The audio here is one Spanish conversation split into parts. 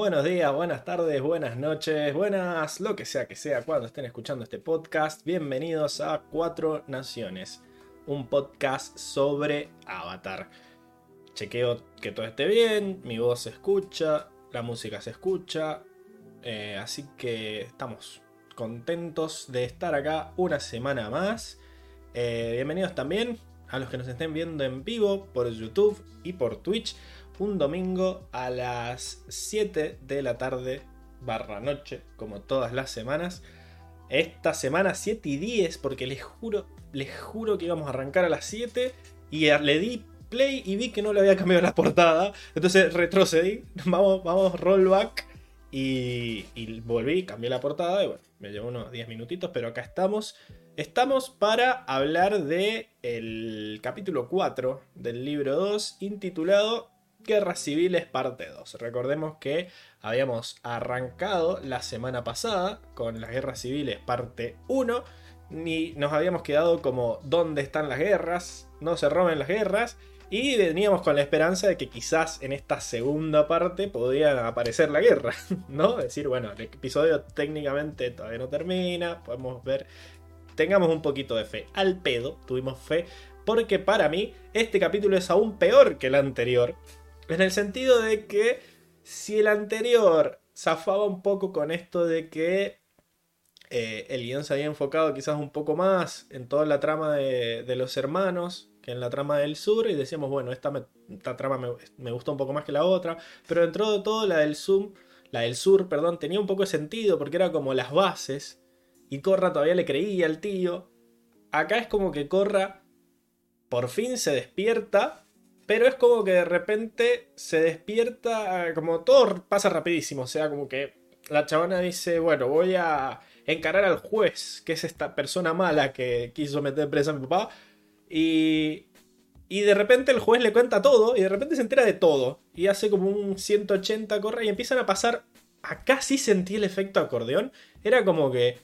Buenos días, buenas tardes, buenas noches, buenas, lo que sea que sea cuando estén escuchando este podcast. Bienvenidos a Cuatro Naciones, un podcast sobre Avatar. Chequeo que todo esté bien, mi voz se escucha, la música se escucha, eh, así que estamos contentos de estar acá una semana más. Eh, bienvenidos también a los que nos estén viendo en vivo por YouTube y por Twitch un domingo a las 7 de la tarde barra noche, como todas las semanas. Esta semana 7 y 10, porque les juro, les juro que íbamos a arrancar a las 7 y le di play y vi que no le había cambiado la portada. Entonces retrocedí, vamos, vamos, rollback y, y volví, cambié la portada y bueno, me llevó unos 10 minutitos, pero acá estamos. Estamos para hablar de capítulo 4 del libro 2 intitulado Guerras Civiles parte 2. Recordemos que habíamos arrancado la semana pasada con las Guerras Civiles parte 1 y nos habíamos quedado como ¿dónde están las guerras? No se roben las guerras. Y veníamos con la esperanza de que quizás en esta segunda parte podía aparecer la guerra, ¿no? Es decir, bueno, el episodio técnicamente todavía no termina, podemos ver, tengamos un poquito de fe. Al pedo, tuvimos fe, porque para mí este capítulo es aún peor que el anterior, en el sentido de que si el anterior zafaba un poco con esto de que eh, el guion se había enfocado quizás un poco más en toda la trama de, los hermanos que en la trama del sur y decíamos, bueno, esta, trama me, me, gustó un poco más que la otra, pero dentro de todo la del Zoom, la del sur, perdón, tenía un poco de sentido porque era como las bases y Corra todavía le creía al tío. Acá es como que Corra por fin se despierta pero es como que de repente se despierta, como todo pasa rapidísimo, o sea, como que la chavana dice, bueno, voy a encarar al juez, que es esta persona mala que quiso meter presa a mi papá, y, y de repente el juez le cuenta todo, y de repente se entera de todo, y hace como un 180 corre, y empiezan a pasar, acá sí sentí el efecto acordeón, era como que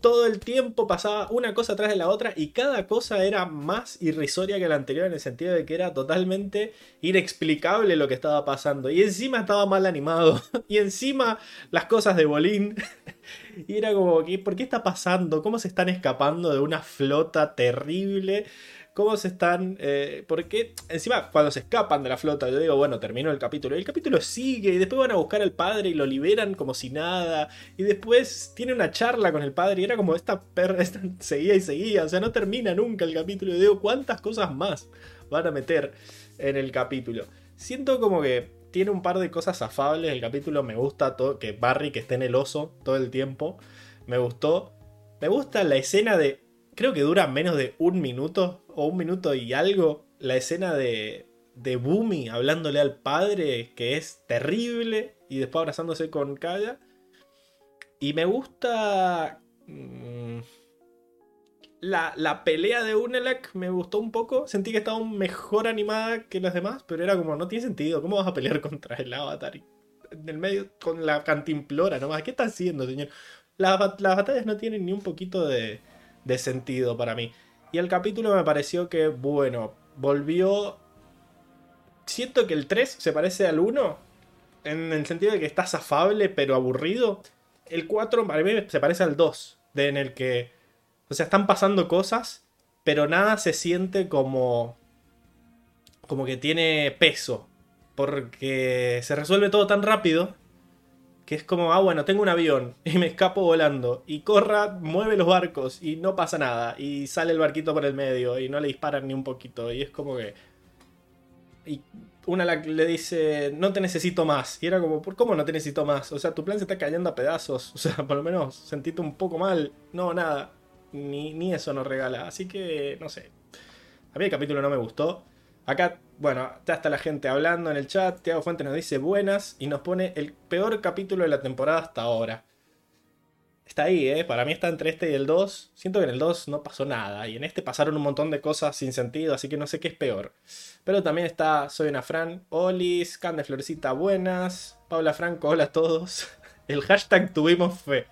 todo el tiempo pasaba una cosa atrás de la otra y cada cosa era más irrisoria que la anterior en el sentido de que era totalmente inexplicable lo que estaba pasando. Y encima estaba mal animado. Y encima las cosas de Bolín. Y era como, ¿por qué está pasando? ¿Cómo se están escapando de una flota terrible? Cómo se están. Eh, porque encima, cuando se escapan de la flota, yo digo, bueno, terminó el capítulo. Y el capítulo sigue, y después van a buscar al padre y lo liberan como si nada. Y después tiene una charla con el padre, y era como esta perra seguía y seguía. O sea, no termina nunca el capítulo. Y digo, ¿cuántas cosas más van a meter en el capítulo? Siento como que tiene un par de cosas afables. El capítulo me gusta todo, que Barry que esté en el oso todo el tiempo. Me gustó. Me gusta la escena de creo que dura menos de un minuto o un minuto y algo la escena de, de Boomy hablándole al padre, que es terrible, y después abrazándose con Kaya. Y me gusta... Mm, la, la, pelea de Unelak me gustó un poco. Sentí que estaba mejor animada que las demás, pero era como, no tiene sentido. ¿Cómo vas a pelear contra el avatar? En el medio con la cantimplora nomás. ¿Qué está haciendo, señor? las batallas no tienen ni un poquito de, de sentido para mí. Y el capítulo me pareció que, bueno, volvió... Siento que el 3 se parece al 1, en el sentido de que estás afable pero aburrido. El 4 para mí se parece al 2, de en el que... O sea, están pasando cosas, pero nada se siente como... Como que tiene peso. Porque se resuelve todo tan rápido que es como, ah, bueno, tengo un avión y me escapo volando. Y Corra mueve los barcos y no pasa nada. Y sale el barquito por el medio y no le disparan ni un poquito. Y es como que. Y una le dice, no te necesito más. Y era como, ¿por cómo no te necesito más? O sea, tu plan se está cayendo a pedazos. O sea, por lo menos sentiste un poco mal. No, nada. Ni, ni eso nos regala. Así que, no sé. A mí el capítulo no me gustó. Acá, bueno, ya está la gente hablando en el chat. Tiago Fuentes nos dice buenas y nos pone el peor capítulo de la temporada hasta ahora. Está ahí, ¿eh? Para mí está entre este y el 2. Siento que en el 2 no pasó nada. Y en este pasaron un montón de cosas sin sentido, así que no sé qué es peor. Pero también está Soy una Fran, Olis, Can de Florecita, buenas. Paula Franco, hola a todos. El hashtag tuvimos fe.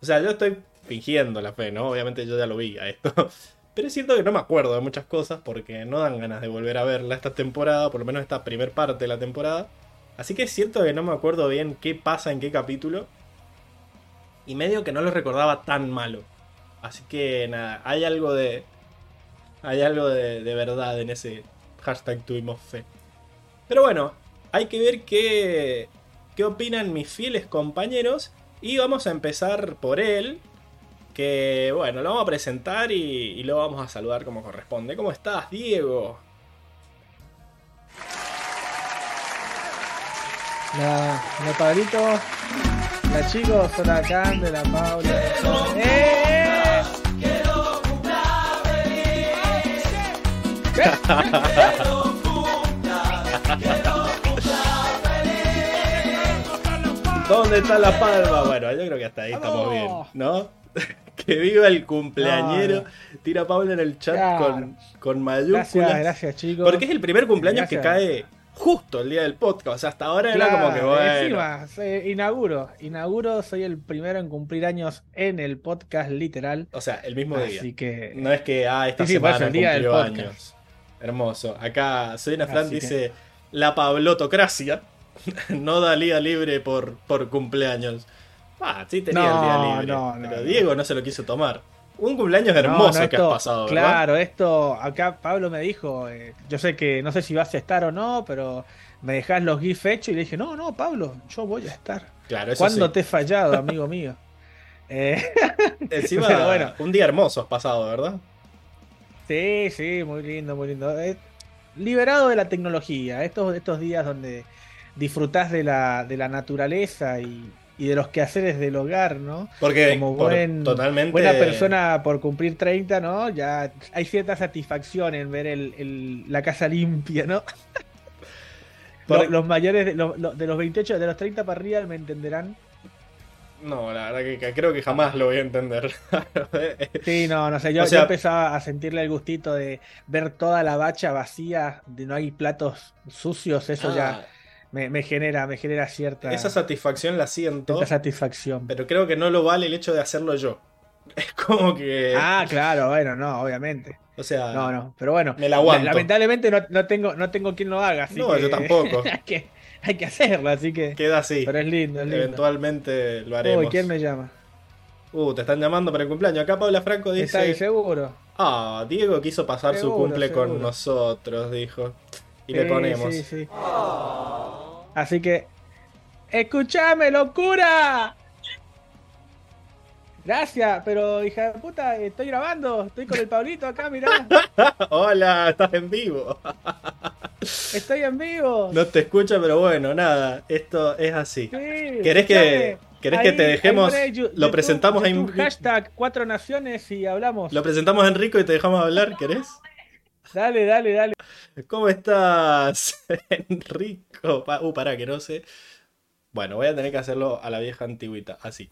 O sea, yo estoy fingiendo la fe, ¿no? Obviamente yo ya lo vi a esto. Pero siento que no me acuerdo de muchas cosas porque no dan ganas de volver a verla esta temporada, por lo menos esta primer parte de la temporada. Así que es cierto que no me acuerdo bien qué pasa en qué capítulo. Y medio que no lo recordaba tan malo. Así que nada, hay algo de. Hay algo de, verdad en ese hashtag tuvimos fe. Pero bueno, hay que ver qué, qué opinan mis fieles compañeros. Y vamos a empezar por él. Que bueno, lo vamos a presentar y, y lo vamos a saludar como corresponde. ¿Cómo estás, Diego? La, la Pablito, la chicos, acá de la Paula. ¡Eh! ¿Dónde está la palma? Bueno, yo creo que hasta ahí estamos bien, ¿no? que viva el cumpleañero. Tira Paula en el chat con, con mayúsculas. Gracias, gracias, chicos. Porque es el primer cumpleaños que cae justo el día del podcast. O sea, hasta ahora era como que bueno. Encima, inauguro, inauguro, soy el primero en cumplir años en el podcast literal. O sea, el mismo día. Así que. No es que, ah, esta semana el día cumplió años. Hermoso. Acá Selena Fran dice la pablotocracia. no da libre por, por cumpleaños. Ah, sí tenía el día libre. pero Diego no se lo quiso tomar. Un cumpleaños hermoso que has pasado, ¿verdad? Claro, esto, acá Pablo me dijo, eh, yo sé que no sé si vas a estar o no, pero me dejás los GIF hechos y le dije, no, no, Pablo, yo voy a estar. Claro, eso ¿Cuándo te he fallado, amigo mío? Eh, Encima, bueno. un día hermoso has pasado, ¿verdad? Sí, sí, muy lindo, muy lindo. Eh, liberado de la tecnología, estos, estos días donde disfrutás de la, de la naturaleza y, y de los quehaceres del hogar, ¿no? Porque como totalmente... buena persona por cumplir 30, ¿no? Ya hay cierta satisfacción en ver el, la casa limpia, ¿no? los, mayores de los, de los 28, de los 30 para arriba me entenderán. No, la verdad que, creo que jamás lo voy a entender. sí, no, no sé, yo, empezaba a sentirle el gustito de ver toda la bacha vacía, de no hay platos sucios, eso ya ah me, genera, me genera cierta. Esa satisfacción la siento. Esa satisfacción. Pero creo que no lo vale el hecho de hacerlo yo. Es como que. Ah, claro, bueno, no, obviamente. O sea. No, no. Pero bueno. Me la aguanto. Lamentablemente no, tengo, no tengo quien lo haga. Así no, yo tampoco. hay, que, hay que hacerlo, así que. Queda así. Pero es lindo, es lindo. Eventualmente lo haremos. Uy, ¿quién me llama? Uh, te están llamando para el cumpleaños. Acá Paula Franco dice. ¿Está ahí seguro? Ah, Diego quiso pasar su cumple con nosotros, dijo. Y le ponemos. Sí, sí. Así que, escúchame, locura. Gracias, pero hija de puta, estoy grabando, estoy con el Pablito acá, mirá. Hola, estás en vivo. estoy en vivo. No te escucho, pero bueno, nada, esto es así. ¿Querés que, ¿querés que te dejemos? lo presentamos en hashtag cuatro naciones y hablamos. Lo presentamos a Enrico y te dejamos hablar, ¿querés? Dale, dale, dale. ¿Cómo estás, Enrico? Uh, pará, que no sé. Bueno, voy a tener que hacerlo a la vieja antigüita, así.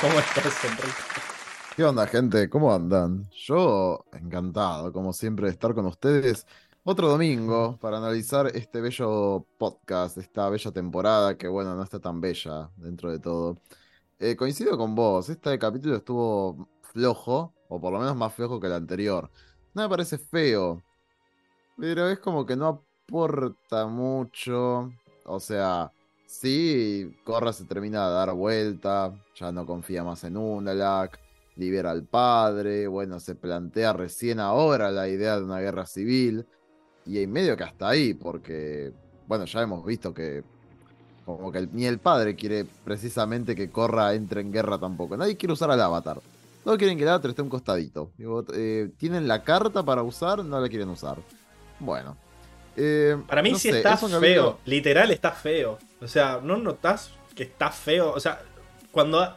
¿Cómo estás, Enrico? ¿Qué onda, gente? ¿Cómo andan? Yo encantado, como siempre, de estar con ustedes otro domingo para analizar este bello podcast, esta bella temporada que, bueno, no está tan bella dentro de todo. Eh, coincido con vos, este capítulo estuvo flojo, o por lo menos más flojo que el anterior. No me parece feo, pero es como que no aporta mucho. O sea, sí, Corra se termina de dar vuelta, ya no confía más en Unalak, libera al padre, bueno, se plantea recién ahora la idea de una guerra civil, y en medio que hasta ahí, porque, bueno, ya hemos visto que como que ni el padre quiere precisamente que Corra entre en guerra tampoco. Nadie quiere usar al avatar. Todos quieren que el avatar esté un costadito. Eh, tienen la carta para usar, no la quieren usar. Bueno. Eh, para mí sí está feo. Literal está feo. O sea, ¿no notas que está feo? O sea, cuando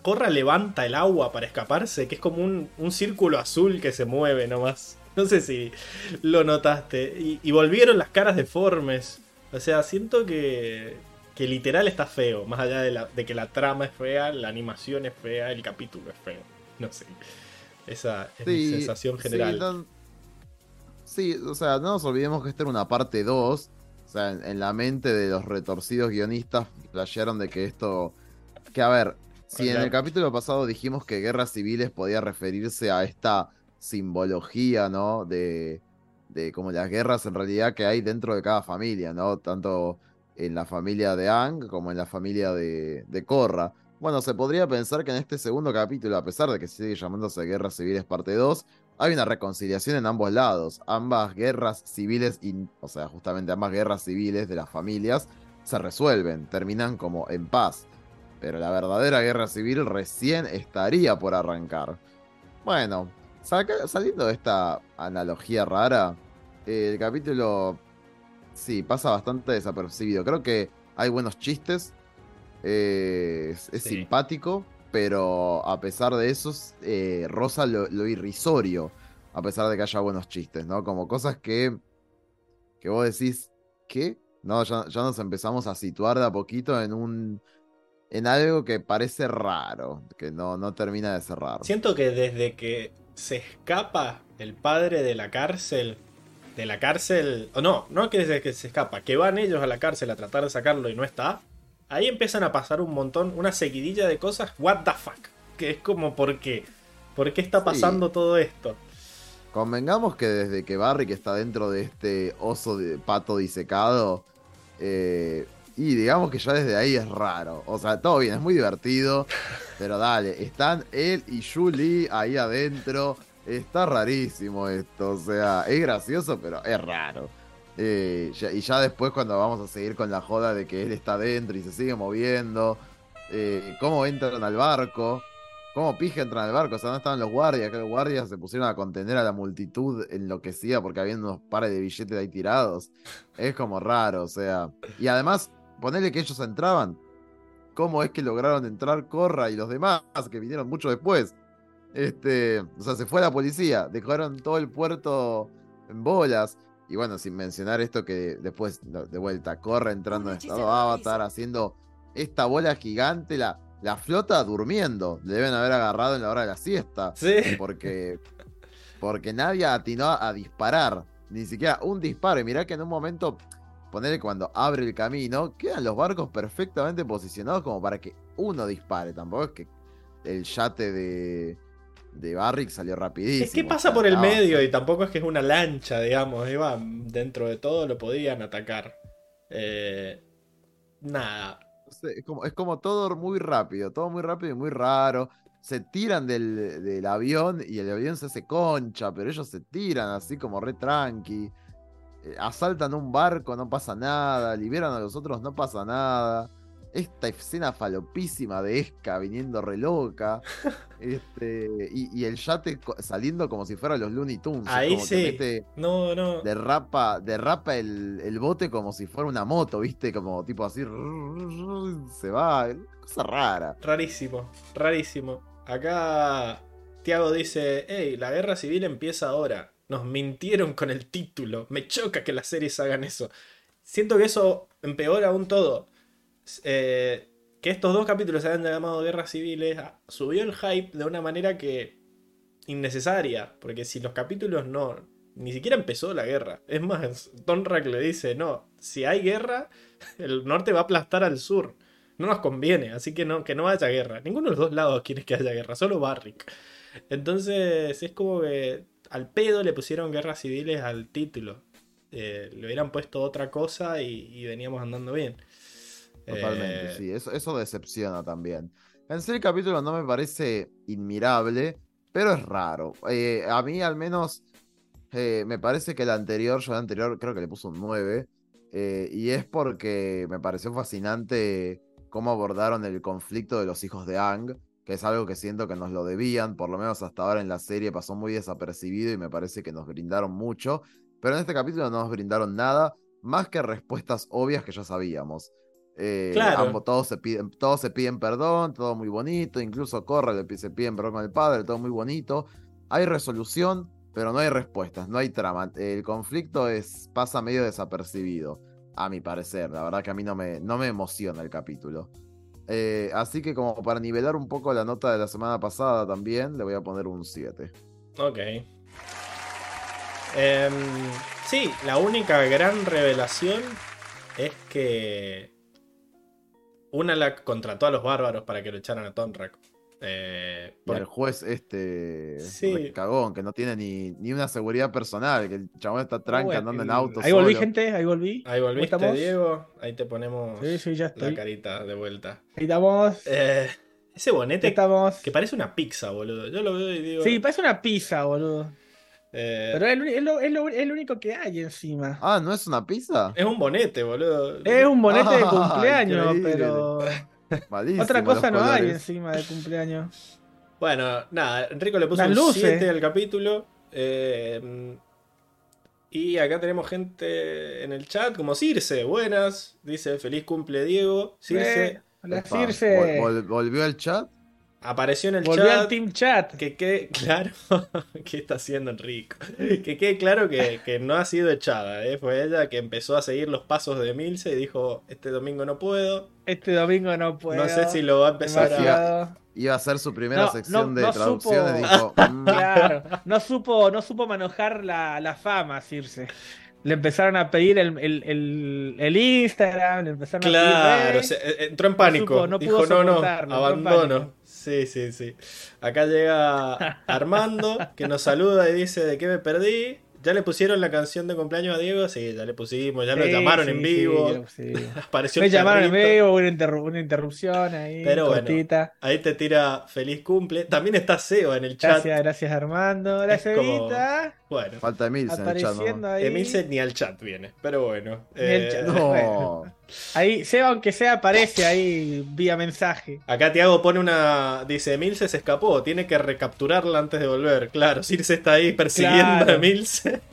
Corra levanta el agua para escaparse, que es como un, círculo azul que se mueve nomás. No sé si lo notaste. y volvieron las caras deformes. O sea, siento que, que literal está feo. Más allá de, la, de que la trama es fea, la animación es fea, el capítulo es feo. No sé. Esa es mi sensación general. Sí, o sea, no nos olvidemos que esta era una parte 2. O sea, en, la mente de los retorcidos guionistas playaron de que esto. Que a ver, si en el capítulo pasado dijimos que guerras civiles podía referirse a esta simbología, ¿no? De, de como las guerras en realidad que hay dentro de cada familia, ¿no? Tanto en la familia de Ang como en la familia de, de Korra. Bueno, se podría pensar que en este segundo capítulo, a pesar de que sigue llamándose Guerras Civiles Parte 2, hay una reconciliación en ambos lados. Ambas guerras civiles, o sea, justamente ambas guerras civiles de las familias, se resuelven, terminan como en paz. Pero la verdadera guerra civil recién estaría por arrancar. Bueno, saliendo de esta analogía rara, el capítulo sí pasa bastante desapercibido. Creo que hay buenos chistes, eh, es, simpático, pero a pesar de eso, eh, rosa lo, irrisorio, a pesar de que haya buenos chistes, ¿no? Como cosas que, que vos decís, ¿qué? No, ya, ya nos empezamos a situar de a poquito en un en algo que parece raro, que no, no termina de ser raro. Siento que desde que se escapa el padre de la cárcel, de la cárcel, o no, no que desde que se escapa, que van ellos a la cárcel a tratar de sacarlo y no está, ahí empiezan a pasar un montón, una seguidilla de cosas, what the fuck, que es como, ¿por qué? ¿Por qué está pasando todo esto? Convengamos que desde que Barry que está dentro de este oso de pato disecado, eh, y digamos que ya desde ahí es raro. O sea, todo bien, es muy divertido. Pero dale, están él y Julie ahí adentro. Está rarísimo esto. O sea, es gracioso, pero es raro. Eh, y ya después cuando vamos a seguir con la joda de que él está adentro y se sigue moviendo. Eh, cómo entran al barco. Cómo pija entran al barco. O sea, no estaban los guardias. Que los guardias se pusieron a contener a la multitud enloquecida porque había unos pares de billetes ahí tirados. Es como raro, o sea. Y además Ponele que ellos entraban. ¿Cómo es que lograron entrar Corra y los demás que vinieron mucho después? Este, o sea, se fue la policía, dejaron todo el puerto en bolas. Y bueno, sin mencionar esto que después de vuelta Corra entrando en estado Avatar, haciendo esta bola gigante, la, la flota durmiendo. Le deben haber agarrado en la hora de la siesta. Sí. Porque, porque nadie atinó a disparar. Ni siquiera un disparo. Y mirá que en un momento ponerle cuando abre el camino, quedan los barcos perfectamente posicionados como para que uno dispare. Tampoco es que el yate de, de Barrick salió rapidísimo. Es que pasa por el medio y tampoco es que es una lancha, digamos. Iba, dentro de todo lo podían atacar. Eh, nada. Es como, es como todo muy rápido, todo muy rápido y muy raro. Se tiran del, del avión y el avión se hace concha, pero ellos se tiran así como re tranqui. Asaltan un barco, no pasa nada, liberan a los otros, no pasa nada. Esta escena falopísima de Esca viniendo re loca. este, y, el yate saliendo como si fuera los Looney Tunes. Ahí como sí. no, no. Derrapa, derrapa el, el, bote como si fuera una moto, ¿viste? Como tipo así. Se va. Cosa rara. Rarísimo, rarísimo. Acá Tiago dice: Hey, la guerra civil empieza ahora. Nos mintieron con el título. Me choca que las series hagan eso. Siento que eso empeora aún todo. Eh, que estos dos capítulos se hayan llamado Guerras Civiles ah, subió el hype de una manera que innecesaria. Porque si los capítulos no. Ni siquiera empezó la guerra. Es más, Tonrak le dice: No, si hay guerra, el norte va a aplastar al sur. No nos conviene, así que no, que no haya guerra. Ninguno de los dos lados quiere que haya guerra, solo Barrick. Entonces es como que al pedo le pusieron guerras civiles al título. Eh, le hubieran puesto otra cosa y, veníamos andando bien. Totalmente, eh, sí, eso, eso decepciona también. En sí, el capítulo no me parece inmirable, pero es raro. Eh, a mí, al menos, me parece que el anterior, yo el anterior creo que le puso un 9. y es porque me pareció fascinante cómo abordaron el conflicto de los hijos de Ang que es algo que siento que nos lo debían, por lo menos hasta ahora en la serie pasó muy desapercibido y me parece que nos brindaron mucho, pero en este capítulo no nos brindaron nada más que respuestas obvias que ya sabíamos. Eh, claro. todos, se piden, todos se piden perdón, todo muy bonito, incluso Corre se piden perdón con el padre, todo muy bonito. Hay resolución, pero no hay respuestas, no hay trama. El conflicto es, pasa medio desapercibido, a mi parecer. La verdad que a mí no me, no me emociona el capítulo. Eh, así que como para nivelar un poco la nota de la semana pasada también, le voy a poner un 7. Ok. Em, sí, la única gran revelación es que una la contrató a los bárbaros para que lo echaran a Tonrak. Eh, Y por- el juez este Sí. cagón, que no tiene ni, ni una seguridad personal, que el chabón está tranca Bueno, andando en el- auto Ahí volví, solo. gente, ahí volví. Ahí volviste. Diego. Ahí te ponemos Sí, sí, ya la carita de vuelta. Ahí estamos. Eh, ese bonete estamos. que parece una pizza, boludo. Yo lo veo y digo. Sí, parece una pizza, boludo. eh, Pero es, lo, es lo- es lo- es lo único que hay encima. Ah, ¿no es una pizza? es un bonete, boludo. Es un bonete de Ah, cumpleaños, increíble. pero Malísimo otra cosa no hay encima de cumpleaños. Bueno, nada, Enrico le puso Las un luces. 7 al capítulo. eh, y acá tenemos gente en el chat, como Circe, buenas. Dice feliz cumple Diego. Circe Eh, la Epa, Circe vol- vol- ¿Volvió al chat? Apareció en el volvió chat. al Team Chat. Que quede claro, ¿qué está haciendo Enrico? Que quede claro que, que no ha sido echada, ¿eh? fue ella que empezó a seguir los pasos de Milce y dijo, este domingo no puedo, Este domingo no puedo. no sé si lo va a empezar a... demasiado. Iba a ser su primera No, sección no- de no traducciones. supo- Dijo, mm, Claro, no supo, no supo manejar la, la fama, Circe. Le empezaron a pedir el, el, el, el Instagram, le empezaron a Claro, pedir. se- eh, entró en pánico, supo, no dijo, no, no, abandono. Sí, sí, sí. Acá llega Armando, que nos saluda y dice, ¿de qué me perdí? ¿Ya le pusieron la canción de cumpleaños a Diego? Sí, ya le pusimos, ya lo Sí, llamaron sí, en vivo, sí. apareció Me llamaron en vivo, una, interru- una interrupción ahí, Pero bueno, cortita. Ahí te tira feliz cumple. También está Seba en el chat. Gracias, gracias Armando. Gracias, como- Evita. Bueno, Falta Emilce en el chat. Apareciendo ¿no? ahí. Emilce ni al chat viene, pero bueno. Ni al eh, chat. No. Ahí, Seba, aunque sea, aparece ahí vía mensaje. Acá Tiago pone una. Dice: Emilce se escapó, tiene que recapturarla antes de volver. Claro, Circe está ahí persiguiendo Claro. a Emilce.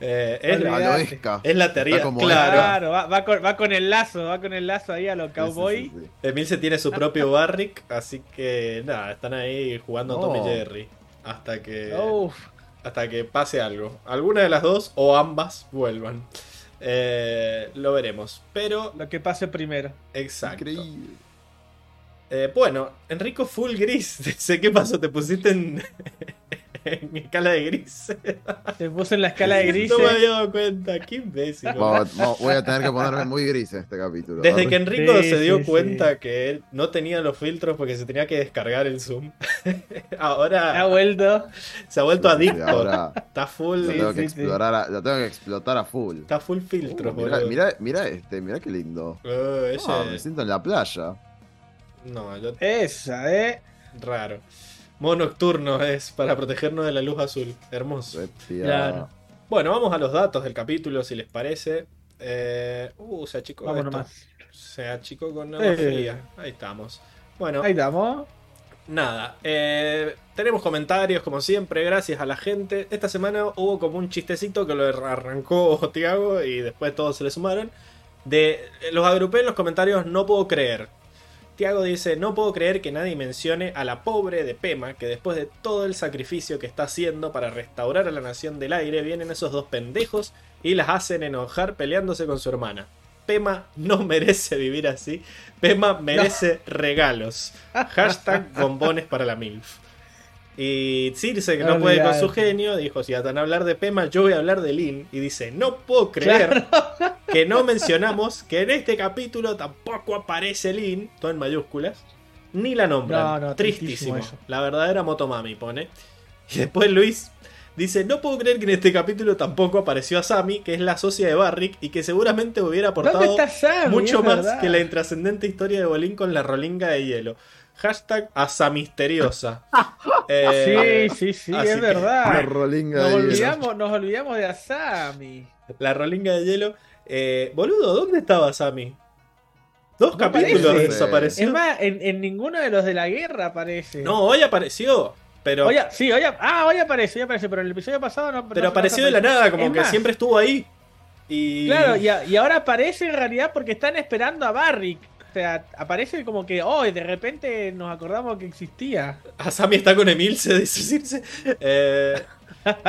Eh, es, la, A es la teoría. Claro, Claro, va, va con, va con el lazo, va con el lazo ahí a los cowboy. sí, sí, sí. Emilce tiene su propio Barrick, así que nada, están ahí jugando a Tom y No. Jerry. Hasta que. Uf, hasta que pase algo. Alguna de las dos o ambas vuelvan. Eh, lo veremos. Pero, lo que pase primero. exacto. Increíble. Eh, bueno, Enrico Full Gris. Dice, ¿qué pasó? ¿Te pusiste en, en escala de gris? Se puso en la escala de grises. No me había dado cuenta. Qué imbécil. Voy a tener que ponerme muy gris en este capítulo. Desde que Enrico Sí, se dio sí, cuenta que él no tenía los filtros porque se tenía que descargar el Zoom, ahora Ha vuelto. se ha vuelto Sí, adicto. Ahora Está full, lo tengo, que sí, explorar a, lo tengo que explotar a full. está full filtros, Uh, mirá, mirá este, mirá qué lindo. Ese- Ah, me siento en la playa. No, yo Esa, eh. Raro. Modo nocturno es para protegernos de la luz azul. Hermoso. Claro. Bueno, vamos a los datos del capítulo, si les parece. Eh, uh, se achicó Vamos esto. nomás. Se achicó con agua Eh. fría. Ahí estamos. Bueno, Ahí estamos. nada. eh, tenemos comentarios, como siempre, gracias a la gente. Esta semana hubo como un chistecito que lo arrancó Tiago y después todos se le sumaron. De los agrupé en los comentarios, no puedo creer. Tiago dice, no puedo creer que nadie mencione a la pobre de Pema, que después de todo el sacrificio que está haciendo para restaurar a la Nación del Aire, vienen esos dos pendejos y las hacen enojar peleándose con su hermana. Pema no merece vivir así. Pema merece regalos. Hashtag bombones para la MILF. Y Circe, que no puede con su genio, dijo, si van a hablar de Pema, yo voy a hablar de Lin. Y dice, no puedo creer que no mencionamos que en este capítulo tampoco aparece Lin, todo en mayúsculas, ni la nombran. No, no, Tristísimo. La verdadera Motomami pone. Y después Luis dice, no puedo creer que en este capítulo tampoco apareció a Sami, que es la socia de Barrick, y que seguramente hubiera ¿Dónde aportado Sammy? mucho más verdad. que la intrascendente historia de Bolín con la rolinga de hielo. Hashtag asamisteriosa. Eh, Sí, sí, sí, es que- La verdad. rolinga Nos de hielo. olvidamos, nos olvidamos de Asami. La rolinga de hielo. Eh, boludo, ¿dónde estaba Sammy? Dos No capítulos aparece. desapareció. Es más, en, en ninguno de los de la guerra aparece. No, hoy apareció. Pero, sí, hoy, ah, hoy aparece, hoy aparece, pero en el episodio pasado no. pero no- apareció no de la nada, como Es que más, siempre estuvo ahí. Y. Claro, y, a- y ahora aparece en realidad porque están esperando a Barrick. O sea, aparece como que, oh, y de repente nos acordamos que existía. A Sammy está con Emil, se dice. Eh,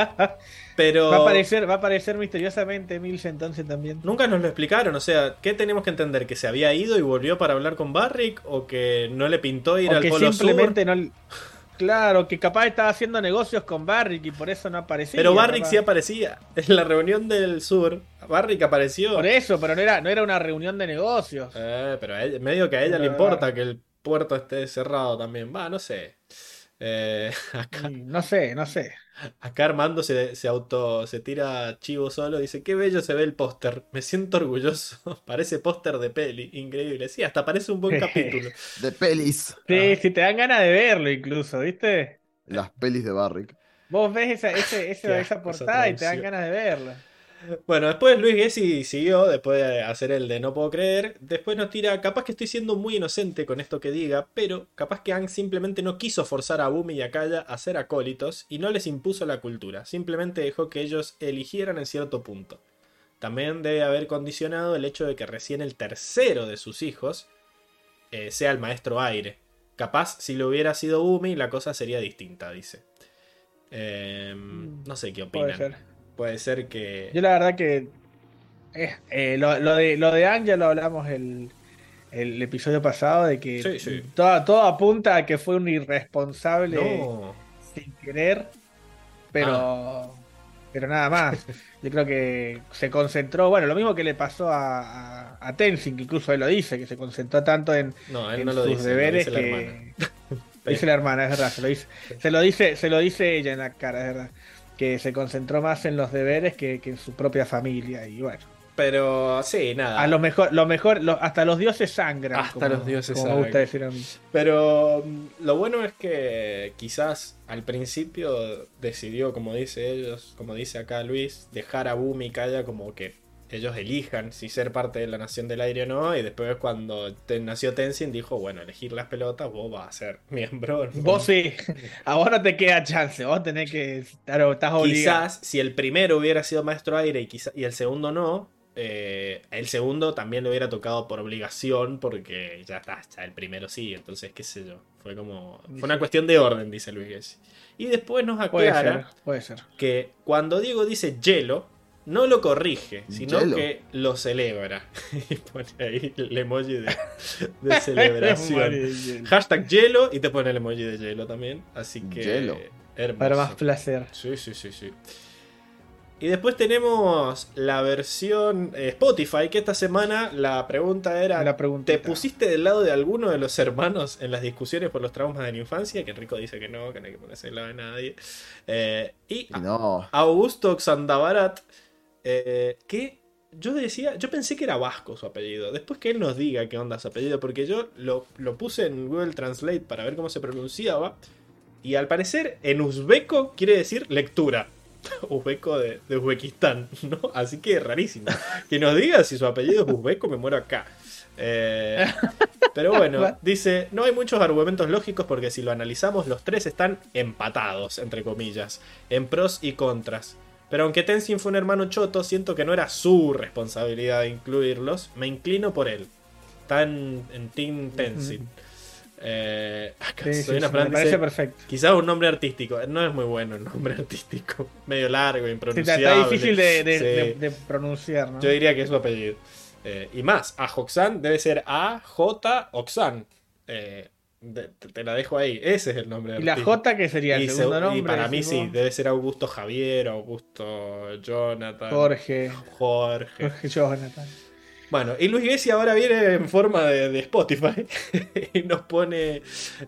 pero. Va a aparecer, va a aparecer misteriosamente Mills entonces también. Nunca nos lo explicaron, o sea, ¿qué tenemos que entender? ¿Que se había ido y volvió para hablar con Barrick? ¿O que no le pintó ir O al que Polo simplemente Sur? no. Claro, que capaz estaba haciendo negocios con Barrick y por eso no aparecía. Pero Barrick capaz. sí aparecía. En la reunión del sur, Barrick apareció. Por eso, pero no era, no era una reunión de negocios. Eh, pero a ella- medio que a ella le importa que el puerto esté cerrado también. Va, no sé. Eh, acá, Mm, No sé, no sé. Acá Armando se, se auto se tira chivo solo. Dice: Qué bello se ve el póster. Me siento orgulloso. Parece póster de peli. Increíble. Sí, hasta parece un buen capítulo. De pelis. Sí, Ah. si te dan ganas de verlo incluso, ¿viste? Las pelis de Barrick. Vos ves esa, ese- ese- Qué esa portada y te dan ganas de verla. Bueno, después Luis Gessi siguió, después de hacer el de no puedo creer. Después nos tira, capaz que estoy siendo muy inocente con esto que diga, pero capaz que Ang simplemente no quiso forzar a Bumi y a Kaya a ser acólitos y no les impuso la cultura, simplemente dejó que ellos eligieran en cierto punto. También debe haber condicionado el hecho de que recién el tercero de sus hijos eh, sea el maestro aire. Capaz si lo hubiera sido Bumi la cosa sería distinta, dice. Em, no sé qué opinan. Puede ser que... Yo la verdad que eh, eh, lo, lo de lo de Ang ya lo hablamos el, el episodio pasado de que Sí, sí. Todo, todo apunta a que fue un irresponsable No. sin querer, pero Ah. pero nada más. Yo creo que se concentró, bueno, lo mismo que le pasó a, a, a Tenzin, que incluso él lo dice, que se concentró tanto en, No, en no sus dice, lo deberes dice la que hermana. dice la hermana, es verdad, se lo dice, se lo dice, se lo dice ella en la cara, es verdad. Que se concentró más en los deberes que, que en su propia familia. Y bueno, Pero sí, nada. a lo mejor, lo mejor, lo- hasta los dioses sangran. Hasta como- los dioses como me gusta sangran. decir a mí. Pero mm, lo bueno es que quizás al principio decidió, como dice ellos, como dice acá Luis, dejar a Boom y Kaya como que ellos elijan si ser parte de la Nación del Aire o no. Y después cuando te- nació Tenzin dijo, bueno, elegir las pelotas, vos vas a ser miembro. ¿no? Vos sí, a vos no te queda chance, vos tenés que estar, estás obligado. Quizás si el primero hubiera sido maestro aire y, quizá- y el segundo no, eh, el segundo también le hubiera tocado por obligación porque ya está, ya el primero sí, entonces qué sé yo. Fue como... Fue una cuestión de orden, dice Luis Gessi. Y después nos Puede aclara ser, puede ser. que cuando Diego dice hielo, no lo corrige, sino que lo celebra. y pone ahí el emoji de, de celebración. Hashtag hielo y te pone el emoji de hielo también. Así que... Hermoso. Para más placer. Sí, sí, sí, sí. Y después tenemos la versión eh, Spotify, que esta semana la pregunta era, La. ¿te pusiste del lado de alguno de los hermanos en las discusiones por los traumas de la infancia? Que Rico dice que no, que no hay que ponerse del lado de nadie. Eh, y Y no. Augusto Xandabarat, eh, que yo decía, yo pensé que era vasco su apellido. Después que él nos diga qué onda su apellido, porque yo lo, lo puse en Google Translate para ver cómo se pronunciaba. Y al parecer en uzbeco quiere decir lectura. Uzbeco de, de Uzbekistán, ¿no? Así que rarísimo. Que nos diga si su apellido es uzbeco, me muero acá. Eh, pero bueno, dice, no hay muchos argumentos lógicos porque si lo analizamos, los tres están empatados, entre comillas, en pros y contras. Pero aunque Tenzin fue un hermano choto, siento que no era su responsabilidad incluirlos, me inclino por él. Está en, Team Tenzin. Eh, acá Sí, sí, soy una sí, me parece perfecto. Quizás un nombre artístico. No es muy bueno el nombre artístico. Medio largo, impronunciable. está, difícil de, de- Sí. de- de pronunciar, ¿no? Yo diría que es su apellido. Eh, y más, a Hoxan debe ser A J Oxan. Eh, te, te la dejo ahí. Ese es el nombre ¿Y la. J que sería el Y, segundo se- y nombre? para mí sí, debe ser Augusto Javier, Augusto Jonathan, Jorge. Jorge. Jorge Jonathan. Bueno, y Luis Gessi ahora viene en forma de, de Spotify y nos pone.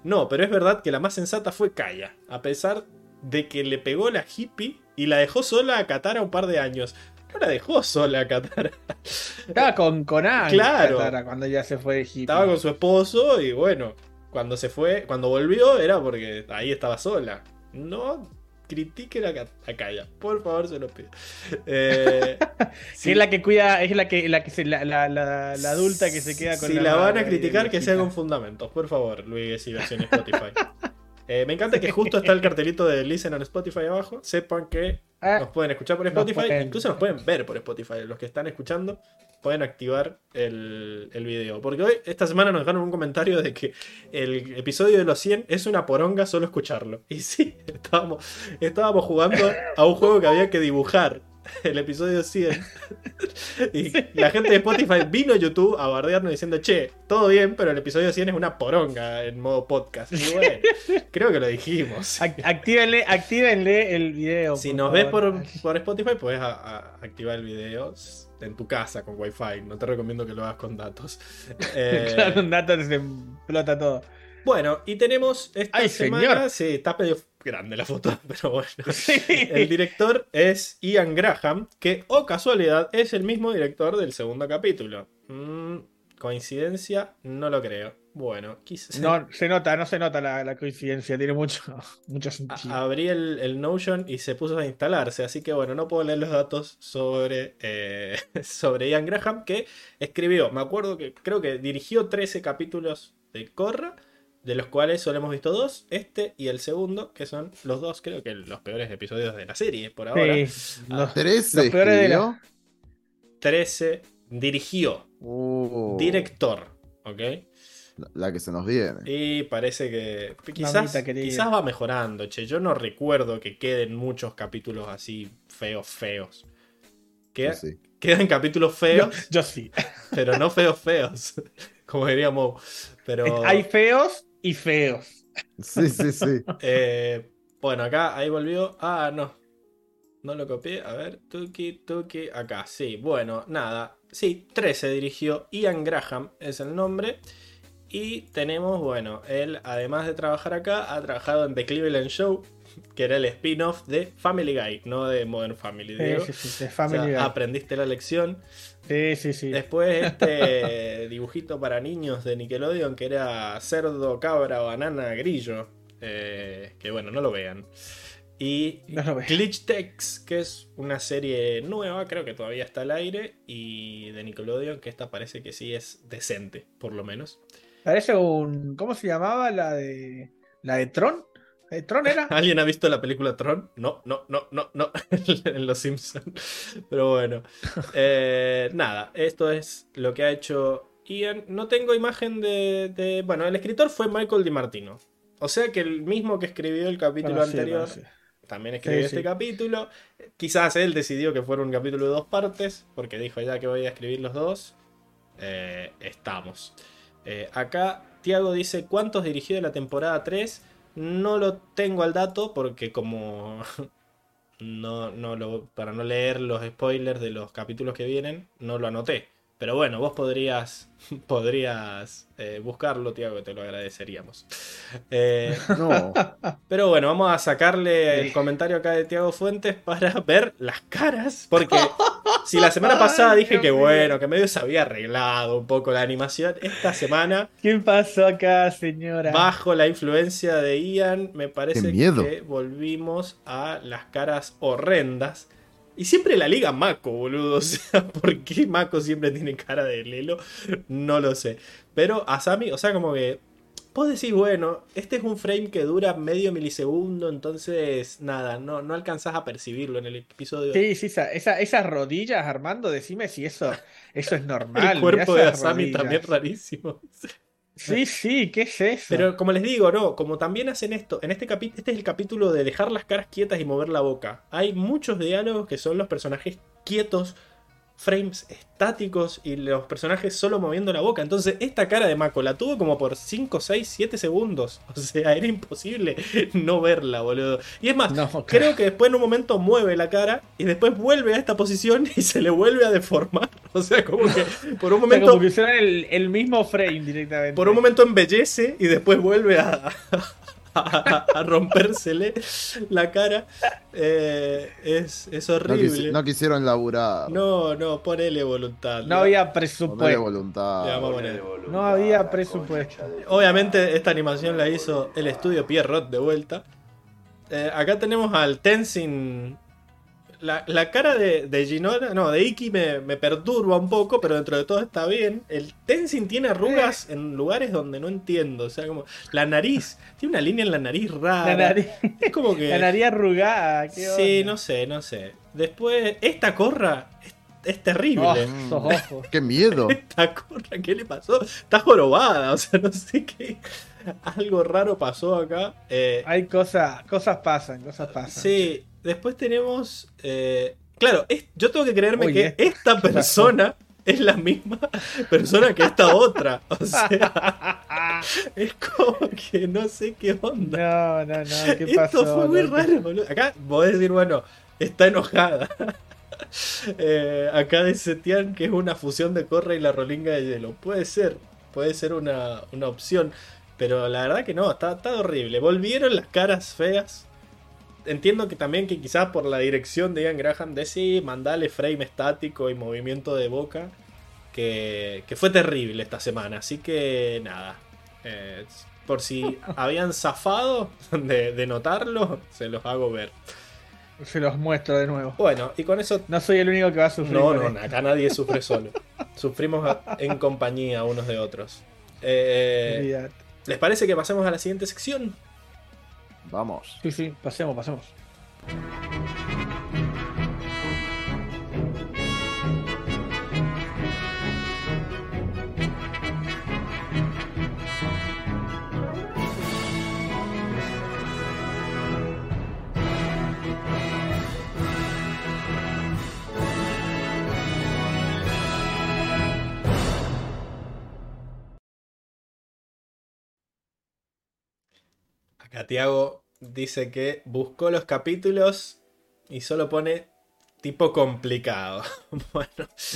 No, pero es verdad que la más sensata fue Kaya, a pesar de que le pegó la hippie y la dejó sola a Katara un par de años. No la dejó sola a Katara. Estaba con Conan Claro. Katara, cuando ya se fue de hippie. Estaba con su esposo y bueno, cuando se fue, cuando volvió era porque ahí estaba sola. No critiquen a, Ka- a Kaya, por favor, se lo pido. Eh, sí. es la que cuida, es la que, la que se, la, la, la, la adulta que se queda con Si la van madre a criticar, que sea con fundamentos, por favor, Luis y versión Spotify. Eh, me encanta que justo está el cartelito de Listen on Spotify abajo. Sepan que Ah, nos pueden escuchar por nos Spotify, pueden. incluso nos pueden ver por Spotify. Los que están escuchando pueden activar el, el video. Porque hoy, esta semana, nos dejaron un comentario de que el episodio de los 100 es una poronga solo escucharlo. Y sí, estábamos, estábamos jugando a un juego que había que dibujar. El episodio 100. Y la gente de Spotify vino a YouTube a bardearnos diciendo, che, todo bien, pero el episodio 100 es una poronga en modo podcast. Y bueno, creo que lo dijimos. ac- actívenle, actívenle el video. Si por nos ves por, por Spotify, puedes a- a- activar el video. en tu casa con wifi. No te recomiendo que lo hagas con datos. Eh, claro, con datos se explota todo. Bueno, y tenemos esta ¡Ay, semana. señor! Sí, está medio grande la foto, pero bueno. Sí. El director es Ian Graham, que, o casualidad, es el mismo director del segundo capítulo. Mm, ¿Coincidencia? No lo creo. Bueno, quizás. No, se nota, no se nota la, la coincidencia, tiene mucho, mucho sentido. A- Abrí el, el Notion y se puso a instalarse, así que bueno, no puedo leer los datos sobre, eh, sobre Ian Graham, que escribió, me acuerdo que creo que dirigió 13 capítulos de Korra, de los cuales solo hemos visto dos, este y el segundo, que son los dos, creo que los peores episodios de la serie por ahora. Sí, los- 13 Los peores de la- escribió. 13 dirigió, Uh, director, ¿ok? la- que se nos viene. Y parece que quizás, quizás va mejorando, che. Yo no recuerdo que queden muchos capítulos así feos, feos. Sí. Quedan capítulos yo, feos, yo sí. pero no feos, feos. Como diríamos. Pero Hay feos y feos. Sí, sí, sí. eh, bueno, acá ahí volvió. Ah, no. No lo copié. A ver, Tuki, Tuki. Acá, sí. Bueno, nada. Sí, 13 dirigió. Ian Graham es el nombre. Y tenemos, bueno, él además de trabajar acá, ha trabajado en The Cleveland Show, que era el spin-off de Family Guy, no de Modern Family. Sí, Diego. sí, sí, de O Family sea, Guy. aprendiste la lección. Sí, sí, sí. Después este dibujito para niños de Nickelodeon que era cerdo, cabra, banana, grillo. eh, que bueno, no lo vean. Y No. Glitch Tex, que es una serie nueva, creo que todavía está al aire. Y de Nickelodeon, que esta parece que sí es decente, por lo menos. Parece un. ¿Cómo se llamaba la de. La de Tron? ¿La de Tron era? ¿Alguien ha visto la película Tron? No, no, no, no, no. en Los Simpsons. Pero bueno. Eh, nada, esto es lo que ha hecho Ian. No tengo imagen de, de- Bueno, el escritor fue Michael DiMartino. O sea que el mismo que escribió el capítulo Bueno, sí, anterior bueno, sí. también escribió Sí, este sí. capítulo. Quizás él decidió que fuera un capítulo de dos partes, porque dijo ya que voy a escribir los dos. Eh, estamos. Eh, acá Tiago dice cuántos dirigió de la temporada 3. No lo tengo al dato porque como no, no lo, para no leer los spoilers de los capítulos que vienen, no lo anoté. Pero bueno, vos podrías, podrías eh, buscarlo, Tiago, te lo agradeceríamos. Eh, No. pero bueno, vamos a sacarle el comentario acá de Tiago Fuentes para ver las caras. Porque si la semana pasada dije que bueno, que medio se había arreglado un poco la animación, esta semana, ¿Qué pasó acá, señora? bajo la influencia de Ian, me parece que volvimos a las caras horrendas. Y siempre la liga Mako, boludo. O sea, ¿por qué Mako siempre tiene cara de Lelo? No lo sé. Pero Asami, o sea, como que. Vos decís, bueno, este es un frame que dura medio milisegundo, entonces nada, no, no alcanzás a percibirlo en el episodio. Sí, sí, esa, esa- esas rodillas, Armando, decime si eso, eso es normal. el cuerpo de Asami rodillas. también rarísimo. Sí, sí, ¿qué es eso? Pero como les digo, no, como también hacen esto, en este capítulo, este es el capítulo de dejar las caras quietas y mover la boca. Hay muchos diálogos que son los personajes quietos, frames estáticos y los personajes solo moviendo la boca. Entonces, esta cara de Mako la tuvo como por 5, 6, 7 segundos. O sea, era imposible no verla, boludo. Y es más, No, creo que después en un momento mueve la cara y después vuelve a esta posición y se le vuelve a deformar. O sea, como que por un O sea, momento como que hicieron el, el mismo frame directamente. por un momento embellece y después vuelve a, a, a rompérsele la cara. Eh, es, es No, horrible. quisi- no quisieron laburar. No, no, ponele voluntad. No había presupuesto. Voluntad. vamos a poner. No había presupuesto. Obviamente esta animación la hizo el estudio Pierrot de vuelta. Eh, acá tenemos al Tenzin. La, la cara de, de Ginora, no, de Iki me, me perturba un poco, pero dentro de todo está bien. El Tenzin tiene arrugas en lugares donde no entiendo. O sea, como la nariz, tiene una línea en la nariz rara. La nariz, Es como que. la nariz arrugada. ¿qué Sí, onda? no sé, no sé. Después, esta corra es, es terrible. Oh, esos ojos. ¡Qué miedo! Esta corra, ¿qué le pasó? Está jorobada, o sea, no sé qué. Algo raro pasó acá. Eh, Hay cosas, cosas pasan, cosas pasan. sí, después tenemos. eh, claro, es- yo tengo que creerme Oye, que esto- esta persona es la misma persona que esta otra. O sea, es como que no sé qué onda. No, no, no, ¿qué Esto pasó? fue muy No, raro, boludo. Acá podés decir, bueno, está enojada. Eh, acá dice Tian que es una fusión de Corra y la rolinga de hielo. Puede ser, puede ser una, una opción. Pero la verdad que no, está, está horrible. Volvieron las caras feas. Entiendo que también que quizás por la dirección de Ian Graham de sí, mandale frame estático y movimiento de boca. Que, que fue terrible esta semana. Así que nada. Eh, por si habían zafado de, de notarlo, se los hago ver. Se los muestro de nuevo. Bueno, y con eso No soy el único que va a sufrir. no, no, acá nadie sufre solo. Sufrimos en compañía unos de otros. Eh. ¿Les parece que pasemos a la siguiente sección? Vamos. Sí, sí, pasemos, pasemos. Acá Tiago dice que buscó los capítulos y solo pone tipo complicado. bueno,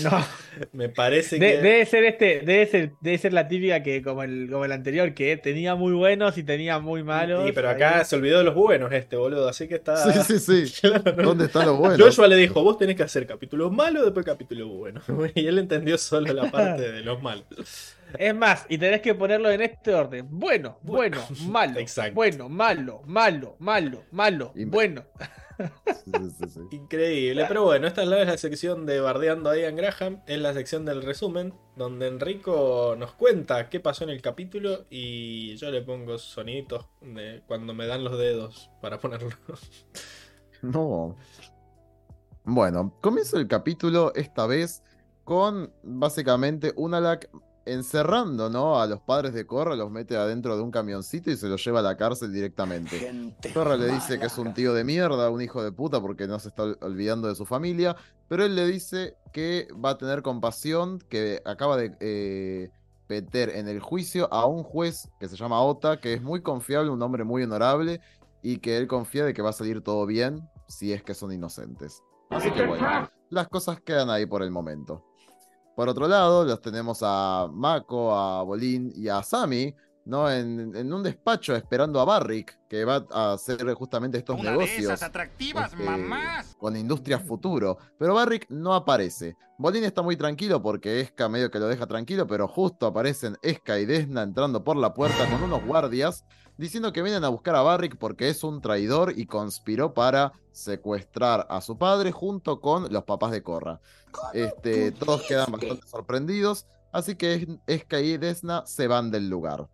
No. me parece De- que... debe ser este, debe ser, debe ser la típica que como el, como el anterior, que tenía muy buenos y tenía muy malos. Sí, pero acá Ahí. se olvidó de los buenos este, boludo, así que está... Sí, sí, sí. Claro, no- ¿Dónde está lo bueno? Joshua le dijo, vos tenés que hacer capítulos malos, después capítulos buenos. Y él entendió solo la parte de los malos. Es más, y tenés que ponerlo en este orden. Bueno, bueno, malo. Exacto. Bueno, malo, malo, malo, malo, Y- bueno. Sí, sí, sí. Increíble, pero bueno, esta es la- es la sección de Bardeando a Ian Graham, es la sección del resumen, donde Enrico nos cuenta qué pasó en el capítulo y yo le pongo soniditos de cuando me dan los dedos para ponerlo. No. Bueno, comienza el capítulo esta vez con básicamente Unalak encerrando, ¿no? A los padres de Korra, los mete adentro de un camioncito y se los lleva a la cárcel directamente. Korra le dice que es un tío de mierda, un hijo de puta, porque no se está ol- olvidando de su familia, pero él le dice que va a tener compasión, que acaba de eh, meter en el juicio a un juez que se llama Ota, que es muy confiable, un hombre muy honorable, y que él confía de que va a salir todo bien si es que son inocentes. Así que bueno, las cosas quedan ahí por el momento. Por otro lado, los tenemos a Mako, a Bolín y a Sami, ¿no? En, en un despacho esperando a Barrick, que va a hacer justamente estos Una de negocios esas atractivas este, mamás. con Industrias Futuro. Pero Barrick no aparece. Bolín está muy tranquilo porque Esca medio que lo deja tranquilo, pero justo aparecen Esca y Desna entrando por la puerta con unos guardias diciendo que vienen a buscar a Barrick porque es un traidor y conspiró para secuestrar a su padre junto con los papás de Corra. Este, todos quedan bastante sorprendidos, así que Es- Esca y Desna se van del lugar.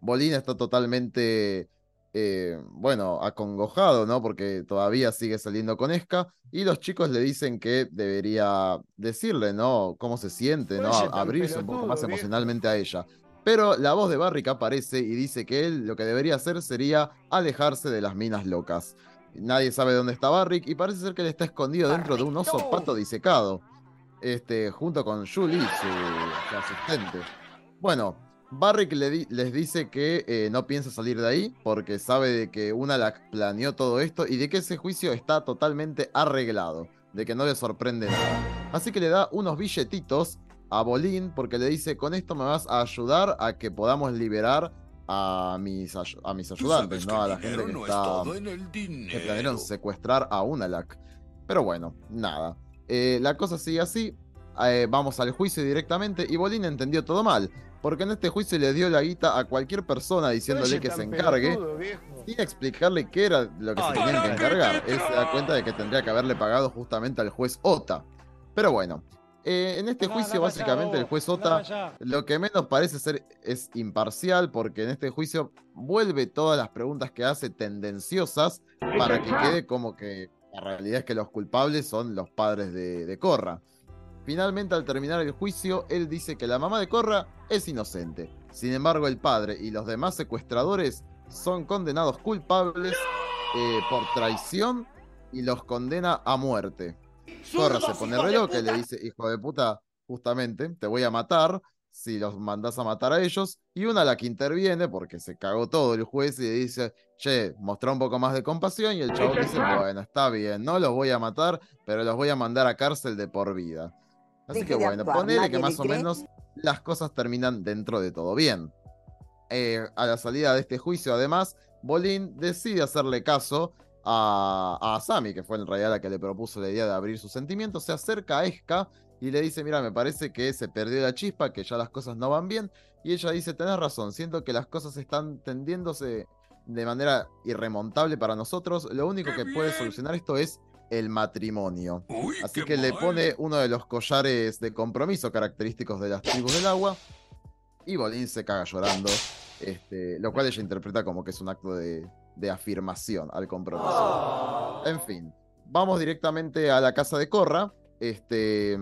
Bolín está totalmente, eh, bueno, acongojado, ¿no? Porque todavía sigue saliendo con Esca y los chicos le dicen que debería decirle, ¿no? Cómo se siente, ¿no? Abrirse un poco más emocionalmente a ella. Pero la voz de Barrick aparece y dice que él lo que debería hacer sería alejarse de las minas locas. Nadie sabe dónde está Barrick y parece ser que él está escondido dentro de un oso pato disecado. Este, junto con Julie, su, su asistente. Bueno, Barrick le di- les dice que eh, no piensa salir de ahí porque sabe de que Unalak planeó todo esto y de que ese juicio está totalmente arreglado, de que no le sorprende nada. Así que le da unos billetitos a Bolín porque le dice, con esto me vas a ayudar a que podamos liberar a mis, a mis ayudantes, ¿no? A la gente que está que planearon secuestrar a Unalak. Pero bueno, nada. Eh, la cosa sigue así. eh, vamos al juicio directamente y Bolín entendió todo mal. Porque en este juicio le dio la guita a cualquier persona diciéndole que se encargue sin explicarle qué era lo que se tenían que no. encargar. Él se da cuenta de que tendría que haberle pagado justamente al juez Ota. Pero bueno, eh, en este juicio básicamente el juez Ota lo que menos parece ser es imparcial porque en este juicio vuelve todas las preguntas que hace tendenciosas para que quede como que la realidad es que los culpables son los padres de, de Corra. Finalmente al terminar el juicio, él dice que la mamá de Corra es inocente. Sin embargo, el padre y los demás secuestradores son condenados culpables eh, por traición y los condena a muerte. Corra se pone re loca y le dice, hijo de puta, justamente, te voy a matar. si los mandás a matar a ellos, y una la que interviene, porque se cagó todo el juez y le dice, che, mostrá un poco más de compasión, y el chavo dice, bueno, está bien, no los voy a matar, pero los voy a mandar a cárcel de por vida. Así que bueno, ponele que más o menos las cosas terminan dentro de todo bien. Eh, a la salida de este juicio, además, Bolín decide hacerle caso a, a Asami, que fue en realidad la que le propuso la idea de abrir sus sentimientos, se acerca a Esca y le dice, mira, me parece que se perdió la chispa, que ya las cosas no van bien. Y ella dice, tenés razón, siento que las cosas están tendiéndose de manera irremontable para nosotros. Lo único que puede solucionar esto es el matrimonio. Así que le pone uno de los collares de compromiso característicos de las tribus del agua. Y Bolín se caga llorando. Este, lo cual ella interpreta como que es un acto de, de afirmación al compromiso. En fin, vamos directamente a la casa de Corra. Este,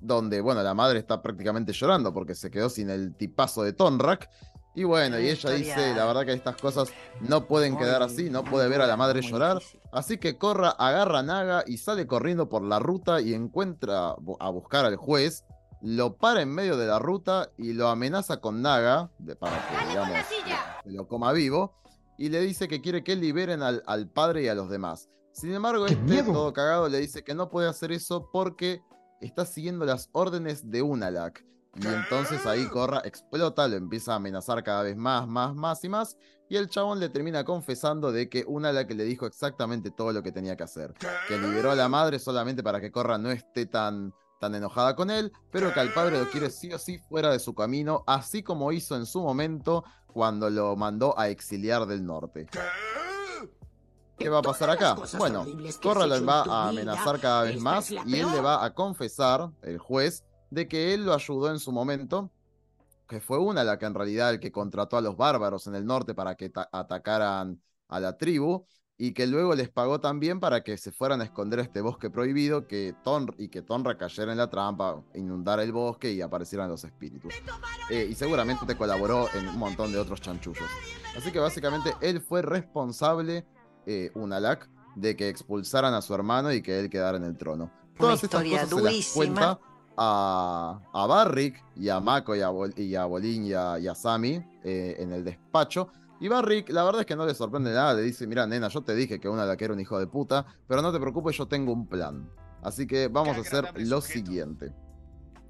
donde, bueno, la madre está prácticamente llorando porque se quedó sin el tipazo de Tonrak. Y bueno, y ella dice, la verdad que estas cosas no pueden quedar así, no puede ver a la madre llorar. Así que Corra agarra a Naga y sale corriendo por la ruta y encuentra a buscar al juez. Lo para en medio de la ruta y lo amenaza con Naga, de, para que, digamos, lo coma vivo. Y le dice que quiere que liberen al, al padre y a los demás. Sin embargo, este, todo cagado, le dice que no puede hacer eso porque está siguiendo las órdenes de Unalak. Y entonces ahí Corra explota, lo empieza a amenazar cada vez más, más, más y más. Y el chabón le termina confesando de que Unalak le dijo exactamente todo lo que tenía que hacer. Que liberó a la madre solamente para que Corra no esté tan, tan enojada con él, pero que al padre lo quiere sí o sí fuera de su camino, así como hizo en su momento cuando lo mandó a exiliar del norte. ¿Qué va a pasar acá? Bueno, Corra le va a amenazar cada vez más y él le va a confesar, el juez, de que él lo ayudó en su momento, que fue una la que en realidad el que contrató a los bárbaros en el norte para que atacaran a la tribu y que luego les pagó también para que se fueran a esconder a este bosque prohibido que Ton y que Tonra cayera en la trampa, inundara el bosque y aparecieran los espíritus. Eh, y seguramente te colaboró en un montón de otros chanchullos. Así que básicamente él fue responsable eh, Unalak de que expulsaran a su hermano y que él quedara en el trono. Todas estas cosas se las cuenta a, a Barrick y a Mako y a, y a Bolín y a, Sami eh, en el despacho. Y Barrick, la verdad es que no le sorprende nada, le dice, mira nena, yo te dije que Unalak era un hijo de puta, pero no te preocupes, yo tengo un plan. Así que vamos a hacer lo siguiente.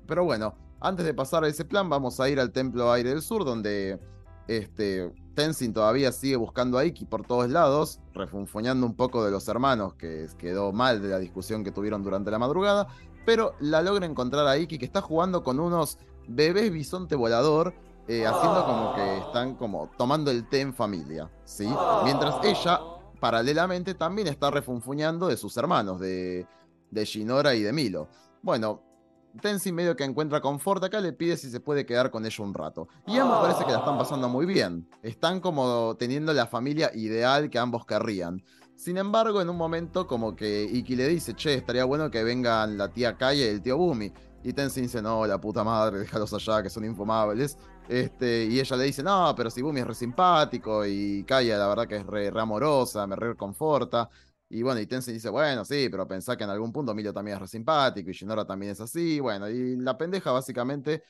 Pero bueno, antes de pasar a ese plan, vamos a ir al Templo Aire del Sur, donde este, Tenzin todavía sigue buscando a Iki por todos lados, refunfuñando un poco de los hermanos, que quedó mal de la discusión que tuvieron durante la madrugada, pero la logra encontrar a Iki que está jugando con unos bebés bisonte volador, eh, haciendo como que están como tomando el té en familia, ¿sí? Mientras ella, paralelamente, también está refunfuñando de sus hermanos, de, de Shinora y de Milo. Bueno, Tenzin medio que encuentra confort acá, le pide si se puede quedar con ella un rato. Y ambos parece que la están pasando muy bien. Están como teniendo la familia ideal que ambos querrían. Sin embargo, en un momento como que Iki le dice, che, estaría bueno que vengan la tía Kaya y el tío Bumi. Y Tenzin dice, no, la puta madre, déjalos allá, que son infumables. Este, y ella le dice, no, pero si Bumi es re simpático y Kaya la verdad que es re, re amorosa, me re conforta. Y bueno, y Tenzin dice, bueno, sí, pero pensá que en algún punto Emilio también es re simpático y Shinora también es así. Bueno, y la pendeja básicamente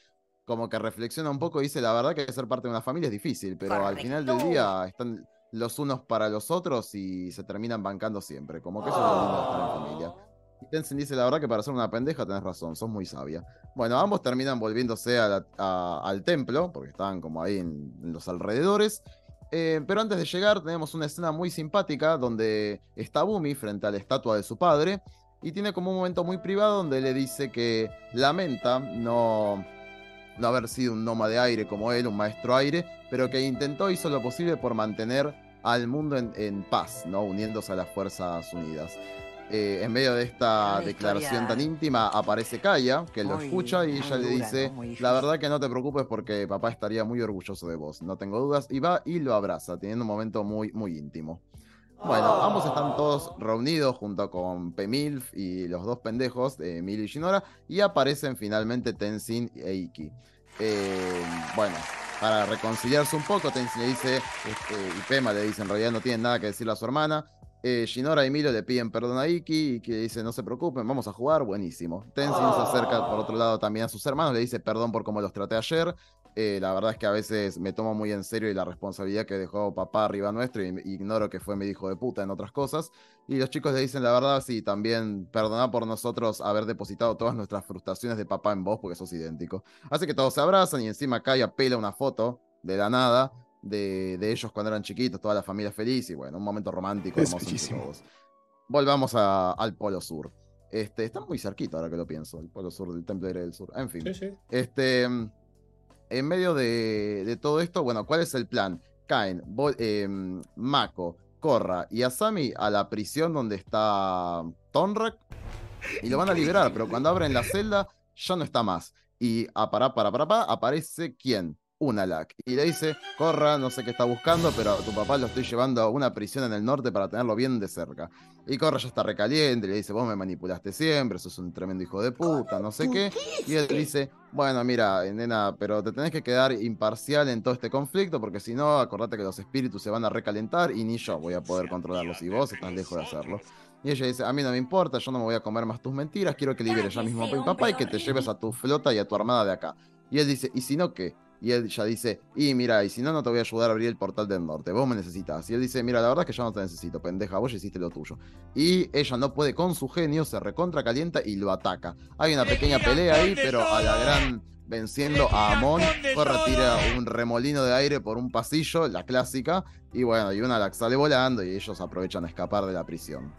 como que reflexiona un poco y dice, la verdad que ser parte de una familia es difícil, pero al final del día están los unos para los otros y se terminan bancando siempre. Como que eso es lo lindo de estar en familia. Y Tenzin dice, la verdad que para ser una pendeja tenés razón, sos muy sabia. Bueno, ambos terminan volviéndose al templo, porque estaban como ahí en los alrededores. Eh, pero antes de llegar tenemos una escena muy simpática donde está Bumi frente a la estatua de su padre y tiene como un momento muy privado donde le dice que lamenta no, no haber sido un nómada de aire como él, un maestro aire, pero que intentó, hizo lo posible por mantener al mundo en, en paz, ¿no? uniéndose a las Fuerzas Unidas. Eh, en medio de esta declaración tan íntima aparece Kaya, que lo escucha y ella le dice, la verdad que no te preocupes porque papá estaría muy orgulloso de vos, no tengo dudas, y va y lo abraza, teniendo un momento muy, muy íntimo. Bueno, ambos están todos reunidos junto con Pemilf y los dos pendejos de Mil y Shinora, y aparecen finalmente Tenzin e Iki. Eh, bueno, para reconciliarse un poco, Tenzin le dice, este, y Pema le dice, en realidad no tiene nada que decirle a su hermana, Eh, Shinora y Milo le piden perdón a Iki, y que dice no se preocupen, vamos a jugar, buenísimo. Tenzin se acerca por otro lado también a sus hermanos, le dice perdón por cómo los traté ayer. Eh, la verdad es que a veces me tomo muy en serio y la responsabilidad que dejó papá arriba nuestro y ignoro que fue mi hijo de puta en otras cosas. Y los chicos le dicen la verdad, sí, también perdona por nosotros haber depositado todas nuestras frustraciones de papá en vos porque sos idéntico. Así que todos se abrazan y encima Kai apela una foto de la nada de, ellos cuando eran chiquitos, toda la familia feliz y bueno, un momento romántico. Es todos. Volvamos al Polo Sur. Este, está muy cerquita ahora que lo pienso, el Polo Sur del Templo del Sur. En fin. Este, en medio de, todo esto, bueno, ¿cuál es el plan? Caen em, Mako, Korra y Asami a la prisión donde está Tonrak y lo van a liberar, pero cuando abren la celda ya no está más. Y a para, para, para, para, aparece quién? Unalak. Y le dice, corra, no sé qué está buscando, pero a tu papá lo estoy llevando a una prisión en el norte para tenerlo bien de cerca. Y Corra ya está recaliente, le dice, vos me manipulaste siempre, sos un tremendo hijo de puta, no sé qué. Y él dice, bueno, mira, nena, pero te tenés que quedar imparcial en todo este conflicto, porque si no, acordate que los espíritus se van a recalentar y ni yo voy a poder controlarlos, y vos estás lejos de hacerlo. Y ella dice, a mí no me importa, yo no me voy a comer más tus mentiras, quiero que liberes ya mismo a mi papá y que te lleves a tu flota y a tu armada de acá. Y él dice, ¿y si no qué? Y él ya dice, y mira, y si no, no te voy a ayudar a abrir el portal del norte, vos me necesitas. Y él dice, mira, la verdad es que yo no te necesito, pendeja, vos ya hiciste lo tuyo. Y ella no puede con su genio, se recontra calienta y lo ataca. Hay una pequeña pelea ahí, pero a la gran venciendo a Amon, Corra tira un remolino de aire por un pasillo, la clásica, y bueno, y una la sale volando y ellos aprovechan a escapar de la prisión.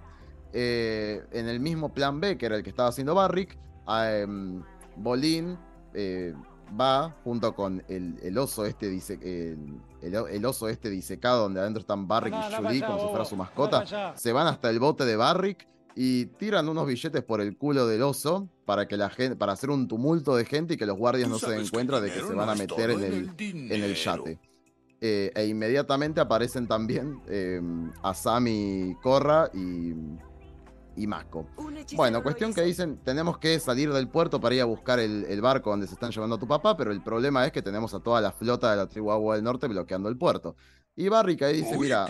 Eh, en el mismo plan B, que era el que estaba haciendo Barrick, em, Bolín eh, va junto con el, oso este dice, el, oso este disecado donde adentro están Barrick y Julie como si fuera su mascota. Se van hasta el bote de Barrick y tiran unos billetes por el culo del oso para que la gente, para hacer un tumulto de gente y que los guardias no se den cuenta de que se van a meter en el, en el yate. Eh, e inmediatamente aparecen también eh, Asami Korra y y Mako. Bueno, cuestión que dicen, tenemos que salir del puerto para ir a buscar el, barco donde se están llevando a tu papá, pero el problema es que tenemos a toda la flota de la tribu Agua del Norte bloqueando el puerto. Y Barrick ahí dice, mira,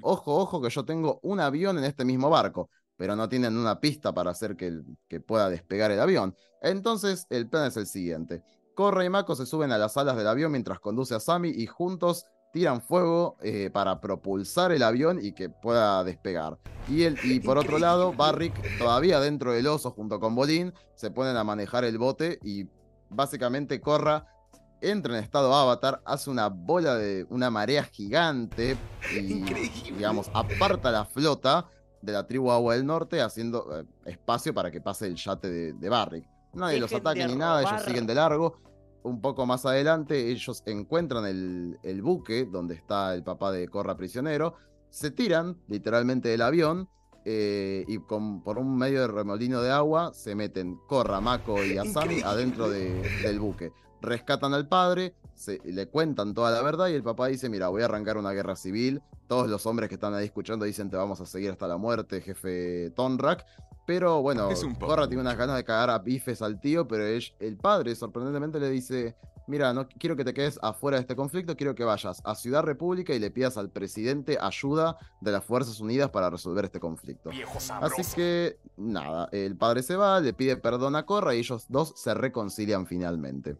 ojo, ojo, que yo tengo un avión en este mismo barco, pero no tienen una pista para hacer que, que pueda despegar el avión. Entonces, el plan es el siguiente. Corre y Mako se suben a las alas del avión mientras conduce a Sammy y juntos tiran fuego eh, para propulsar el avión y que pueda despegar. Y, el, y por otro lado, Barrick, todavía dentro del oso junto con Bolín, se ponen a manejar el bote y básicamente Corra entra en estado avatar, hace una bola de una marea gigante y, digamos, aparta la flota de la tribu Agua del Norte, haciendo eh, espacio para que pase el yate de, de Barrick. Nadie los ataque ni nada, ellos siguen de largo un poco más adelante, ellos encuentran el, buque donde está el papá de Corra prisionero, se tiran literalmente del avión eh, y con, por un medio de remolino de agua se meten Corra, Mako y Asami adentro del buque. Rescatan al padre, se, le cuentan toda la verdad y el papá dice, mira, voy a arrancar una guerra civil. Todos los hombres que están ahí escuchando dicen, te vamos a seguir hasta la muerte, jefe Tonrak. Pero bueno, Corra tiene unas ganas de cagar a bifes al tío, pero el padre sorprendentemente le dice, mira, no quiero que te quedes afuera de este conflicto, quiero que vayas a Ciudad República y le pidas al presidente ayuda de las Fuerzas Unidas para resolver este conflicto. Así que, nada, el padre se va, le pide perdón a Corra y ellos dos se reconcilian finalmente.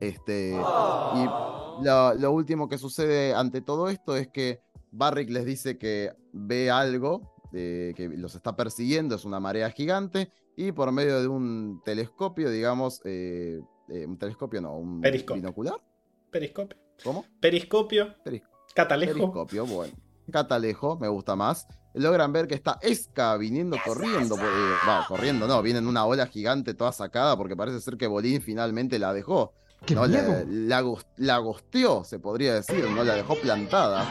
Este, y lo, último que sucede ante todo esto es que Barrick les dice que ve algo que los está persiguiendo, es una marea gigante, y por medio de un telescopio, digamos, eh, eh, un telescopio no, un binocular. Periscopio. ¿Cómo? Periscopio. Catalejo. Periscopio, bueno. Catalejo, me gusta más. Logran ver que está Esca viniendo corriendo. Eh, va, corriendo, no, viene en una ola gigante toda sacada porque parece ser que Bolín finalmente la dejó. ¿No? La, la, gosteó, se podría decir, no la dejó plantada,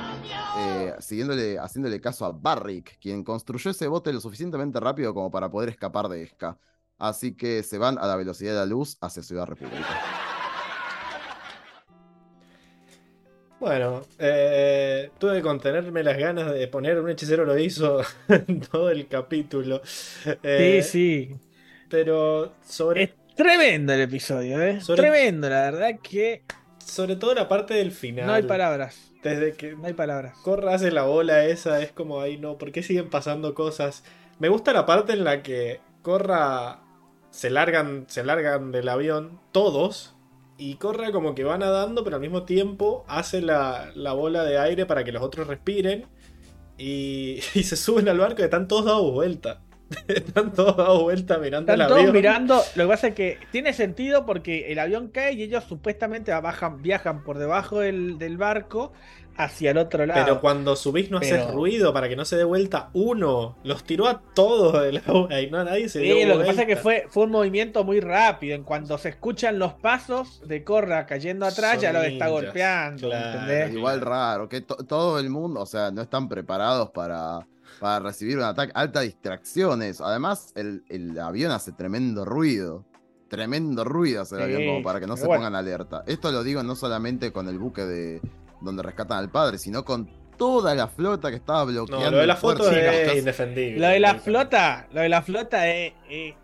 eh, siguiéndole, haciéndole caso a Barrick, quien construyó ese bote lo suficientemente rápido como para poder escapar de Esca. Así que se van a la velocidad de la luz hacia Ciudad República. Bueno, eh, tuve que contenerme las ganas de poner un hechicero lo hizo en todo el capítulo. Eh, sí, sí. Pero sobre. Tremendo el episodio, ¿eh? Tremendo, la verdad que. Sobre todo la parte del final. No hay palabras. Desde que No hay palabras. Corra hace la bola esa, es como ahí, no, ¿por qué siguen pasando cosas? Me gusta la parte en la que Corra se largan, se largan del avión todos y Corra como que va nadando, pero al mismo tiempo hace la, la bola de aire para que los otros respiren y, y se suben al barco y están todos dados vuelta. están todos dados vuelta mirando Están el todos avión. mirando. Lo que pasa es que tiene sentido porque el avión cae y ellos supuestamente bajan, viajan por debajo del, del barco hacia el otro lado. Pero cuando subís no haces ruido para que no se dé vuelta uno. Los tiró a todos del agua y no a nadie se Sí, dio lo que pasa es que fue, fue un movimiento muy rápido. En cuanto se escuchan los pasos de Corra cayendo atrás, Son ya lo está golpeando. Igual raro, que to- todo el mundo, o sea, no están preparados para, para recibir un ataque. Altas distracciones. Además, el, el avión hace tremendo ruido. Tremendo ruido hace el Sí, avión como para que no pero se bueno. pongan alerta. Esto lo digo no solamente con el buque de donde rescatan al padre, sino con toda la flota que estaba bloqueando. No, lo de la foto puerto. es Sí, indefendible. Lo de la flota, lo de la flota es, es,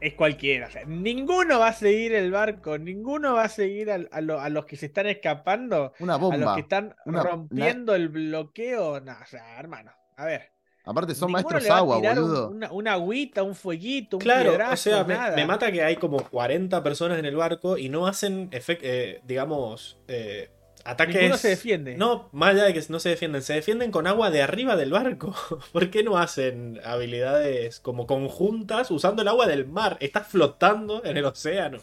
es cualquiera. O sea, ninguno va a seguir el barco, ninguno va a seguir a, lo- a los que se están escapando, Una a los bomba. que están Una- rompiendo el bloqueo. No, o sea, hermano, a ver. Aparte son ninguno maestros le va a agua, tirar un- boludo. una, una agüita, un fueguito, un Claro, piedrazo, o sea, me, nada. me mata que hay como 40 personas en el barco y no hacen, eh, digamos, eh, ataques. Ninguno se defiende. No, más allá de que no se defienden, se defienden con agua de arriba del barco. ¿Por qué no hacen habilidades como conjuntas usando el agua del mar? Estás flotando en el océano.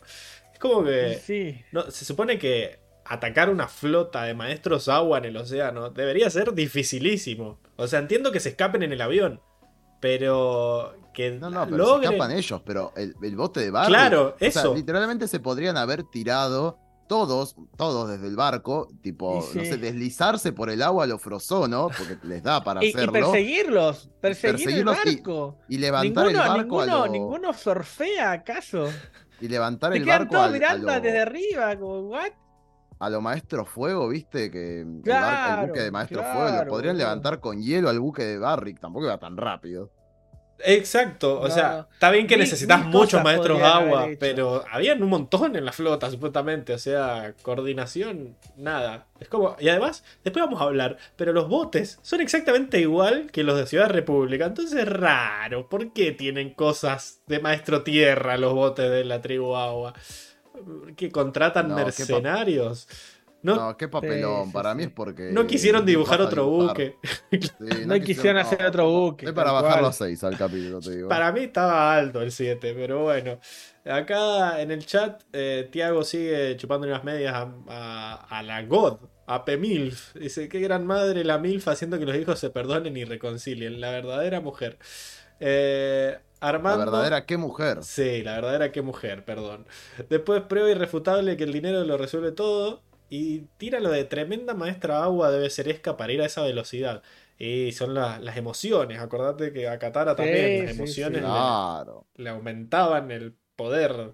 Es como que. Sí. No, se supone que atacar una flota de maestros agua en el océano debería ser dificilísimo. O sea, entiendo que se escapen en el avión, pero que No, no, pero logren... se escapan ellos, pero el, el bote de barco. Claro, o sea, eso. literalmente se podrían haber tirado todos, todos desde el barco, tipo, Y no sé, deslizarse por el agua a lo frozono, porque les da para Y, y hacerlo. perseguirlos, perseguir perseguirlos el y- barco. Y levantar Ninguno, el barco ninguno, a lo, ninguno surfea acaso. y levantar el quedan barco todos al- a, mirando lo, desde arriba, como, ¿what? A lo maestro fuego, viste, que el, buque de maestro fuego lo podrían boludo. levantar con hielo al buque de Barrick, tampoco iba tan rápido. Exacto, o No. sea, está bien que necesitas muchos maestros agua, pero habían un montón en la flota, supuestamente, o sea, coordinación, nada. Es como, y además, después vamos a hablar, pero los botes son exactamente igual que los de Ciudad República, entonces es raro, ¿por qué tienen cosas de maestro tierra los botes de la tribu agua? ¿Que contratan No, qué pa- mercenarios? No, No, qué papelón, sí, para sí. mí es porque... no quisieron dibujar otro dibujar. buque. Sí, No quisieron hacer no, otro buque, Es para bajarlo a 6 al capítulo, te digo. Para mí estaba alto el 7, pero bueno. Acá en el chat, eh, Tiago sigue chupando unas medias a, a- a la God, a Pemilf. Dice, qué gran madre la Milf haciendo que los hijos se perdonen y reconcilien. La verdadera mujer. Eh, La verdadera, qué mujer. Sí, la verdadera qué mujer, perdón. Después prueba irrefutable que el dinero lo resuelve todo. Y tira lo de tremenda maestra agua debe ser esca para ir a esa velocidad. Y son la- las emociones. Acordate que a Katara también las emociones sí. le- Claro. le aumentaban el poder.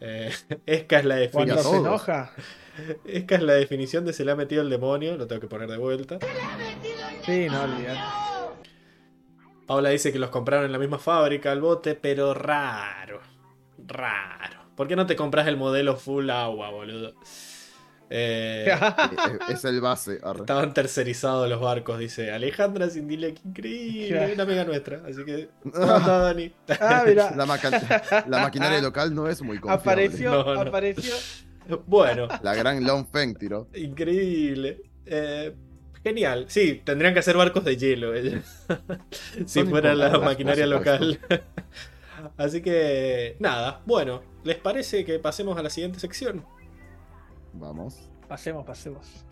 Eh, Esca es la Cuando definición. se todos. enoja. Esca es la definición de se le ha metido el demonio. Lo tengo que poner de vuelta. Sí, no olvidar. Paula dice que los compraron en la misma fábrica al bote, pero raro. Raro. ¿Por qué no te compras el modelo full agua, boludo? Eh, es, el base. arre. estaban tercerizados los barcos, dice Alejandra Sindile, qué increíble, una amiga nuestra. Así que, ¿cómo está, Dani? ah, mira. La, maquinaria local no es muy confiable. Apareció, No, no. apareció. Bueno, La gran Long Feng tiró. Increíble. Eh, genial. Sí, tendrían que hacer barcos de hielo ellos. si fuera la maquinaria local. Así que nada, bueno, ¿les parece que pasemos a la siguiente sección? Vamos. Pasemos, pasemos.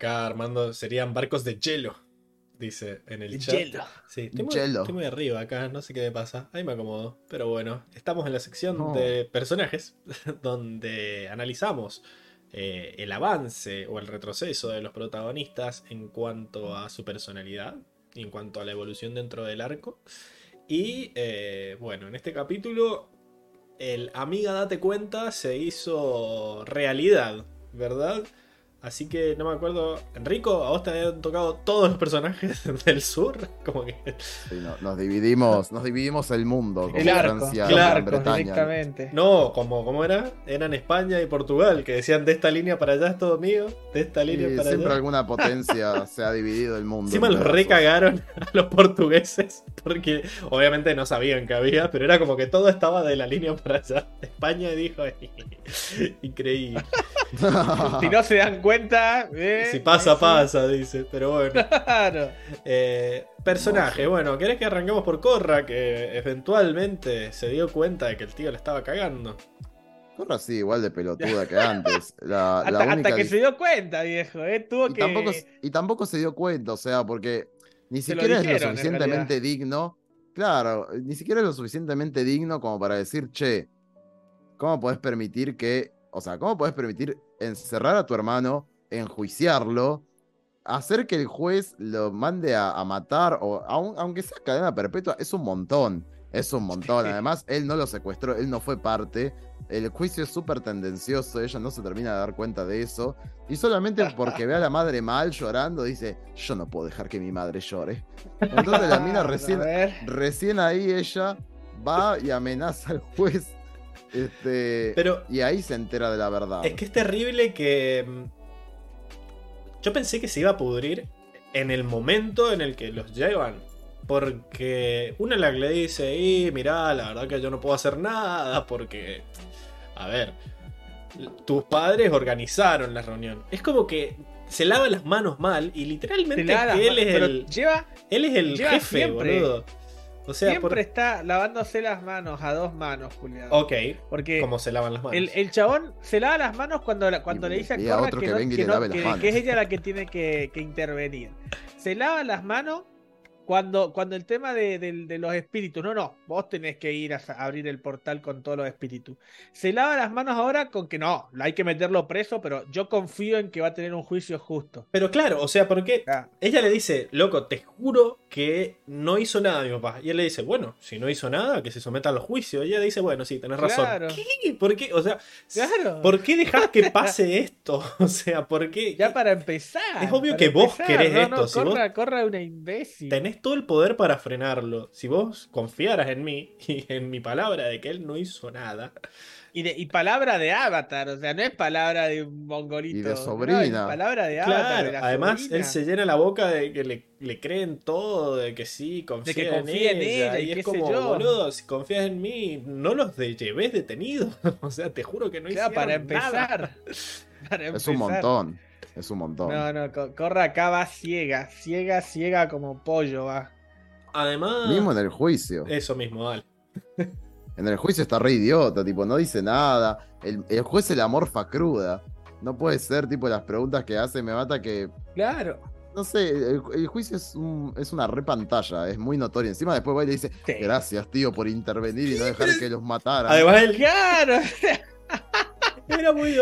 Acá Armando serían barcos de hielo, dice en el chat. Hielo. Sí, estoy muy, Hielo. estoy muy arriba acá, no sé qué me pasa. Ahí me acomodo. Pero bueno, estamos en la sección No. de personajes, donde analizamos eh, el avance o el retroceso de los protagonistas en cuanto a su personalidad, en cuanto a la evolución dentro del arco. Y eh, bueno, en este capítulo, el Amiga Date Cuenta se hizo realidad, ¿verdad? Así que no me acuerdo. Enrico, a vos te habían tocado todos los personajes del sur. Como que. Sí, no, nos dividimos, nos dividimos el mundo. Como El arco, Francia, el arco directamente. No, como, como era, eran España y Portugal, que decían de esta línea para allá es todo mío, de esta línea Y para siempre allá. alguna potencia se ha dividido el mundo. Encima en los recagaron a los portugueses, porque obviamente no sabían que había, pero era como que todo estaba de la línea para allá. España dijo, increíble. Si no se dan cuenta, eh, Si pasa, pasa, dice, pero bueno. Claro. Eh, personaje, bueno, ¿querés que arranquemos por Corra? Que eventualmente se dio cuenta de que el tío le estaba cagando. Corra sí, igual de pelotuda que antes. La, la Hasta, que se dio cuenta, viejo, eh, tuvo y, que. tampoco, y tampoco se dio cuenta, o sea, porque ni Se lo siquiera es lo en suficientemente digno. Claro, ni siquiera es lo suficientemente digno como para decir, che, ¿cómo podés permitir que, o sea, cómo podés permitir encerrar a tu hermano, enjuiciarlo, hacer que el juez lo mande a, a matar, o aun- aunque sea cadena perpetua, es un montón, es un montón. Además, él no lo secuestró, él no fue parte. El juicio es súper tendencioso, ella no se termina de dar cuenta de eso. Y solamente porque ve a la madre mal llorando, dice, yo no puedo dejar que mi madre llore. Entonces la mina recién, recién ahí ella va y amenaza al juez. Este, Pero y ahí se entera de la verdad. es que es terrible que... mm, Yo pensé que se iba a pudrir en el momento en el que los llevan. Porque una la que le dice, y mirá, la verdad que yo no puedo hacer nada porque... A ver, tus padres organizaron la reunión. Es como que se lava las manos mal y literalmente él es el, lleva, él es el jefe, siempre- boludo. O sea, siempre por... está lavándose las manos a dos manos, Julián. Ok, Porque como se lavan las manos. el, el chabón se lava las manos cuando, la- cuando Y- le dice a y a Korra otro que, que no- venga y que le no- que- es ella la que tiene que, que intervenir. Se lava las manos cuando, cuando el tema de, del- de los espíritus. No, no, vos tenés que ir a abrir el portal con todos los espíritus. Se lava las manos ahora con que no, hay que meterlo preso, pero yo confío en que va a tener un juicio justo. Pero claro, o sea, porque Ah, ella le dice, loco, te juro que no hizo nada mi papá. Y él le dice, bueno, si no hizo nada, que se someta a los juicios. Y ella dice, bueno, sí, tenés razón. Claro. ¿Qué? ¿Por qué? O sea, Claro. ¿por qué dejás que pase esto? O sea, ¿por qué? Ya para empezar. Es obvio que vos empezar. querés No, esto, No, si corra, corra una imbécil. Tenés todo el poder para frenarlo. Si vos confiaras en mí y en mi palabra de que él no hizo nada. Y, de- y palabra de Avatar, o sea, no es palabra de un mongolito. Y de no, sobrina. es palabra de Avatar. Claro, de la además sobrina. él se llena la boca de que le, le creen todo, de que sí, confía, que confía en ella y y qué es sé como, yo. boludo, si confías en mí, no los de lleves detenidos. o sea, te juro que no Claro, hicieron para nada. empezar. Para Es un empezar. montón. Es un montón. No, no, co- corra acá va ciega, ciega, ciega como pollo va. Además, Mismo en el juicio. eso mismo, dale. En el juicio está re idiota, tipo, no dice nada. El, el juez se la morfa cruda. No puede ser, tipo, las preguntas que hace me mata que. Claro. No sé, el, el juicio es, un- es una re pantalla, es muy notorio. Encima después va y le dice, Sí. gracias, tío, por intervenir y no dejar que los mataran. Además, él Claro,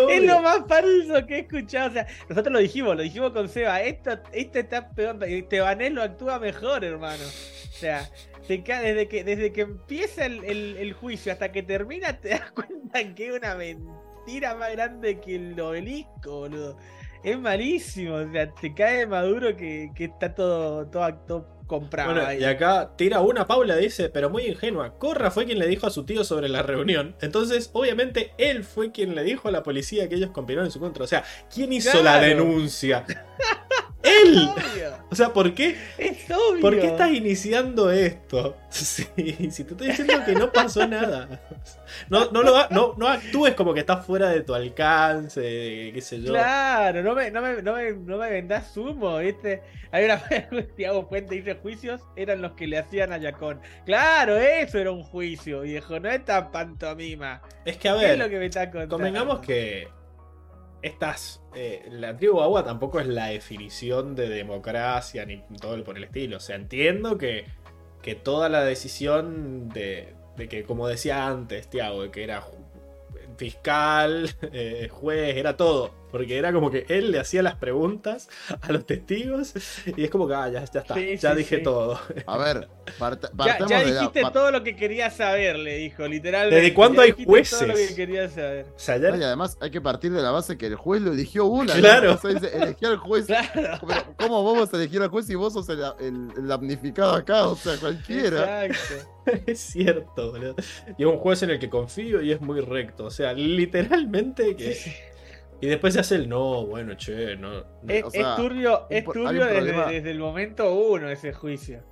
es lo más falso que he escuchado. O sea, nosotros lo dijimos, lo dijimos con Seba. Esto, esto está peor. Tebanés lo actúa mejor, hermano. O sea, te desde que, desde que empieza el, el- juicio hasta que termina, te das cuenta que es una mentira más grande que el obelisco, boludo. Es malísimo. O sea, te cae maduro que, que está todo, todo, todo comprado Bueno, ahí. y acá tira una Paula, dice, pero muy ingenua. Corra fue quien le dijo a su tío sobre la reunión. Entonces, obviamente, él fue quien le dijo a la policía que ellos conspiraron en su contra. O sea, ¿quién hizo la denuncia? Es ¡Él! obvio. O sea, ¿por qué? Es obvio. ¿Por qué estás iniciando esto? Sí, si te estoy diciendo que no pasó nada. No, no, lo, no, no actúes como que estás fuera de tu alcance, qué sé yo. Claro, no me, no me, no me, no me vendás humo, ¿viste? Hay una Tiago Puente dice juicios eran los que le hacían a Yacón. Claro, eso era un juicio, viejo, no es tan pantomima. Es que, a ¿Qué es lo ver, que me está contando? convengamos que estas. eh, la tribu agua tampoco es la definición de democracia ni todo por el estilo. O sea, entiendo que, que toda la decisión de, de que, como decía antes, Tiago, de que era fiscal, eh, juez, era todo. Porque era como que él le hacía las preguntas a los testigos y es como que, ah, ya, ya está, Sí, ya sí, dije sí. todo. A ver, part- Ya, ya de la- dijiste todo lo que querías saber, le dijo, literalmente. ¿Desde cuándo hay dijiste Todo lo jueces? que querías saber. O sea, ya- No, y además hay que partir de la base que el juez lo eligió una. ¿no? Claro. O sea, dice, al juez. Claro. ¿Cómo vamos a elegir al juez si vos sos el, el- el damnificado acá? O sea, cualquiera. Exacto. es cierto, boludo. Y es un juez en el que confío y es muy recto. O sea, literalmente que. Y después se hace el no, bueno, che, no. no". Es, o sea, es turbio, es turbio desde, desde el momento uno ese juicio.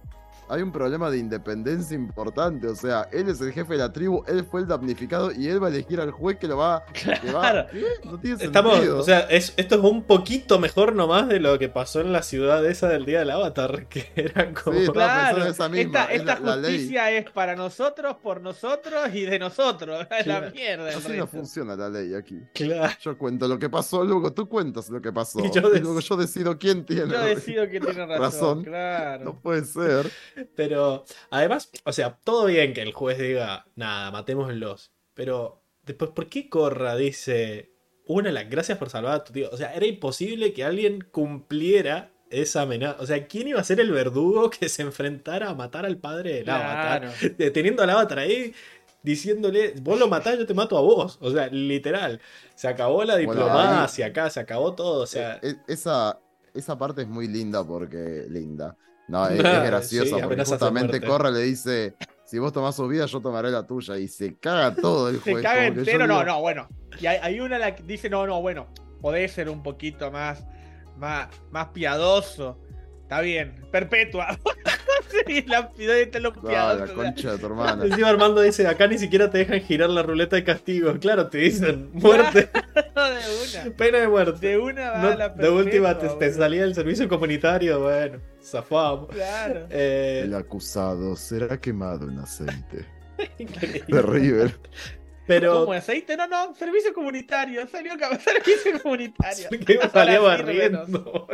Hay un problema de independencia importante. O sea, él es el jefe de la tribu, él fue el damnificado y él va a elegir al juez que lo va. Que va Claro. ¿Qué? No tiene Estamos, sentido. o sea, es- esto es un poquito mejor nomás de lo que pasó en la ciudad esa del día del avatar, que eran como... Sí, Claro, esa misma, esta, es esta la- justicia es para nosotros, por nosotros y de nosotros. Es la Claro. mierda. Así no funciona la ley aquí. Claro. Yo cuento lo que pasó, luego tú cuentas lo que pasó. Y yo luego yo decido quién tiene. Yo decido que tiene razón. Razón. Claro. No puede ser. Pero además, o sea, todo bien que el juez diga, nada, matémoslos. Pero después, ¿por qué Corra dice, una, las gracias por salvar a tu tío? O sea, era imposible que alguien cumpliera esa amenaza. O sea, ¿quién iba a ser el verdugo que se enfrentara a matar al padre del avatar? Claro. Eh, Teniendo al avatar ahí, diciéndole, vos lo matás, yo te mato a vos. O sea, literal. Se acabó la Bueno, diplomacia acá, se acabó todo. O sea, E- esa, esa parte es muy linda porque. Linda. No, es, sí, porque justamente. Corra le dice: Si vos tomás su vida, yo tomaré la tuya. Y se caga todo el Se juez. caga que yo entero, no, digo, no, bueno. Y hay, hay una la que dice, no, no, bueno, podés ser un poquito más, más, más piadoso. Está bien, perpetua. sí, la piedad lo "Ah, la concha de tu hermana. encima Armando dice, acá ni siquiera te dejan girar la ruleta de castigo. Claro, te dicen, muerte, de una. pena de muerte. De una va No, la de última te, perpetua, te salía el servicio comunitario, bueno, zafamos. Claro. Eh, El acusado será quemado en aceite. increíble. De River. Pero ¿Cómo aceite? No, no, servicio comunitario. Salió servicio comunitario. que salía barriendo.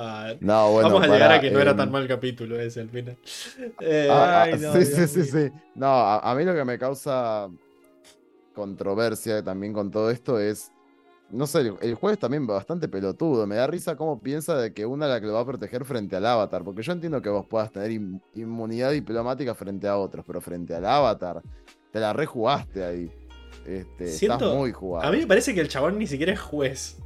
Ah, No, bueno. Vamos a llegar a que no era em, tan mal capítulo ese al final. Eh, Ah, Ay, ah, no, sí, Dios sí, sí, sí. No, a, a mí lo que me causa controversia también con todo esto es, no sé, el, el juez también bastante pelotudo. Me da risa cómo piensa de que una es la que lo va a proteger frente al avatar, porque yo entiendo que vos puedas tener in- inmunidad diplomática frente a otros, pero frente al avatar, te la rejugaste ahí. Este, Siento- estás muy jugado. a mí me parece que el chabón ni siquiera es juez.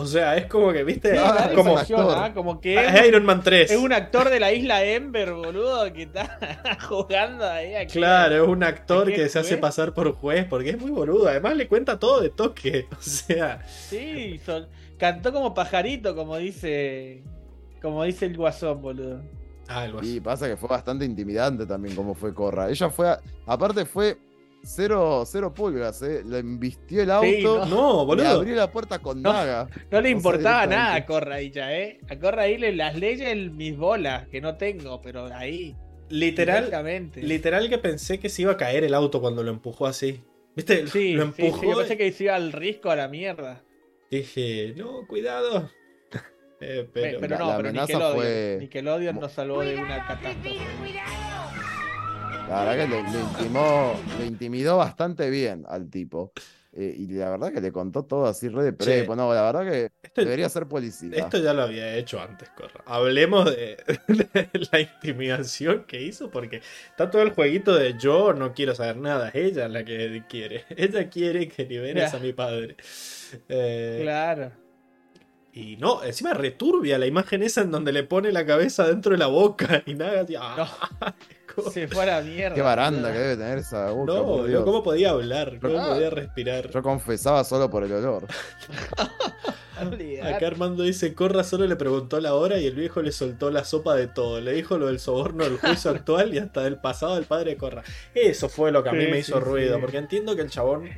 O sea, es como que, viste, Ah, la como. ¿ah? como que es es, Iron Man 3. es un actor de la isla Ember, boludo, que está jugando ahí. aquí. Claro, es un actor ¿De qué que se hace pasar por juez porque es muy boludo. Además le cuenta todo de toque. O sea, Sí, son- cantó como pajarito, como dice. Como dice el guasón, boludo. algo así. Y pasa que fue bastante intimidante también como fue Corra. Ella fue, a- aparte fue cero, cero pulgas, ¿eh? Le embistió el auto. Sí, no. No, Le boludo. abrió la puerta con No. naga. No le O sea, importaba directamente. nada a Corra ahí ya, ¿eh? A Corra ahí le, las leyes, mis bolas, que no tengo, pero ahí. Literal, literal que pensé que se iba a caer el auto cuando lo empujó así. ¿Viste? Sí, lo sí, sí, empujó. yo pensé que se iba al risco a la mierda. Dije, no, cuidado. Eh, pero, no, la pero Nickelodeon, fue- Nickelodeon nos salvó de una catástrofe. La verdad que le, le intimó, le intimidó bastante bien al tipo. Eh, y la verdad que le contó todo así re de prepo. No, la verdad que esto, debería ser policía. esto ya lo había hecho antes, Corra. Hablemos de, de la intimidación que hizo, porque está todo el jueguito de yo no quiero saber nada. Ella es la que quiere. Ella quiere que liberes a mi padre. Eh, Claro. Y no, encima returbia la imagen esa en donde le pone la cabeza dentro de la boca y nada. así, ah, ¿cómo- Se fue a la mierda. Qué baranda que debe tener esa boca. No, por no, Dios. ¿cómo podía hablar? ¿Cómo Ah. podía respirar? Yo confesaba solo por el olor. Acá Armando dice, Corra solo le preguntó la hora y el viejo le soltó la sopa de todo. Le dijo lo del soborno del juicio actual y hasta del pasado del padre de Corra. Eso fue lo que a mí Sí, me hizo sí, ruido, sí. porque entiendo que el chabón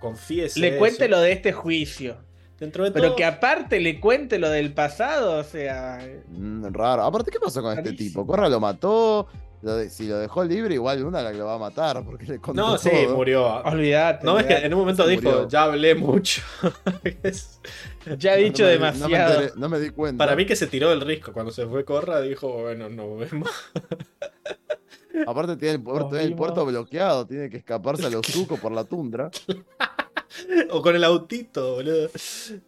confiese Le cuente eso. lo de este juicio. Dentro de Pero todo, que aparte le cuente lo del pasado, o sea. Mm, raro. Aparte, ¿qué pasó con este tipo? Corra lo mató. Lo de- si lo dejó libre, igual una la que lo va a matar. Porque le contó No, sí, todo. murió. Olvídate. No, es que en un momento Se dijo, murió. ya hablé mucho. Ya he dicho No me di- demasiado. No me, enteré- no me di cuenta. Para mí que se tiró del risco. Cuando se fue Corra dijo, bueno, nos vemos. Aparte tiene el puerto, el puerto bloqueado, tiene que escaparse a los sucos por la tundra. O con el autito, boludo.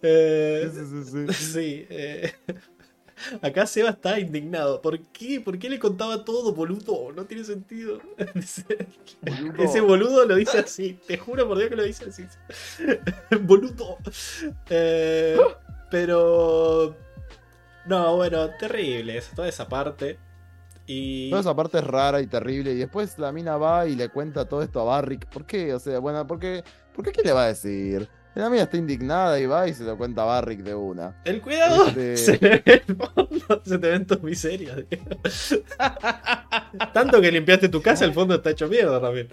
Eh, Sí, sí, sí, sí. sí. eh, Acá Seba está indignado. ¿Por qué? ¿Por qué le contaba todo, boludo? No tiene sentido. Boludo. Ese boludo lo dice así. Te juro por Dios que lo dice así. boludo. Eh, pero. No, bueno, terrible. esa- Toda esa parte. Y. Toda esa parte es rara y terrible. Y después la mina va y le cuenta todo esto a Barrick. ¿Por qué? O sea, bueno, ¿por qué? ¿Por qué? ¿Qué le va a decir? La mina está indignada y va y se lo cuenta a Barrick de una. El cuidado. Este- Se le ve el fondo. Se te ven tus miserias. tío. Tanto que limpiaste tu casa, el fondo está hecho mierda también.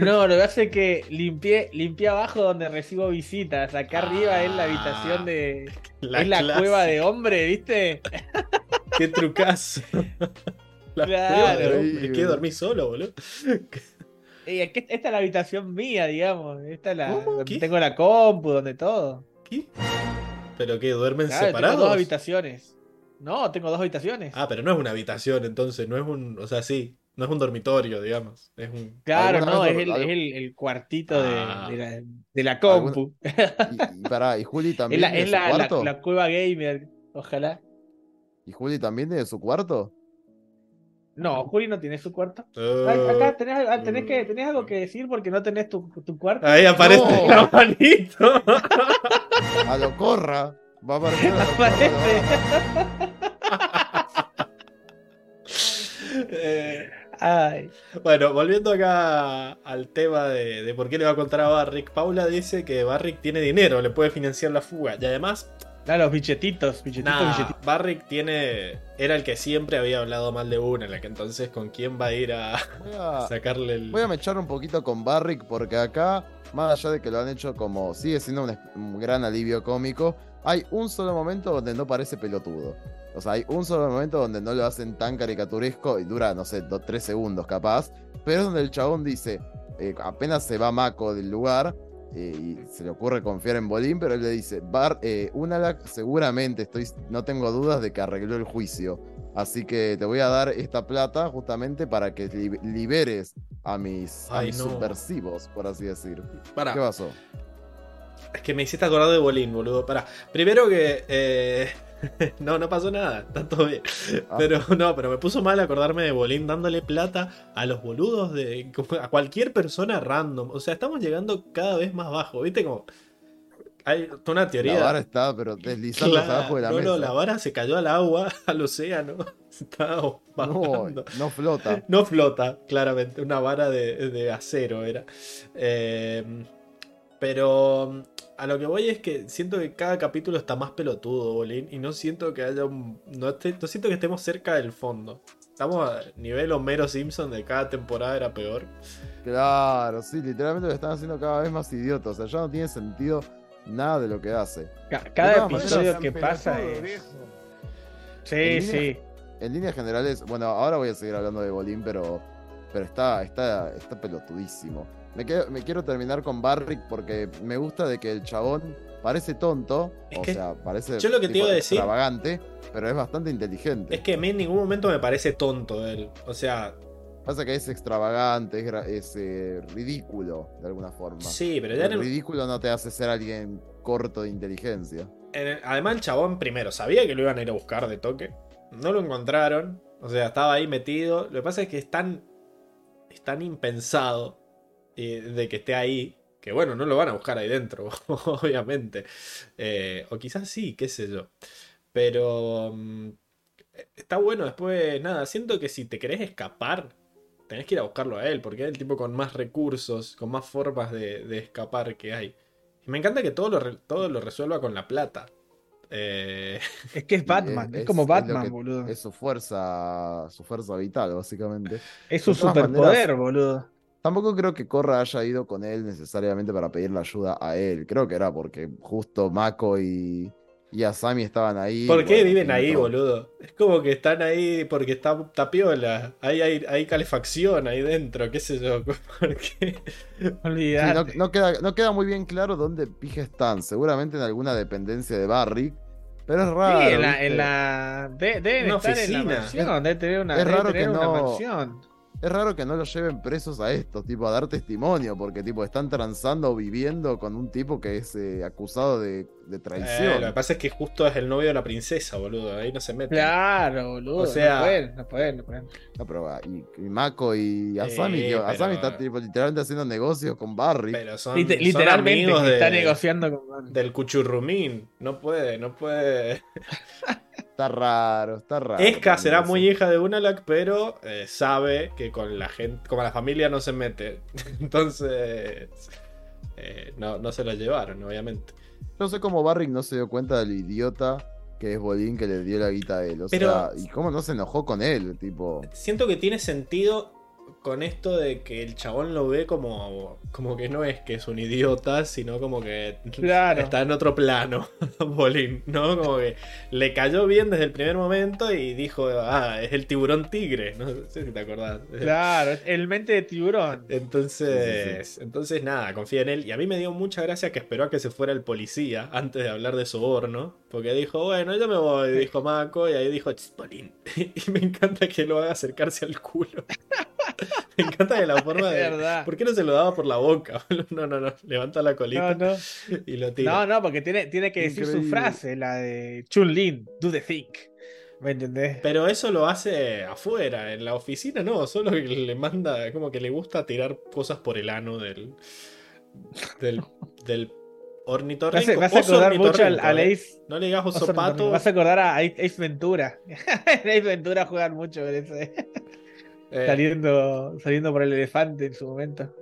No, lo que hace es que limpié, limpié abajo donde recibo visitas. Acá arriba es la habitación de. es la clásica. cueva de hombre, ¿viste? Qué trucazo. La Claro. cueva de hombre. Increíble. ¿Qué dormí solo, boludo? Esta es la habitación mía, digamos. Esta es la. ¿Cómo? donde ¿Qué? tengo la compu, donde todo. ¿Qué? ¿Pero qué? ¿Duermen Claro, tengo separados? dos habitaciones. No, tengo dos habitaciones. Ah, pero no es una habitación, entonces, no es un. O sea, sí, no es un dormitorio, digamos. Es un. claro, ¿alguna no, es el, es el, el cuartito de, Ah. de la, de la compu. Y, y pará, ¿y Juli Es también la, es su la, la- cuarto? la cueva gamer, ojalá. ¿Y Juli también tiene su cuarto? No, Juli no tiene su cuarto. Ay, Acá tenés, ah, tenés que, tenés algo que decir porque no tenés tu, tu cuarto. Ahí aparece No. la manito. A lo corra. Va a aparecer a lo Aparece. corra, Eh, Ay, bueno, volviendo acá al tema de, de por qué le va a contar a Barrick. Paula dice que Barrick tiene dinero, le puede financiar la fuga. Y además, claro, los bichetitos, bichetitos, Nah, bichetitos. Barrick tiene. Era el que siempre había hablado mal de una, la que entonces con quién va a ir a sacarle el. voy a mechar un poquito con Barrick porque acá, más allá de que lo han hecho como sigue siendo un, un gran alivio cómico, hay un solo momento donde no parece pelotudo. O sea, hay un solo momento donde no lo hacen tan caricaturesco y dura, no sé, dos, tres segundos capaz, pero es donde el chabón dice, eh, apenas se va Mako del lugar eh, y se le ocurre confiar en Bolín, pero él le dice, Bar, eh, Unalak seguramente, estoy, no tengo dudas de que arregló el juicio. Así que te voy a dar esta plata justamente para que li- liberes a mis, a mis no. subversivos, por así decir. Pará, ¿Qué pasó? es que me hiciste acordar de Bolín, boludo. Pará. Primero que. eh, no, no pasó nada, está todo bien. Ah. Pero no, pero me puso mal acordarme de Bolín dándole plata a los boludos de. a cualquier persona random. O sea, estamos llegando cada vez más bajo, ¿viste? Como. Hay una teoría. La vara está, pero deslizándose Claro, abajo de la no, mesa. no, la vara se cayó al agua, al océano. Se Está no, bajando. no flota. No flota, claramente. Una vara de, de acero era. Eh, pero a lo que voy es que siento que cada capítulo está más pelotudo, Bolín. Y no siento que haya un. No, siento que estemos cerca del fondo. Estamos a nivel Homero Simpson de cada temporada era peor. Claro, sí, literalmente lo están haciendo cada vez más idiotas. O sea, ya no tiene sentido nada de lo que hace. Cada episodio que pasa es. Sí, En sí. línea- En líneas generales, bueno, ahora voy a seguir hablando de Bolín, pero, pero está, está, está pelotudísimo. Me, quedo- me quiero terminar con Barrick porque me gusta de que el chabón parece tonto, Es o que sea, parece yo lo que te tipo iba a decir- extravagante, pero es bastante inteligente. Es que a mí en ningún momento me parece tonto él. O sea, Pasa que es extravagante, es, eh, ridículo de alguna forma. sí, pero ya El en el- ridículo no te hace ser alguien corto de inteligencia. En el- además, el chabón primero sabía que lo iban a ir a buscar de toque. No lo encontraron. O sea, estaba ahí metido. Lo que pasa es que es tan, es tan impensado de que esté ahí. Que bueno, no lo van a buscar ahí dentro, obviamente. Eh, o quizás sí, qué sé yo. Pero mm, está bueno después, nada, siento que si te querés escapar, tenés que ir a buscarlo a él, porque es el tipo con más recursos, con más formas de, de escapar que hay. Y me encanta que todo lo, todo lo resuelva con la plata. Eh, Es que es Batman, es- es, como es Batman, que- boludo. Es, Es su fuerza, su fuerza vital, básicamente. su de todas superpoder, maneras- boludo. Tampoco creo que Corra haya ido con él necesariamente para pedirle ayuda a él. Creo que era porque justo Mako y, y Asami estaban ahí. ¿Por qué bueno, viven ahí, boludo? Es como que están ahí porque está tapiola. Ahí hay, hay calefacción ahí dentro, qué sé yo. ¿Por qué? Sí, no, Olvidate. no queda, no queda muy bien claro dónde pija están. Seguramente en alguna dependencia de Barrick. Pero es raro. Sí, en la, en la de- deben Una estar en la mansión, debe tener una, Es debe raro tener que una no- mansión. Es raro que no los lleven presos a estos, tipo, a dar testimonio, porque tipo están transando o viviendo con un tipo que es eh, acusado de, de traición. Eh, lo que pasa es que justo es el novio de la princesa, boludo. Ahí no se mete. Claro, boludo. O sea- no pueden, no pueden, no pueden. No, pero, y, y Mako y Asami, Eh, Asami pero- está tipo, literalmente haciendo negocios con Barry. Pero son, Lite- son literalmente amigos de- está negociando con del cuchurrumín. No puede, no puede. Está raro, está raro. Esca será muy hija de Unalak, pero eh, sabe que con la gente, como la familia no se mete. Entonces, eh, no, no se la llevaron, obviamente. No sé cómo Barry no se dio cuenta del idiota que es Bolín que le dio la guita a él. O Pero- sea, y cómo no se enojó con él, tipo. Siento que tiene sentido con esto de que el chabón lo ve como, como que no es que es un idiota, sino como que Claro. está en otro plano, Bolín, ¿no? Como que le cayó bien desde el primer momento y dijo, ah, es el tiburón tigre, no sé si te acordás. Claro, es el mente de tiburón. Entonces, entonces nada, confía en él. Y a mí me dio mucha gracia que esperó a que se fuera el policía antes de hablar de soborno. Porque dijo, bueno, yo me voy, dijo Mako. Y ahí dijo, "Ch, Bolín". Y me encanta que lo haga acercarse al culo. me encanta de la forma de. verdad. ¿Por qué no se lo daba por la boca? No, no, no. Levanta la colita no. y lo tira. No, no, porque tiene, tiene que decir su frase, la de Chun Lin, do the think. ¿Me entendés? Pero eso lo hace afuera, en la oficina no, solo que le manda, como que le gusta tirar cosas por el ano del. del. del ornitorrinco. hace, me hace Oso acordar mucho al, eh. Ace. No le digas Oso pato. Me hace acordar a Ace Ace Ventura. En Ace Ventura juegan mucho con ese. Eh, Saliendo, saliendo por el elefante en su momento.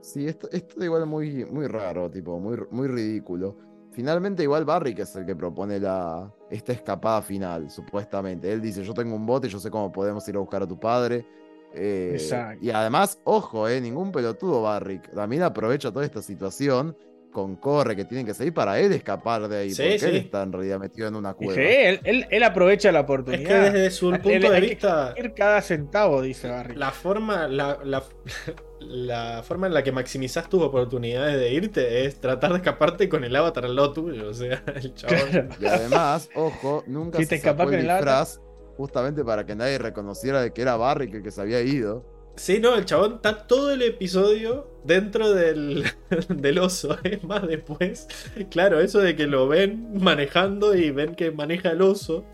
Sí, esto, esto igual es muy, muy raro, tipo, muy, muy ridículo. Finalmente, igual Barry, que es el que propone la, esta escapada final, supuestamente. Él dice, yo tengo un bote, yo sé cómo podemos ir a buscar a tu padre. Eh, Exacto. y además, ojo, eh, ningún pelotudo Barry. También aprovecha toda esta situación con Corre, que tienen que seguir para él escapar de ahí. Sí, porque él sí. está en realidad metido en una cueva. sí, él, él- él aprovecha la es oportunidad. que desde su Él- punto de hay que vista. Ir cada centavo, dice Barry. La forma, la, la, la forma en la que maximizas tus oportunidades de irte es tratar de escaparte con el avatar al lado tuyo. O sea, el chabón. Claro. Y además, ojo, nunca Si se te sacó el con el avatar. disfraz justamente para que nadie reconociera de que era Barry que el que se había ido. Sí, no, el chabón está todo el episodio dentro del, del oso. Es más, después, claro, eso de que lo ven manejando y ven que maneja el oso.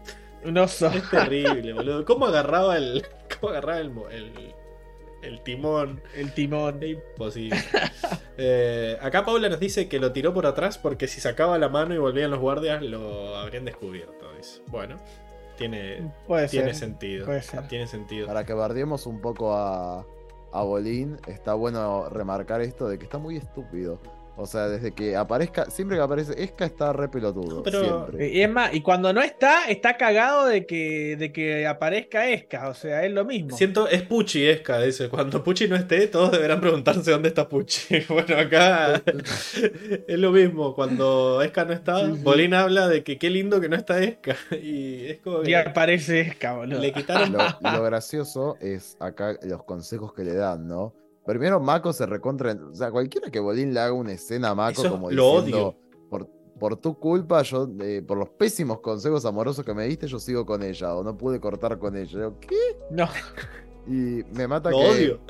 Un oso. Es terrible, boludo. ¿Cómo agarraba el. ¿Cómo agarraba el, el, el timón? El timón. Es imposible. Eh, acá Paula nos dice que lo tiró por atrás porque si sacaba la mano y volvían los guardias lo habrían descubierto. dice. Bueno, tiene, Puede tiene ser. sentido. puede ser. Tiene sentido. Para que bardiemos un poco a, a Bolín, está bueno remarcar esto de que está muy estúpido. O sea, desde que aparezca, siempre que aparece Esca está re pelotudo. No, pero- Siempre. Y es más, y cuando no está, está cagado de que, de que aparezca Esca. O sea, es lo mismo. Siento, es Pucci Esca, dice. Cuando Pucci no esté, todos deberán preguntarse dónde está Pucci. Bueno, acá es lo mismo. Cuando Esca no está, Sí, sí. Bolín habla de que qué lindo que no está Esca. Y es como Y que aparece Esca, boludo. le quitaron. Lo, lo gracioso es acá los consejos que le dan, ¿no? Primero, Mako se recontra. O sea, cualquiera que Bolín le haga una escena a Mako Eso como lo diciendo. Por, por tu culpa, yo, eh, por los pésimos consejos amorosos que me diste, yo sigo con ella. O no pude cortar con ella. Yo, ¿qué? No, Y me mata Lo que odio.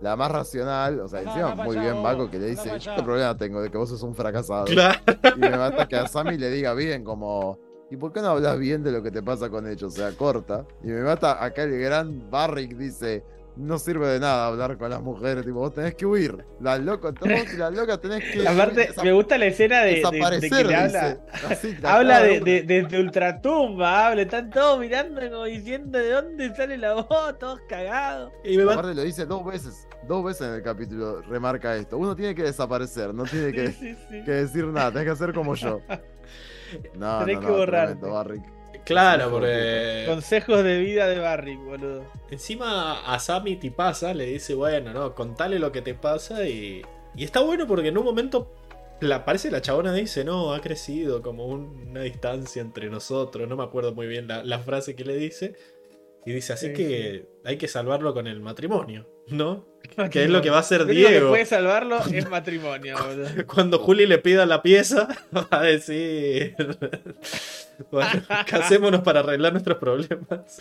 la más racional, o sea, encima muy bien Mako que le dice, yo allá". qué problema tengo de que vos sos un fracasado. Claro. Y me mata que a Sammy le diga bien, como, ¿y por qué no hablas bien de lo que te pasa con ellos? O sea, corta. Y me mata acá el gran Barrick dice, no sirve de nada hablar con las mujeres, tipo, vos tenés que huir. Las locas, las locas tenés que aparte, me gusta la escena de, de- de desaparecer, que le dice. habla. Así, la Habla de, de- Ultratumba, habla, están todos mirando como diciendo de dónde sale la voz, todos cagados. Y me Aparte lo dice dos veces, dos veces en el capítulo, remarca esto. Uno tiene que desaparecer, no tiene que, Sí, sí, sí. que decir nada, tenés que hacer como yo. No, Tenés no, que no, Barrick. Claro, porque. Consejos de vida de Barry, boludo. Encima a Sammy te pasa, le dice, bueno, no, contale lo que te pasa y. Y está bueno porque en un momento. La, parece la chabona dice, no, ha crecido como un- una distancia entre nosotros. No me acuerdo muy bien la, la frase que le dice. Y dice, así Sí, que hay que salvarlo con el matrimonio, ¿no? Que es lo que va a hacer Lo único que Diego. puede salvarlo es matrimonio. Cuando Juli le pida la pieza, va a decir. bueno, casémonos para arreglar nuestros problemas.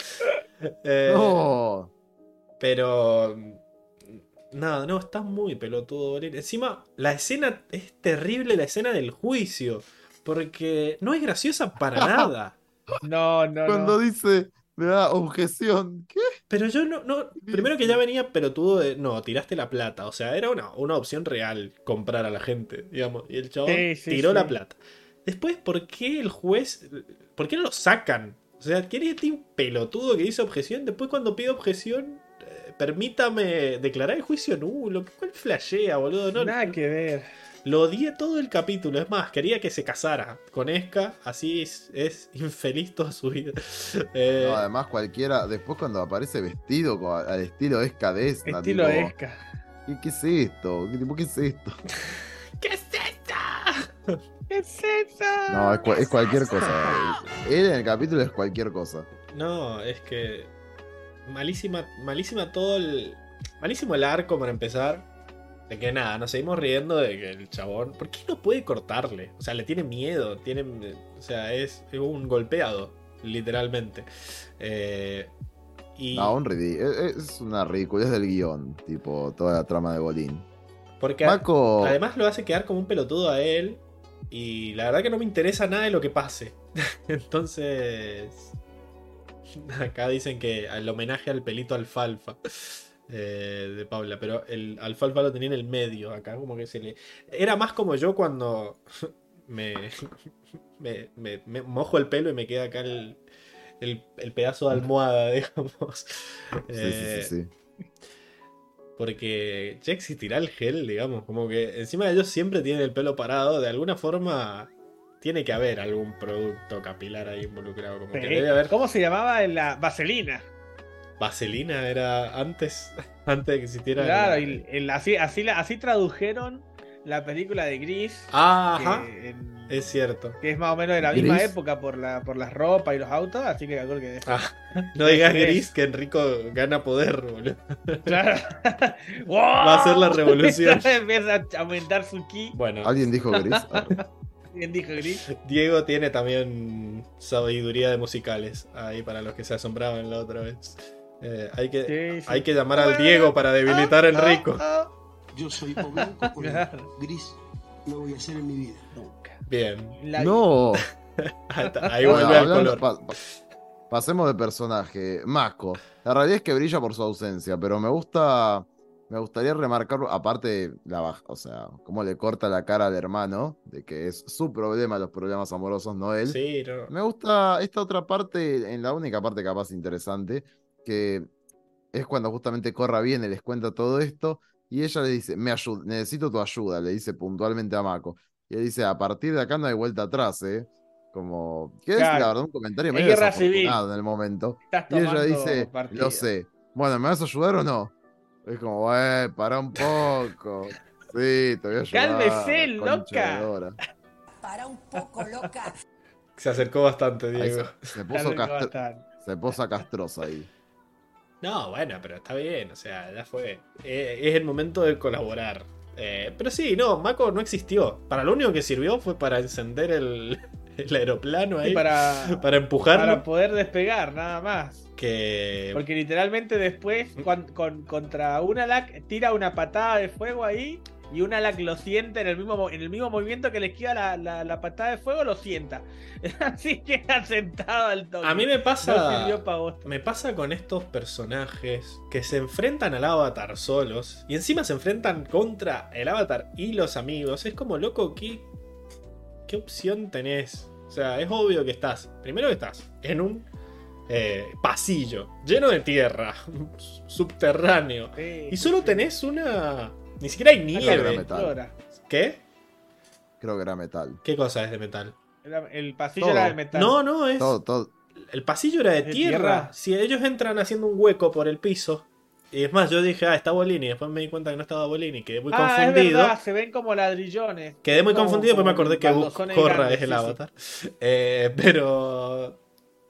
Eh, No. Pero. Nada, no, está muy pelotudo. Encima, la escena es terrible, la escena del juicio. Porque no es graciosa para nada. No, no, Cuando no. dice, me da objeción. ¿Qué? Pero yo no, no. Primero que ya venía pelotudo de. No, tiraste la plata. O sea, era una, una opción real comprar a la gente, digamos. Y el chabón Sí, sí, tiró sí. la plata. Después, ¿por qué el juez. ¿Por qué no lo sacan? O sea, ¿quién es este pelotudo que dice objeción? Después, cuando pide objeción, eh, permítame declarar el juicio nulo. ¿Cuál flashea, boludo? No, Nada que ver. Lo odié todo el capítulo. Es más, quería que se casara con Esca. Así es, es infeliz toda su vida. Eh, No, además cualquiera, después cuando aparece vestido al estilo escadesna, Estilo tipo, Esca. ¿qué, qué es esto? ¿Qué, tipo, ¿Qué es esto? ¿Qué es esto? ¿Qué es eso? No, es, es cualquier cosa. Él en el capítulo es cualquier cosa. No, es que. Malísima, malísima todo el. Malísimo el arco para empezar. De que nada, nos seguimos riendo de que el chabón. ¿Por qué no puede cortarle? O sea, le tiene miedo. Tiene, o sea, es, es un golpeado, literalmente. Eh, y No, un ridi- es, una ridiculez del guion, tipo, toda la trama de Bolín. porque además lo hace quedar como un pelotudo a él. Y la verdad que no me interesa nada de lo que pase. Entonces. Acá dicen que el homenaje al pelito alfalfa eh, de Paula, pero el alfalfa lo tenía en el medio. Acá como que se le. Era más como yo cuando me, me, me- me mojo el pelo y me queda acá el, el- el pedazo de almohada, digamos. sí, sí, Eh, sí, sí. porque ya existirá el gel, digamos, como que encima de ellos siempre tienen el pelo parado, de alguna forma tiene que haber algún producto capilar ahí involucrado, como que Sí. debe haber ¿Cómo se llamaba la vaselina? Vaselina, era antes, antes de que existiera. Claro, el- así, así, tradujeron la película de Gris. Ah, ajá, que, en- es cierto. que es más o menos de la misma época por la por las ropas y los autos, así que calculo que Ah, no digas gris que Enrico gana poder, boludo. Claro. Va a ser la revolución. Empieza a aumentar su ki. Bueno, ¿Alguien dijo gris? ¿Quién dijo Gris? Diego tiene también sabiduría de musicales, ahí para los que se asombraban la otra vez. Eh, hay que, Sí, sí. Hay que llamar al Diego para debilitar a Enrico. Yo soy o blanco o. Claro. Gris no voy a ser en mi vida. Nunca. Bien. La- no. Ahí, vuelve al color. pa- pa- pasemos de personaje. Mako. La realidad es que brilla por su ausencia, pero me gusta. Me gustaría remarcar, aparte, la baja, o sea, cómo le corta la cara al hermano, de que es su problema, los problemas amorosos, no él. Sí, no. Me gusta esta otra parte, en la única parte capaz interesante, que es cuando justamente Corra viene, les cuenta todo esto, y ella le dice, me ayuda, necesito tu ayuda, le dice puntualmente a Mako. Y él dice, a partir de acá no hay vuelta atrás, ¿eh? Como, es Claro. la verdad un comentario Es medio desafortunado en el momento. Estás Y ella dice, partido. lo sé. Bueno, ¿me vas a ayudar o no? Es como, eh, para un poco. Sí, te voy a ayudar. Cálmese, loca. Para un poco, loca. Se acercó bastante, Ahí Diego. se, puso castro- se puso castrosa ahí. No, bueno, pero está bien, o sea, ya fue. Eh, es el momento de colaborar. Eh, pero sí, no, Mako no existió. Para lo único que sirvió fue para encender el, el aeroplano ahí. Para, para, empujarlo. para poder despegar, nada más. Que. Porque literalmente después, cuan- con, contra Unalak, tira una patada de fuego ahí. Y Unalak lo siente en el mismo, mo- en el mismo movimiento que le esquiva la, la, la patada de fuego, lo sienta. Así queda sentado al toque. A mí me pasa. Me pasa con estos personajes que se enfrentan al avatar solos y encima se enfrentan contra el avatar y los amigos. Es como loco, ¿qué, qué opción tenés? O sea, es obvio que estás. Primero que estás en un eh, pasillo lleno de tierra, subterráneo. Sí, Y solo tenés una. Ni siquiera hay Era nieve. metal. Flora. ¿Qué? Creo que era metal. ¿Qué cosa es de metal? Era- El pasillo Todo. era de metal. No, no, es. Todo, todo. El pasillo era de ¿De tierra. tierra? Si ellos entran haciendo un hueco por el piso. Y es más, yo dije, ah, está Bolini. Después me di cuenta que no estaba Bolini. Quedé muy ah, es confundido. verdad, se ven como ladrillones. Quedé muy Como- confundido, después me como acordé que Corra grandes, es el sí, sí. avatar. Eh, pero.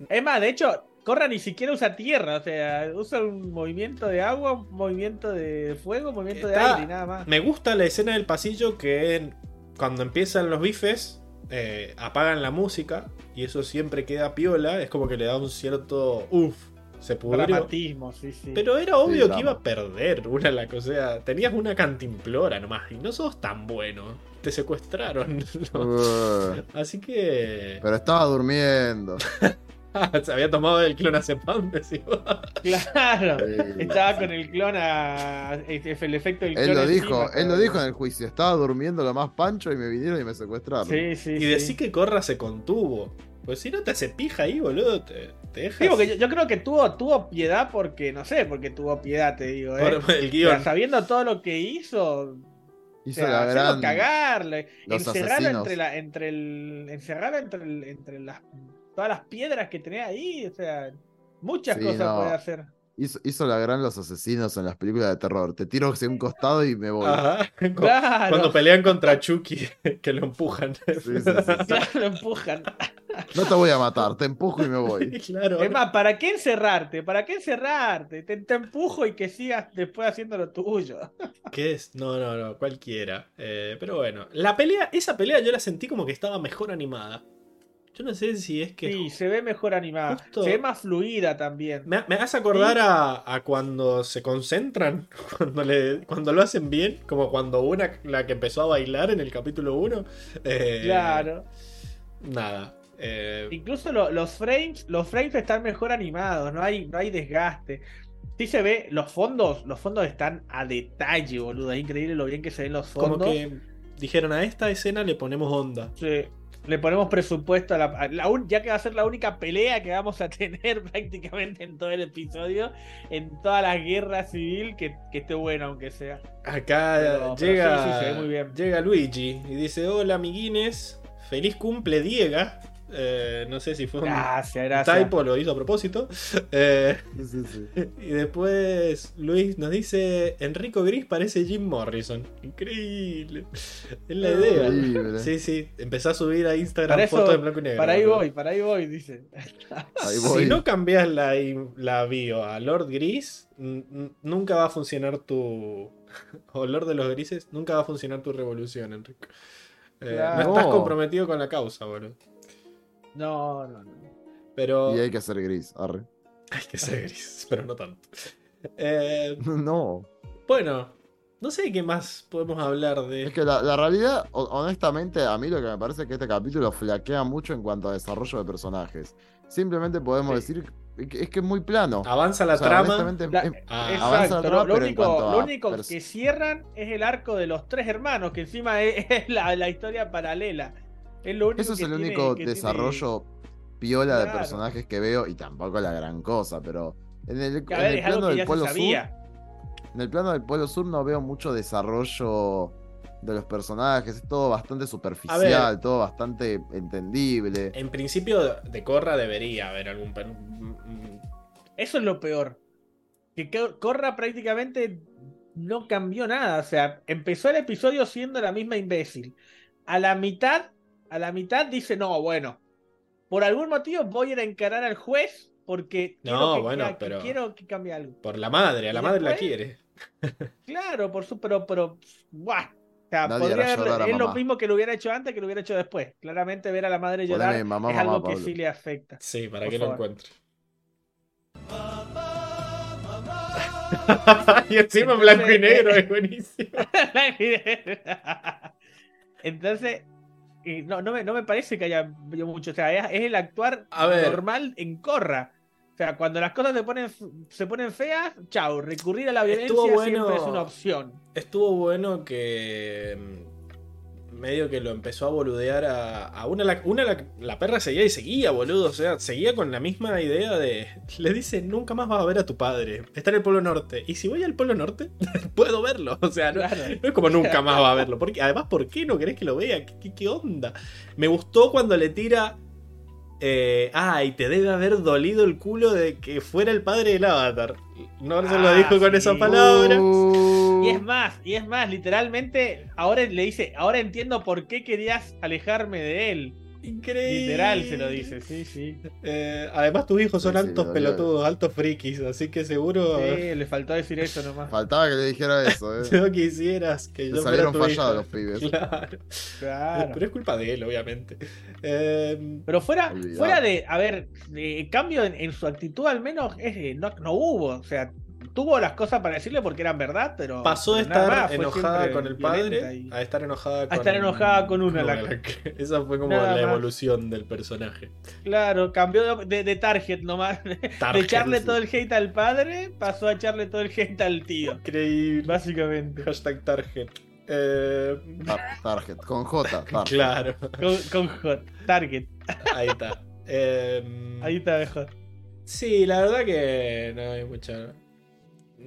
Es más, de hecho, Corra ni siquiera usa tierra, o sea, usa un movimiento de agua, un movimiento de fuego, un movimiento Está- de aire y nada más. Me gusta la escena del pasillo que cuando empiezan los bifes. eh, apagan la música y eso siempre queda piola. Es como que le da un cierto uff se pudrió. Dramatismo, sí, sí. Pero era obvio que iba a perder una la cosa. O sea, tenías una cantimplora nomás y no sos tan bueno. Te secuestraron. Uh, Así que. pero estaba durmiendo. se había tomado el clonazepam, decís vos. Claro. Sí. Estaba con el clon a. este, El efecto del clon. Él lo encima, dijo, él lo dijo en el juicio. Estaba durmiendo lo más pancho y me vinieron y me secuestraron. Sí, sí. Y sí. decir que Corra se contuvo. Pues si no te hace pija ahí, boludo, te, te dejas. Sí, porque yo, yo creo que tuvo, tuvo piedad porque, no sé, porque tuvo piedad, te digo, ¿eh? Por el O guion. sea, sabiendo todo lo que hizo, o Hizo sea, la gran. cagarle, los encerrarlo asesinos. entre la, entre el, encerrarlo entre el- entre las todas las piedras que tenía ahí, o sea, muchas Sí, cosas no. puede hacer. Hizo, hizo la gran los asesinos en las películas de terror. Te tiro hacia un costado y me voy. Ajá. Claro, Cuando pelean contra Chucky, que lo empujan. Sí, sí, sí, sí. claro, lo empujan. No te voy a matar, te empujo y me voy. claro. Es más, ¿para qué encerrarte? ¿Para qué encerrarte? Te, te empujo y que sigas después haciendo lo tuyo. ¿Qué es? No, no, no, cualquiera. Eh, pero bueno, la pelea, esa pelea yo la sentí como que estaba mejor animada. Yo no sé si es que. Sí, se ve mejor animada. Justo- Se ve más fluida también. Me, me hace acordar a, a cuando se concentran, cuando, le, cuando lo hacen bien, como cuando una, la que empezó a bailar en el capítulo 1. Claro. Nada. eh, Incluso lo- los frames, los frames están mejor animados, no hay, no hay desgaste. Sí se ve, los fondos, los fondos están a detalle, boludo. Es increíble lo bien que se ven los como fondos. que dijeron a esta escena le ponemos onda. Sí. Le ponemos presupuesto a la, a la un- ya que va a ser la única pelea que vamos a tener prácticamente en todo el episodio, en toda la guerra civil, que, que esté bueno aunque sea. Acá Pero- pero llega, sí, sí, se ve muy bien. llega Luigi y dice: Hola, amiguines. Feliz cumple, Diega. Eh, no sé si fue un Gracias, gracias. typo, lo hizo a propósito. Eh, Sí, sí, sí. y después Luis nos dice: Enrico Gris parece Jim Morrison. Increíble. Es la idea. Increíble. Sí, sí. Empezó a subir a Instagram Para eso- fotos en blanco y negro. Para ahí voy, para ahí voy, dice. Ahí voy. Si no cambias la, la bio a Lord Gris, nunca va a funcionar tu. O Lord de los Grises, nunca va a funcionar tu revolución, Enrico. Eh, Claro. No estás comprometido con la causa, boludo. No, no, no. Pero. Y hay que ser gris, arre. Hay que ser gris, pero no tanto. Eh, No. bueno, no sé qué más podemos hablar de. Es que la, la realidad, ho- honestamente, a mí lo que me parece es que este capítulo flaquea mucho en cuanto a desarrollo de personajes. Simplemente podemos Sí. decir que es que es muy plano. Avanza la O sea, trama. honestamente, es- La- es- Ah, Exacto, avanza la trama, lo, pero único, lo que cierran es el arco de los tres hermanos, que encima es, es la, la historia paralela. Es lo único Eso es que el tiene- único que tiene- desarrollo piola de personajes que veo y tampoco la gran cosa, pero en el, en ver, el plano del Polo Sur, en el plano del Polo Sur no veo mucho desarrollo de los personajes, es todo bastante superficial, todo bastante entendible. En principio, de Corra debería haber algún. Eso es lo peor. Que Co- Corra prácticamente no cambió nada. O sea, empezó el episodio siendo la misma imbécil. A la mitad, a la mitad dice, no, bueno, por algún motivo voy a ir a encarar al juez porque quiero, No, que, bueno, que- pero- quiero que cambie algo. Por la madre, a la madre la quiere. Claro, por su, pero, pero, ¡buah! O sea, podría es lo mismo que lo hubiera hecho antes que lo hubiera hecho después. Claramente ver a la madre llorar Poneme mamá, es mamá, algo que Pablo. sí le afecta. Sí, para que lo encuentre. y encima en blanco y negro es buenísimo. Entonces, y no, no, me, no me parece que haya mucho. O sea, es, es el actuar A ver. normal en Corra. O sea, cuando las cosas se ponen, se ponen feas, chau, recurrir a la violencia bueno- siempre es una opción. Estuvo bueno que. Medio que lo empezó a boludear a, a una, la, una la, la perra seguía y seguía, boludo. O sea, seguía con la misma idea de. Le dice, nunca más vas a ver a tu padre. Está en el Polo Norte. Y si voy al Polo Norte, puedo verlo. O sea, no, Claro. no es como nunca más va a verlo. Porque, además, ¿por qué no querés que lo vea? ¿Qué, qué- qué onda? Me gustó cuando le tira. Eh, ay, te debe haber dolido el culo de que fuera el padre del avatar. No se lo Ah, dijo con sí. esa palabra. Uh, Y es más, y es más, literalmente, ahora le dice, ahora entiendo por qué querías alejarme de él. Increíble. Literal se lo dice, sí, sí. Eh, además, tus hijos son Sí, altos lo pelotudos, altos frikis, así que seguro Sí, le faltó decir eso nomás. Faltaba que le dijera eso, eh. no quisieras que Le yo fuera salieron tu fallados hijo. los pibes. Claro. Claro. Pero es culpa de él, obviamente. Eh, Pero fuera, Olvidado. fuera de, a ver, de cambio en, en su actitud al menos eh, no, no hubo. O sea, tuvo las cosas para decirle porque eran verdad, pero. pasó de estar más, enojada con el padre y- a estar enojada con estar enojada con una, la- Esa fue como Nada la más. evolución del personaje. Claro, cambió de, de- de target nomás. De Target, echarle sí. todo el hate al padre, pasó a echarle todo el hate al tío. Increíble. Básicamente. Hashtag target. Eh, Tar- Target, con J. Target. claro, Con, con hot. Target. ahí está. Eh, Ahí está mejor. Sí, la verdad que no hay mucha.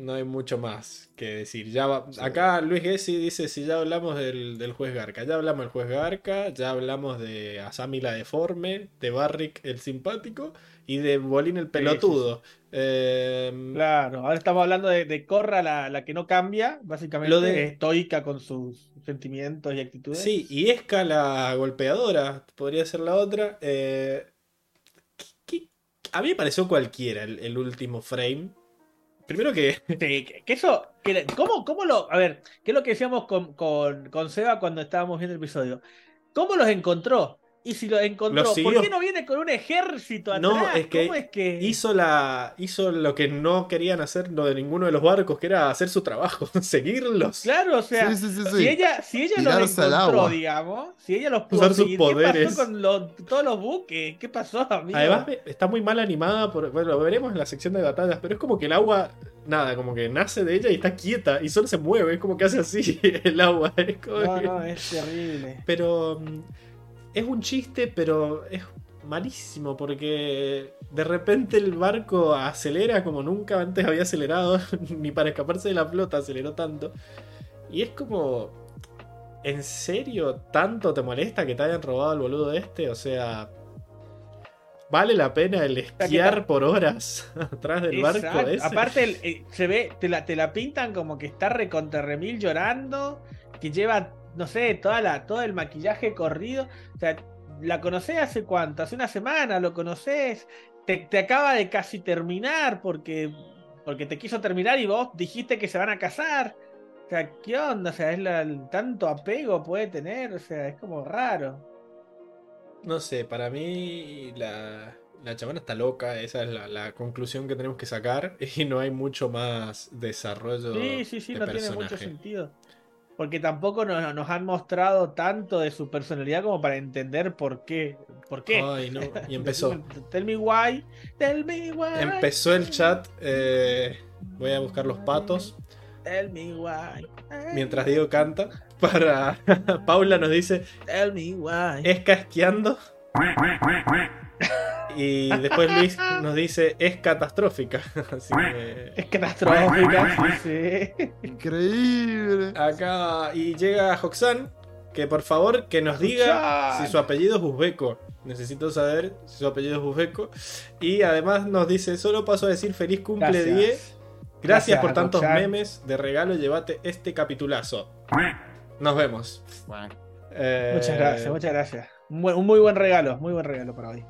No hay mucho más que decir. Ya va- Sí. Acá Luis Gessi dice: Si ya hablamos del, del juez Garca, ya hablamos del juez Garca, ya hablamos de Asami la deforme, de Barrick el simpático y de Bolín el pelotudo. Eh, Claro, ahora estamos hablando de, de Corra, la, la que no cambia, básicamente Lo de- estoica con sus sentimientos y actitudes. Sí, y Esca la golpeadora, podría ser la otra. Eh, ¿qué- qué- A mí me pareció cualquiera el, el último frame. Primero que. Que, eso, ¿cómo, ¿cómo lo, a ver, qué es lo que decíamos con, con, con Seba cuando estábamos viendo el episodio? ¿Cómo los encontró? Y si los encontró, ¿por qué no viene con un ejército atrás? No, es que ¿Cómo es que hizo la hizo lo que no querían hacer lo de ninguno de los barcos que era hacer su trabajo seguirlos Claro, o sea, Sí, sí, sí, sí. si ella, si ella los encontró, agua. digamos, si ella los pudo Usar sus poderes. ¿qué pasó con los- todos los buques? ¿Qué pasó, amigo? además está muy mal animada por, bueno lo veremos en la sección de batallas pero es como que el agua nada como que nace de ella y está quieta y solo se mueve es como que hace así el agua es como No, que- no, es terrible. pero mm, es un chiste pero es malísimo porque de repente el barco acelera como nunca antes había acelerado ni para escaparse de la flota aceleró tanto y es como ¿En serio tanto te molesta que te hayan robado el boludo este? O sea, ¿vale la pena el esquiar por horas atrás del barco ese? Aparte, el- eh, se ve, te la, te la pintan como que está reconterremil llorando, que lleva, no sé, toda la, todo el maquillaje corrido. O sea, la conocés hace cuánto, hace una semana, lo conoces, te, te acaba de casi terminar porque, porque te quiso terminar y vos dijiste que se van a casar. O sea, ¿qué onda? O sea, es la, el tanto apego puede tener, o sea, es como raro. No sé, para mí la, la chabona está loca, esa es la, la conclusión que tenemos que sacar y no hay mucho más desarrollo Sí, sí, sí, de no tiene mucho sentido. Porque tampoco nos, nos han mostrado tanto de su personalidad como para entender por qué. ¿Por qué? Ay, no, y empezó. Tell me why. Tell me why. Empezó el chat, eh, voy a buscar los patos. Tell me why. Mientras Diego canta, para Paula nos dice, Tell me why. es casqueando. Y después Luis nos dice, es catastrófica. Así que Es catastrófica, sí, sí. Increíble. acá, y llega Hoxan, que por favor que nos diga Hoxan. si su apellido es uzbeco. Necesito saber si su apellido es uzbeco. Y además nos dice, solo paso a decir feliz cumple Gracias. 10. Gracias, Gracias, por tantos Hoxan. memes. De regalo, llévate este capitulazo. Nos vemos. Bueno, Eh, Muchas gracias, muchas gracias. Un, buen- un muy buen regalo, muy buen regalo para hoy.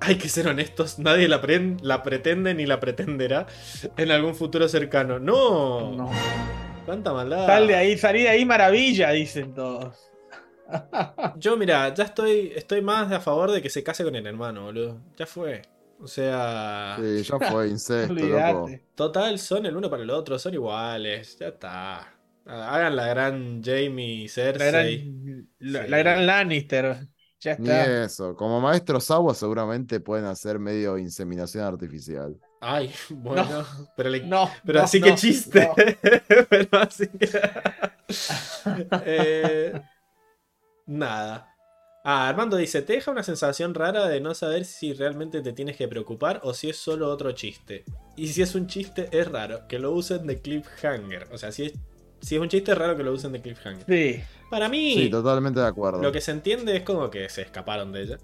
Hay que ser honestos, nadie la, pre- la pretende ni la pretenderá en algún futuro cercano. No, No. cuánta maldad. Sal de ahí, salí de ahí maravilla, dicen todos. Yo, mira, ya estoy, estoy más a favor de que se case con el hermano, boludo. Ya fue. O sea, sí, ya fue incesto, loco. Olvídate. total, son el uno para el otro, son iguales. Ya está. Hagan la gran Jamie La Cersei. gran, la, Sí. la gran Lannister. Ya Ni está. eso. Como maestros agua seguramente pueden hacer medio inseminación artificial. Ay, bueno. Pero, le- No. pero no, así no, que chiste. no. pero así que. Eh, nada. Ah, Armando dice: Te deja una sensación rara de no saber si realmente te tienes que preocupar o si es solo otro chiste. Y si es un chiste, es raro que lo usen de cliffhanger. O sea, si es, si es un chiste, es raro que lo usen de cliffhanger. Sí. Para mí, Sí, totalmente de acuerdo. lo que se entiende es como que se escaparon de ella.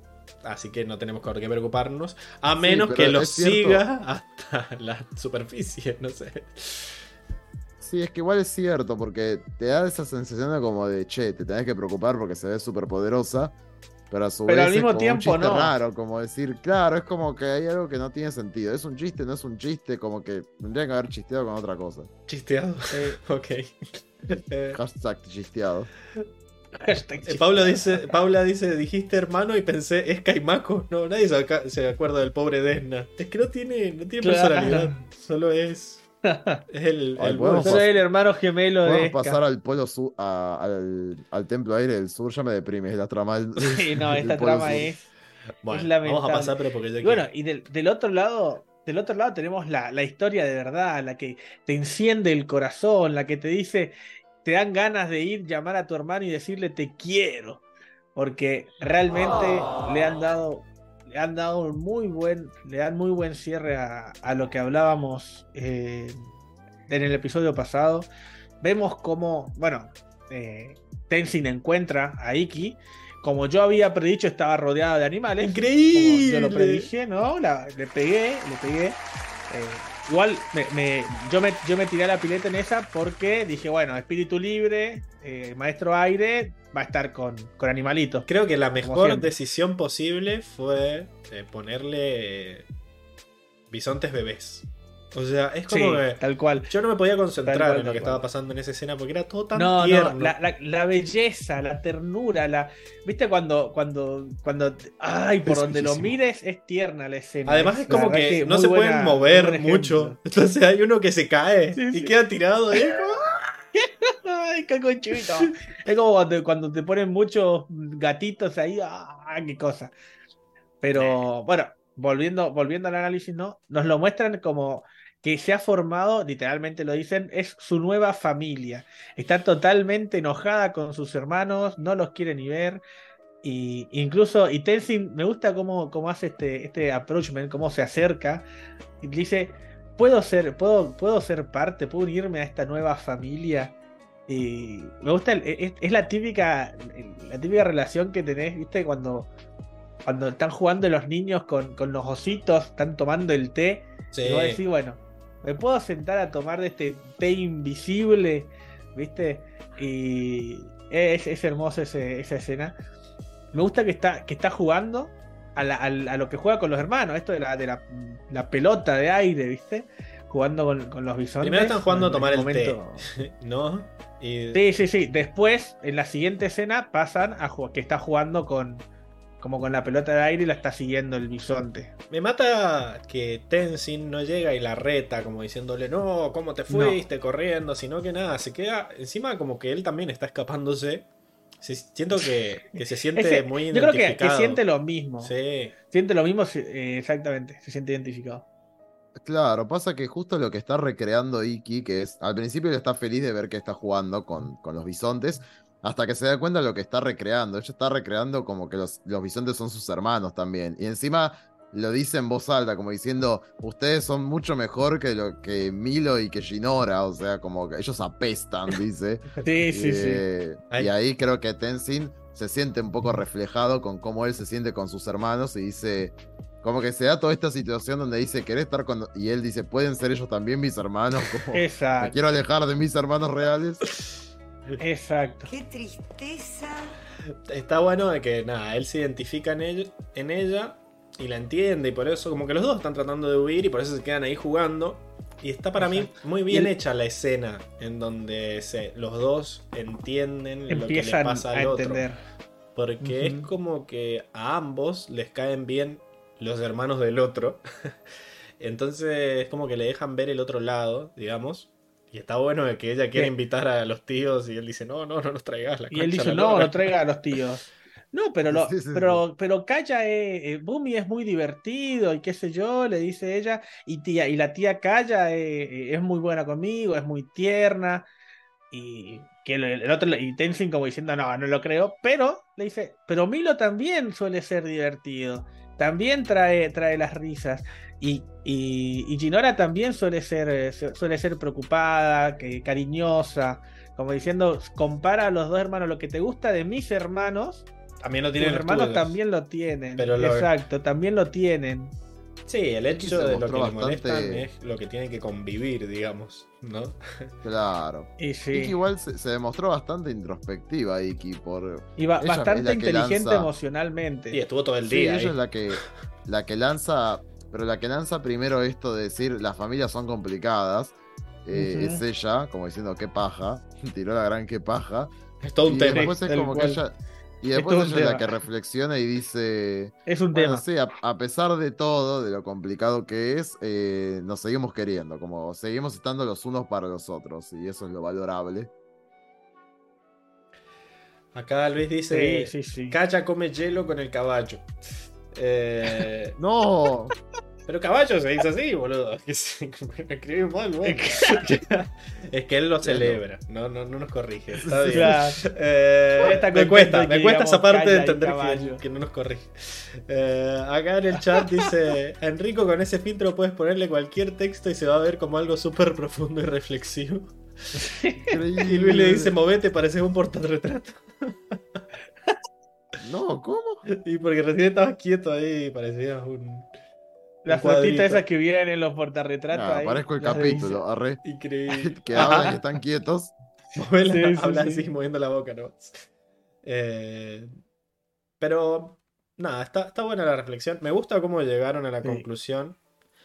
Así que no tenemos por qué preocuparnos. A menos que los siga hasta la superficie, no sé. Sí, es que igual es cierto, porque te da esa sensación de como de, che, te tenés que preocupar porque se ve súper poderosa, pero a su Pero vez al mismo es como tiempo un no. raro, como decir, claro, es como que hay algo que no tiene sentido. Es un chiste, no es un chiste, como que tendría que haber chisteado con otra cosa. Chisteado. Eh, ok. Hashtag chisteado. hashtag eh, Paula dice, Paula dice, dijiste hermano y pensé, es Caimaco. No, nadie se, acuerda del pobre Desna. Es que no tiene, no tiene Claro. personalidad. Solo es. Es el. Ay, el podemos bolso. Soy el hermano gemelo de Esca. pasar al polo sur, a- al, al templo aire del sur, ya me deprime, es la trama del, Sí, no, esta trama sur. es. Bueno, es vamos a pasar, pero porque yo Y bueno, y del, del otro lado, del otro lado tenemos la, la historia de verdad, la que te enciende el corazón, la que te dice, te dan ganas de ir, llamar a tu hermano y decirle te quiero. Porque realmente le han dado, le han dado un muy buen, le dan muy buen cierre a, a lo que hablábamos eh, en el episodio pasado. Vemos cómo, bueno, eh, Tenzin encuentra a Iki. Como yo había predicho, estaba rodeada de animales. Como ¡Increíble! yo lo predije, ¿no? La- le pegué, le pegué. Eh, igual me, me- yo, me, yo me tiré a la pileta en esa porque dije, bueno, espíritu libre, eh, maestro aire, va a estar con, con animalitos. Creo que la mejor decisión posible fue eh, ponerle bisontes bebés. O sea, es Sí, como que tal cual. yo no me podía concentrar cual, en lo que estaba pasando en esa escena porque era todo tan No, tierno. no, la, la- la belleza, la ternura, la. ¿Viste cuando, cuando, cuando, ay, por Es donde lo mires es tierna la escena. Además es como que no se buena- pueden mover mucho. Entonces hay uno que se cae Sí, y sí. queda tirado. ¿eh? Es como cuando, cuando te ponen muchos gatitos ahí, ah, qué cosa. Pero bueno, volviendo, volviendo al análisis, ¿no? Nos lo muestran como que se ha formado, literalmente lo dicen, es su nueva familia. Está totalmente enojada con sus hermanos, no los quiere ni ver. Y incluso, y Tenzin, me gusta cómo, cómo hace este, este approachment, cómo se acerca. Y dice, puedo ser, puedo, puedo ser parte, puedo unirme a esta nueva familia. Y me gusta, el- es, es la típica, la típica relación que tenés, viste, cuando, cuando están jugando los niños con, con los ositos, están tomando el té. Sí. Y vos decís, bueno, me puedo sentar a tomar de este té invisible, ¿viste? Y es, es hermosa esa escena. Me gusta que está, que está jugando a, la- a lo que juega con los hermanos, esto de la, de la, la pelota de aire, ¿viste? Jugando con, con los bisontes. Primero están jugando a tomar el momento- té. ¿No? Y Sí, sí, sí. Después, en la siguiente escena, pasan a que está jugando con como con la pelota de aire y la está siguiendo el bisonte. me mata que Tenzin no llega y la reta, como diciéndole, no, ¿cómo te fuiste corriendo? Sino que nada, se queda encima como que él también está escapándose. Sí, siento que, que se siente Ese- muy yo creo que, que identificado. siente lo mismo. Sí. Siente lo mismo, eh, exactamente. Se siente identificado. Claro, pasa que justo lo que está recreando Iki, que es, al principio él está feliz de ver que está jugando con, con los bisontes, hasta que se da cuenta de lo que está recreando. Ella está recreando como que los, los bisontes son sus hermanos también. Y encima lo dice en voz alta, como diciendo, ustedes son mucho mejor que lo que Milo y que Shinora, o sea, como que ellos apestan, dice. Sí, sí, sí. Eh. Y ahí creo que Tenzin se siente un poco reflejado con cómo él se siente con sus hermanos y dice, como que se da toda esta situación donde dice, ¿querés estar con...? Y él dice, ¿pueden ser ellos también mis hermanos? Como, me Exacto. quiero alejar de mis hermanos reales. Exacto. Qué tristeza. Está bueno de que nada, él se identifica en ella, en ella y la entiende y por eso como que los dos están tratando de huir y por eso se quedan ahí jugando. Y está para mí muy bien hecha la escena en donde se, los dos entienden lo que le Empiezan pasa a al otro. entender. Porque es como que a ambos les caen bien los hermanos del otro. Entonces es como que le dejan ver el otro lado, digamos. Y está bueno de que ella quiere invitar a los tíos y él dice, no, no, no nos traigas la Y él dice, no, lora". no traiga a los tíos. No, pero lo, Sí, sí, sí. pero, pero Kaya, eh, eh, Bumi es muy divertido y qué sé yo, le dice ella, y tía, y la tía Kaya eh, eh, es muy buena conmigo, es muy tierna, y que el, el otro, y Tenzin como diciendo, no, no lo creo, pero le dice, pero Milo también suele ser divertido, también trae, trae las risas, y, y, y Ginora también suele ser, eh, su- suele ser preocupada, que, cariñosa, como diciendo, compara a los dos hermanos, lo que te gusta de mis hermanos, También lo tienen los hermanos tuyos. también lo tienen. Pero lo- Exacto, también lo tienen. Sí, el Iki hecho de lo que le molestan bastante- es lo que tiene que convivir, digamos, ¿no? Claro. Y Iki sí. igual se, se demostró bastante introspectiva, Iki, por... Y ba- bastante inteligente lanza- emocionalmente. Y estuvo todo el Sí, día ella ahí. es la que, la que lanza, pero la que lanza primero esto de decir las familias son complicadas. eh. Es ella, como diciendo qué paja, tiró la gran qué paja. Es todo un y tema. después es como que ella. Y Es después ella es la que reflexiona y dice. Es un Bueno, tema. sí, a, a pesar de todo, de lo complicado que es, eh, nos seguimos queriendo, como seguimos estando los unos para los otros, y eso es lo valorable. Acá Luis dice: Sí, sí, sí. Cacha come hielo con el caballo. Eh, ¡No! Pero caballo se dice así, boludo. Escribí mal, vos. Es que él lo celebra, no, no, no nos corrige. Está bien. Claro. Eh, Está me contento cuesta, me cuesta esa parte de entender que, no nos corrige. Eh, acá en el chat dice: Enrico, con ese filtro puedes ponerle cualquier texto y se va a ver como algo súper profundo y reflexivo. Y Luis le dice: Movete, pareces un portarretrato. No, ¿cómo? Y porque recién estabas quieto ahí, parecías un. Cuadrito. fotitas esas que vienen en los portarretratos. Ah, ahí, parezco el capítulo, arre. Increíble. Que hablan y están quietos. Sí, sí, habla sí. así, moviendo la boca, ¿no? Eh, pero, nada, está, está buena la reflexión. Me gusta cómo llegaron a la Sí. conclusión.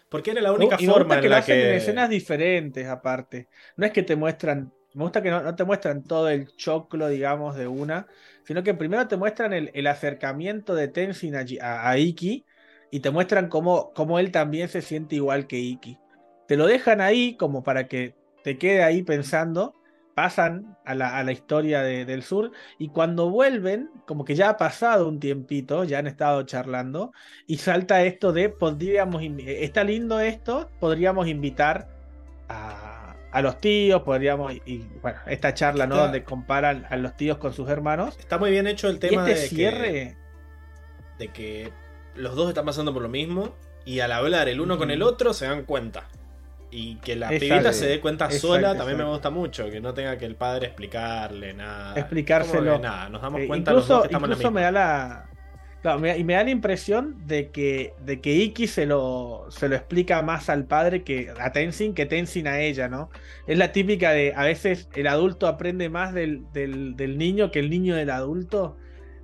Porque era la única y forma en que lo la hacen que. en escenas diferentes, aparte. No es que te muestran. Me gusta que no, no te muestran todo el choclo, digamos, de una, sino que primero te muestran el, el acercamiento de Tenzin a, a- a Iki y te muestran cómo, cómo él también se siente igual que Iki. Te lo dejan ahí como para que te quede ahí pensando, pasan a la, a la historia de- del sur y cuando vuelven, como que ya ha pasado un tiempito, ya han estado charlando y salta esto de podríamos, eh, está lindo esto, podríamos invitar a, a los tíos, podríamos, y, y, bueno, esta charla, ¿no? Está- Donde comparan a los tíos con sus hermanos. Está muy bien hecho el Y tema este de, cierre, que, de que los dos están pasando por lo mismo y al hablar el uno con el otro se dan cuenta. Y que la Exacto. pibita se dé cuenta Exacto, sola también me gusta mucho. Que no tenga que el padre explicarle nada. Explicárselo. Nada, nos damos eh, cuenta los dos incluso, que estamos en la incluso me da la. claro, me- y me da la impresión de que, de que Iki se lo, se lo explica más al padre que a Tenzin que Tenzin a ella, ¿no? Es la típica de a veces el adulto aprende más del, del- del niño que el niño del adulto.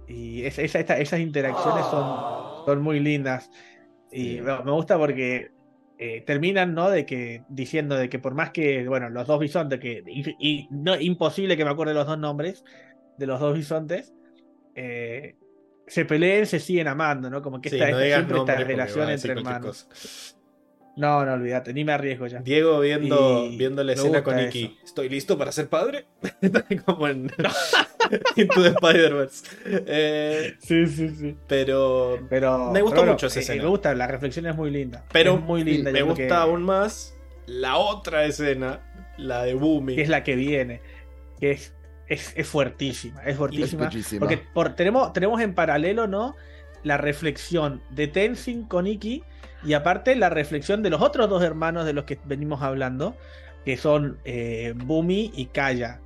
Y esa- esas interacciones son, son muy lindas. Y Sí. me me gusta porque eh, terminan, ¿no? De que diciendo de que por más que, bueno, los dos bisontes, que y, y no, imposible que me acuerde los dos nombres de los dos bisontes, eh, se peleen, se siguen amando, ¿no? Como que Sí, esta, no esta- siempre esta relación entre hermanos. cosa. No, no, olvídate, ni me arriesgo ya. Diego viendo, Y viendo la escena con eso. Iki. ¿Estoy listo para ser padre? Como en Into the Spider-Verse. Eh, Sí, sí, sí. pero Pero Me gustó pero mucho esa eh, escena. Me gusta, la reflexión es muy linda. Pero Es muy linda. me gusta que- aún más la otra escena, la de Boomy. que es la que viene, que es, es, es fuertísima, es fuertísima. Porque por, tenemos, tenemos en paralelo, ¿no? La reflexión de Tenzin con Iki y aparte la reflexión de los otros dos hermanos de los que venimos hablando, que son eh, Bumi y Kaya.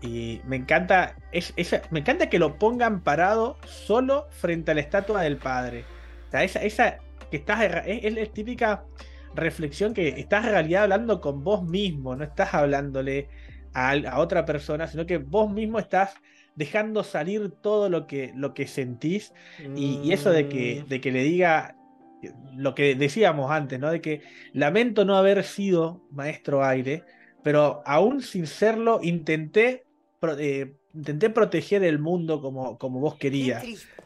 Y me encanta, es, me encanta que lo pongan parado solo frente a la estatua del padre. O sea, esa, esa que estás, es, es la típica reflexión que estás en realidad hablando con vos mismo, no estás hablándole a, a otra persona, sino que vos mismo estás dejando salir todo lo que, lo que sentís y, y eso de que, Mm, de que le diga lo que decíamos antes, ¿no? De que lamento no haber sido maestro aire, pero aún sin serlo intenté, pro- eh, intenté proteger el mundo como, como vos querías.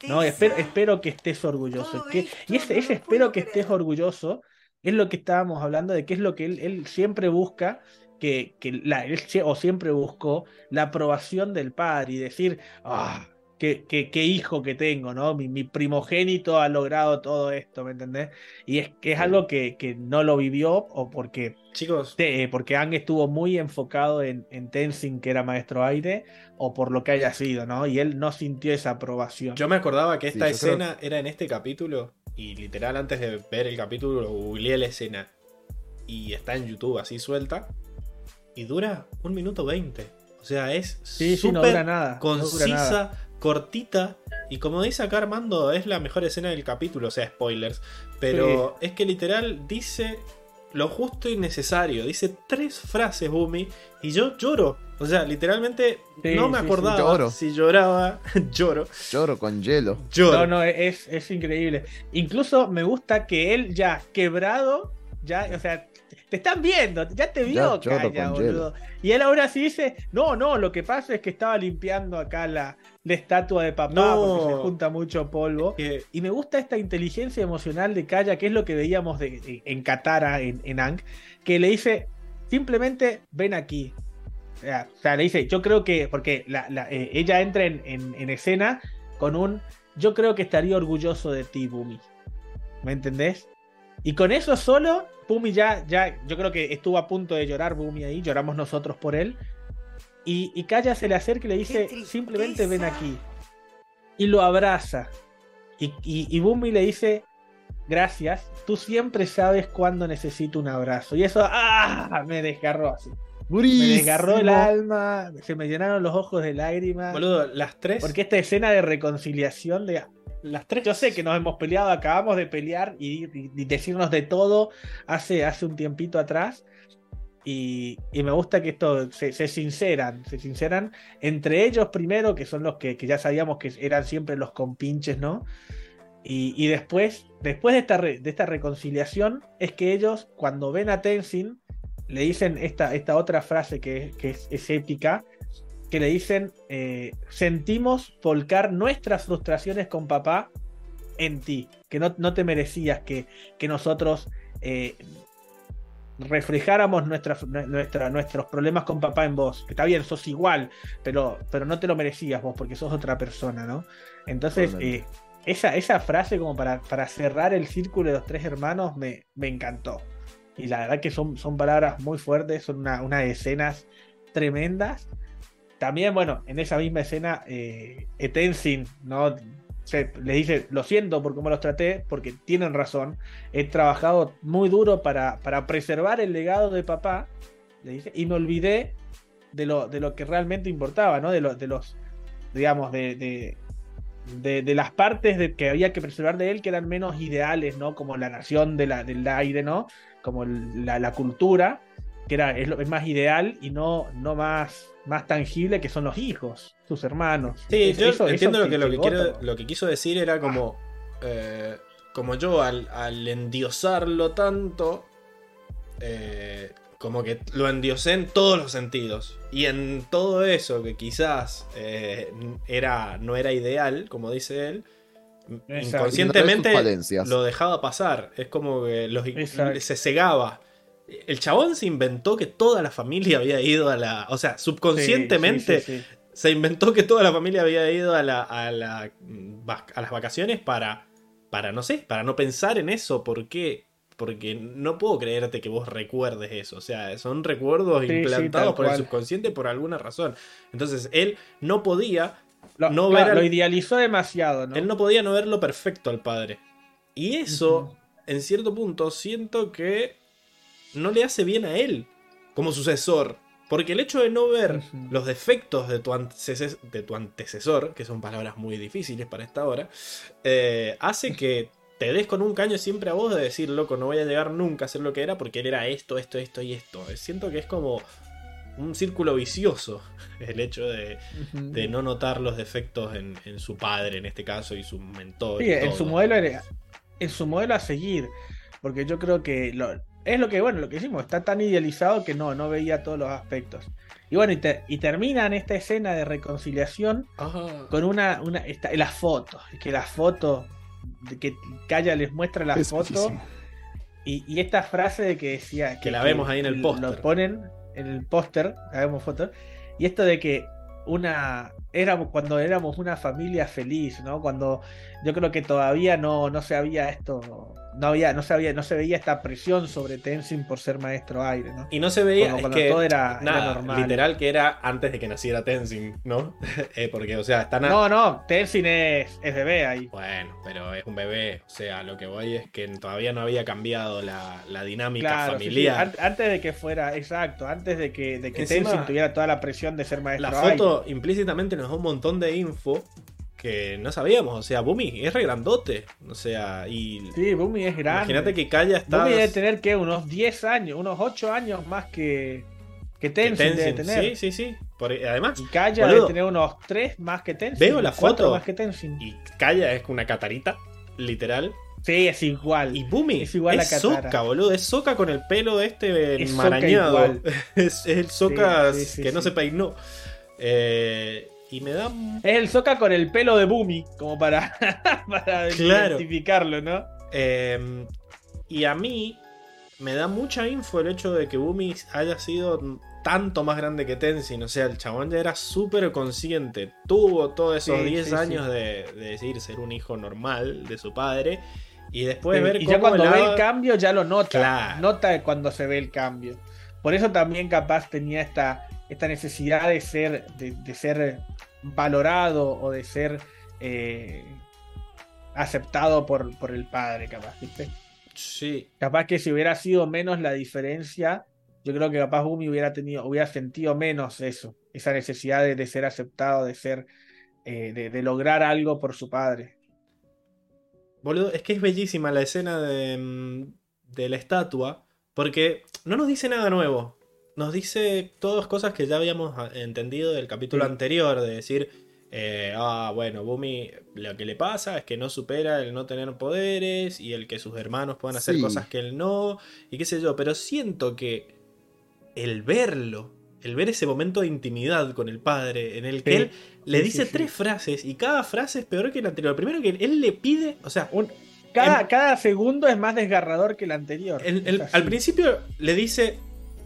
No, espero, espero que estés orgulloso. Todo Que- esto y ese, ese espero que estés orgulloso es lo que estábamos hablando de que es lo que él, él siempre busca, que, que la, él o siempre buscó la aprobación del padre y decir, ah, qué, qué- qué hijo que tengo, ¿no? Mi, mi primogénito ha logrado todo esto, ¿me entendés? Y es que es Sí. algo que, que no lo vivió o porque Chicos, te- eh, porque Ang estuvo muy enfocado en, en Tenzin, que era maestro aire, o por lo que haya sido, ¿no? Y él no sintió esa aprobación. yo me acordaba que Sí, esta creo- escena era en este capítulo. Y literal, antes de ver el capítulo, googleé la escena. Y está en YouTube así suelta. Y dura un minuto veinte. O sea, es sí, sí, no súper dura nada. no dura nada. Cortita. Y como dice acá Armando, es la mejor escena del capítulo, o sea, spoilers. Pero es que literal dice lo justo y necesario. Dice tres frases, Bumi, y yo lloro. O sea, literalmente Sí, no me sí, sí. acordaba Lloro. si lloraba. lloro. Lloro con hielo. Lloro. No, no, es, es increíble. Incluso me gusta que él ya quebrado, ya, o sea, te están viendo, ya te vio, Ya boludo. Y él ahora sí dice, no, no, lo que pasa es que estaba limpiando acá la, la estatua de papá No. porque se junta mucho polvo. Que- Y me gusta esta inteligencia emocional de Kaya, que es lo que veíamos de- de- en Katara, en, en Aang, que le dice, simplemente ven aquí. O sea, o sea, le dice, yo creo que, porque la- la- eh, ella entra en, en- en escena con un, yo creo que estaría orgulloso de ti, Bumi. ¿Me entendés? Y con eso solo, Bumi ya, ya, yo creo que estuvo a punto de llorar Bumi ahí, lloramos nosotros por él. Y, y Kaya se le acerca y le dice, simplemente ven aquí. Y lo abraza. Y, y, y Bumi le dice, gracias, tú siempre sabes cuando necesito un abrazo. Y eso, ¡ah! Me desgarró así. Me Buenísimo. desgarró el alma, se me llenaron los ojos de lágrimas. Boludo, las tres. Porque esta escena de reconciliación de... las tres. Yo sé que nos hemos peleado, acabamos de pelear y, decirnos de todo hace, hace un tiempito atrás. Y, me gusta que esto se, se sinceran, se sinceran entre ellos primero, que son los que, ya sabíamos que eran siempre los compinches, ¿no? Y, después, después de esta, de esta reconciliación, es que ellos, cuando ven a Tenzin, le dicen esta, esta otra frase que, que es, es épica, que le dicen, eh, sentimos volcar nuestras frustraciones con papá en ti, que no, no te merecías que, que nosotros eh, reflejáramos nuestras- nuestra- nuestros problemas con papá en vos, que está bien, sos igual, pero, pero no te lo merecías vos porque sos otra persona, ¿no? Entonces, eh, esa, esa frase como para, para cerrar el círculo de los tres hermanos me, me encantó. Y la verdad que son, son palabras muy fuertes, son una- unas escenas tremendas. También, bueno, en esa misma escena, eh, Tenzin, ¿no? Se, le dice, lo siento por cómo los traté, porque tienen razón. He trabajado muy duro para, para preservar el legado de papá, le dice, y me olvidé de lo, de lo que realmente importaba, ¿no? De, lo- de los, digamos, de, de, de- las partes que había que preservar de él que eran menos ideales, ¿no? Como la nación de del aire, ¿no? Como la, la cultura, que era, es, lo, es más ideal y no, no más, más tangible que son los hijos, sus hermanos. Sí, Es- yo eso- eso entiendo lo que, lo, que llegó quiero- todo. lo que quiso decir era como. eh, como yo, al, al endiosarlo tanto. eh, como que lo endiosé en todos los sentidos. Y en todo eso que quizás eh, era, no era ideal, como dice él. Exacto. Inconscientemente lo dejaba pasar. Es como que los- Exacto. se cegaba. El chabón se inventó que toda la familia había ido a la. O sea, subconscientemente Sí, sí, sí, sí. se inventó que toda la familia había ido a, la, a, la, mm, a las vacaciones para, para, no sé, para no pensar en eso. ¿Por qué? Porque no puedo creerte que vos recuerdes eso. O sea, son recuerdos implantados por el subconsciente por alguna razón. Entonces, él no podía, Lo, no claro, ver al- lo idealizó demasiado, ¿no? él no podía no verlo perfecto al padre. Y eso, en cierto punto, siento que no le hace bien a él como sucesor. Porque el hecho de no ver los defectos de tu, antecesor, de tu antecesor, que son palabras muy difíciles para esta hora, eh, hace que te des con un caño siempre a vos de decir, loco, no voy a llegar nunca a ser lo que era porque él era esto, esto, esto y esto. Siento que es como un círculo vicioso el hecho de, de no notar los defectos en, en su padre, en este caso, y su mentor. Sí, y en su modelo era- en su modelo a seguir. Porque yo creo que lo- es lo que, bueno, lo que hicimos, está tan idealizado que no, no veía todos los aspectos. Y bueno, y, te- y terminan esta escena de reconciliación Ajá. con una, una esta- las fotos. Es que las fotos, de que Kaya les muestra las Es fotos. bellísimo. Y, y esta frase de que decía Que la vemos ahí en el póster. Lo ponen en el póster, la vemos foto. Y esto de que una éramos cuando éramos una familia feliz, ¿no? Cuando yo creo que todavía no, no se había esto, no había, no se había, no se veía esta presión sobre Tenzin por ser maestro aire, ¿no? Y no se veía, Cuando- es cuando que, todo era- normal. literal que era antes de que naciera Tenzin, ¿no? Eh, porque, o sea, están... a- No, no, Tenzin es, es bebé ahí. Bueno, pero es un bebé, o sea, lo que voy es que todavía no había cambiado la, la dinámica Claro, sí, sí, familiar. an- antes de que fuera, exacto, antes de que, de que Encima, Tenzin tuviera toda la presión de ser maestro La aire. foto implícitamente nos da un montón de info que no sabíamos. O sea, Bumi es re grandote. O sea, y. Sí, Bumi es grande. Imagínate que Kaya está. Bumi debe tener que unos 10 años, unos 8 años más que, que Tenzin, debe tener. Sí, sí, sí. Por- además, Y Kaya Boludo. debe tener unos 3 más que Tenzin. Veo la foto. más que Tenzin. y Kaya es una catarita, literal. Sí, es igual. Y Bumi Es igual a Katara. Soca, boludo. Es Soca con el pelo este Es enmarañado. Es, es el Soca Sí, sí, sí, que no se peinó. Eh, y me da. Es el Soca con el pelo de Bumi, como para, para Claro. identificarlo, ¿no? eh, y a mí me da mucha info el hecho de que Bumi haya sido tanto más grande que Tenzin. O sea, el chabón ya era súper consciente. Tuvo todos esos Sí, 10 sí, años De, de decir ser un hijo normal de su padre. Y después ver y cómo ya cuando ve el cambio ya lo nota. Claro. Nota cuando se ve el cambio. Por eso también capaz tenía esta, esta necesidad de ser, de, de ser valorado o de ser eh, aceptado por, por el padre, capaz, ¿viste? Sí, Capaz que si hubiera sido menos la diferencia, yo creo que capaz Bumi hubiera tenido, hubiera sentido menos eso, esa necesidad de, de ser aceptado, de ser, eh, de, de lograr algo por su padre. Boludo, es que es bellísima la escena de, mm, de la estatua, porque no nos dice nada nuevo. Nos dice todas cosas que ya habíamos ah, entendido del capítulo Sí. anterior, de decir, eh, ah, bueno, Bumi lo que le pasa es que no supera el no tener poderes y el que sus hermanos puedan hacer Sí. cosas que él no, y qué sé yo, pero siento que el verlo, el ver ese momento de intimidad con el padre, en el que Sí. él le dice tres frases y cada frase es peor que la anterior. Primero que él le pide, o sea, Un- cada, En- cada segundo es más desgarrador que el anterior. el- el- al principio le dice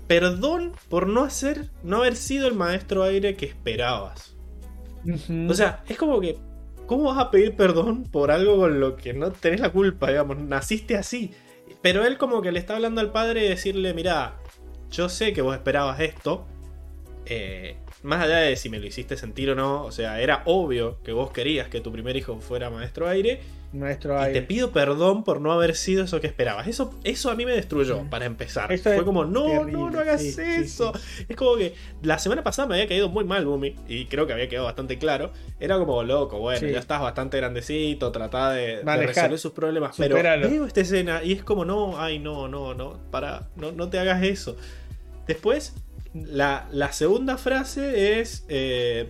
perdón por no hacer, no haber sido el maestro aire que esperabas. O sea, es como que, ¿cómo vas a pedir perdón por algo con lo que no tenés la culpa, digamos? Naciste así. Pero él como que le está hablando al padre y decirle, mira, yo sé que vos esperabas esto. eh, más allá de si me lo hiciste sentir o no, o sea, era obvio que vos querías que tu primer hijo fuera maestro aire. Maestro Y te pido perdón por no haber sido eso que esperabas. Eso, eso a mí me destruyó, Mm. para empezar. Eso Fue como, no, no, no hagas sí, sí, eso. Es como que la semana pasada me había caído muy mal Bumi. Y creo que había quedado bastante claro. Era como loco, bueno, ya estás bastante grandecito, tratá de, resolver sus problemas. Pero veo esta escena y es como, no, ay, no, no, no, para, no, no te hagas eso. Después, la, la segunda frase es, eh,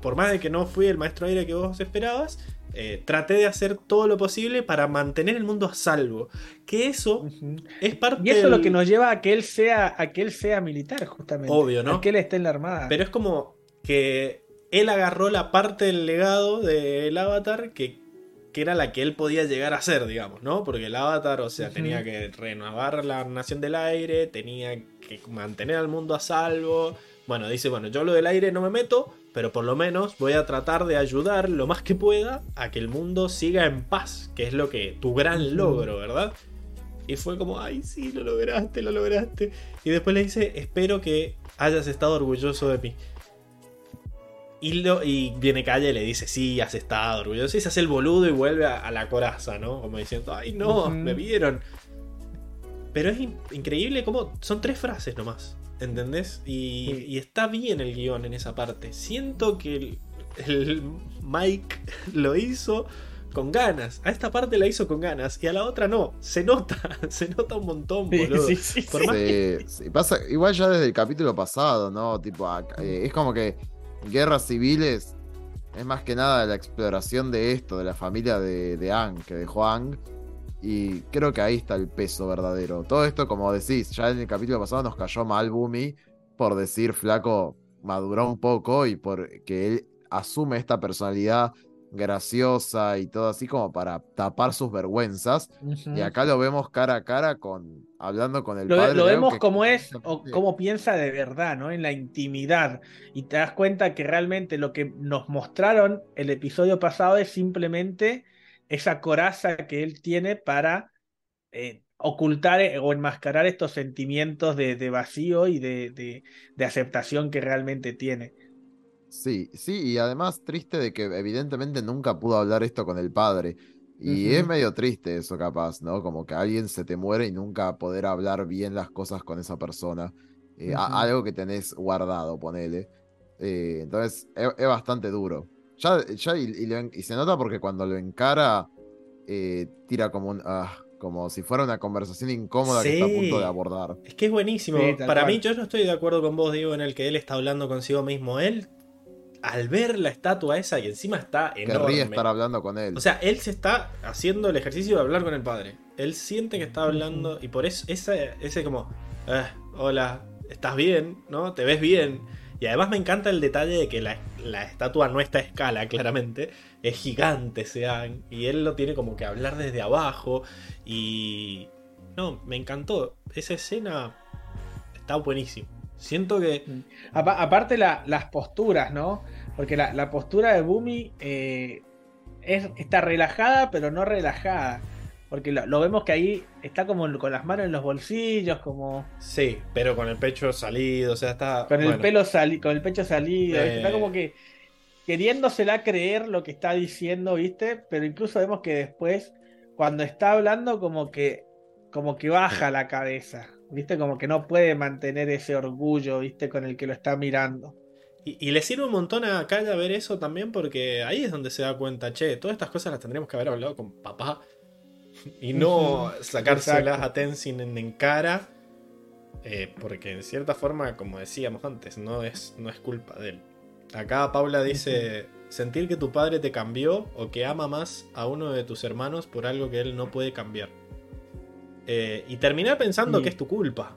por más de que no fui el maestro aire que vos esperabas, eh, traté de hacer todo lo posible para mantener el mundo a salvo. Que eso es parte Y eso es lo que nos lleva a que él sea, a que él sea militar, justamente. Obvio, ¿no? A que él esté en la armada. Pero es como que él agarró la parte del legado del avatar que, que era la que él podía llegar a ser, digamos, ¿no? Porque el avatar, o sea, tenía que renovar la nación del aire, tenía que mantener al mundo a salvo. Bueno, dice, bueno, yo lo del aire no me meto, pero por lo menos voy a tratar de ayudar lo más que pueda a que el mundo siga en paz, que es lo que tu gran logro, ¿verdad? Y fue como, ay, sí, lo lograste, lo lograste. Y después le dice, espero que hayas estado orgulloso de mí. Y, lo- y viene Calle y le dice, sí, has estado orgulloso. Y se hace el boludo y vuelve a, a la coraza, ¿no? Como diciendo, ay, no, me vieron. Pero es in- increíble cómo son tres frases nomás, ¿entendés? Y, Sí. y está bien el guion en esa parte. Siento que el, el Mike lo hizo con ganas. A esta parte la hizo con ganas y a la otra no. Se nota, se nota un montón, boludo. sí, sí, Por sí. más que- Sí, sí, pasa, igual ya desde el capítulo pasado, ¿no? Tipo, eh, es como que guerras civiles es más que nada la exploración de esto, de la familia de, de Ang, que dejó Ang. Y creo que ahí está el peso verdadero. Todo esto, como decís, ya en el capítulo pasado nos cayó mal Bumi por decir flaco maduró un poco y porque él asume esta personalidad graciosa y todo así como para tapar sus vergüenzas. Y acá lo vemos cara a cara con hablando con el Lo, padre. lo vemos que como es o cómo piensa de verdad, ¿no? En la intimidad. Y te das cuenta que realmente lo que nos mostraron el episodio pasado es simplemente esa coraza que él tiene para eh, ocultar eh, o enmascarar estos sentimientos de, de vacío y de, de- de aceptación que realmente tiene. Sí, sí, y además triste de que evidentemente nunca pudo hablar esto con el padre. Y es medio triste eso capaz, ¿no? Como que alguien se te muere y nunca poder hablar bien las cosas con esa persona. Eh, algo que tenés guardado, ponele. Eh, entonces es, es bastante duro. Ya, ya y, se nota porque cuando lo encara, eh, tira como un. ah, como si fuera una conversación incómoda que está a punto de abordar. Es que es buenísimo. Sí, Para cual. mí, yo no estoy de acuerdo con vos, Diego, en el que él está hablando consigo mismo. Él, al ver la estatua esa, y encima está enorme. Querría estar hablando con él. O sea, él se está haciendo el ejercicio de hablar con el padre. Él siente que está hablando y por eso ese, ese como, "Ah, hola, ¿estás bien? ¿No? ¿Te ves bien? Y además me encanta el detalle de que la, la estatua no está a escala, claramente. Es gigante, sean. Y él lo tiene como que hablar desde abajo. Y... No, me encantó. Esa escena está buenísimo. Siento que... Apa- aparte la- las posturas, ¿no? Porque la, la postura de Bumi eh, es, está relajada, pero no relajada. Porque lo, lo vemos que ahí está como con las manos en los bolsillos, como Sí, pero con el pecho salido, o sea, está... con el pelo sali- con el pecho salido. ¿viste? Eh. Está como que queriéndosela creer lo que está diciendo, ¿viste? Pero incluso vemos que después, cuando está hablando, como que, como que baja la cabeza, ¿viste? Como que no puede mantener ese orgullo, ¿viste? Con el que lo está mirando. Y, y le sirve un montón a Kaya ver eso también porque ahí es donde se da cuenta, che, todas estas cosas las tendríamos que haber hablado con papá y no sacárselas exacto. a Tenzin en, en cara. eh, porque en cierta forma, como decíamos antes, no es, no es culpa de él. Acá Paula dice, sentir que tu padre te cambió o que ama más a uno de tus hermanos por algo que él no puede cambiar. Eh, y terminar pensando Sí. que es tu culpa.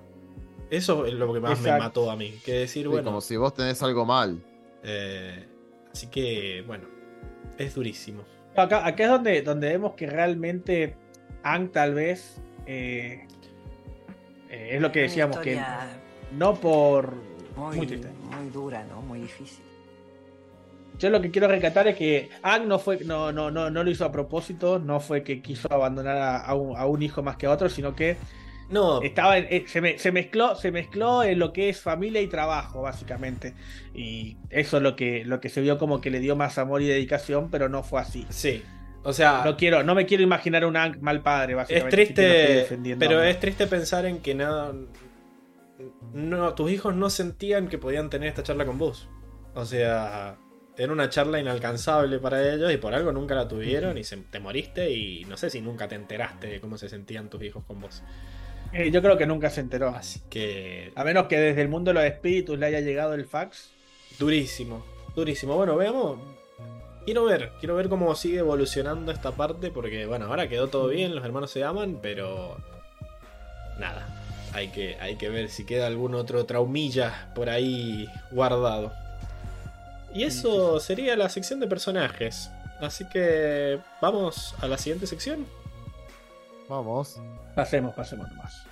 Eso es lo que más me mató a mí. Que decir, Sí, bueno, como si vos tenés algo mal. eh, así que, bueno, es durísimo. Acá, acá es donde, donde vemos que realmente Ang tal vez eh, eh, es lo que decíamos, que no por... muy, muy triste. muy dura, ¿no? Muy difícil. Yo lo que quiero rescatar es que Ang no fue, no, no, no, no lo hizo a propósito, no fue que quiso abandonar a, a un, a un hijo más que a otro, sino que No, estaba en- eh, se, me- se mezcló, se mezcló en lo que es familia y trabajo, básicamente. Y eso es lo que, lo que se vio como que le dio más amor y dedicación, pero no fue así. sí. O sea, No quiero, no me quiero imaginar un Ang mal padre, es triste, pero es triste pensar en que nada... No, tus hijos no sentían que podían tener esta charla con vos. O sea, era una charla inalcanzable para ellos y por algo nunca la tuvieron y se- te moriste y no sé si nunca te enteraste de cómo se sentían tus hijos con vos. Eh, yo creo que nunca se enteró. Así que A menos que desde el mundo de los espíritus le haya llegado el fax. Durísimo, durísimo. Bueno, veamos. Quiero ver, quiero ver cómo sigue evolucionando esta parte, porque bueno, ahora quedó todo bien, los hermanos se aman, pero nada, hay que, hay que ver si queda algún otro traumilla por ahí guardado. Y eso sería la sección de personajes. Así que vamos a la siguiente sección. Vamos. Pasemos, pasemos nomás.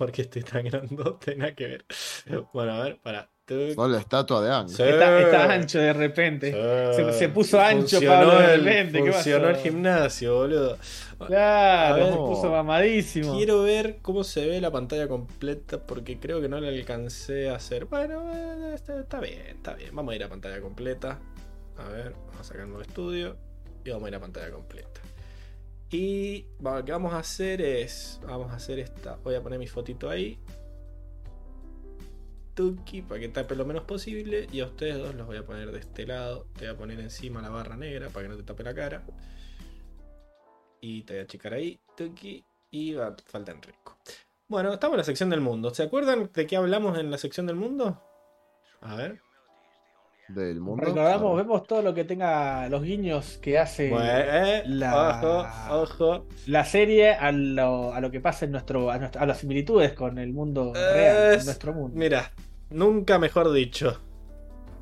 Porque estoy tan grandote, nada que ver. Bueno, a ver, para. Son la estatua de Ang. Sí. Está, está ancho de repente. Se- se puso ancho, Funcionó Pablo, de el- repente, ¿qué Funcionó pasó? el gimnasio, boludo. Claro, A ver. se puso mamadísimo. Quiero ver cómo se ve la pantalla completa porque creo que no la alcancé a hacer. Bueno, eh, está, está bien, está bien. Vamos a ir a pantalla completa. A ver, vamos a sacar el estudio y vamos a ir a pantalla completa. Y lo que vamos a hacer es, vamos a hacer esta, voy a poner mi fotito ahí. Tuki, para que tape lo menos posible. Y a ustedes dos los voy a poner de este lado. Te voy a poner encima la barra negra para que no te tape la cara. Y te voy a achicar ahí, Tuki. Y va, falta Enrico. Bueno, estamos en la sección del mundo. ¿Se acuerdan de qué hablamos en la sección del mundo? A ver. Del mundo. Recordamos, vemos todo lo que tenga los guiños que hace Bueno, eh, la- Ojo, ojo. la serie a lo, a lo que pasa en nuestro, a, nuestra- a las similitudes con el mundo Es- real, nuestro mundo. Mira, nunca mejor dicho.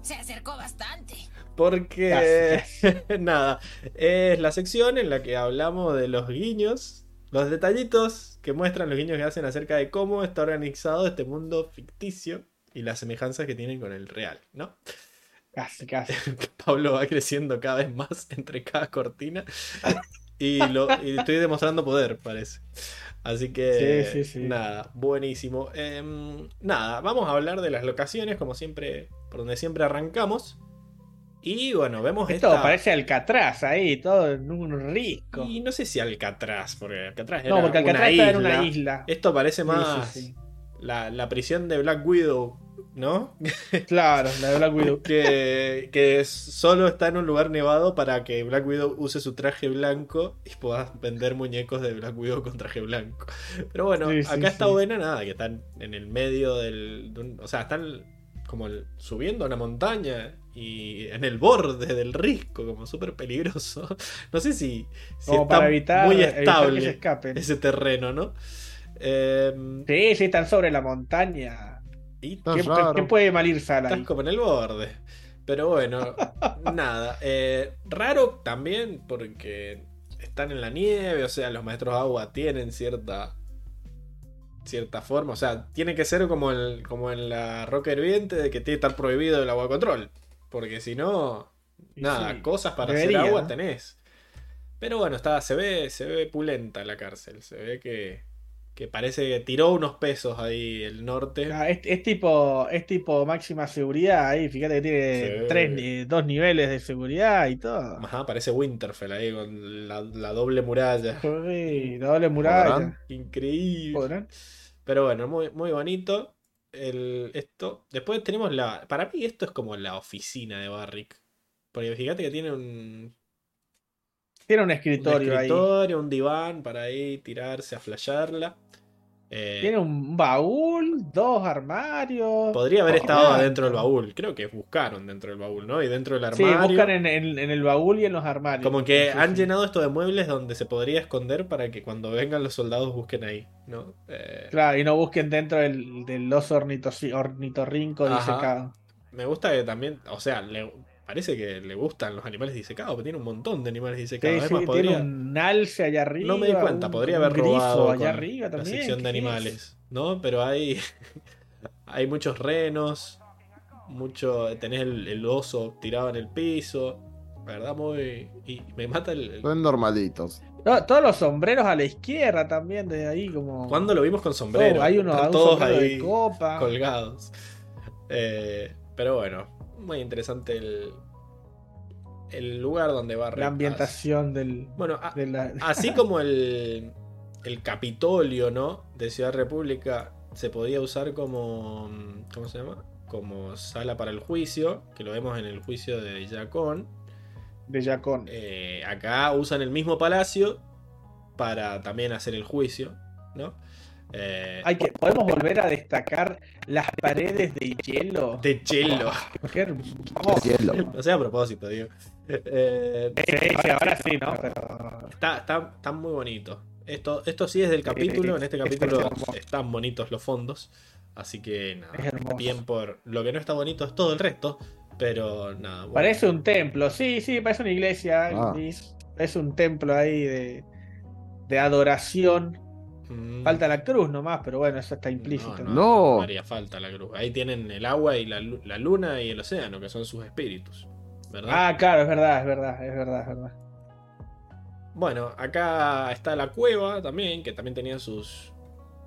Se acercó bastante. Porque, nada, es la sección en la que hablamos de los guiños, los detallitos que muestran los guiños que hacen acerca de cómo está organizado este mundo ficticio y las semejanzas que tienen con el real, ¿no? Casi, casi. Pablo va creciendo cada vez más entre cada cortina y, lo, y estoy demostrando poder, parece. Así que, Sí, sí, sí. nada, buenísimo. Em, nada, vamos a hablar de las locaciones, como siempre, por donde siempre arrancamos. Y bueno, vemos Esto esta... parece Alcatraz ahí, todo en un risco. Y no sé si Alcatraz, porque Alcatraz era No, porque Alcatraz una está isla. en una isla. Esto parece más. La, la prisión de Black Widow, ¿no? Claro, la de Black Widow. que, que solo está en un lugar nevado para que Black Widow use su traje blanco y puedas vender muñecos de Black Widow con traje blanco. Pero bueno, Sí, sí, acá está sí. buena nada, que están en el medio del... de un- o sea, están como el- subiendo una montaña y en el borde del risco, como súper peligroso. No sé si, si Como está para evitar, muy evitar que se estable ese terreno, ¿no? Em, Sí, sí, están sobre la montaña. Y ¿Qué, raro. qué puede mal ir sal Estás como en el borde. Pero bueno, nada. Eh, raro también porque están en la nieve, o sea, los maestros de agua tienen cierta cierta forma, o sea, tiene que ser como, el, como en la roca hirviente de que tiene que estar prohibido el agua de control, porque si no, nada, sí, cosas para debería, hacer agua ¿no? tenés. Pero bueno, está, se ve, se ve pulenta la cárcel, se ve que, que parece que tiró unos pesos ahí el norte. Ah, es, es tipo, es tipo máxima seguridad ahí, fíjate que tiene Sí. tres, dos niveles de seguridad y todo. Ajá, parece Winterfell ahí con la, la doble muralla. Joder, la doble muralla. ¿Podrán? Increíble. ¿Podrán? Pero bueno, muy, muy bonito. El, esto. Después tenemos la. Para mí, esto es como la oficina de Barrick. Porque fíjate que tiene un, Tiene un un escritorio, ahí. escritorio, un diván para ahí tirarse a flashearla. Eh, Tiene un baúl, dos armarios. podría haber estado adentro del baúl. Creo que buscaron dentro del baúl, ¿no? Y dentro del Sí, armario. buscan en, en- en el baúl y en los armarios. Como que Sí, han sí. llenado esto de muebles donde se podría esconder para que cuando vengan los soldados busquen ahí, ¿no? Eh, Claro, y no busquen dentro del, del oso ornitorrinco Ajá. disecado. Me gusta que también, o sea, le, parece que le gustan los animales disecados, porque tiene un montón de animales disecados. sí, Además, tiene podría, un alce allá arriba. no me di cuenta, un- podría un haber grifo robado allá con arriba la también. sección de animales, ¿no? Pero hay, hay muchos renos, mucho, tenés el, el oso tirado en el piso, la verdad muy... Y me mata el... el- Son normalitos. No, todos los sombreros a la izquierda también, de ahí como. ¿Cuándo lo vimos con sombrero? Oh, hay uno, Están un todos sombrero ahí de copa. colgados. Eh, pero bueno, muy interesante el, el lugar donde va La ambientación del, Bueno, a- de la. así como el, el Capitolio, ¿no? De Ciudad República se podía usar como. ¿Cómo se llama? Como sala para el juicio, que lo vemos en el juicio de Yacón. de Yacón. Eh, acá usan el mismo palacio para también hacer el juicio, ¿no? Eh, Hay que, podemos volver a destacar las paredes de hielo. de hielo. Qué hermoso. Hielo. No sé a propósito, digo. Eh, Sí, sí, ahora sí, ¿no? Pero. está, está, está muy bonito. Esto, esto sí es del capítulo. En este es capítulo están bonitos los fondos. Así que nada. Bien por. Lo que no está bonito es todo el resto. Pero nada. bueno. Parece un templo, sí, sí, parece una iglesia. Ah. Es un templo ahí de, de adoración. Mm, Falta la cruz nomás, pero bueno, eso está implícito. No, ¿no? No. no haría falta la cruz. Ahí tienen el agua y la, la luna y el océano, que son sus espíritus. ¿Verdad? Ah, claro, es verdad, es verdad, es verdad, es verdad. Bueno, acá está la cueva también, que también tenía sus,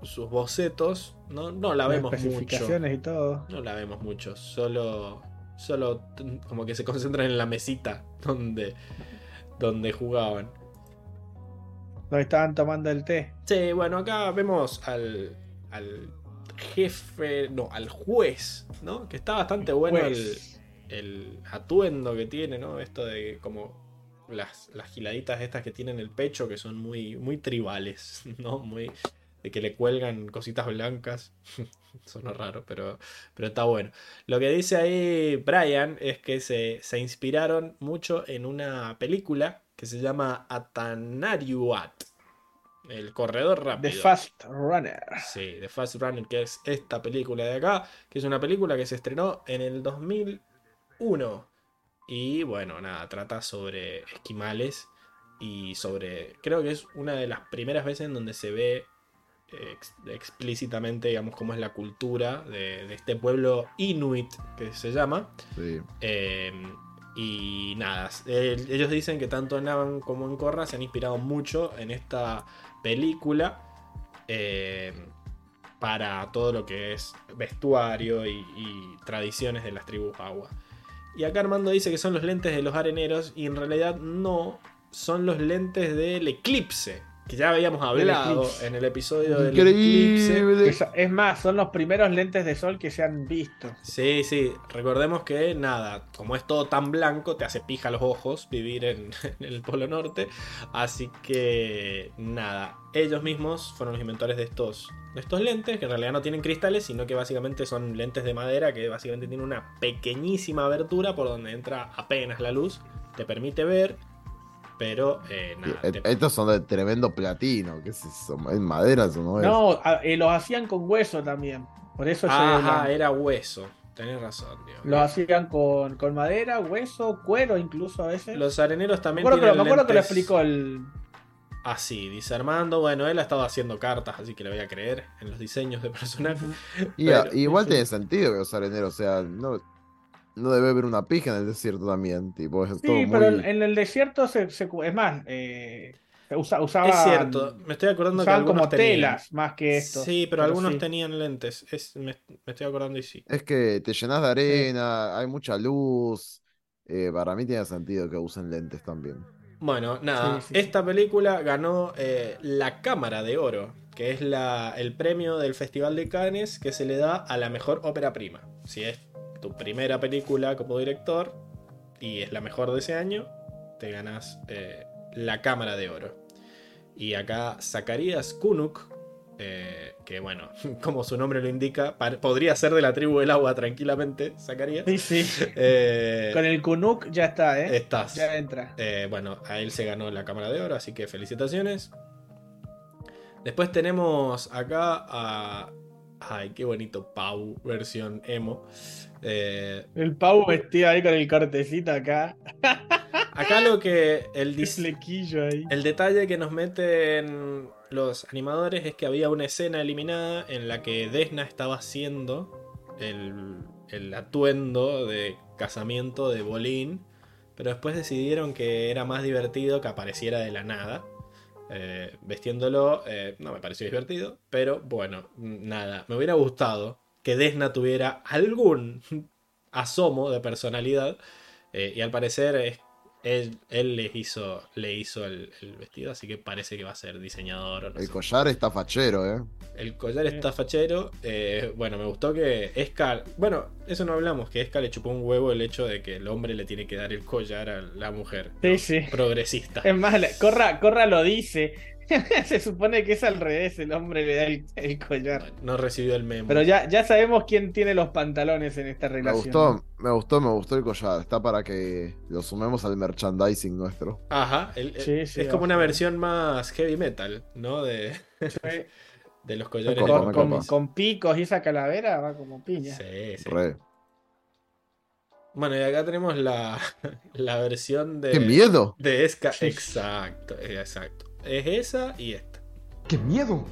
sus bocetos. No, no la Las vemos mucho. especificaciones y todo. No la vemos mucho. Solo. Solo como que se concentran en la mesita donde. donde jugaban. Donde estaban tomando el té. Sí, bueno, acá vemos al. al jefe. No, al juez, ¿no? Que está bastante bueno el, el atuendo que tiene, ¿no? Esto de como las, las giladitas estas que tienen el pecho que son muy, muy tribales, ¿no? Muy de que le cuelgan cositas blancas. Suena raro, pero, pero está bueno. Lo que dice ahí Brian es que se, se inspiraron mucho en una película que se llama Atanariuat. El corredor rápido. The Fast Runner. Sí, The Fast Runner, que es esta película de acá, que es una película que se estrenó en el 1. Y bueno, nada, trata sobre esquimales y sobre... Creo que es una de las primeras veces en donde se ve ex- explícitamente, digamos, cómo es la cultura de, de este pueblo inuit que se llama. Sí. Eh, y nada, ellos dicen que tanto en Avan como en Korra se han inspirado mucho en esta película eh, para todo lo que es vestuario y, y tradiciones de las tribus agua. Y acá Armando dice que son los lentes de los areneros y en realidad no, son los lentes del eclipse, que ya habíamos hablado en el episodio del eclipse. Increíble. Es más, son los primeros lentes de sol que se han visto. Sí, sí, recordemos que nada, como es todo tan blanco, te hace pija los ojos vivir en, en el Polo Norte. Así que nada, ellos mismos fueron los inventores de estos, de estos lentes, que en realidad no tienen cristales, sino que básicamente son lentes de madera que básicamente tienen una pequeñísima abertura por donde entra apenas la luz, te permite ver, pero eh, nada. Eh, te- Estos son de tremendo platino. ¿Qué es eso? ¿Es madera eso no es? No, a- eh, los hacían con hueso también. Por eso Ajá, era hueso. Tenés razón, Diego. Los hacían con, con madera, hueso, cuero incluso a veces. Los areneros me también acuerdo, que, me acuerdo que lo explicó el. Así, dice Armando. Bueno, él ha estado haciendo cartas, así que le voy a creer en los diseños de personajes. Y pero- igual tiene sentido que los areneros, o sea, no, no debe haber una pija en el desierto también. Tipo, es Sí, pero en, en el desierto se, se- es más, eh, usa- usaban, es cierto, me estoy acordando que algunos como tenían. telas más que esto. Sí, pero, algunos sí. tenían lentes. Es, me, me estoy acordando y sí. Es que te llenas de arena, hay mucha luz. eh, para mí tiene sentido que usen lentes también. Bueno, nada, Sí, sí, sí. esta película ganó eh, la Cámara de Oro, que es la, el premio del Festival de Cannes que se le da a la mejor ópera prima. Si es tu primera película como director y es la mejor de ese año, te ganas eh, la Cámara de Oro. Y acá Zacarías Kunuk, eh, que bueno, como su nombre lo indica, podría ser de la tribu del agua tranquilamente, Zacarías. Sí, sí. Eh, Con el Kunuk ya está, ¿eh? estás. Ya entra. Bueno, a él se ganó la cámara de oro, así que felicitaciones. Después tenemos acá a. Ay, qué bonito Pau, versión emo. Eh, El Pau vestido ahí con el cortecito acá. acá lo que. El, El dis- flequillo ahí. el detalle que nos meten los animadores es que había una escena eliminada en la que Desna estaba haciendo el, el atuendo de casamiento de Bolín. Pero después decidieron que era más divertido que apareciera de la nada. Eh, vestiéndolo, eh, no me pareció divertido. Pero bueno, nada. Me hubiera gustado que Desna tuviera algún asomo de personalidad. eh, y al parecer es- él, él les hizo, le hizo el, el vestido, así que parece que va a ser diseñador. no El sé. collar está fachero, ¿eh? El collar está fachero. eh, bueno, me gustó que Esca. Bueno, eso no hablamos, que Esca le chupó un huevo el hecho de que el hombre le tiene que dar el collar a la mujer. Sí, sí. Progresista. Es más, Corra, Corra lo dice. Se supone que es al revés, el hombre le da el, el collar. No recibió el memo. Pero ya, ya sabemos quién tiene los pantalones en esta Me relación. gustó, me gustó, me gustó el collar. Está para que lo sumemos al merchandising nuestro. Ajá, el- el- Sí, sí, es como una versión más heavy metal, ¿no? De, Sí. de los collares. copa, de me Con, copa. con- con picos y esa calavera va como piña. Sí, sí. Re. Bueno, y acá tenemos la, la versión de. ¡Qué miedo! De Esca. Exacto, exacto. Es esa y esta. ¡Qué miedo!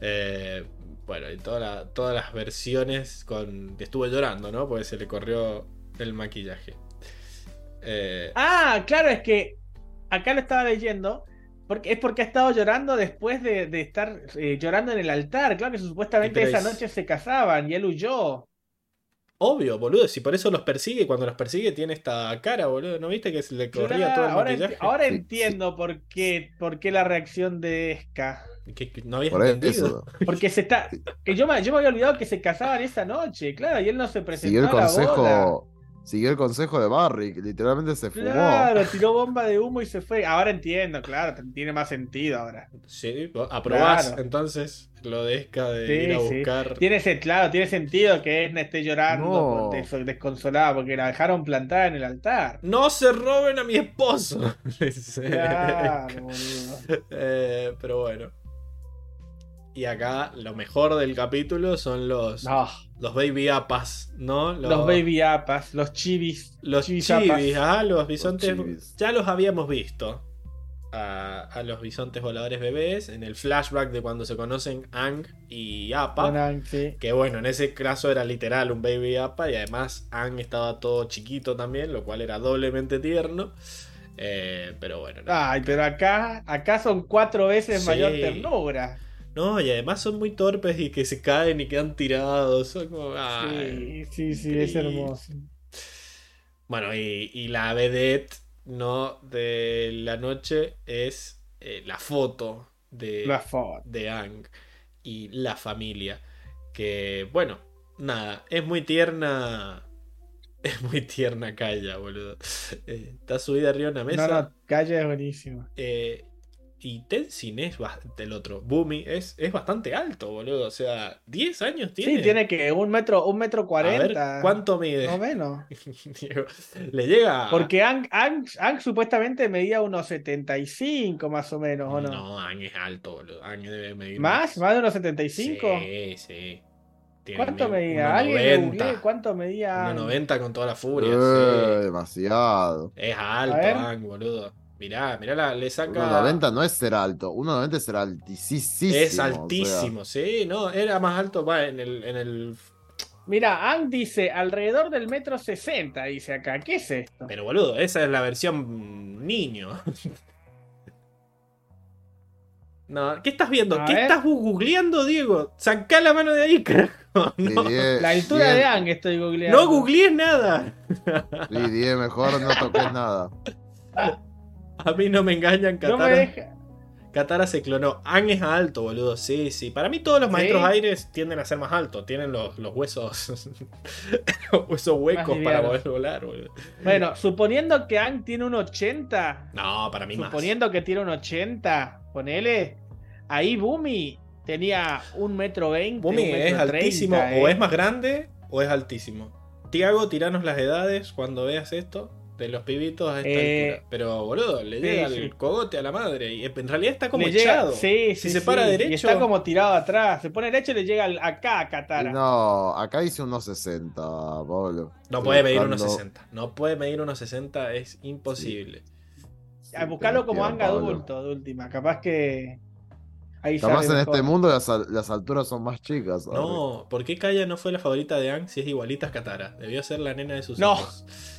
Eh, bueno, y toda la- todas las versiones con. Estuvo llorando, ¿no? Porque se le corrió el maquillaje. Eh, Ah, claro, es que acá lo estaba leyendo. Porque, es porque ha estado llorando después de, de estar eh, llorando en el altar. Claro que supuestamente esa es- noche se casaban y él huyó. Obvio, boludo. Si por eso los persigue, cuando los persigue tiene esta cara, boludo. ¿No viste que se le corría Claro, todo el ahora, maquillaje? enti- ahora Sí, entiendo por qué, por qué la reacción de Esca. Que, que no habías Por entendido. eso. Porque se está. Que yo me, yo me había olvidado que se casaban esa noche, claro, y él no se presentó Siguió el a la boda. Siguió el consejo de Barry, que literalmente se fumó. Claro, tiró bomba de humo y se fue. Ahora entiendo, claro, tiene más sentido ahora. Sí, aprobás Claro. entonces lo de Esca de Sí, ir a sí. buscar. Tiene ese, claro, tiene sentido que Esna esté llorando, No. desconsolada, porque la dejaron plantada en el altar. ¡No se roben a mi esposo! Claro. Eh, pero bueno. Y acá lo mejor del capítulo son los, No, los baby apas, ¿no? los baby apas, los chivis. Los chivis ah, los bisontes. chivis. ya los habíamos visto. A, a los bisontes voladores bebés en el flashback de cuando se conocen Ang y Appa. Conan, sí. Que bueno, en ese caso era literal un baby Appa y además Ang estaba todo chiquito también, lo cual era doblemente tierno. Eh, pero bueno, no. Ay, pero acá, acá son cuatro veces Sí. mayor ternura. No, y además son muy torpes y que se caen y quedan tirados. Son como. ay. Sí, sí, sí, es hermoso. Bueno, y, y la vedette no de la noche es eh, la foto de, La foto. de Ang y la familia. Que, bueno, nada, es muy tierna. Es muy tierna Kaya, boludo. Eh, está subida arriba de una mesa. No, no, Calle es buenísimo. Eh, y Tenzin es el otro. Boomy es, es bastante alto, boludo. O sea, 10 años tiene. Sí, tiene que un metro, un metro cuarenta. ¿cuánto mide? No menos. Le llega. Porque Ang, Ang, Ang supuestamente medía unos 75 más o menos, ¿o no? No, Ang es alto, boludo. Ang debe medir ¿Más? ¿Más de unos 75? Sí, sí. Tiene ¿Cuánto medía? ¿Alguien le 1,90. googleé cuánto medía? Ang? 1,90 con toda la furia. Eh, sí. demasiado. Es alto. Ang, boludo. Mirá, mirá, la- le saca. 1.90 no es ser alto, 1.90 es ser altísimo. Es altísimo, sí, no, era más alto va, en el, en el. Mira, Ang dice alrededor del metro 60, dice acá. ¿Qué es esto? Pero boludo, esa es la versión niño. No, ¿qué estás viendo? A ¿Qué ver. estás googleando, Diego? Sacá la mano de ahí, carajo. No, La altura de Ang estoy googleando. no googlees nada. Sí, Die, mejor no toques nada. A mí no me engañan, No me Katara. deja. Katara se clonó. Ang es alto, boludo. Sí, sí. Para mí todos los ¿Sí? maestros aires tienden a ser más altos. Tienen los, los huesos. los huesos huecos para poder volar, boludo. Bueno, suponiendo que Ang tiene un 80, No, para mí más. suponiendo que tiene un 80, ponele, ahí Bumi tenía un metro veinte. Bumi un metro es altísimo. O eh. es más grande o es altísimo. Tiago, tiranos las edades cuando veas esto. De los pibitos a esta Eh, altura. Pero, boludo, le sí, llega sí. el cogote a la madre. Y en realidad está como Le llega- echado. sí, Si sí, se sí, para Y derecho. está como tirado atrás. Se pone derecho y le llega acá a Y Katara. no, acá dice unos 60, Pablo. No Estoy puede medir buscando- unos 60. No puede medir unos 60. Es imposible. a buscarlo como Sebastián, Ang Pablo. adulto, de última. Capaz que. Ahí Capaz en este mundo las, al- las alturas son más chicas. ¿sabes? No, ¿por qué Kaya no fue la favorita de Ang si es igualita a Katara? Debió ser la nena de sus No. ojos.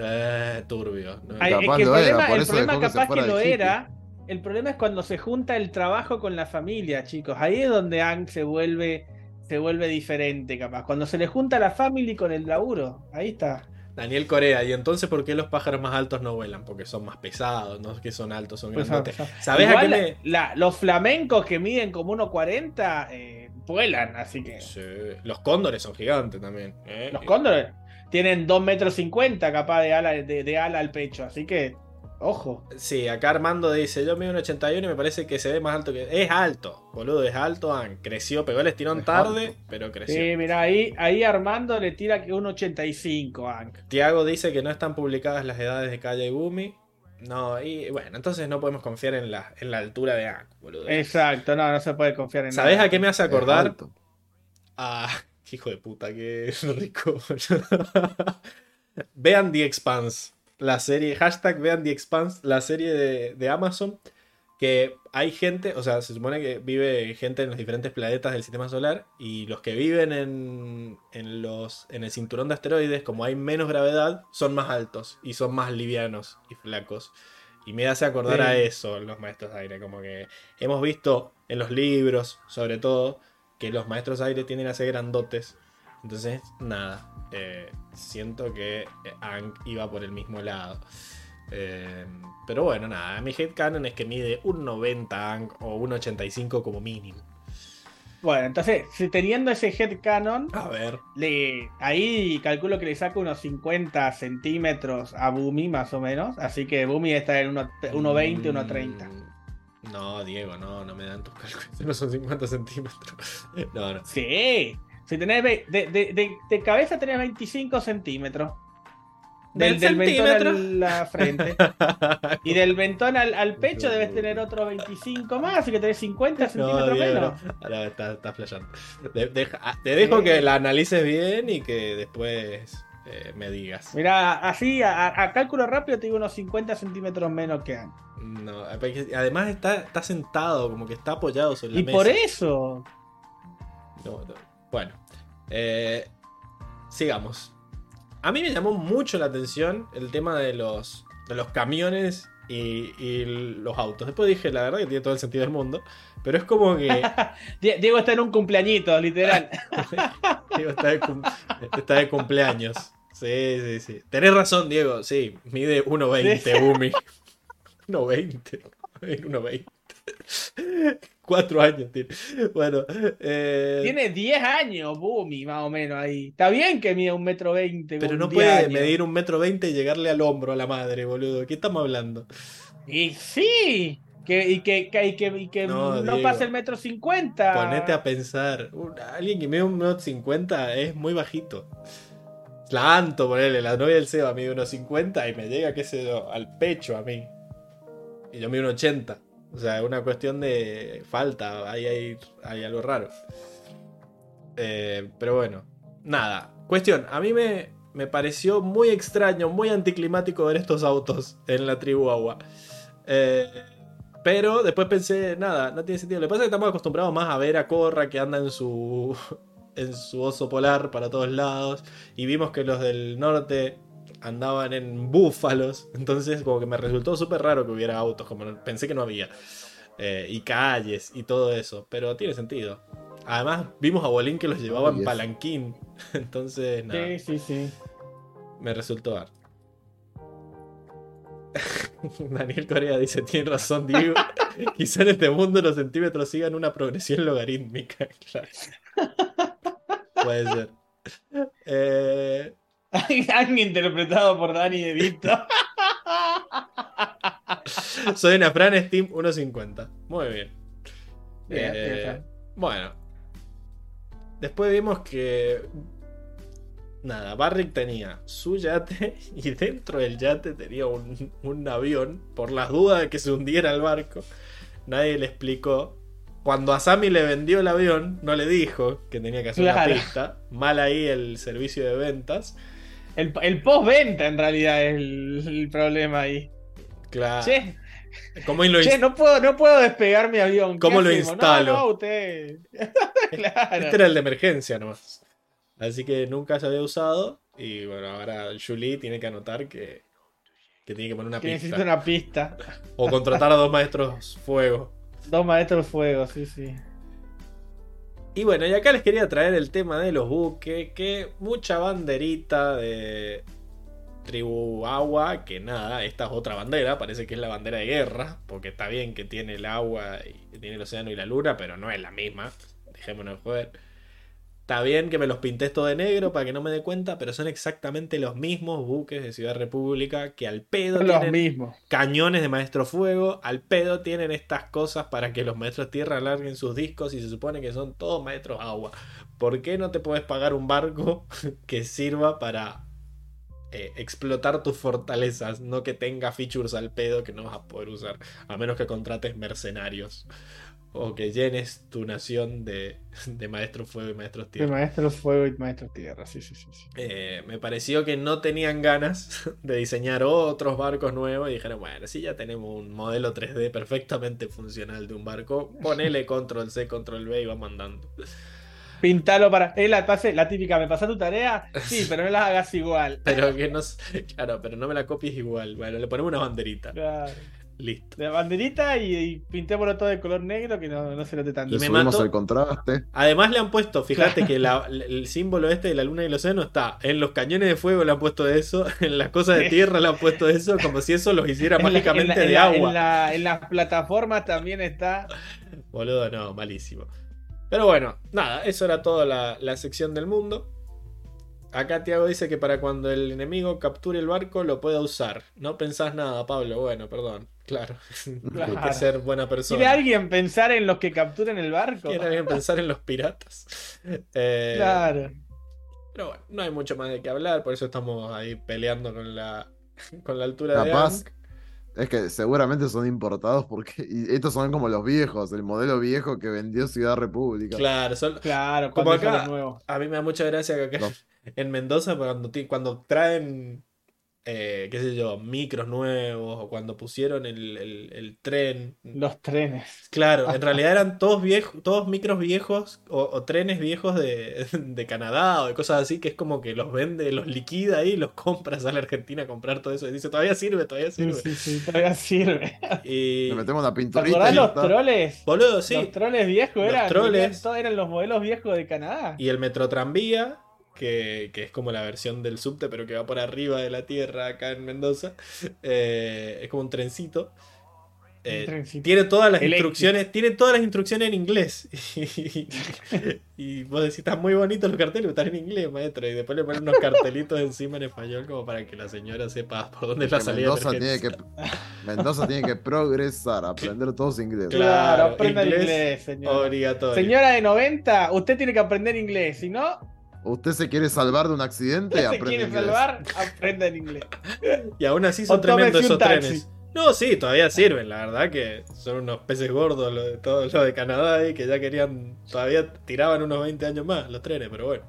Eh, turbio. ¿no? Ay, es que el era, problema, el que capaz que lo era. El problema es cuando se junta el trabajo con la familia, chicos. Ahí es donde Ang se vuelve, se vuelve diferente, capaz. Cuando se le junta la family con el laburo. Ahí está. Daniel Corea, ¿y entonces por qué los pájaros más altos no vuelan? Porque son más pesados, no es que son altos, son Pues, grandotes. ¿Sabés a qué me.? la- los flamencos que miden como 1.40 eh, vuelan, así que. Sí, Los cóndores son gigantes también. ¿eh? Los cóndores tienen 2 metros 50 capaz de ala, de, de ala al pecho, así que. Ojo. Sí, acá Armando dice: Yo mido un 81 y me parece que se ve más alto que. Es alto, boludo, es alto. Ang. Creció, pegó el estirón Es tarde, alto. pero creció. Sí, mira, ahí, ahí Armando le tira que un 85 Ang. Tiago dice que no están publicadas las edades de Kaya y Bumi. No, y bueno, entonces no podemos confiar en la, en la altura de Ang, boludo. Exacto, no, no se puede confiar en ¿Sabés nada. a qué me hace acordar? alto. Hijo de puta, qué rico. vean The Expanse, la serie, hashtag vean The Expanse, la serie de, de Amazon, que hay gente, o sea, se supone que vive gente en los diferentes planetas del sistema solar y los que viven en, en, los, en el cinturón de asteroides, como hay menos gravedad, son más altos y son más livianos y flacos. Y me hace acordar Sí. a eso los maestros de aire, como que hemos visto en los libros, sobre todo, que los maestros aire tienden a ser grandotes. Entonces, nada, eh, siento que eh, Ang iba por el mismo lado. Eh, pero bueno, nada, mi headcanon es que mide un 90 Ang o un 85 como mínimo. Bueno, entonces, si teniendo ese headcanon, A ver. le, ahí calculo que le saca unos 50 centímetros a Bumi, más o menos. Así que Bumi está en uno- 1,20, 1,30. No, Diego, no, no me dan tus cálculos. No son 50 centímetros. No, no. Sí. Si tenés de, de- de- de cabeza tenés 25 centímetros. Del, del mentón centímetro. a la frente. Y del mentón al, al pecho debes tener otros 25 más, así que tenés 50 No, centímetros Diego, menos. no. Ahora está, está flasheando. De- deja- ah, te dejo que la analices bien y que después eh, me digas. Mirá, así a, a cálculo rápido te digo unos 50 centímetros menos que antes. No, además está, está sentado, como que está apoyado sobre la Y mesa. por eso. No, no. Bueno, eh, sigamos. A mí me llamó mucho la atención el tema de los, de los camiones y, y los autos. Después dije, la verdad que tiene todo el sentido del mundo, pero es como que Die- Diego está en un cumpleañito, literal. Diego está de, cum- está de cumpleaños. Sí, sí, sí. Tenés razón, Diego. Sí, mide 1.20, Umi. 1.20. 1.20. Cuatro años tiene. Bueno, eh, Tiene 10 años, Bumi, más o menos ahí. Está bien que mide un metro veinte. pero no 10 puede años. medir un metro veinte y llegarle al hombro a la madre, boludo. ¿Qué estamos hablando? Y sí. Que, y que, que- y que, y que No, no, pase el metro cincuenta. Ponete a pensar. Alguien que mide un metro cincuenta es muy bajito. La Anto, ponele, la novia del Seba mide unos 50 y me llega, qué sé yo, al pecho a mí. Y yo mido un 80. O sea, es una cuestión de falta. Ahí hay, hay algo raro. Eh, pero bueno, nada. Cuestión, a mí me, me pareció muy extraño, muy anticlimático ver estos autos en la tribu agua. Eh, pero después pensé, nada, no tiene sentido. Lo que pasa es que estamos acostumbrados más a ver a Corra que anda en su, en su oso polar para todos lados. Y vimos que los del norte andaban en búfalos. Entonces como que me resultó súper raro que hubiera autos, como no- pensé que no había. Eh, y calles y todo eso. Pero tiene sentido. Además vimos a Bolín que los llevaba en Ay, es- palanquín. Entonces, nada, Sí, sí, sí. me resultó dar. Daniel Corea dice, tiene razón, Diego. Quizá en este mundo los centímetros sigan una progresión logarítmica. Claro. Puede ser. Eh, Han interpretado por Dani De Vito. soy una Fran Steam 1.50. Muy bien. Bien, Eh, bien, bueno. Después vimos que. Nada, Barrick tenía su yate y dentro del yate tenía un, un avión por las dudas de que se hundiera el barco. Nadie le explicó. Cuando a Sammy le vendió el avión, no le dijo que tenía que hacer Claro. una pista. Mal ahí el servicio de ventas. El, el postventa en realidad es el, el problema ahí. Claro. Che, ¿Cómo lo che, no puedo, no puedo despegar mi avión. ¿Qué ¿Cómo lo hacemos? instalo? No, no, usted. claro. Este era el de emergencia nomás. Así que nunca se había usado. Y bueno, ahora Julie tiene que anotar que, que tiene que poner una Que pista. necesito una pista. O contratar a dos maestros fuego. Dos maestros fuego, sí, sí. Y bueno, y acá les quería traer el tema de los buques. Que mucha banderita de tribu agua. Que nada, esta es otra bandera. Parece que es la bandera de guerra. Porque está bien que tiene el agua y tiene el océano y la luna. Pero no es la misma. Dejémonos de joder. Está bien que me los pintes todo de negro para que no me dé cuenta, pero son exactamente los mismos buques de Ciudad República que al pedo los tienen mismos. cañones de maestro fuego, al pedo tienen estas cosas para que los maestros tierra larguen sus discos y se supone que son todos maestros agua. ¿Por qué no te puedes pagar un barco que sirva para eh, explotar tus fortalezas, no que tenga features al pedo que no vas a poder usar, a menos que contrates mercenarios o que llenes tu nación de, de maestros fuego y maestros De tierra? maestros fuego y maestros tierra, sí, sí, sí. sí. Eh, me pareció que no tenían ganas de diseñar otros barcos nuevos y dijeron, bueno, si ya tenemos un modelo 3D perfectamente funcional de un barco, ponele control C, control B y va mandando. Pintalo para. Es la, pase- la típica, ¿me pasas tu tarea? Sí, pero no las hagas igual. Pero que no, claro, pero no me la copies igual. Bueno, le ponemos una banderita. Claro. Listo. De banderita y, y pintémoslo todo de color negro que no, no se note tanto. Y me subimos el contraste. Además le han puesto, fíjate que la- el símbolo este de la luna y el océano está en los cañones de fuego le han puesto eso, en las cosas de tierra le han puesto eso, como si eso los hiciera En la- mágicamente en la- en de la- agua. En, la- en las plataformas también está. Boludo, no, malísimo. Pero bueno, nada, eso era toda la, la sección del mundo. Acá Tiago dice que para cuando el enemigo capture el barco lo pueda usar. No pensás nada, Pablo. Bueno, perdón. Claro. Hay que ser buena ¿Quiere persona. alguien pensar en los que capturen el barco? ¿Quiere alguien pensar en los piratas? Eh, Claro. Pero bueno, no hay mucho más de qué hablar, por eso estamos ahí peleando con la, con la altura de Capaz. Ankh. Es que seguramente son importados porque y estos son como los viejos, el modelo viejo que vendió Ciudad República. Claro, son, Claro, Como acá. nuevo. A mí me da mucha gracia que acá No. en Mendoza cuando, cuando traen, eh, qué sé yo, micros nuevos o cuando pusieron el, el- el tren. Los trenes. Claro, en realidad eran todos viejos, todos micros viejos o, o trenes viejos de, de Canadá o de cosas así, que es como que los vende, los liquida ahí, los compras a la Argentina a comprar todo eso y dice, todavía sirve, todavía sirve. sí, sí, todavía sirve. Y, Le metemos una ¿Te pinturita y los está. troles? boludo, sí. Los troles viejos Los eran, troles. todos eran los modelos viejos de Canadá. Y el Metrotranvía, que, que es como la versión del subte, pero que va por arriba de la tierra acá en Mendoza. eh, es como un trencito. Eh, tiene todas las Eléctrico. instrucciones, tiene todas las instrucciones en inglés. Y, y vos decís, están muy bonitos los carteles, pero están en inglés, maestro. Y después le ponen unos cartelitos encima en español como para que la señora sepa por dónde es la salida Mendoza tiene que. Mendoza tiene que progresar, aprender todos inglés. Claro, Claro, aprenda inglés inglés, señora. Obligatorio. Señora de 90, usted tiene que aprender inglés. Si no, ¿Usted se quiere salvar de un accidente? se Aprende quiere inglés. salvar, aprenda en inglés. Y aún así son tremendos esos taxi. trenes. No, sí, todavía sirven, la verdad que son unos peces gordos lo de todo lo de Canadá ahí que ya querían, todavía tiraban unos 20 años más los trenes, pero bueno.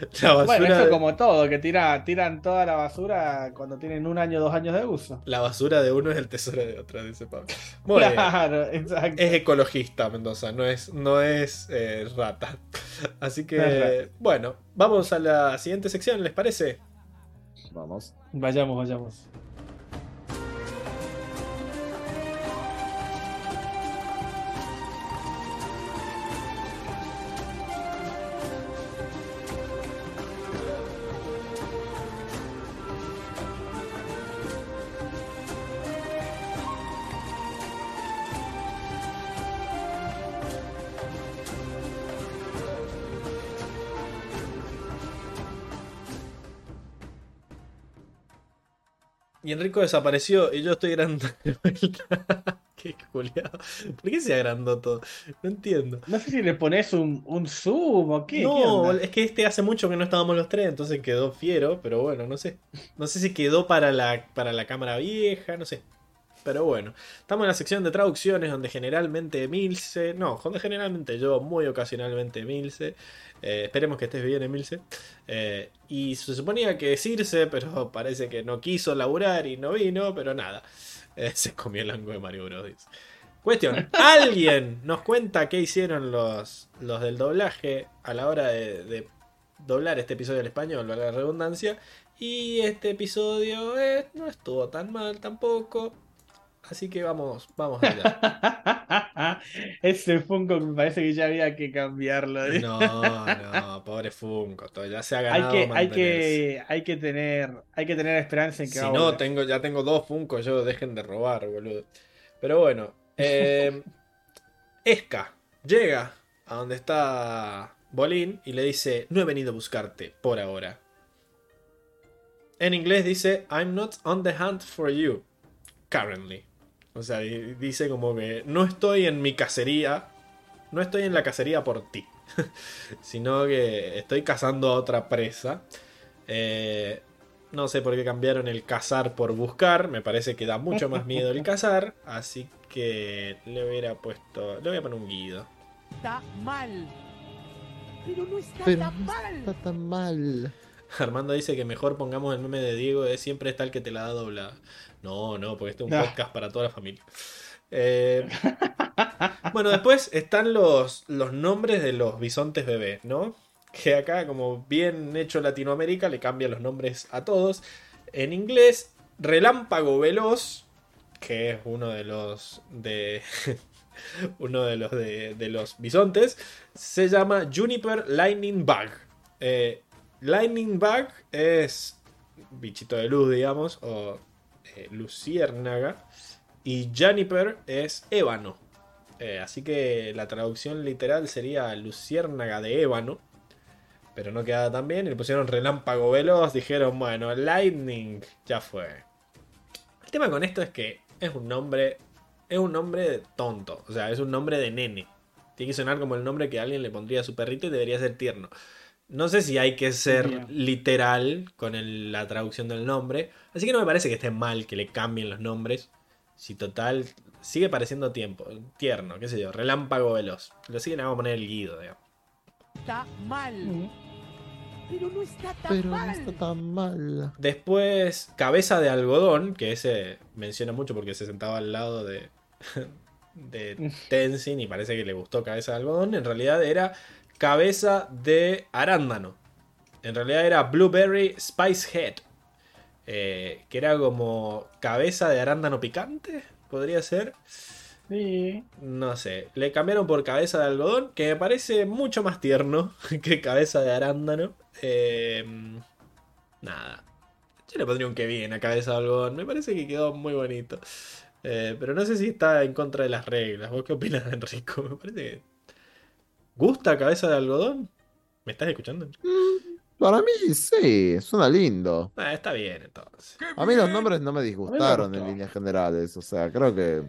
La basura, Bueno, eso de, como todo, que tira, tiran toda la basura cuando tienen un año, dos años de uso. la basura de uno es el tesoro de otro, dice Pablo. Muy bien. Claro, exacto. Es ecologista Mendoza, no es, no es eh, rata. Así que, bueno, vamos a la siguiente sección, ¿les parece? Vamos. Vayamos, vayamos. Y Enrico desapareció y yo estoy agrandando de vuelta. Qué culiado. ¿Por qué se agrandó todo? No entiendo. No sé si le pones un, un zoom o qué. ¿qué No, es que este hace mucho que no estábamos los tres, entonces quedó fiero, pero bueno, no sé. No sé si quedó para la, para la cámara vieja, no sé. Pero bueno, estamos en la sección de traducciones donde generalmente Milce, no, donde generalmente yo, muy ocasionalmente Milce, eh, esperemos que estés bien, Emilce. Eh, y se suponía que Circe, pero parece que no quiso laburar y no vino, pero nada. Eh, se comió el ángulo de Mario Bros. dice. Cuestión, ¿alguien nos cuenta qué hicieron los, los del doblaje a la hora de, de doblar este episodio al español, valga la redundancia? Y este episodio eh, no estuvo tan mal tampoco. Así que vamos, vamos allá. Ese Funko me parece que ya había que cambiarlo. ¿eh? No, no, pobre Funko, todo ya se ha hay ganado que, hay que, hay que tener, hay que tener esperanza en que Si va no, tengo, ya tengo dos Funko, yo dejen de robar, boludo. Pero bueno, eh, Esca llega a donde está Bolín y le dice, no he venido a buscarte por ahora. En inglés dice, I'm not on the hunt for you, currently. O sea, di- dice como que no estoy en mi cacería, no estoy en la cacería por ti, sino que estoy cazando a otra presa. Eh, no sé por qué cambiaron el cazar por buscar. Me parece que da mucho más miedo el cazar. Así que le hubiera puesto. Le voy a poner un guido. Está mal. Pero no está Pero tan no mal. está tan mal. Armando dice que mejor pongamos el meme de Diego de siempre está el que te la da doblada. No, no, porque este es un Ah. podcast para toda la familia. Eh, bueno, después están los, los nombres de los bisontes bebés, ¿no? Que acá, como bien hecho Latinoamérica, le cambia los nombres a todos. En inglés, Relámpago Veloz, que es uno de los de uno de los de, de los bisontes, se llama Juniper Lightning Bug. Eh, Lightning Bug es bichito de luz, digamos, o eh, luciérnaga. Y Juniper es ébano. Eh, así que la traducción literal sería luciérnaga de ébano. Pero no quedaba tan bien. Y le pusieron relámpago veloz. Dijeron, bueno, Lightning ya fue. El tema con esto es que es un nombre. Es un nombre tonto. O sea, es un nombre de nene. Tiene que sonar como el nombre que alguien le pondría a su perrito y debería ser tierno. No sé si hay que ser literal con el- la traducción del nombre. Así que no me parece que esté mal que le cambien los nombres. Si total sigue pareciendo tiempo, tierno, qué sé yo, relámpago veloz. Lo siguen vamos a poner el guido, digamos. Está mal. Mm. Pero no está tan Pero no mal. está tan mal. Después, Cabeza de Algodón, que ese menciona mucho porque se sentaba al lado de, de Tenzin y parece que le gustó Cabeza de Algodón. En realidad era Cabeza de Arándano. En realidad era Blueberry Spice Head. eh, que era como cabeza de arándano picante, podría ser. Sí. No sé, le cambiaron por cabeza de algodón, que me parece mucho más tierno que cabeza de arándano. Eh, nada, yo le pondría un que bien a cabeza de algodón, me parece que quedó muy bonito. Eh, pero no sé si está en contra de las reglas. ¿Vos qué opinas, Enrico? Me parece que... ¿Gusta cabeza de algodón? ¿Me estás escuchando? Para mí sí, suena lindo. Ah, está bien entonces. A mí los nombres no me disgustaron en líneas generales. O sea, creo que.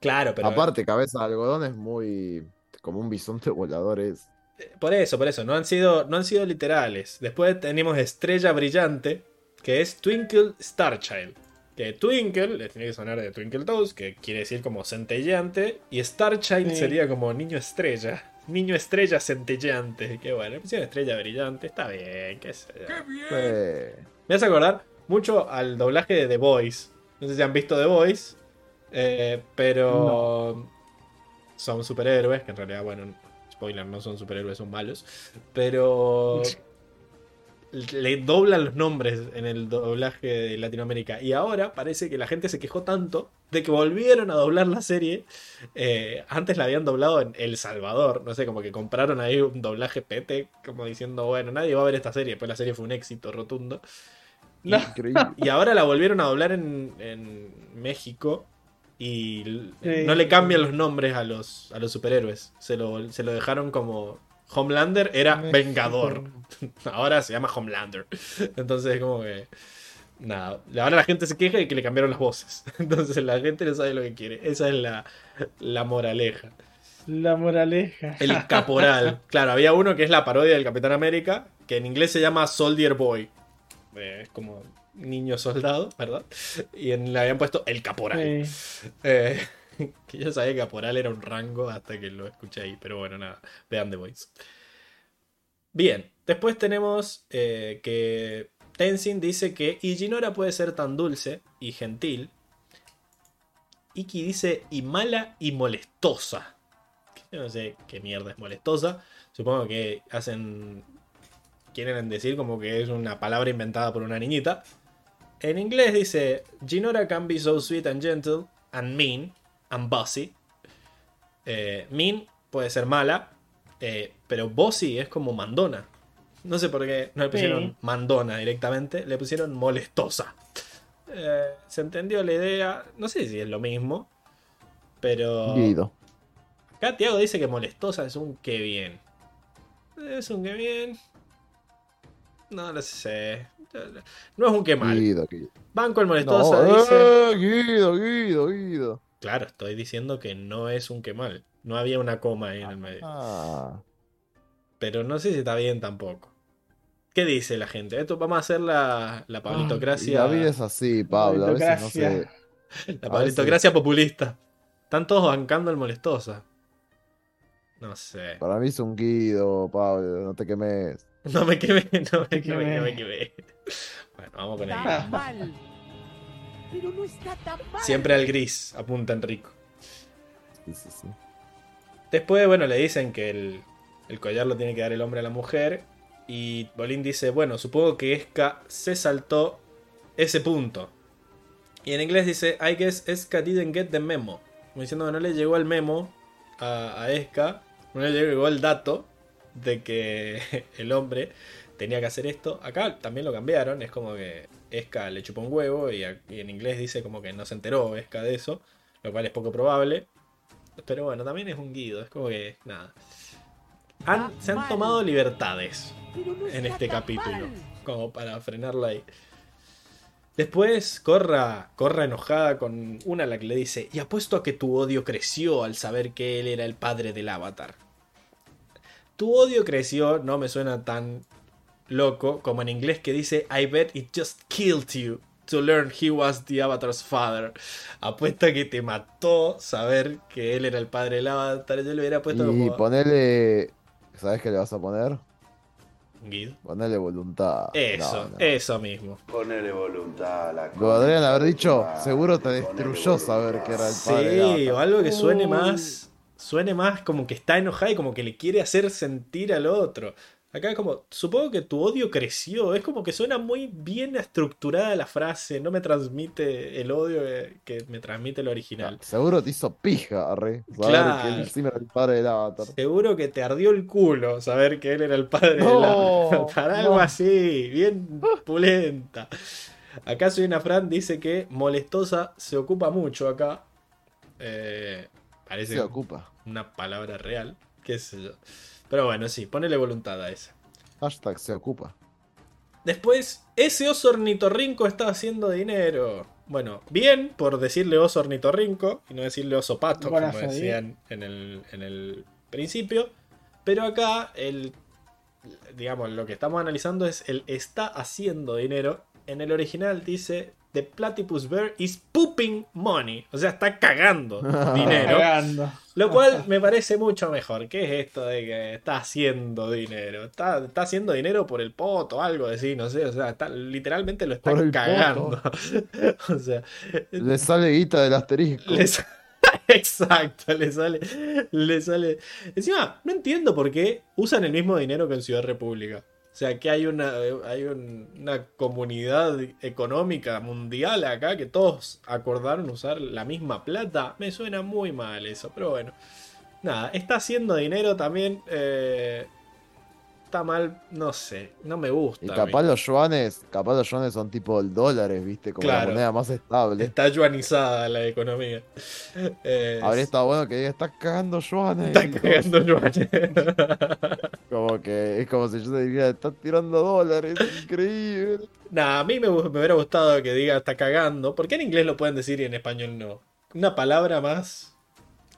Claro, pero... Aparte, cabeza de algodón es muy. Como un bisonte volador es. Por eso, por eso, no han sido, no han sido literales. Después tenemos Estrella Brillante, que es Twinkle Starchild. Que Twinkle, le tiene que sonar de Twinkle Toes, que quiere decir como centelleante. Y Starchild Sí. sería como niño estrella. Niño estrella centelleante. Que bueno, le pusieron Estrella Brillante, está bien, qué sé yo. Eh, Me hace acordar mucho al doblaje de The Voice. No sé si han visto The Voice. eh, pero son superhéroes, que en realidad, bueno, spoiler, no son superhéroes, son malos. Pero le doblan los nombres en el doblaje de Latinoamérica. Y ahora parece que la gente se quejó tanto de que volvieron a doblar la serie. Eh, antes la habían doblado en El Salvador. No sé, como que compraron ahí un doblaje pete, como diciendo, bueno, nadie va a ver esta serie. Pues la serie fue un éxito rotundo. No. increíble. Y ahora la volvieron a doblar en, en México. Y Sí. no le cambian los nombres a los, a los superhéroes. Se lo, se lo dejaron como. Homelander era. Vengador. Ahora se llama Homelander. Entonces, como que. Nada. Ahora la gente se queja de que le cambiaron las voces. Entonces la gente no sabe lo que quiere. Esa es la, la moraleja. La moraleja. El caporal. Claro, había uno que es la parodia del Capitán América, que en inglés se llama Soldier Boy. Eh, es como niño soldado, ¿verdad? Y en, le habían puesto el caporal. Sí. Eh, que yo sabía que caporal era un rango hasta que lo escuché ahí. Pero bueno, nada. Vean The Voice. Bien, después tenemos eh, que Tenzin dice que Ijinora puede ser tan dulce y gentil. Iki dice y mala y molestosa. Yo no sé qué mierda es molestosa. Supongo que hacen. Quieren decir como que es una palabra inventada por una niñita. En inglés dice: Ginora can be so sweet and gentle and mean and bossy. Eh, mean puede ser mala, eh, pero bossy es como mandona. No sé por qué no le pusieron Sí. mandona directamente, le pusieron molestosa. Eh, se entendió la idea. No sé si es lo mismo, pero. Guido. Acá Tiago dice que molestosa es un que bien. Es un que bien. No lo sé. No es un que mal. Guido, Guido. Banco el No, molestosa dice. eh, Guido, Guido, Guido. Claro, estoy diciendo que no es un que mal. No había una coma ahí en el medio. Ah, Pero no sé si está bien tampoco. ¿Qué dice la gente? Esto vamos a hacer la, la la vida es así, Pablo. A veces no sé. Pablitocracia. La pablitocracia populista. Están todos bancando el molestosa. No sé. Para mí es un Guido, Pablo. No te quemes. No me quemé, no me quemé, no me quemé. Bueno, vamos con el Está gris. mal. Pero no está tan mal. Siempre al gris, apunta Enrico. Sí, sí, sí. Después, bueno, le dicen que el, el collar lo tiene que dar el hombre a la mujer. Y Bolín dice, bueno, supongo que Esca se saltó ese punto. Y en inglés dice, I guess Esca didn't get the memo. Como diciendo que no le llegó el memo a, a Esca. No le llegó el dato de que el hombre tenía que hacer esto. Acá también lo cambiaron. Es como que Esca le chupó un huevo. Y, a- y en inglés dice como que no se enteró Esca de eso. Lo cual es poco probable. Pero bueno, también es un guido. Es como que, nada. Han- se han tomado libertades en este capítulo. Como para frenarla ahí. Después, Corra, Corra enojada con una a la que le dice, y apuesto a que tu odio creció al saber que él era el padre del avatar. Tu odio creció, no me suena tan loco como en inglés que dice I bet it just killed you to learn he was the Avatar's father. Apuesta que te mató saber que él era el padre del Avatar. Yo le hubiera puesto Y como ponele. ¿Sabes qué le vas a poner? Guido. Ponele voluntad. Eso, No, no. eso mismo. Ponele voluntad a la Lo podrían haber dicho, seguro te destruyó saber que era el padre. Sí, o algo que suene más. Suene más como que está enojada y como que le quiere hacer sentir al otro. Acá es como, supongo que tu odio creció. Es como que suena muy bien estructurada la frase. No me transmite el odio que, que me transmite el original. Seguro te hizo pija, arre. Saber Claro. que él sí era el padre del Avatar. Seguro que te ardió el culo saber que él era el padre No. Para algo no. así, bien pulenta. Acá soy una Fran, dice que molestosa se ocupa mucho acá. Eh, parece Se ocupa. una palabra real, qué sé yo. Pero bueno, sí, ponele voluntad a esa. Hashtag se ocupa. Después, ese oso ornitorrinco está haciendo dinero. Bueno, bien por decirle oso ornitorrinco y no decirle oso pato, como Buenas, Freddy. decían en el, en el principio. Pero acá, el, digamos, lo que estamos analizando es el está haciendo dinero. En el original dice: The platypus bear is pooping money. O sea, está cagando dinero. Cagando. Lo cual me parece mucho mejor. ¿Qué es esto de que está haciendo dinero? Está, está haciendo dinero por el poto, algo así, no sé. O sea, está, literalmente lo está Por el cagando. o sea, Le sale guita del asterisco. Exacto, le sale. Le sale. Encima, no entiendo por qué usan el mismo dinero que en Ciudad República. O sea, que hay una, hay un- una comunidad económica mundial acá que todos acordaron usar la misma plata. Me suena muy mal eso, pero bueno. Nada, está haciendo dinero también. eh, está mal, no sé, no me gusta. Y capaz los yuanes, capaz los yuanes son tipo el dólares, viste, como Claro. la moneda más estable. Está yuanizada la economía. Eh, Habría estado bueno que diga, está cagando yuanes. Está cagando yuanes. Como que es como si yo te dijera, está tirando dólares, increíble. Nah, a mí me, hu- me hubiera gustado que diga está cagando. ¿Por qué en inglés lo pueden decir y en español no? Una palabra más.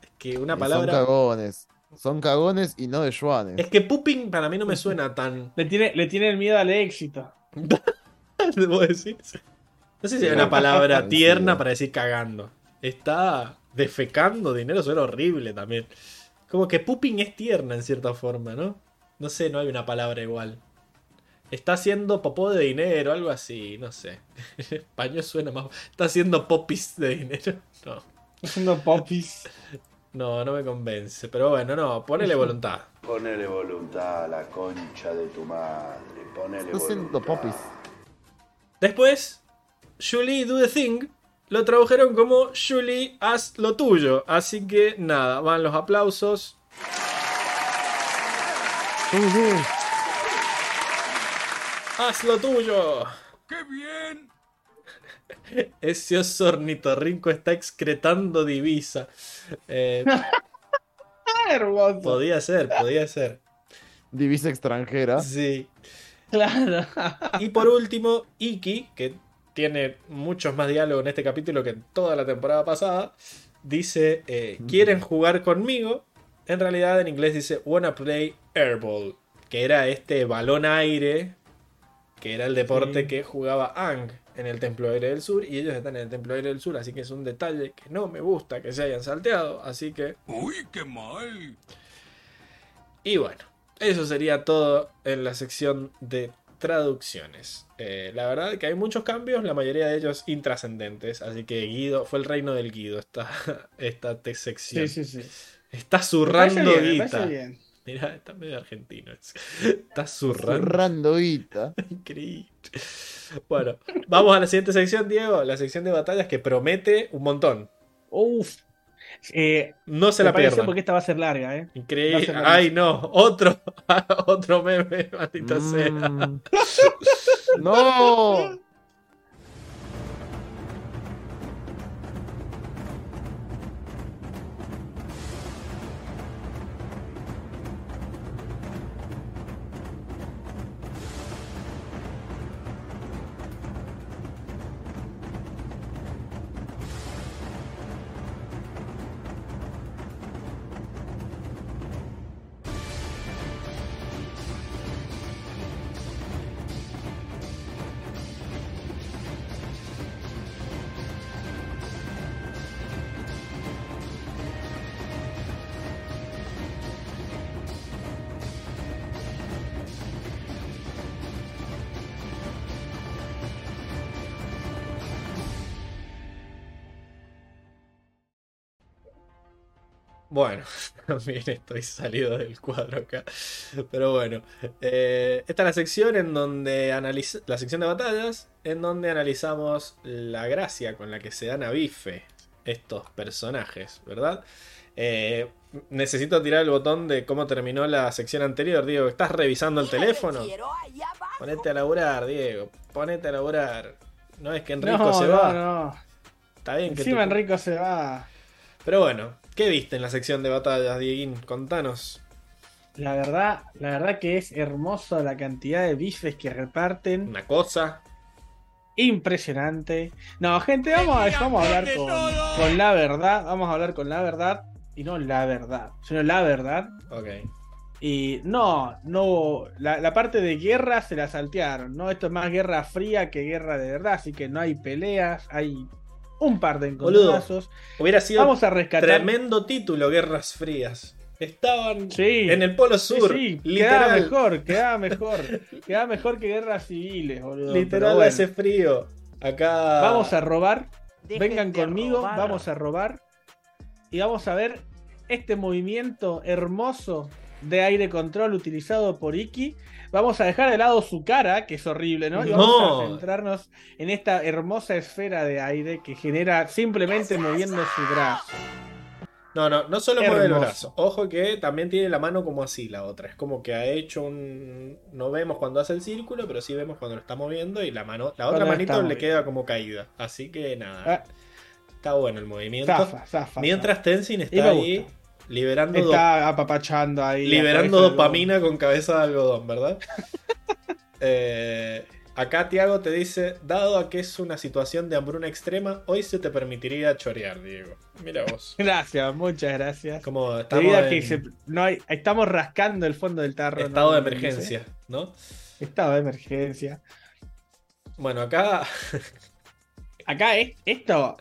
Es que una Y Son palabra. cagones. Son cagones y no de yuanes. Es que pooping para mí no me suena tan. Le tiene, le tiene el miedo al éxito. ¿Debo decir? No sé si hay una palabra tierna para decir cagando. Está defecando dinero, suena horrible también. Como que pooping es tierna en cierta forma, ¿no? No sé, no hay una palabra igual. Está haciendo popó de dinero, algo así, no sé. En español suena más. Está haciendo popis de dinero. No. Haciendo popis. No, no me convence. Pero bueno, no, ponele voluntad. Ponele voluntad a la concha de tu madre. Ponele haciendo voluntad. popis. Después, Julie Do the Thing lo tradujeron como Julie haz lo tuyo. Así que nada, van los aplausos. Haz lo tuyo. ¡Qué bien! Ese oso ornitorrinco está excretando divisa. Eh, hermoso. podía ser, podía ser. Divisa extranjera. Sí. Claro. Y por último, Iki, que tiene muchos más diálogos en este capítulo que en toda la temporada pasada, dice, eh, ¿quieren jugar conmigo? En realidad en inglés dice, wanna play airball, que era este balón aire, que era el deporte Sí. que jugaba Ang en el Templo Aire del Sur, y ellos están en el Templo Aire del Sur, así que es un detalle que no me gusta que se hayan salteado, así que... ¡Uy, qué mal! Y bueno, eso sería todo en la sección de traducciones. Eh, la verdad que hay muchos cambios, la mayoría de ellos intrascendentes. Así que Guido, fue el reino del Guido esta, esta sección. Sí, sí, sí. Está Me zurrando guita. Mirá, está medio argentino. Está zurrando. Zurrando guita. Increíble. Bueno, vamos a la siguiente sección, Diego. La sección de batallas que promete un montón. Uf. Eh, No se la pierdan. porque esta va a ser larga, ¿eh? Increíble. larga. Ay, no. Otro, otro meme, maldita sea. Mm. ¡No! Bueno, también estoy salido del cuadro acá. Pero bueno, eh, esta es la sección en donde analiza la sección de batallas, en donde analizamos la gracia con la que se dan a bife estos personajes, ¿verdad? Eh, necesito tirar el botón de cómo terminó la sección anterior, Diego. ¿Estás revisando el teléfono? Ponete a laburar, Diego. Ponete a laburar. No es que Enrico no, se no, va. no. Está bien que Encima tú- Enrico se va. Pero bueno, ¿qué viste en la sección de batallas, Dieguín? Contanos. La verdad, la verdad que es hermoso la cantidad de bifes que reparten. Una cosa. Impresionante. No, gente, vamos a, vamos a hablar con, con la verdad. Vamos a hablar con la verdad. Y no la verdad, sino la verdad. Ok. Y no, no, la, la parte de guerra se la saltearon, ¿no? Esto es más guerra fría que guerra de verdad, así que no hay peleas, hay un par de encontrazos. Hubiera sido Vamos a rescatar. tremendo título, Guerras Frías. Estaban Sí. en el Polo Sur. sí, quedaba literal. mejor, quedaba mejor. quedaba mejor que guerras civiles, boludo. Literal bueno. hace frío. Acá. Vamos a robar. Dejen Vengan conmigo, robar. vamos a robar. Y vamos a ver este movimiento hermoso de aire control utilizado por Iki. Vamos a dejar de lado su cara, que es horrible, ¿no? Y vamos No. a centrarnos en esta hermosa esfera de aire que genera simplemente moviendo su brazo. No, no, no solo mueve el brazo. Ojo que también tiene la mano como así la otra. Es como que ha hecho un. No vemos cuando hace el círculo, pero sí vemos cuando lo está moviendo. Y la mano. La otra manito le queda como caída. Así que nada. Ah, Está bueno el movimiento. zafa, zafa. Mientras Tenzin Y está ahí. Liberando, do- Está apapachando ahí. la liberando dopamina con cabeza de algodón, ¿verdad? Eh, acá Tiago te dice, dado a que es una situación de hambruna extrema, hoy se te permitiría chorear, Diego. Mira vos. Gracias, muchas gracias. Como estamos en que se- no hay, estamos rascando el fondo del tarro. estado ¿no? de emergencia, ¿no? Estado de emergencia. Bueno, acá Acá es, esto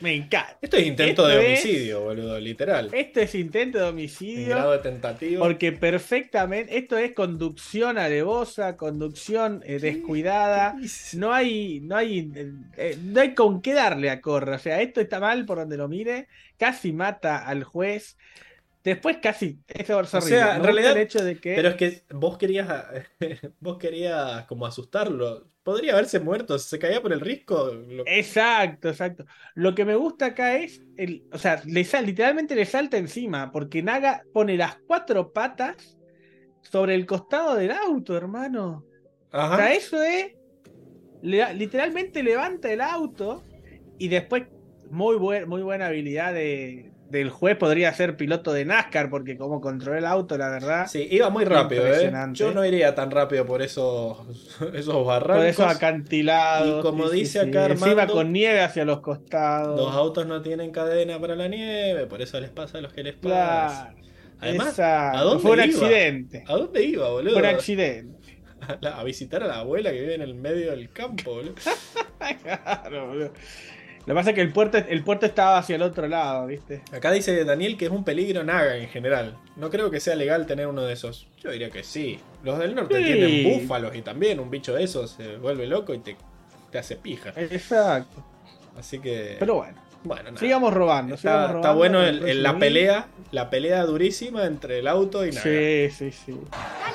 me encanta. esto es intento Esto de es- homicidio, boludo, literal. Esto es intento de homicidio. grado de tentativo. Porque perfectamente, esto es conducción alevosa, conducción eh, descuidada. No hay, no hay, eh, no hay con qué darle a Corra. O sea, esto está mal por donde lo mire. Casi mata al juez. Después casi. Es horrible. sea, Me en realidad- el hecho de que. Pero es que vos querías vos querías como asustarlo. Podría haberse muerto, se caía por el risco. lo- Exacto, exacto. Lo que me gusta acá es, el, o sea, le sal- literalmente le salta encima, porque Naga pone las cuatro patas sobre el costado del auto, hermano. O sea, Ajá. eso es, le- literalmente levanta el auto y después muy, buen, muy buena habilidad de, del juez, podría ser piloto de NASCAR, porque como controla el auto, la verdad, Sí, iba muy rápido, ¿eh? Yo no iría tan rápido por esos, esos barrancos. por esos acantilados. Y como sí, dice sí. acá Armando, con nieve hacia los costados. Los autos no tienen cadena para la nieve, por eso les pasa a los que les pasa. Claro. Además, Exacto. ¿a dónde Fue un iba? accidente. ¿A dónde iba, boludo? Fue un accidente. A, la- a visitar a la abuela que vive en el medio del campo, boludo. Claro, boludo. Lo que pasa es que el puerto, el puerto estaba hacia el otro lado, ¿viste? Acá dice Daniel que es un peligro naga en general. No creo que sea legal tener uno de esos. Yo diría que sí. Los del norte Sí. tienen búfalos y también un bicho de esos se vuelve loco y te, te hace pija. Exacto. Así que. Pero bueno, bueno, nada. sigamos robando. Está, sigamos está robando, bueno el- el- la pelea, la pelea durísima entre el auto y Naga. Sí, sí, sí.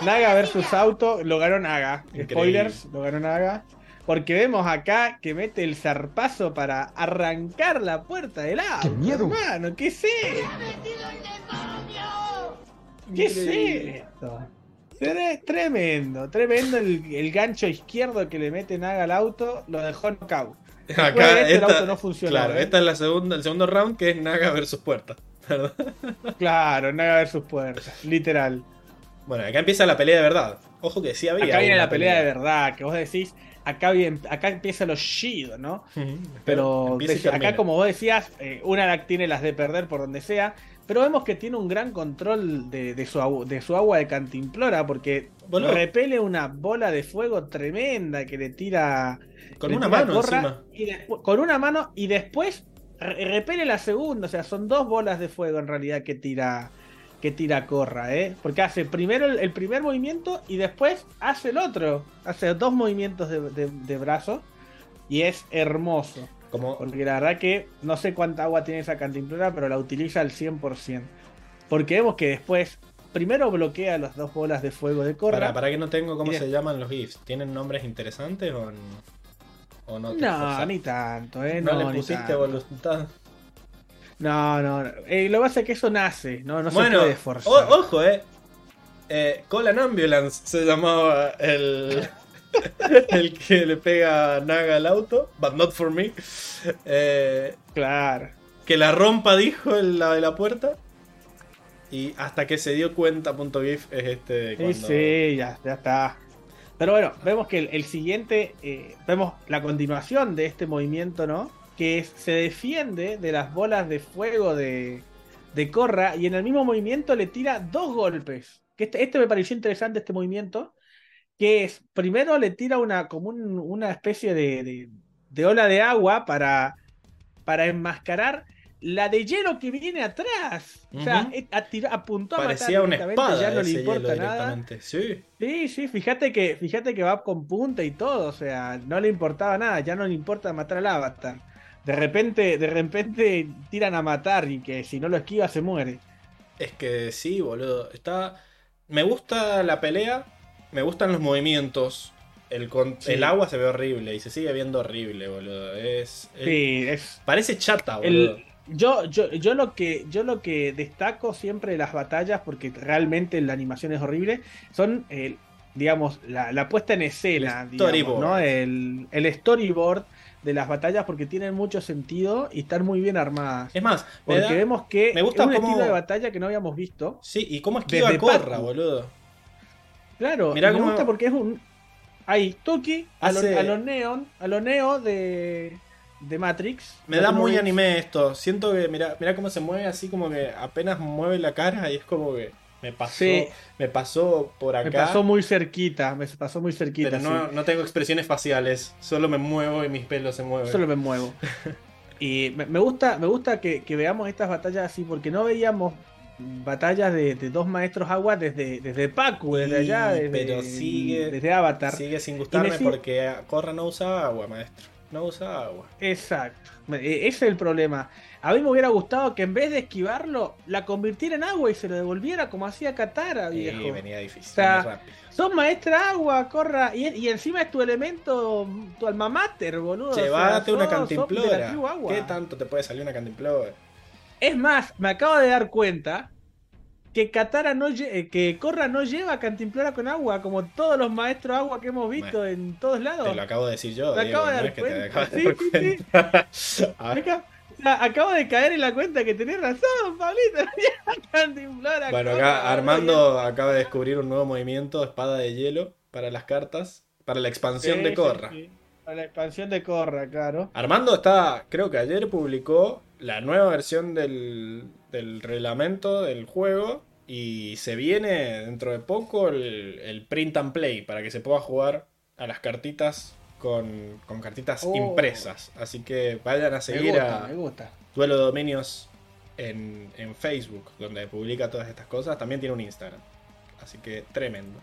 Naga versus auto, lo ganó Naga. Increíble. Spoilers, lo ganó Naga. Porque vemos acá que mete el zarpazo para arrancar la puerta del auto. miedo! Hermano, ¿qué es esto? ¿Qué es esto? Tre- Tremendo, tremendo el, el gancho izquierdo que le mete Naga al auto, lo dejó knockout. Después Acá de esto, el auto no funcionó. claro, ¿eh? esta es la segunda, el segundo round que es Naga versus Puerta. ¿verdad? Claro, Naga versus puertas, literal. Bueno, acá empieza la pelea de verdad. Ojo que sí había. Acá viene la pelea de verdad, que vos decís, acá, bien, acá empieza lo Shido, ¿no? Pero de- acá, como vos decías, eh, una tiene las de perder por donde sea, pero vemos que tiene un gran control de, de su, de su agua de cantimplora, porque Boludo. repele una bola de fuego tremenda que le tira. Con le una tira mano encima. y despu- con una mano y después re- repele la segunda, o sea, son dos bolas de fuego en realidad que tira que tira Corra, ¿eh? Porque hace primero el, el primer movimiento y después hace el otro. Hace dos movimientos de, de- de brazo y es hermoso. Como, Porque la verdad que no sé cuánta agua tiene esa cantimplora, pero la utiliza al 100%. Porque vemos que después, primero bloquea las dos bolas de fuego de Korra. Para, para que no tengo cómo se llaman los GIFs. ¿Tienen nombres interesantes o, o no? te No, ni tanto, ¿eh? No, No, le pusiste voluntad. No, no, no. Eh, lo que pasa es que eso nace, no, no se bueno, puede forzar. o- ojo, eh. eh. Colan Ambulance se llamaba el. el que le pega Naga al auto, but not for me. Eh, Claro. que la rompa, dijo el- la de la puerta. Y hasta que se dio cuenta, punto GIF es este. Sí, cuando- sí, ya, ya está. Pero bueno, vemos que el, el siguiente, eh, vemos la continuación de este movimiento, ¿no? Que se defiende de las bolas de fuego de, de Korra y en el mismo movimiento le tira dos golpes. Que este, este me pareció interesante, este movimiento. Que es, primero le tira una, como un- una especie de, de- de ola de agua para, para enmascarar la de hielo que viene atrás. O sea, apuntó a matar Parecía una directamente, espada. ya no le importa nada. Sí. Sí, sí, fíjate que, fíjate que va con punta y todo, o sea, no le importaba nada, ya no le importa matar al avatar. De repente, de repente tiran a matar y que si no lo esquiva se muere. Es que sí, boludo. Está. Me gusta la pelea. Me gustan los movimientos. El, con- Sí. el agua se ve horrible y se sigue viendo horrible, boludo. Es. es- Sí, es Parece chata, boludo. el, yo, yo, yo lo que, yo lo que destaco siempre de las batallas, porque realmente la animación es horrible, son el, digamos, la, la puesta en escena, El digamos, storyboard. ¿no? El, el storyboard de las batallas porque tienen mucho sentido y están muy bien armadas. Es más, Porque da- vemos que me gusta es un cómo- estilo de batalla que no habíamos visto. Sí, y cómo esquiva Corra, boludo. Claro, Mirá y me cómo- gusta porque es un. Hay Tuki a, lo, a lo Neon, a lo Neo de, de Matrix. Me da muy anime esto. Siento que, mira, mira cómo se mueve así como que apenas mueve la cara y es como que me pasó, Sí. me pasó por acá. Me pasó muy cerquita, me pasó muy cerquita. pero no, no tengo expresiones faciales, solo me muevo y mis pelos se mueven. Solo me muevo. y me, me gusta, me gusta que, que veamos estas batallas así, porque no veíamos batallas de, de dos maestros agua desde, desde Pacu, desde allá, desde, pero sigue- desde Avatar. Sigue sin gustarme porque Corra no usa agua, maestro. No usa agua. Exacto. E- Ese es el problema. A mí me hubiera gustado que en vez de esquivarlo, la convirtiera en agua y se lo devolviera como hacía Katara, viejo. venía difícil, O sea. Sos maestra agua, corra. Y, y encima es tu elemento, tu alma mater, boludo. Llévate O sea, una cantimplora. ¿Qué tanto te puede salir una cantimplora? Es más, me acabo de dar cuenta que Katara no eh, que Corra no lleva cantimplora con agua, como todos los maestros agua que hemos visto en todos lados. Te lo acabo de decir yo. Me Diego, acabo de no dar es que te de Sí, dar sí, sí. Cuenta. Acabo de caer en la cuenta que tenés razón, Pablito. Bueno, acá Armando acaba de descubrir un nuevo movimiento, espada de hielo, para las cartas, para la expansión Sí, de sí, Corra. sí. Para la expansión de Corra, claro. Armando está, creo que ayer publicó la nueva versión del, del reglamento del juego y se viene dentro de poco el, el print and play para que se pueda jugar a las cartitas con, con cartitas Oh. impresas. Así que vayan a Me seguir gusta, a me gusta. Duelo de Dominios en, en Facebook, donde publica todas estas cosas. También tiene un Instagram. Así que tremendo.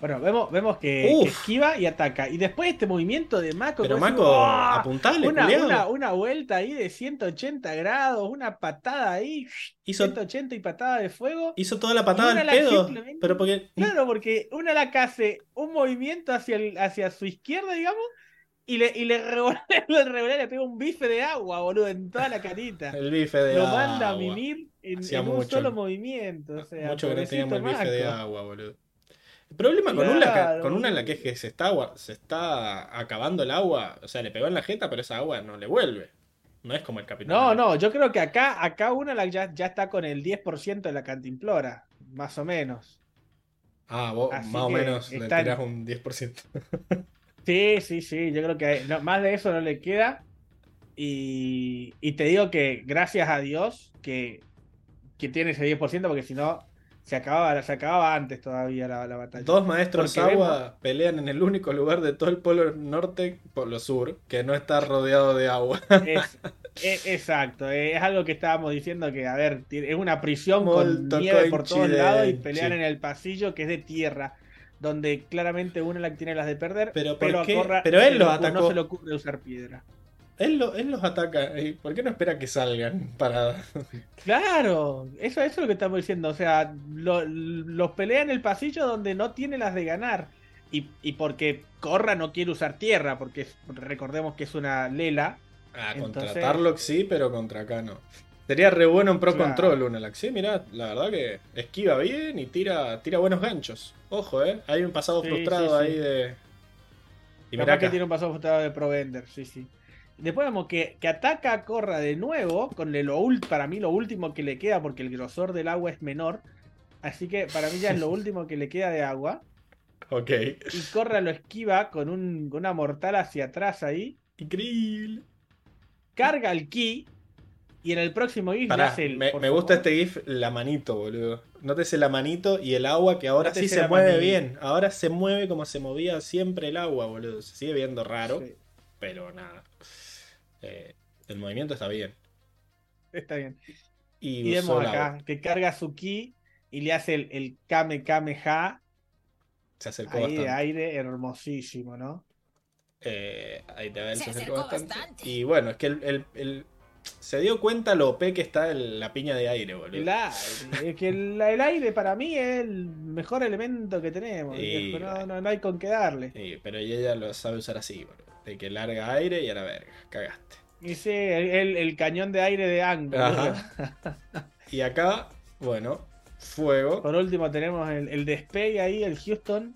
Bueno, vemos, vemos que, esquiva y ataca. Y después este movimiento de Mako. Pero Mako, ¡oh! apuntale, una, una, una vuelta ahí de 180 grados, una patada ahí, Hizo, 180 y patada de fuego. hizo toda la patada al pedo. Pero porque. Claro, porque una la que hace un movimiento hacia, el- hacia su izquierda, digamos, y le, y le revolea, le pega un bife de agua, boludo, en toda la carita. El bife de Lo agua. manda a mimir en, en un mucho- solo movimiento. O sea, Mucho que no teníamos el bife de agua, boludo. El problema con, una, Claro, con una en la que es que se está, se está acabando el agua. O sea, le pegó en la jeta, pero esa agua no le vuelve. No es como el capitán. No, no, yo creo que acá, acá una la- ya, ya está con el 10% de la cantimplora, más o menos. Ah, vos Así más o menos le tirás un 10%. Sí, sí, sí, yo creo que no, más de eso no le queda. Y, y te digo que gracias a Dios que, que tiene ese 10%, porque si no, se acababa, se acababa antes todavía la, la batalla. Dos maestros Porque agua pelean en el único lugar de todo el polo norte, polo sur, que no está rodeado de agua. Es, es- exacto, eh, es algo que estábamos diciendo que, a ver, es una prisión con nieve por todos lados y pelean en el pasillo que es de tierra, donde claramente una la que tiene las de perder, Pero ¿por pero, qué? Pero él le los atacó. no se le ocurre usar piedra. Él, lo- él los ataca. ¿y ¿Por qué no espera que salgan para.? Claro, eso, eso es lo que estamos diciendo. O sea, lo- los pelea en el pasillo donde no tiene las de ganar. Y, y porque Corra no quiere usar tierra, porque es- recordemos que es una Lela. Ah, contra Tarlock sí, pero contra acá no. Sería re bueno en Pro Claro. Control Unalak. Sí, mirá, la verdad que esquiva bien y tira, tira buenos ganchos. Ojo, eh. Hay un pasado Sí, frustrado sí, sí. ahí de. Y mirá que tiene un pasado frustrado de Provender, sí, sí. Después vemos que, que ataca a Corra de nuevo, con lo ult- para mí lo último que le queda, porque el grosor del agua es menor. Así que para mí ya es lo último que le queda de agua. Ok. Y Corra lo esquiva con un- una mortal hacia atrás ahí. Increíble. Carga el ki. Y en el próximo GIF le Pará, hace el. me, gusta este GIF, la manito, boludo. Nótese la manito y el agua que ahora sí se mueve manito. bien. Ahora se mueve como se movía siempre el agua, boludo. Se sigue viendo raro, Sí, pero nada. Eh, el movimiento está bien. está bien. Y, Y vemos la- acá que carga su ki y le hace el, el Kame Kame Ha Se acercó ahí de bastante. aire, hermosísimo, ¿no? Eh, ahí te ve, Se se acercó acercó bastante. bastante. Y bueno, es que el, el- el- se dio cuenta lo OP que está el- la piña de aire, boludo. El aire, es que el, el aire para mí es el mejor elemento que tenemos. Y- no, no, no hay con qué darle. Sí, pero ella lo sabe usar así, boludo. De que larga aire y a la verga, cagaste. Y sí, el, cañón de aire de Ang. boludo. Ajá. Y acá, bueno, fuego. Por último tenemos el, el despegue ahí, el Houston.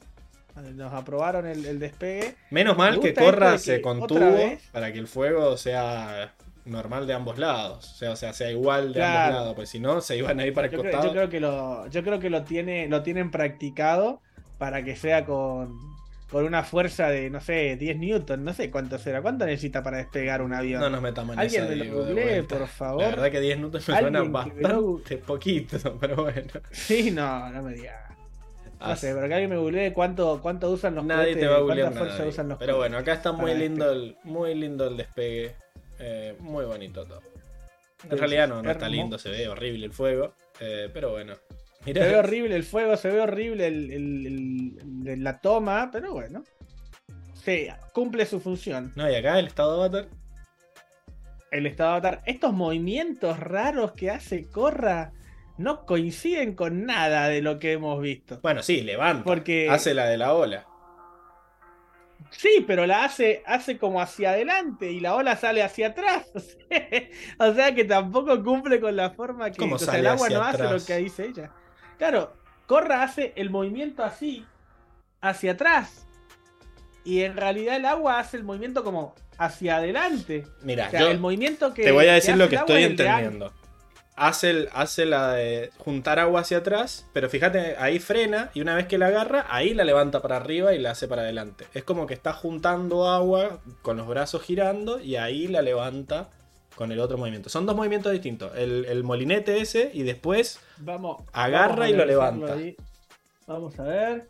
Nos aprobaron el, el despegue. Menos mal que Corra se que contuvo para que el fuego sea normal de ambos lados. O sea, o sea, sea igual de Claro. ambos lados. Pues si no, se iban a ir para el Yo creo, costado. yo creo que lo, yo creo que lo tiene, lo tienen practicado para que sea con, con una fuerza de, no sé, 10 newton, no sé cuánto será, cuánto necesita para despegar un avión. No nos metamos en Alguien me lo por favor. La verdad que 10 minutos me suena que me lo bastante poquito, pero bueno. Sí, no, no me digas. No sé, pero que alguien me googlee cuánto, cuánto usan los Nadie cohetes, te va a googlear cuánta fuerza nadie. usan los Pero bueno, acá está muy lindo el, muy lindo el despegue. Eh, muy bonito todo. En realidad no, no está lindo, se ve horrible el fuego. eh, pero bueno. Se ve horrible el fuego, se ve horrible el, el- el- el- la toma, pero bueno. Sí, cumple su función. No, y acá el estado de avatar. El estado de avatar. Estos movimientos raros que hace Corra no coinciden con nada de lo que hemos visto. Bueno, sí, levanta. Porque- Hace la de la ola. Sí, pero la hace, hace como hacia adelante y la ola sale hacia atrás. o sea que tampoco cumple con la forma que ¿Cómo o sea, el agua no hace lo que dice ella. Claro, Corra hace el movimiento así, hacia atrás. Y en realidad el agua hace el movimiento como hacia adelante. Mira, O sea, yo el movimiento que. te voy a decir lo que estoy entendiendo. Hace, el- hace la de juntar agua hacia atrás, pero fíjate, ahí frena y una vez que la agarra, ahí la levanta para arriba y la hace para adelante. Es como que está juntando agua con los brazos girando y ahí la levanta con el otro movimiento. Son dos movimientos distintos. El, el molinete ese y después Vamos. Agarra vamos y lo levanta. ahí. Vamos a ver.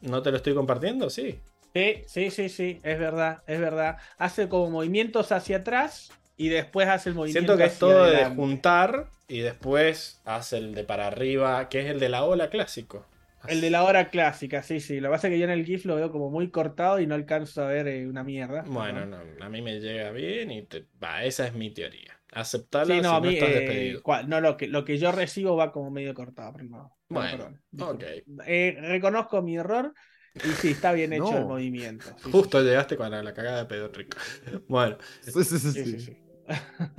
¿No te lo estoy compartiendo? Sí. Sí, sí, sí, sí, es verdad, es verdad. Hace como movimientos hacia atrás y después hace el movimiento Siento que es todo de juntar y después hace el de para arriba, que es el de la ola clásico. El de la hora clásica, sí, sí. Lo que pasa es que yo en el GIF lo veo como muy cortado y no alcanzo a ver eh, una mierda. Bueno, no, a mí me llega bien y te- va, esa es mi teoría. Aceptarla Sí, no, si a no estás eh, despedido. no, lo que, lo que yo recibo va como medio cortado, pero no. no, Bueno, perdón, disculpa. ok. Eh, reconozco mi error y sí, está bien hecho No. el movimiento. sí, sí, Justo llegaste con la, la cagada de pedo rico. Bueno, Sí, sí, sí, sí, sí. sí, sí.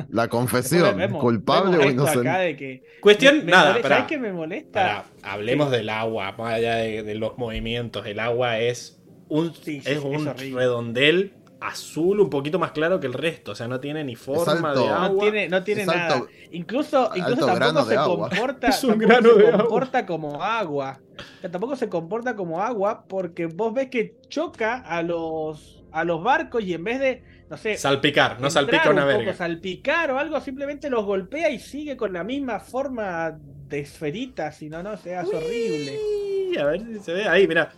La confesión, vemos- culpable vemos o inocente. de que cuestión, me- me nada, molesta- pará, ¿Sabes qué me molesta? hablemos del agua, más allá de, de los movimientos. El agua es un, Sí, sí, es sí, un es redondel azul un poquito más claro que el resto. O sea, no tiene ni forma alto. de agua. No tiene, no tiene nada. alto- Incluso, incluso tampoco se agua. comporta, Es un tampoco grano se de agua. comporta como agua. O sea, tampoco se comporta como agua porque vos ves que choca a los a los barcos y en vez de, no sé, Salpicar, no salpica una un poco, verga. salpicar o algo, simplemente los golpea y sigue con la misma forma de esferita, si no, no, seas horrible. Uy, A ver si se ve ahí, mira.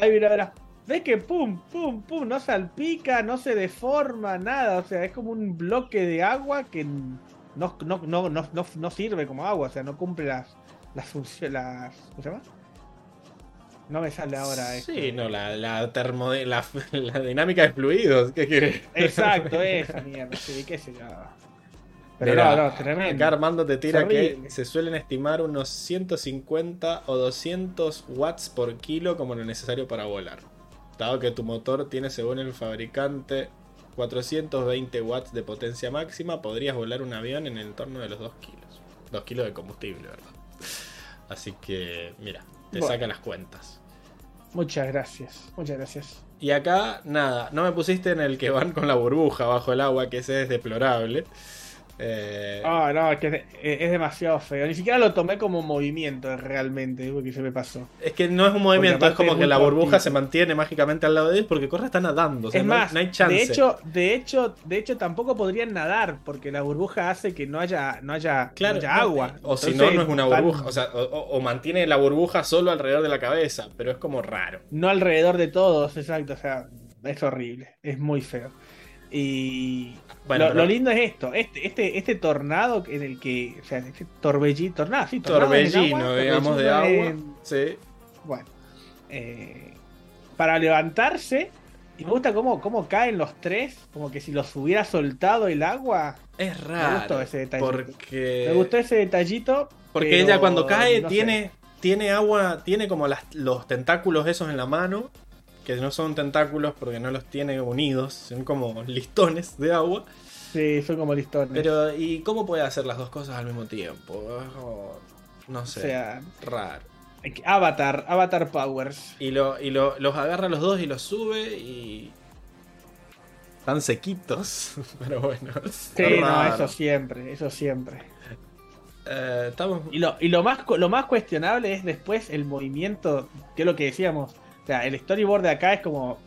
Ahí mira, mira. Ves que pum, pum, pum, no salpica, no se deforma, nada. O sea, es como un bloque de agua que no, no, no, no, no, no sirve como agua. O sea, no cumple las, las funciones. Las, ¿Cómo se llama? No me sale ahora. Sí, este. no, la, la, termo, la, la dinámica de fluidos. ¿Qué querés? Exacto, esa mierda, sí, qué sé yo. Pero no, no, tremendo. Acá Armando te tira que se suelen estimar unos 150 o 200 watts por kilo como lo necesario para volar. Dado que tu motor tiene, según el fabricante, 420 watts de potencia máxima, podrías volar un avión en el entorno de los 2 kilos. 2 kilos de combustible, ¿verdad? Así que, mira, te Bueno. sacan las cuentas. Muchas gracias, muchas gracias. Y acá, nada, no me pusiste en el que van con la burbuja bajo el agua, que ese es deplorable. Eh, Ah, no, es que es, demasiado feo. Ni siquiera lo tomé como movimiento realmente, porque se me pasó. Es que no es un movimiento, es como es que la burbuja cortito. se mantiene mágicamente al lado de él porque Corra está nadando. O sea, es no, hay- más, no hay chance. de hecho, de hecho, de hecho tampoco podrían nadar, porque la burbuja hace que no haya, no haya, claro, no haya no, agua. O si no, no es una burbuja. O sea, o mantiene la burbuja solo alrededor de la cabeza, pero es como raro. No alrededor de todos, exacto. O sea, es horrible, es muy feo. Y Bueno, lo, pero- lo lindo es esto, este, este, este tornado en el que, o sea, este torbellino, tornado, sí, Torbellino, agua, digamos, de agua. en- Sí. Bueno, eh, para levantarse, y me gusta cómo, cómo caen los tres, como que si los hubiera soltado el agua. Es raro. gustó ese detallito. Porque. Me gustó ese detallito. Porque ella cuando cae no sé. tiene, tiene agua, tiene como las- los tentáculos esos en la mano, que no son tentáculos porque no los tiene unidos, son como listones de agua. Sí, son como listones. Pero, ¿y cómo puede hacer las dos cosas al mismo tiempo? No o sé, sea, raro. Avatar, Avatar Powers. Y, lo, y lo- los agarra los dos y los sube y... Están sequitos, pero bueno. Sí, no, eso siempre, eso siempre. Eh, estamos... Y lo, y lo más lo más cuestionable es después el movimiento, que es lo que decíamos. O sea, el storyboard de acá es como,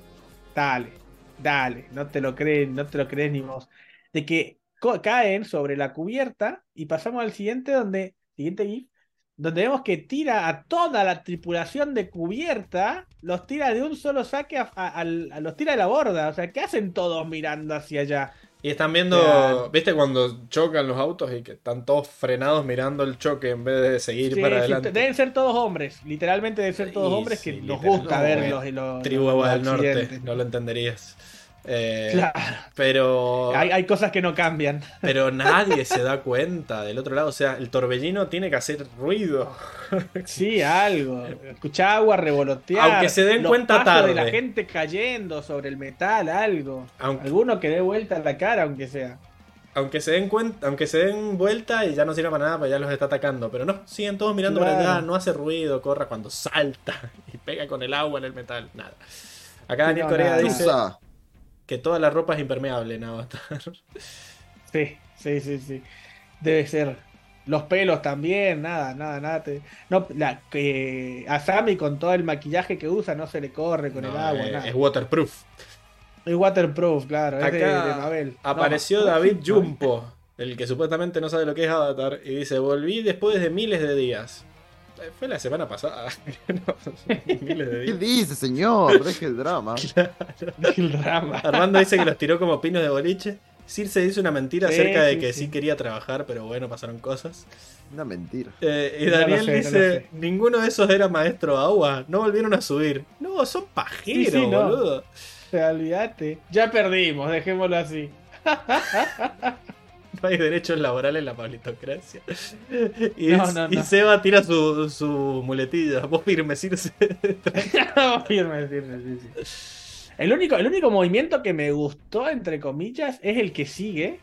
dale, dale, no te lo crees, no te lo crees ni vos. De que caen sobre la cubierta y pasamos al siguiente donde, siguiente GIF, donde vemos que tira a toda la tripulación de cubierta, los tira de un solo saque a, a- los tira de la borda. O sea, ¿qué hacen todos mirando hacia allá? Y están viendo. ¿viste cuando chocan los autos y que están todos frenados mirando el choque en vez de seguir Sí, para sí, adelante? deben ser todos hombres, literalmente deben ser todos Y hombres que nos gusta verlos y los, Tribu del Norte, no lo entenderías. Eh, Claro, Pero, hay, hay cosas que no cambian. pero nadie se da cuenta del otro lado. O sea, el torbellino tiene que hacer ruido. Sí, algo. Escuchar agua revolotear. Aunque se den los cuenta pasos de la tarde. gente cayendo sobre el metal, algo. Aunque- Alguno que dé vuelta en la cara, aunque sea. Aunque se den cuenta, aunque se den vuelta y ya no sirve para nada, pues ya los está atacando. Pero no, siguen todos mirando para Claro. allá, no hace ruido, corra cuando salta y pega con el agua en el metal. Nada. Acá Daniel no, Corea nada. dice Tusa. Que toda la ropa es impermeable en Avatar. Sí, sí, sí, sí. Debe ser. Los pelos también, nada, nada, nada. te- No, la, que a Sammy con todo el maquillaje que usa no se le corre con el agua, es, nada. es waterproof. Es waterproof, claro. Es de, Acá de Mabel. Apareció No, David Jumpo, el que supuestamente no sabe lo que es Avatar, y dice, volví después de miles de días. Eh, Fue la semana pasada. No, miles de ¿Qué dice, señor? Deje el drama. El drama. Armando dice que los tiró como pinos de boliche. Circe dice una mentira Sí, acerca de sí, que sí. sí. quería trabajar, pero bueno, pasaron cosas. Una mentira. Eh, y Daniel no dice, sé. ninguno de esos era maestro agua, no volvieron a subir. No, son pajeros, Sí, sí, no. boludo. O sea, olvídate. Ya perdimos, dejémoslo así. Hay derechos laborales en la pablitocracia. Y, No, no, y no. Seba tira su, su muletilla. Vos firme, Circe. Firme, firme, sí, sí. El único, el único movimiento que me gustó, entre comillas, es el que sigue.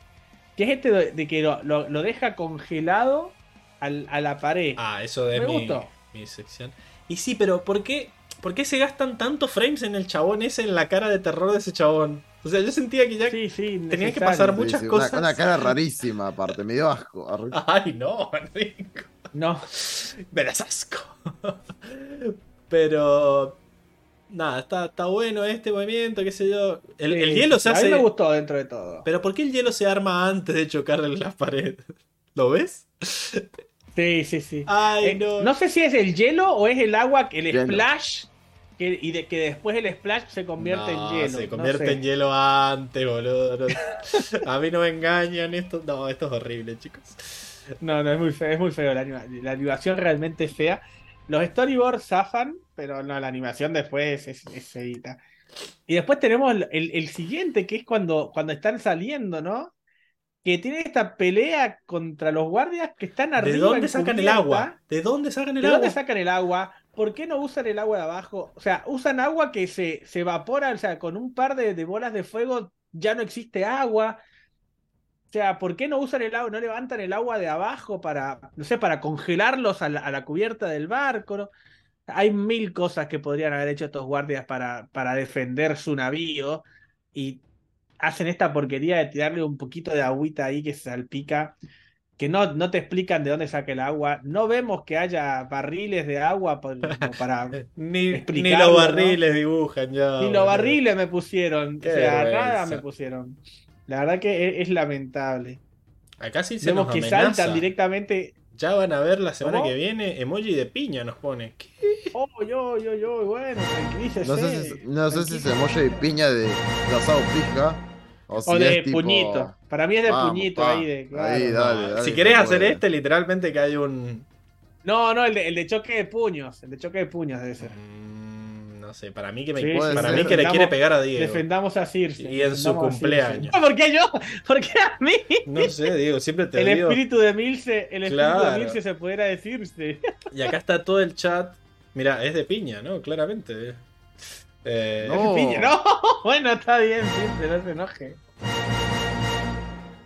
Que es este de, de que lo, lo- lo deja congelado al- a la pared. Ah, eso de Me mi, gustó. mi sección. Y sí, pero ¿por qué, ¿por qué se gastan tantos frames en el chabón ese, en la cara de terror de ese chabón? O sea, yo sentía que ya... sí, sí, tenía que pasar muchas sí, una- cosas. Una, cara rarísima, aparte. Me dio asco. Ay, no, Enrico. No, Me das asco. Pero... Nada, está, está bueno este movimiento, qué sé yo. El, hielo se A mí hace... me gustó dentro de todo. Pero ¿por qué el hielo se arma antes de chocarle en la pared? ¿Lo ves? Sí, sí, sí. Ay, Eh, no. no sé si es el hielo o es el agua, el Hielo. splash, que, y de que después el splash se convierte No, en hielo. Se no convierte sé. en hielo antes, boludo. No- A mí no me engañan esto. No, esto es horrible, chicos. No, no, es muy feo, es muy feo. La, anima- la animación realmente es fea. Los storyboards zafan, pero no, la animación después es, es edita. Y después tenemos el, el- el siguiente, que es cuando, cuando están saliendo, ¿no? Que tiene esta pelea contra los guardias que están arriba. ¿De dónde sacan el agua? ¿De dónde sacan el ¿De agua? dónde sacan el agua? ¿Por qué no usan el agua de abajo? O sea, usan agua que se, se evapora, o sea, con un par de, de bolas de fuego ya no existe agua. O sea, ¿por qué no usan el agua, no levantan el agua de abajo para, no sé, para congelarlos a la, a la cubierta del barco? ¿no? Hay mil cosas que podrían haber hecho estos guardias para, para defender su navío y hacen esta porquería de tirarle un poquito de agüita ahí que salpica, que no, no te explican de dónde saca el agua. No vemos que haya barriles de agua por- para... Ni, ni los ¿no? barriles dibujan ya. Ni los barriles me pusieron. Qué o sea, nada me pusieron. La verdad que es, es lamentable. Acá sí se Vemos nos que amenaza. saltan directamente. Ya van a ver la semana ¿Cómo? que viene emoji de piña nos pone. ¿Qué? Oh, yo, yo, yo, bueno, tranquilícese. No sé si, no sé si es emoji de piña de, de asado pija. O, si O de tipo- puñito. Para mí es de Vamos, puñito pa. ahí de. claro. Ahí, dale, dale, si querés hacer puede. este, literalmente que hay un. No, no, el de, el de choque de puños. El de choque de puños debe ser. Mm, no sé, para mí que, me, Sí, para mí que le quiere pegar a Diego. Defendamos a Circe. Y en su cumpleaños. ¿Por qué yo? ¿Por qué a mí? No sé, Diego, siempre te El digo. espíritu de Milce, el espíritu de Milce se pudiera decirse. Y acá está todo el chat. Mira, es de piña, ¿no? Claramente. Eh, No. Piña, No, bueno, está bien, Circe, no se enoje.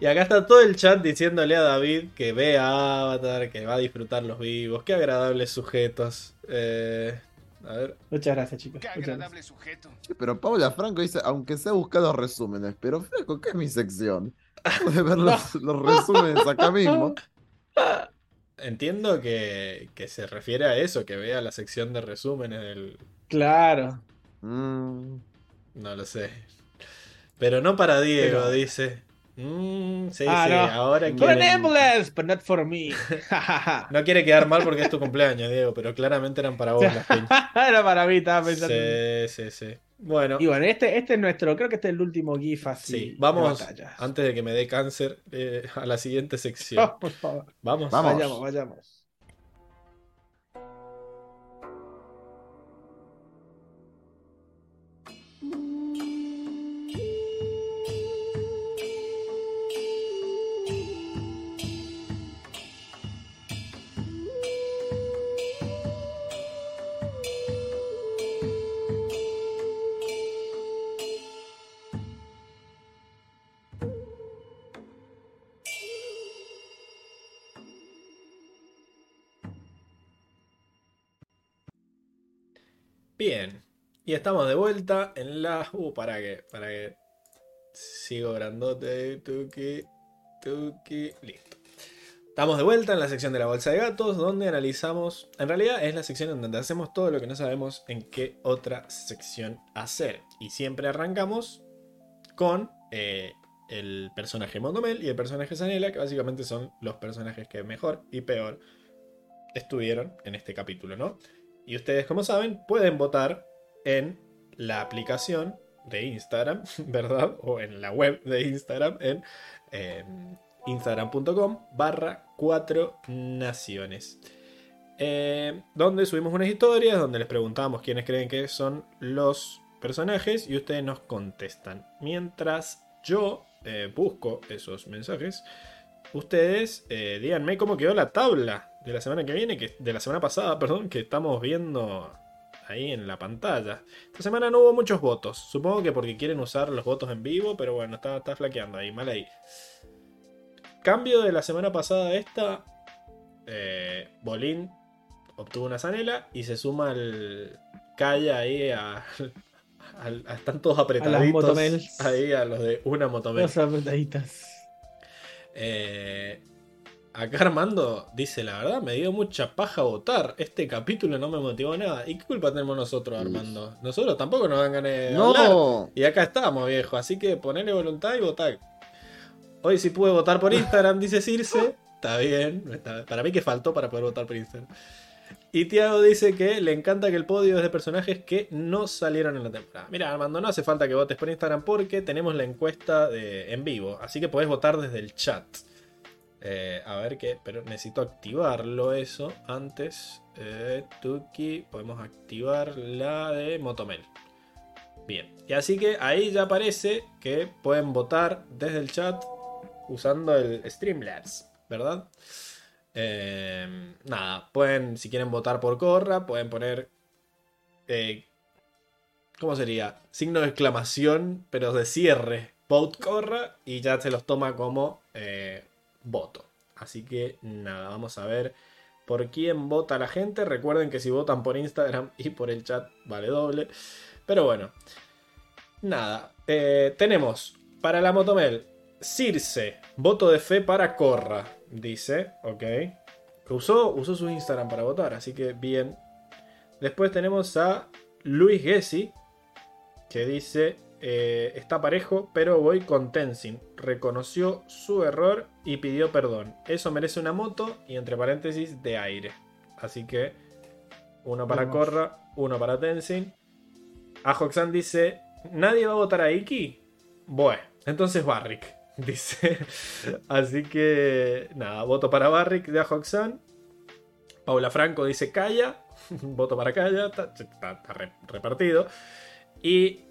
Y acá está todo el chat diciéndole a David que ve a Avatar, que va a disfrutar los vivos. Qué agradables sujetos. Eh, a ver. Muchas gracias, chicos. Qué Muchas gracias. agradable sujeto. Sí, Pero Paula Franco dice, aunque sea buscado resúmenes, pero Franco, ¿qué es mi sección? Puedes ver los, los resúmenes acá mismo. Entiendo que, que se refiere a eso, que vea la sección de resúmenes del. Claro. Mm, No lo sé. Pero no para Diego, Pero- dice. Mm, sí, Ah, sí, no. ahora For an ambulance, but not for me. No quiere quedar mal porque es tu cumpleaños, Diego, pero claramente eran para vos las. Era para mí, estaba pensando. Sí, sí, sí. Bueno, Y bueno, este, este es nuestro, creo que este es el último GIF así. sí, vamos, antes de que me dé cáncer, eh, a la siguiente sección. Oh, por favor. Vamos. Vamos. Vayamos, vayamos. Y estamos de vuelta en la. Uh, para que. Para que. Sigo grandote. Tuki. Tuki. Listo. Estamos de vuelta en la sección de la bolsa de gatos, donde analizamos. En realidad es la sección en donde hacemos todo lo que no sabemos en qué otra sección hacer. Y siempre arrancamos con eh, el personaje Mondomel y el personaje Sanela, que básicamente son los personajes que mejor y peor estuvieron en este capítulo, ¿no? Y ustedes, como saben, pueden votar en la aplicación de Instagram, ¿verdad? O en la web de Instagram, en eh, instagram.com barra 4 naciones. Eh, donde subimos unas historias, donde les preguntamos quiénes creen que son los personajes y ustedes nos contestan. Mientras yo eh, busco esos mensajes, ustedes eh, díganme cómo quedó la tabla de la semana que viene, que, de la semana pasada, perdón, que estamos viendo ahí en la pantalla. Esta semana no hubo muchos votos. Supongo que porque quieren usar los votos en vivo, pero bueno, está, está flaqueando ahí, mal ahí. Cambio de la semana pasada a esta. eh, Bolín obtuvo una zanela y se suma al Calla ahí a. al- a- están todos apretaditos ahí a los de una motomel. Dos apretaditas. Eh, acá Armando dice, la verdad, me dio mucha paja votar. Este capítulo no me motivó nada. ¿Y qué culpa tenemos nosotros, Armando? Nosotros tampoco nos dan ganas de hablar. No, Y acá estamos, viejo. Así que ponele voluntad y votar. Hoy sí pude votar por Instagram, dice Circe. Está bien. está- Para mí que faltó para poder votar por Instagram. Y Tiago dice que le encanta que el podio es de personajes que no salieron en la temporada. Mira, Armando, no hace falta que votes por Instagram porque tenemos la encuesta de, en vivo. Así que podés votar desde el chat. Eh, a ver qué, pero necesito activarlo eso antes. Eh, Tuki, podemos activar la de Motomel. Bien, y así que ahí ya aparece que pueden votar desde el chat usando el Streamlabs, ¿verdad? Eh, nada, pueden, si quieren votar por Corra, pueden poner. eh, ¿Cómo sería? Signo de exclamación, pero de cierre. Vote Corra y ya se los toma como voto. Así que nada, vamos a ver por quién vota la gente. Recuerden que si votan por Instagram y por el chat vale doble. Pero bueno, nada. eh, tenemos para la Motomel Circe, voto de fe para Corra, dice, ok. Usó, usó su Instagram para votar, así que bien. Después tenemos a Luis Gessi, que dice, eh, está parejo, pero voy con Tenzin. Reconoció su error y pidió perdón. Eso merece una moto y entre paréntesis de aire. Así que uno para Vamos. Corra, uno para Tenzin. Ajoxan dice, ¿nadie va a votar a Iki? Bueno, entonces Barrick, dice. Así que nada, voto para Barrick de Ajoxan. Paula Franco dice Calla. Voto para Calla. Está, está- está re- repartido. Y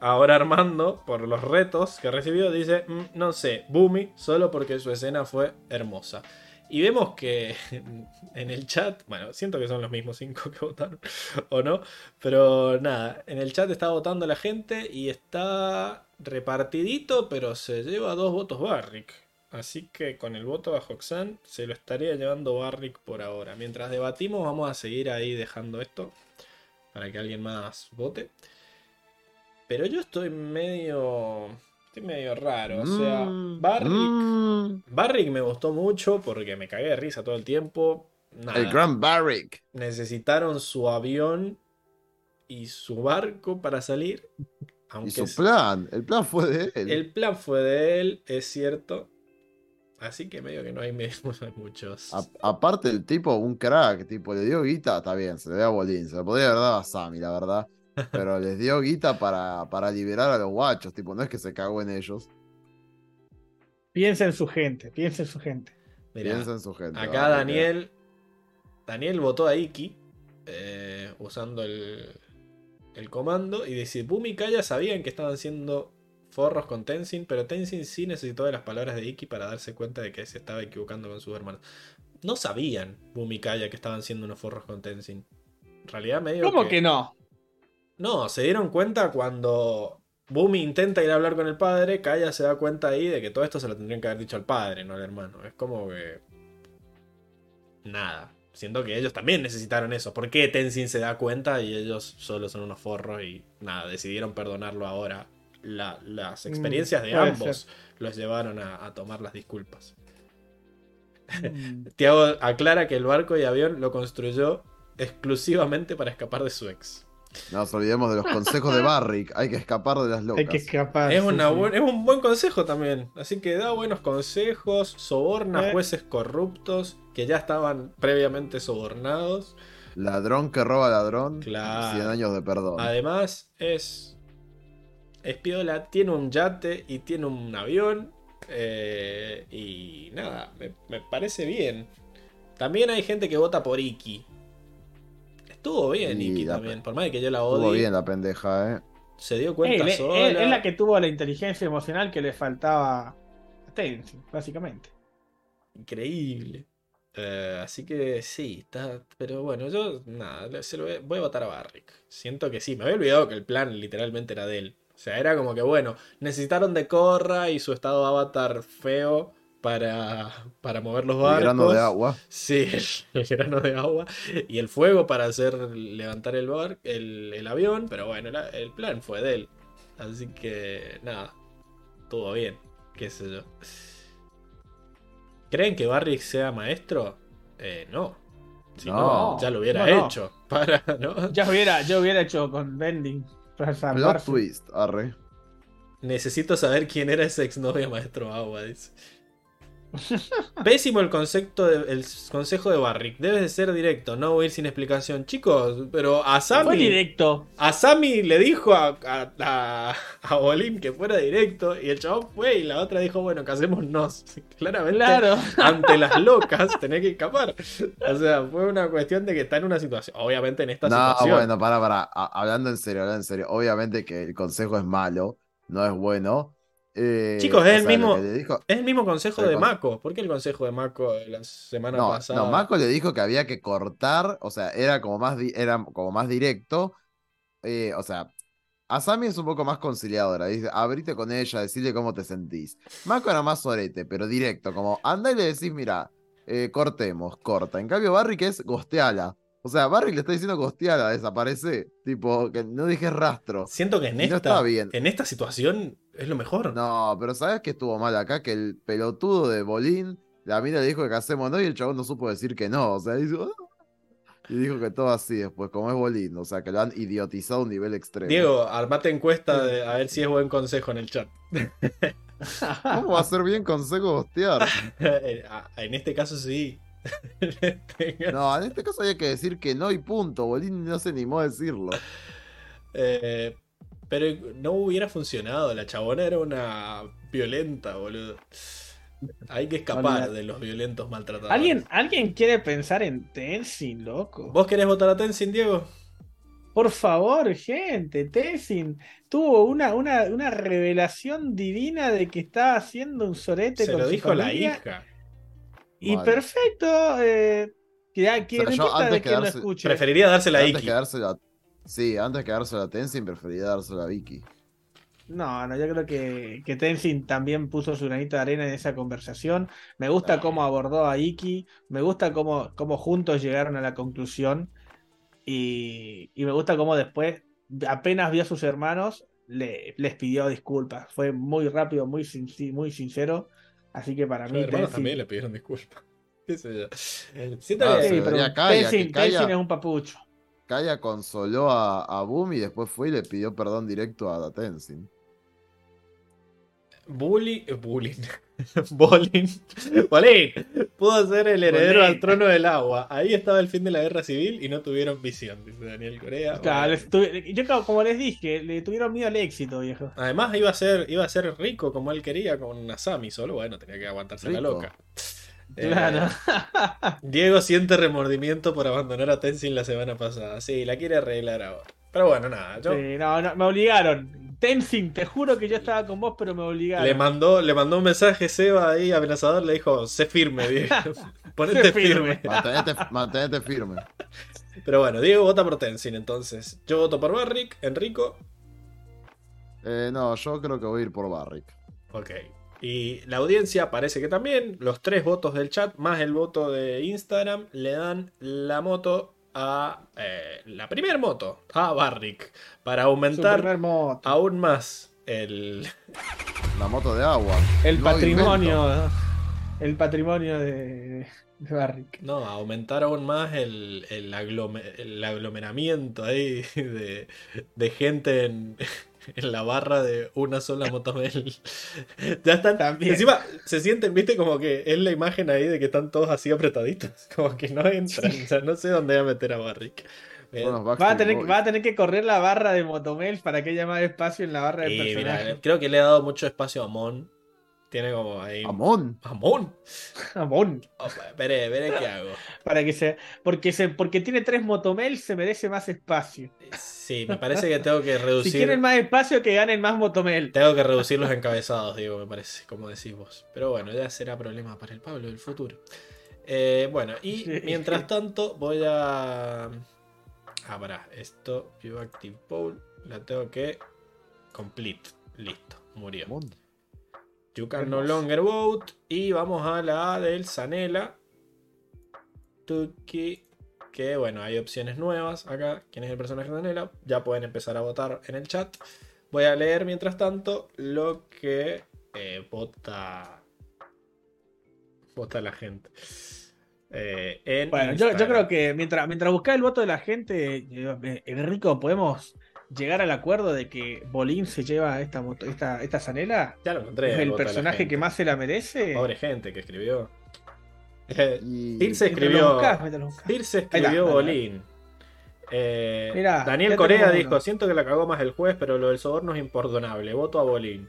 ahora Armando, por los retos que recibió, dice: "Mm, No sé, Boomy, solo porque su escena fue hermosa. Y vemos que en el chat, bueno, siento que son los mismos cinco que votaron, o no, pero nada, en el chat está votando la gente y está repartidito, pero se lleva dos votos Barrick. Así que con el voto a Hoxan se lo estaría llevando Barrick por ahora. Mientras debatimos, vamos a seguir ahí dejando esto para que alguien más vote. Pero yo estoy medio. Estoy medio raro. O sea, Mm, Barrick. mm. Barrick me gustó mucho porque me cagué de risa todo el tiempo. Nada, El Grand Barrick. necesitaron su avión y su barco para salir. Y Aunque su es- plan. El plan fue de él. el plan fue de él, es cierto. Así que medio que no hay, no hay muchos. A- aparte, el tipo, un crack, tipo, le dio guita, está bien, se le dio a Bolín, se lo podría haber dado a Sammy, la verdad. Pero les dio guita para, para liberar a los guachos, tipo, no es que se cagó en ellos. Piensa en su gente, piensa en su gente. Mirá, Piensa en su gente. acá ¿vale? Daniel. Daniel votó a Iki eh, usando el, el comando y dice: Boom y Kaya sabían que estaban haciendo forros con Tenzin, pero Tenzin sí necesitó de las palabras de Iki para darse cuenta de que se estaba equivocando con sus hermanos. No sabían Boom y Kaya que estaban haciendo unos forros con Tenzin. En realidad, medio ¿Cómo que no? No, se dieron cuenta cuando Bumi intenta ir a hablar con el padre, Kaya se da cuenta ahí de que todo esto se lo tendrían que haber dicho al padre, no al hermano. Es como que... Nada. Siento que ellos también necesitaron eso. ¿Por qué Tenzin se da cuenta y ellos solo son unos forros y nada, decidieron perdonarlo ahora? La- las experiencias de Mm, ambos los llevaron a, a tomar las disculpas. Mm, Tiago aclara que el barco y avión lo construyó exclusivamente para escapar de su ex. No nos olvidemos de los consejos de Barrick, hay que escapar de las locas. Hay que escapar. Es, sí, una sí. buen- es un buen consejo también. Así que da buenos consejos, soborna a Eh. jueces corruptos que ya estaban previamente sobornados. Ladrón que roba ladrón, Claro. 100 años de perdón. Además, es. Es piola, tiene un yate y tiene un avión. eh, y nada, me, me parece bien. También hay gente que vota por Iki. Estuvo bien Iki también. Por más de que yo la Estuvo odie, bien la pendeja, eh. se dio cuenta Él, él- sola. él es la que tuvo la inteligencia emocional que le faltaba a Tenzin, básicamente. Increíble. Eh, así que sí, está. Pero bueno, yo nada, se lo voy, voy a votar a Barrick. Siento que sí, me había olvidado que el plan literalmente era de él. O sea, era como que bueno, necesitaron de Corra y su estado avatar feo para, para mover los El barcos. grano de agua. Sí, el, el grano de agua. Y el fuego para hacer levantar el, bar, el, el avión. Pero bueno, la- el plan fue de él. Así que nada, todo bien. Qué sé yo. ¿Creen que Barrick sea maestro? Eh, no. Si no, No. ya lo hubiera No, no. hecho. Para, ¿no? Ya hubiera, yo hubiera hecho con Bending. para Plot twist, arre. Necesito saber quién era ese exnovio maestro agua. Dice. Pésimo el concepto de- el consejo de Barrick. Debes de ser directo, no huir sin explicación. Chicos, pero a Fue Sammy, directo. a Sammy le dijo a, a, a- a Bolín que fuera directo y el chabón fue y la otra dijo, bueno, casémonos. Claramente, Claro. ante las locas tenés que escapar. O sea, fue una cuestión de que está en una situación. Obviamente en esta No, situación. bueno, para, para. Hablando en serio, hablando en serio. Obviamente que el consejo es malo, no es bueno. Eh, Chicos, es el sea, mismo- que dijo- Es el mismo consejo de Mako. ¿Por qué el consejo de Mako de la semana No, pasada? no, Mako le dijo que había que cortar, o sea, era como más, era como más directo. eh, o sea, Asami es un poco más conciliadora. Dice, abrite con ella, decirle cómo te sentís. Mako era más sorete, pero directo, como anda y le decís, mira, eh, cortemos, corta. En cambio, Barrick es gosteala. O sea, Barrick le está diciendo gosteala, desaparece. Tipo, que no dejes rastro. Siento que en Y no esta, está bien. en esta situación es lo mejor. No, pero ¿sabes qué estuvo mal acá? Que el pelotudo de Bolín, la mina le dijo que casemos no y el chabón no supo decir que no. O sea, dijo, "Ah". y dijo que todo así después, como es Bolín. O sea, que lo han idiotizado a un nivel extremo. Diego, armate encuesta de, a ver si es buen consejo en el chat. ¿Cómo va a ser bien consejo hostear? Ah, en este caso sí. No, en este caso había que decir que no y punto. Bolín no se animó a decirlo. Eh, pero no hubiera funcionado. La chabona era una violenta, boludo. Hay que escapar de los violentos maltratadores. ¿Alguien, ¿Alguien quiere pensar en Tenzin, loco? ¿Vos querés votar a Tenzin, Diego? Por favor, gente, Tenzin tuvo una, una, una revelación divina de que estaba haciendo un sorete Se con lo su dijo la hija. Y Vale. perfecto. Eh, que, que O sea, no antes de que darse- escuche. Preferiría dársela a antes Iki. que dársela. Sí, antes que dársela a Tenzin, preferiría dársela a Vicky. No, no, yo creo que, que Tenzin también puso su granito de arena en esa conversación. Me gusta cómo abordó a Iki, me gusta cómo, cómo juntos llegaron a la conclusión y, y me gusta cómo después, apenas vio a sus hermanos, le, les pidió disculpas. Fue muy rápido, muy, sin- muy sincero. Así que para Los mí hermanos Tenzin, también le pidieron disculpas. ¿Qué sé yo? Siento Ah, que- Sí, pero Tenzin es un papucho. Kaya consoló a, a Boom y después fue y le pidió perdón directo a Tenzin. Bully, eh, bullying. Bolin. Bolin. Pudo ser el heredero Bolin. al trono del agua. Ahí estaba el fin de la guerra civil y no tuvieron visión, dice Daniel Corea. Claro, yo como- como les dije, le tuvieron miedo al éxito, viejo. Además iba a ser, iba a ser rico como él quería con Asami, solo bueno, tenía que aguantarse la Rico. Eh, Claro. Diego siente remordimiento por abandonar a Tenzin la semana pasada. Sí, la quiere arreglar ahora. Pero bueno, nada, yo Sí, no, no, me obligaron. Tenzin, te juro que yo estaba con vos, pero me obligaron. le mandó, le mandó un mensaje Seba ahí amenazador, le dijo, sé firme, Diego. Ponete firme. firme. Mantenete, mantenete firme. Pero bueno, Diego vota por Tenzin entonces. Yo voto por Barrick, Enrico. Eh, no, yo creo que voy a ir por Barrick. Ok. Y la audiencia parece que también, los tres votos del chat más el voto de Instagram le dan la moto a eh, la primer moto, a Barrick, para aumentar aún más el... La moto de agua. El patrimonio. El patrimonio de, de Barrick. No, aumentar aún más el, el, aglome- el aglomeramiento ahí de, de gente en, en la barra de una sola motomel. Ya están. También. Encima se sienten, viste, como que es la imagen ahí de que están todos así apretaditos. Como que no entran. O sea, no sé dónde voy a meter a Barrick. Eh, Va a, tener, va a tener que correr la barra de Motomel para que haya más espacio en la barra de y mira, personajes. creo que le ha dado mucho espacio a Mon. Tiene como ahí. Amon. ¿A Mon? Jamón. Oh, veré, veré qué hago. Para que se, porque, se, porque tiene tres Motomel, se merece más espacio. Sí, me parece que tengo que Si reducir. quieren más espacio, que ganen más Motomel. Tengo que reducir los encabezados, digo, me parece, como decís vos. Pero bueno, ya será problema para el Pablo del futuro. Eh, bueno, y mientras tanto voy a... Ah, pará, esto, View Active Poll, la tengo que... Complete, listo, murió. Amon. You can no longer vote. Y vamos a la del Sanela. Tuki. Que bueno, hay opciones nuevas acá. ¿Quién es el personaje de Sanela? Ya pueden empezar a votar en el chat. Voy a leer mientras tanto lo que eh, vota. Vota la gente. Eh, en Bueno, yo, yo creo que mientras, mientras buscas el voto de la gente, eh, eh, Enrico, podemos llegar al acuerdo de que Bolín se lleva esta, moto- esta, esta zanela? Ya lo encontré. ¿Es el personaje que más se la merece? Pobre gente que escribió. Y... Tirse escribió. Tirse está, escribió Bolín. Eh, Mirá, Daniel Corea dijo: uno. Siento que la cagó más el juez, pero lo del soborno es imperdonable. Voto a Bolín.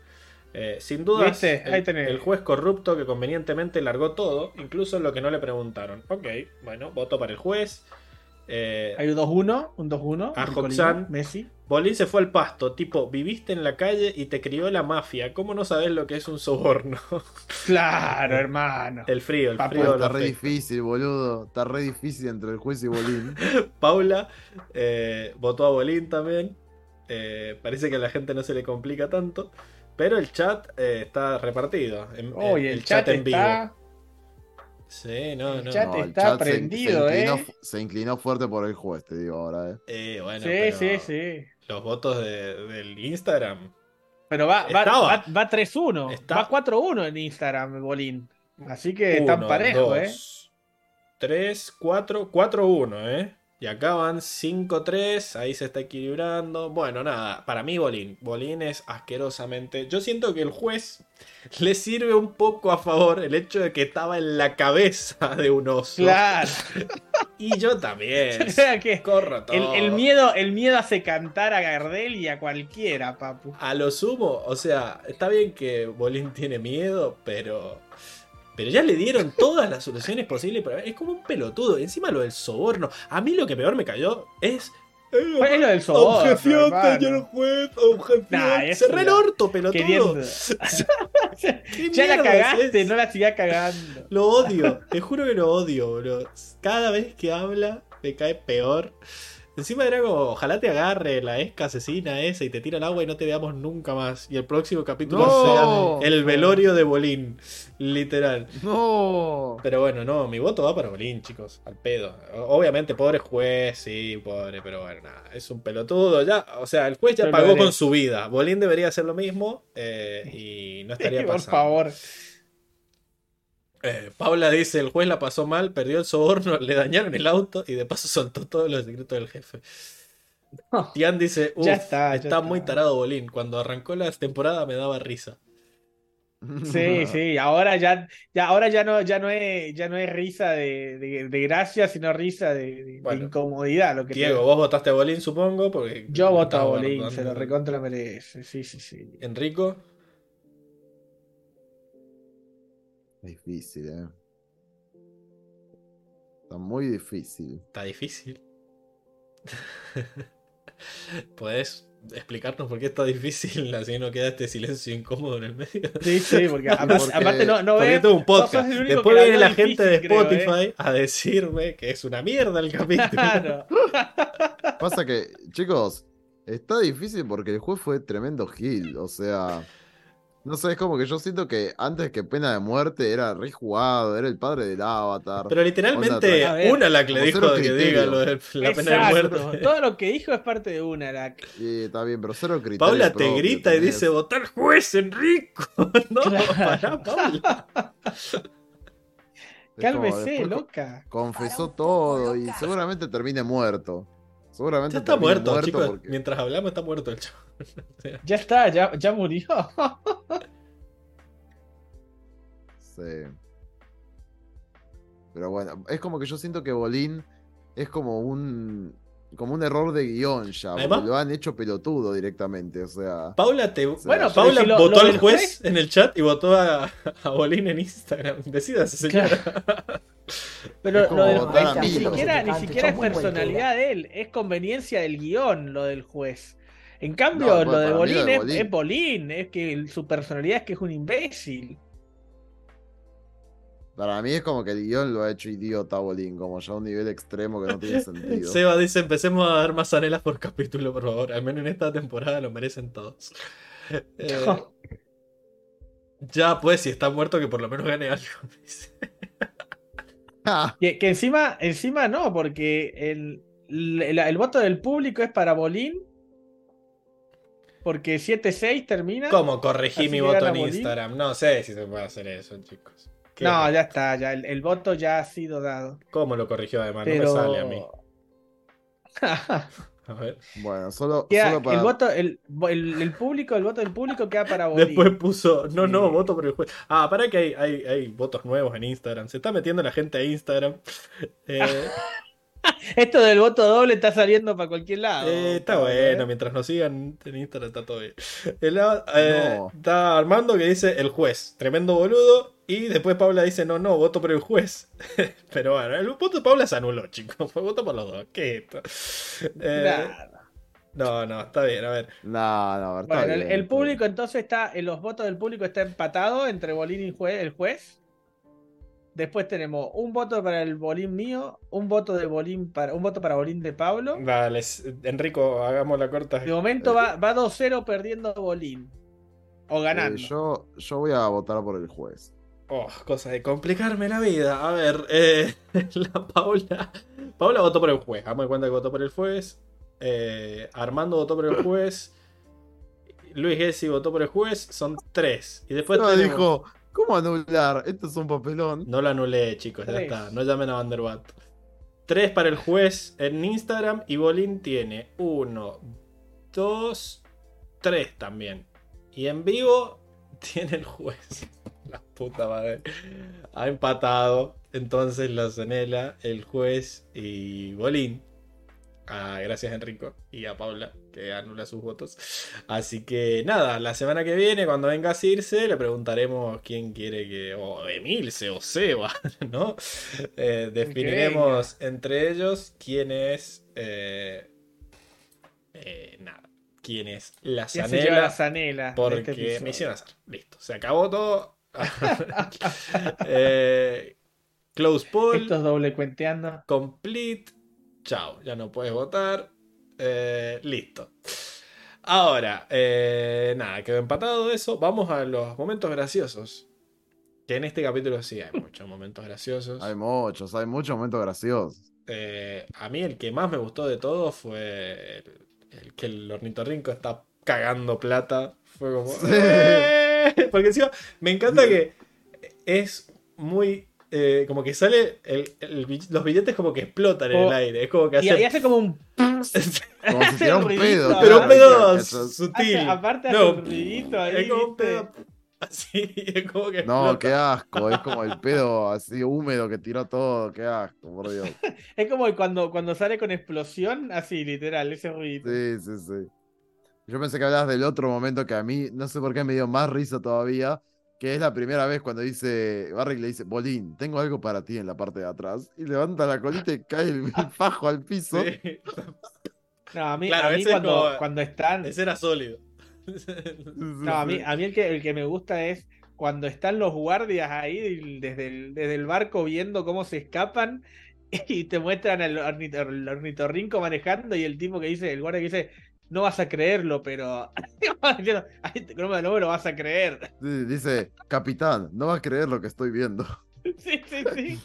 Eh, sin duda, el, el juez corrupto que convenientemente largó todo, incluso lo que no le preguntaron. Ok, bueno, voto para el juez. Eh, Hay un 2-1, un 2-1. A Hoxan. Messi. Bolín se fue al pasto, tipo, viviste en la calle y te crió la mafia. ¿Cómo no sabes lo que es un soborno? Claro, hermano. el frío, el Papu, frío. Está re afecta. difícil, boludo. Está re difícil entre el juez y Bolín. Paula eh, votó a Bolín también. Eh, parece que a la gente no se le complica tanto. Pero el chat eh, está repartido. En- el, chat, en vivo. Sí, no, el no. chat el está se- prendido, se, inclinó, ¿eh? se inclinó fuerte por el juez, te digo ahora, eh. Eh, bueno, sí, pero sí, sí. Los votos de- del Instagram. Pero va, va, va, va 3-1. Está- Va 4-1 en Instagram, Bolín. Así que están parejos, ¿eh? 3, 4, 4, 1, ¿eh? Y acá van 5, 3, ahí se está equilibrando. Bueno, nada, para mí Bolín. Bolín es asquerosamente... Yo siento que el juez le sirve un poco a favor el hecho de que estaba en la cabeza de un oso. Claro. Y yo también. o sea que Corro todo. el, el miedo, el miedo hace cantar a Gardel y a cualquiera, papu. A lo sumo, o sea, está bien que Bolín tiene miedo, pero. Pero ya le dieron todas las soluciones posibles. Pero es como un pelotudo. Encima lo del soborno. A mí lo que peor me cayó es. eh, ¿Cuál es lo del soborno, Objeción, señor juez. Objeción. Nah, Cerré el orto, pelotudo. Queriendo. ¿Qué ya la cagaste, es? no la sigas cagando. Lo odio. Te juro que lo odio, bro. Cada vez que habla, me cae peor. Encima era como, ojalá te agarre la esca asesina esa y te tira al agua y no te veamos nunca más. Y el próximo capítulo No. sea el velorio de Bolín. Literal. ¡No! Pero bueno, no, mi voto va para Bolín, chicos. Al pedo. Obviamente, pobre juez, sí, pobre, pero bueno, nada. Es un pelotudo. Ya, o sea, el juez ya Pero pagó con su vida. Bolín debería hacer lo mismo eh, y no estaría Por pasando. favor. Eh, Paula dice, el juez la pasó mal, perdió el soborno, le dañaron el auto y de paso soltó todos los secretos del jefe. No. Tian dice, "Uf, Ya está, está, muy tarado Bolín. Cuando arrancó la temporada me daba risa. Sí, sí, ahora ya, ya, ahora ya no, ya no es, ya no es risa de, de, de gracia, sino risa de, de- de Bueno. incomodidad. Lo que te- Diego, vos votaste a Bolín, supongo, porque Yo voto a Bolín, se lo recontra merece. Sí, sí, sí. Enrico, Difícil, eh. Está muy difícil. está difícil. ¿Podés explicarnos por qué está difícil? Así no queda este silencio incómodo en el medio. Sí, sí, porque aparte, Porque- aparte no, no Porque ves. un podcast. Después viene la gente de creo, Spotify ¿eh? a decirme que es una mierda el capítulo. Claro. Pasa que, chicos, está difícil porque el juez fue tremendo gil. O sea, no sé, es como que yo siento que antes que pena de muerte era re jugado, era el padre del avatar. Pero literalmente, A ver, una la que le dijo que criterio. diga lo de la pena de muerte. Todo lo que dijo es parte de una. La... Y está bien, pero cero criterio. Paula te propio grita y dice, votar juez, Enrico. no, Claro. pará, Paula. Como, Cálmese, loca. Confesó todo y seguramente termine muerto. Seguramente Ya está termine muerto, chicos. porque- Mientras hablamos está muerto el chavo. Ya está, ya, ya murió. Sí. Pero bueno, es como que yo siento que Bolín es como un como un error de guion ya, Además- lo han hecho pelotudo directamente, o sea, Paula te. Bueno, Paula lo- votó lo al juez, juez- en el chat y votó a, a Bolín en Instagram. Decídase, señora. Pero lo del juez ni siquiera, ni siquiera es personalidad de él, es conveniencia del guion lo del juez. En cambio, No, lo de Bolín, de es, Bolín. es Bolín, es que su personalidad es que es un imbécil. para mí es como que el guion lo ha hecho idiota a Bolín, como ya a un nivel extremo que no tiene sentido. Seba dice: empecemos a dar más anelas por capítulo, por favor. Al menos en esta temporada lo merecen todos. Eh, ya, pues, si está muerto, que por lo menos gane algo. Ah, Que, que encima, encima no, porque el, el, el voto del público es para Bolín. Porque 7-6 termina. ¿Cómo corregí mi voto en Bolín. Instagram? No sé si se puede hacer eso, chicos. ¿Qué? No, ya está, ya el, el voto ya ha sido dado. ¿Cómo lo corrigió además? Pero... No me sale a mí. A ver. Bueno, solo, Queda- solo para. el, voto, el, el, el público, el voto del público queda para Bolín. Después puso, no, no, Sí. voto por el juez. Ah, para que hay, hay, hay votos nuevos en Instagram. Se está metiendo la gente a Instagram. Eh, Esto del voto doble está saliendo para cualquier lado. eh, está bueno, mientras nos sigan en Instagram está todo bien. El, eh, No. Está Armando que dice el juez, tremendo boludo. Y después Paula dice, no, no, voto por el juez. Pero bueno, el voto de Paula se anuló, chicos. Fue voto por los dos. ¿Qué es esto? Eh, Nada. no, no, está bien, a ver. No, no, está Bueno, el, bien, el está público entonces está, en los votos del público está empatado entre Bolín y jue- el juez. Después tenemos un voto para el Bolín mío, un voto de Bolín para, un voto para Bolín de Pablo. Dale, s- Enrico, hagamos la corta. De momento va, va 2-0 perdiendo Bolín. O ganando. Eh, yo, yo voy a votar por el juez. Oh, cosa de complicarme la vida. A ver, eh, la Paula. Paula votó por el juez. De cuenta que votó por el juez. Eh, Armando votó por el juez. Luis Gessi votó por el juez. Son tres. Y después No, tenemos- dijo, ¿cómo anular? Esto es un papelón. No lo anulé, chicos. Ya Tres. está. No llamen a Vanderbat. Tres para el juez en Instagram. Y Bolín tiene uno, dos, tres también. Y en vivo tiene el juez. La puta madre. Ha empatado. Entonces la Zanela, el juez y Bolín. Ah, gracias Enrico y a Paula que anula sus votos. Así que nada, la semana que viene, cuando venga a irse, le preguntaremos quién quiere que. O Emilce o Seba, ¿no? Eh, definiremos entre ellos quién es. eh, eh, nada. Quién es la ¿Quién se lleva la Zanela. Porque este me hicieron hacer. Listo, se acabó todo. Eh, close poll. Estos doble cuenteando. Complete. Chao, ya no puedes votar. Eh, listo. Ahora, eh, nada, quedó empatado eso. Vamos a los momentos graciosos. Que en este capítulo sí hay muchos momentos graciosos. Hay muchos, hay muchos momentos graciosos. Eh, a mí el que más me gustó de todo fue el, el que el ornitorrinco está cagando plata. Fue como... Sí. ¡Eh! Porque encima me encanta que es muy... eh, como que sale el- el bill- los billetes como que explotan en el aire. Es como que Y, hace... y hace como un. Como si hiciera un pedo. pero un pedo sutil. hace- aparte hace No, un ruidito ahí. es como un así. Es como que No, explota. qué asco, es como el pedo así húmedo que tiró todo, qué asco, por Dios. Es como cuando, cuando sale con explosión, así, literal, ese ruidito. Sí, sí, sí. Yo pensé que hablabas del otro momento que a mí, no sé por qué me dio más risa todavía, que es la primera vez cuando dice, Barrick le dice, Bolín, tengo algo para ti en la parte de atrás. Y levanta la colita y cae el, el fajo al piso. Sí. No, a mí, Claro, a mí cuando, como- cuando están. Ese era sólido. No, a mí, a mí el, que, el que me gusta es cuando están los guardias ahí desde el, desde el barco viendo cómo se escapan y te muestran al ornitorrinco manejando y el tipo que dice, el guardia que dice, no vas a creerlo, pero... Diciendo, "Ay, no, me- no me lo vas a creer. Sí, Dice, capitán, no va a creer lo que estoy viendo. Sí, sí, sí.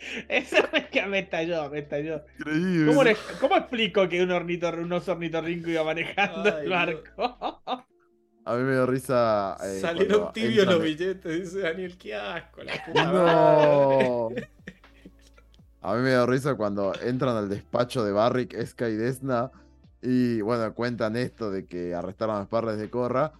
Eso me, que me estalló, me estalló. Increíble. ¿Cómo, le- cómo explico que un ornitor, un oso ornitorrinco iba manejando Ay, el barco? A mí me dio risa. eh, Salieron tibios los billetes, dice Daniel, qué asco, la puta madre. No. A mí me dio risa cuando entran al despacho de Barrick, Esca y Desna. Y bueno, cuentan esto de que arrestaron a los padres de Corra.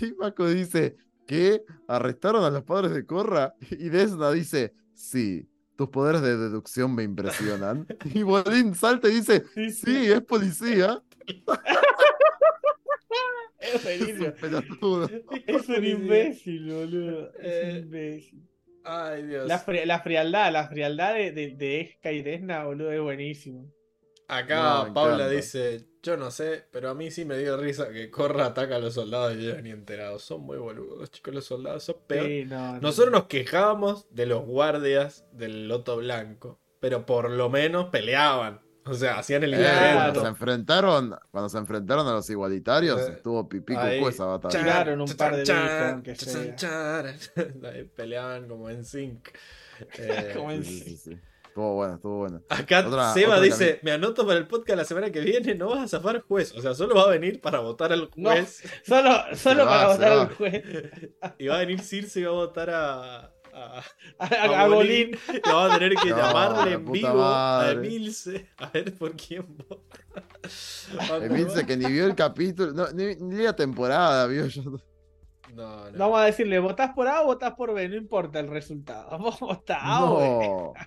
Y Mako dice, ¿qué? ¿Arrestaron a los padres de Corra? Y Desna dice, sí, tus poderes de deducción me impresionan. Y Bolín salta y dice, Sí, sí, es policía. Es Es buenísimo. un pelotudo. Es un imbécil, boludo. Es Eh, un imbécil. Ay, Dios. La, fri- la frialdad, la frialdad de, de, de Esca y Desna, boludo, es buenísimo. Acá No, Paula encanta. dice, yo no sé, pero a mí sí me dio risa que Corra ataca a los soldados y ellos ni enterados. Son muy boludos, chicos, los soldados son peor. Sí, no, no. Nosotros nos quejábamos de los guardias del Loto Blanco, pero por lo menos peleaban. O sea, hacían el Eh, cuando se enfrentaron, cuando se enfrentaron a los igualitarios, Eh, estuvo pipí cucú esa batalla. Tiraron un par de Chan, veces, aunque chan, sea. chan. Ahí Peleaban como en sync. Eh, Como en- Sí, sí, sí. Estuvo bueno, estuvo bueno. Acá Otra- Seba otra dice, me anoto para el podcast la semana que viene, no vas a zafar juez. O sea, solo va a venir para votar al No. juez. Solo, solo va, para votar va. al juez. Y va a venir Circe y va a votar a, a, A, a a Bolín. Bolín. Y vamos a tener que No, llamarle la en vivo a. Emilce. A ver por quién vota. Emilce que ni vio el capítulo, no, ni, ni la temporada vio. Yo, No, no. Vamos a decirle, ¿votás por A o votás por B? No importa el resultado. Vos votás A o B.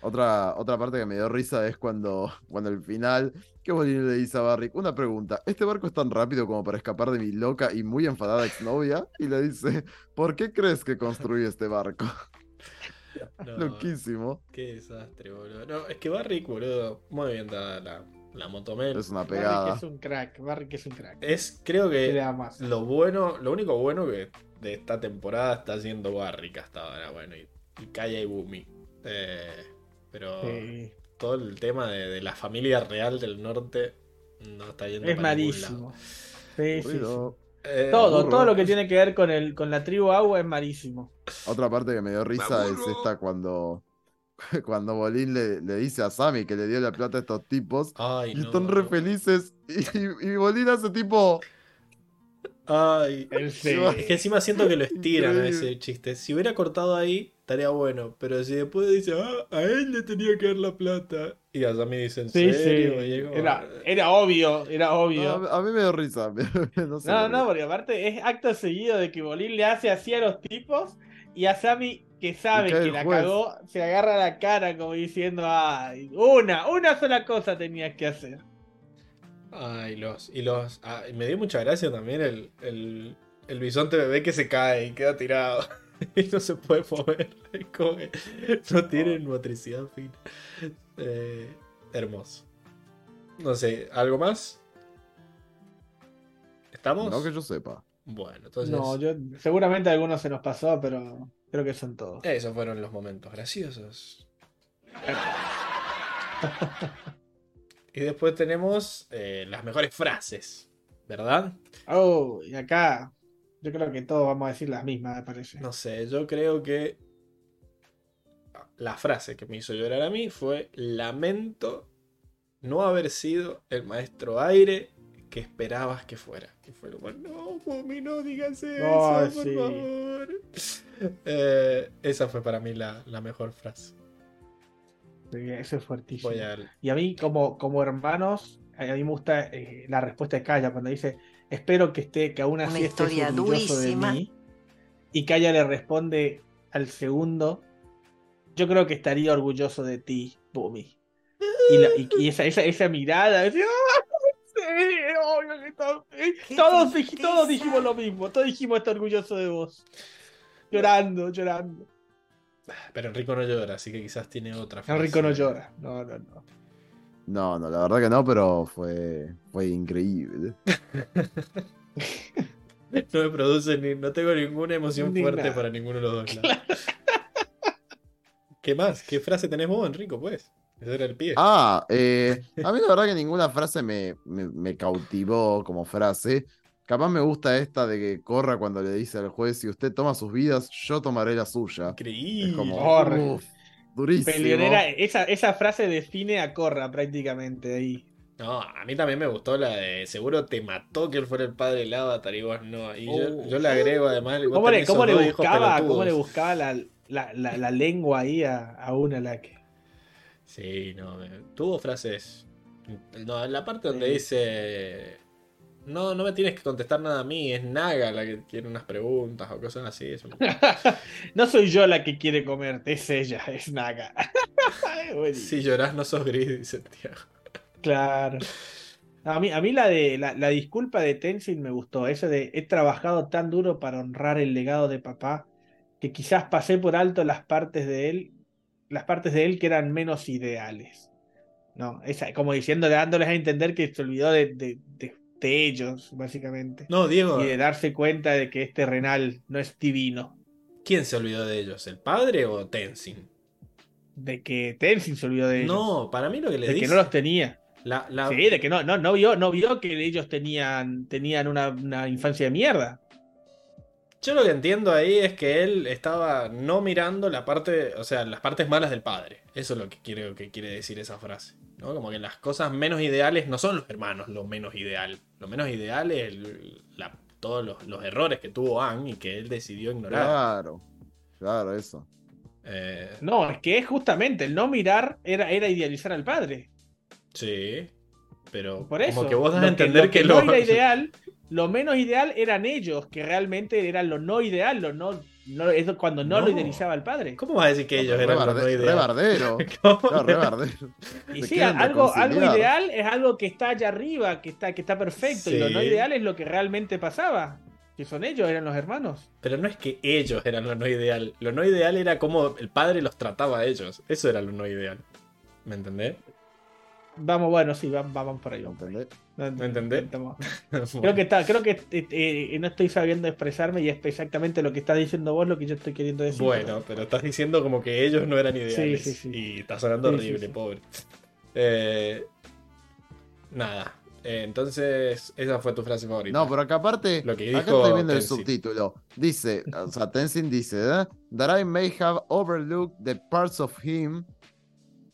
Otra, otra parte que me dio risa es cuando, cuando al final, que Bolín le dice a Barrick, una pregunta, ¿este barco es tan rápido como para escapar de mi loca y muy enfadada exnovia? Y le dice, ¿por qué crees que construí este barco? no. Loquísimo. Qué desastre, boludo. No, es que Barrick, boludo, muy bien dada la, la motomel. Es una pegada. es un crack. Barry que es un crack. Es, creo ¿Qué le que más? lo bueno, lo único bueno que de esta temporada está haciendo Barrick hasta ahora, bueno, y, y Kaya y Bumi. Eh, pero Sí. todo el tema de, de la familia real del norte no está yendo Es para malísimo. lado. Sí, sí, sí. Aburrido. Eh, Todo, todo lo que tiene que ver con el con la tribu agua es malísimo. Otra parte que me dio risa es esta cuando, cuando Bolín le, le dice a Sammy que le dio la plata a estos tipos. Ay, Y no. están re felices. Y, y Bolín hace tipo. Ay. El Sí. Es que encima siento que lo estiran a ese chiste. Si hubiera cortado ahí, estaría bueno. Pero si después dice, ah, a él le tenía que dar la plata. Y a Sammy dice, ¿en Sí, serio? sí. Como, Era, era obvio, era obvio. No, a mí me dio risa. No, sé No, porque aparte es acto seguido de que Bolín le hace así a los tipos y a Sammy, que sabe que la juez. cagó, se agarra la cara como diciendo, ay, una, una sola cosa tenías que hacer. Ay, los. Y los. ah, y me dio mucha gracia también el, el, el bisonte bebé que se cae y queda tirado. y no se puede mover. Es como que no tienen motricidad fina. Eh, hermoso. No sé, ¿algo más? ¿Estamos? No que yo sepa. Bueno, entonces. No, yo, seguramente algunos se nos pasó, pero creo que son todos. Esos fueron los momentos graciosos. y después tenemos eh, las mejores frases, ¿verdad? Oh, y acá yo creo que todos vamos a decir las mismas, me parece. No sé, yo creo que la frase que me hizo llorar a mí fue lamento no haber sido el maestro aire que esperabas que fuera. Y fue como, no, Bumi, no digas eso, Ay, por sí. favor. Eh, esa fue para mí la, la mejor frase. Sí, Eso es fuertísimo. A... Y a mí, como, como hermanos, a mí me gusta eh, la respuesta de Kaya cuando dice: Espero que esté, que aún Una así estés historia orgulloso durísima. de mí. Y Kaya le responde al segundo: Yo creo que estaría orgulloso de ti, Bumi. Y, la- y- y esa, esa, esa mirada, decía, "Ah, sí, obvio que to- eh". Todos, dij- todos dijimos lo mismo, todos dijimos estoy orgulloso de vos. Llorando, llorando. Pero Enrico no llora, así que quizás tiene otra frase. Enrico no llora. No, no, no. No, no, la verdad que no, pero fue, fue increíble. No me produce ni, no tengo ninguna emoción Ni fuerte nada. para ninguno de los dos lados. ¿Qué más? ¿Qué frase tenés vos, Enrico, pues? Ese era el pie. Ah, eh, a mí la verdad que ninguna frase me, me, me cautivó como frase. Capaz me gusta esta de que corra cuando le dice al juez, si usted toma sus vidas, yo tomaré la suya. Increíble. Es como, Corre. uf, durísimo. Peleonera, esa, esa frase define a Corra prácticamente ahí. No, a mí también me gustó la de seguro te mató que él fuera el padre del avatar y vos no. Y yo, Oh. yo le agrego además. vos ¿Cómo le, cómo le buscaba, cómo le buscaba la, la, la, la lengua ahí a, a una la que. Sí, no. Tuvo frases. No, en la parte donde Sí. dice. No, no me tienes que contestar nada a mí, es Naga la que tiene unas preguntas o cosas así. eso me- no soy yo la que quiere comerte, es ella, es Naga. Si llorás no sos gris, dice Tiago. Claro. A mí, a mí la de la, la disculpa de Tenzin me gustó. Eso de he trabajado tan duro para honrar el legado de papá que quizás pasé por alto las partes de él, las partes de él que eran menos ideales. No, esa, como diciendo, dándoles a entender que se olvidó de, de- de- de ellos, básicamente. No, Diego, Y de darse cuenta de que este renal no es divino. ¿quién se olvidó de ellos? ¿El padre o Tenzin? De que Tenzin se olvidó de ellos. No, para mí lo que le de dice. que no los tenía. la, la- Sí, de que no, no, no vio, no vio que ellos tenían, tenían una, una infancia de mierda. Yo lo que entiendo ahí es que él estaba no mirando la parte, o sea, las partes malas del padre. Eso es lo que quiere, que quiere decir esa frase. ¿no? Como que las cosas menos ideales no son los hermanos lo menos ideal. Lo menos ideal es el- la- todos los, los errores que tuvo Anne y que él decidió ignorar. Claro. Claro, eso. Eh, No, es que es justamente el no mirar era, era idealizar al padre. sí, pero Por eso. como que vos das a entender lo que, no lo... era ideal, lo menos ideal eran ellos, que realmente eran lo no ideal, lo no, no es cuando no, No. lo idealizaba el padre. ¿Cómo vas a decir que ellos eran los no barde- re ideales? bardero. ¿Cómo? Claro, re bardero. Y sí, algo, ideal es algo que está allá arriba, que está, que está perfecto, y lo no ideal es lo que realmente pasaba. Que son ellos, eran los hermanos. Pero no es que ellos eran lo no ideal. Lo no ideal era cómo el padre los trataba a ellos. Eso era lo no ideal. ¿Me entendés? Vamos, bueno, sí, vamos, vamos por ahí. Vamos por ahí. ¿Entendés? No, ¿Me entendés? Creo que está, creo que eh, eh, no estoy sabiendo expresarme y es exactamente lo que estás diciendo vos lo que yo estoy queriendo decir. Bueno, pero estás diciendo como que ellos no eran ideales. Sí, sí, sí. Y está sonando Sí, horrible, sí, sí. pobre. Eh, nada. Eh, entonces, esa fue tu frase favorita. No, pero acá aparte, Lo que acá dijo estoy viendo el subtítulo. Dice, o sea, Tenzin dice, ¿eh? That I may have overlooked the parts of him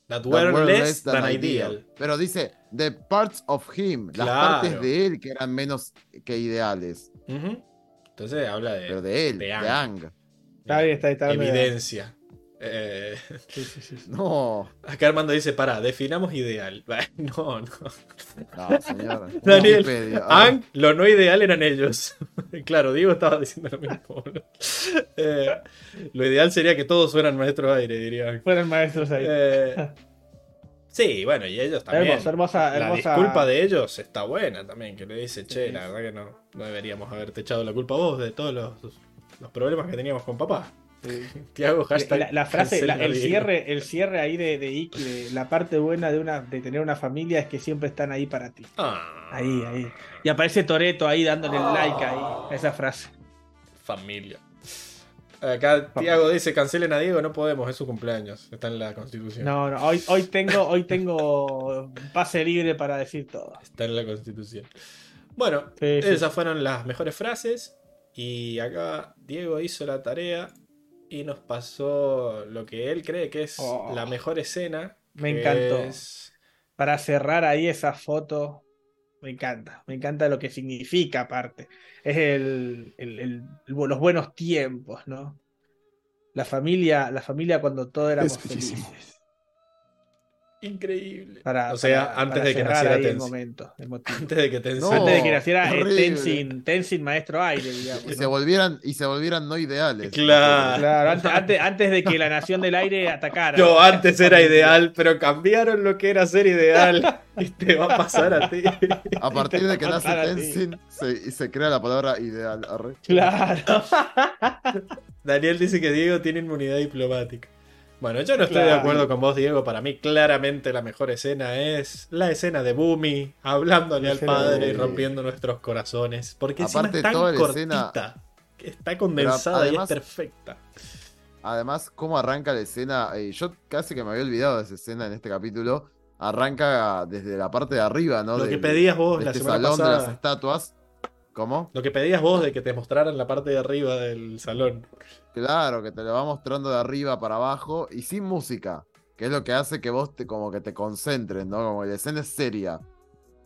That that were were less than ideal. Pero dice, the parts of him, las partes de él que eran menos que ideales. Entonces habla de, Pero de él, de de Ang. Está bien, está, está bien. evidencia. Eh, Sí, sí, sí, sí. No, acá Armando dice, pará, definamos ideal. No, no. no, señor. Daniel. Ah, Ang, lo no ideal eran ellos. claro, Diego estaba diciendo lo mismo. Eh, lo ideal sería que todos fueran maestros de aire, diría. Fueron maestros ahí. Eh, sí, bueno, y ellos también. hermosa, hermosa, La disculpa de ellos está buena también, que le dice, che, la verdad que no, no deberíamos haberte echado la culpa a vos de todos los, los problemas que teníamos con papá. Tiago, hashtag. La, la frase, la- el cierre, el cierre ahí de, de Iki, de la parte buena de una, de tener una familia es que siempre están ahí para ti. Ah, Ahí, ahí. Y aparece Toreto ahí dándole el like ahí, a esa frase. Familia. Acá Tiago dice, cancelen a Diego, no podemos, es su cumpleaños. Está en la constitución. No, no, hoy, hoy tengo, hoy tengo pase libre para decir todo. Está en la constitución. Bueno, Sí, sí. esas fueron las mejores frases. Y acá Diego hizo la tarea y nos pasó lo que él cree que es Oh. la mejor escena. Me encantó. es- Para cerrar ahí esa foto, me encanta. Me encanta lo que significa aparte. Es el, el- el- los buenos tiempos, ¿no? La familia, la familia cuando todos éramos Es felices. Increíble. Para, o sea, para- antes para de que naciera el Tenzin. momento. Antes de que Tenzin. No. Antes de que naciera eh. Tenzin, Tenzin maestro aire, digamos. Y se volvieran, y se volvieran no ideales. Claro. Claro, antes, antes, antes de que la nación del aire atacara. Yo antes era ideal, pero cambiaron lo que era ser ideal. Y te va a pasar a ti. A partir de que nace. Tenzin, se, y se crea la palabra ideal. arre. Claro. Daniel dice que Diego tiene inmunidad diplomática. Bueno, yo no estoy de acuerdo con vos, Diego. Para mí, claramente la mejor escena es la escena de Boomy hablándole La al padre y rompiendo nuestros corazones. Porque Aparte, es tan toda la cortita, escena- que está condensada además- y es perfecta. Además, cómo arranca la escena. eh, yo casi que me había olvidado de esa escena en este capítulo. Arranca desde la parte de arriba, ¿no? Lo que pedías vos de la este semana salón de las estatuas. ¿Cómo? Lo que pedías vos de que te mostraran la parte de arriba del salón. Claro, que te lo va mostrando de arriba para abajo y sin música, que es lo que hace que vos te, como que te concentres, ¿no? Como que la escena es seria.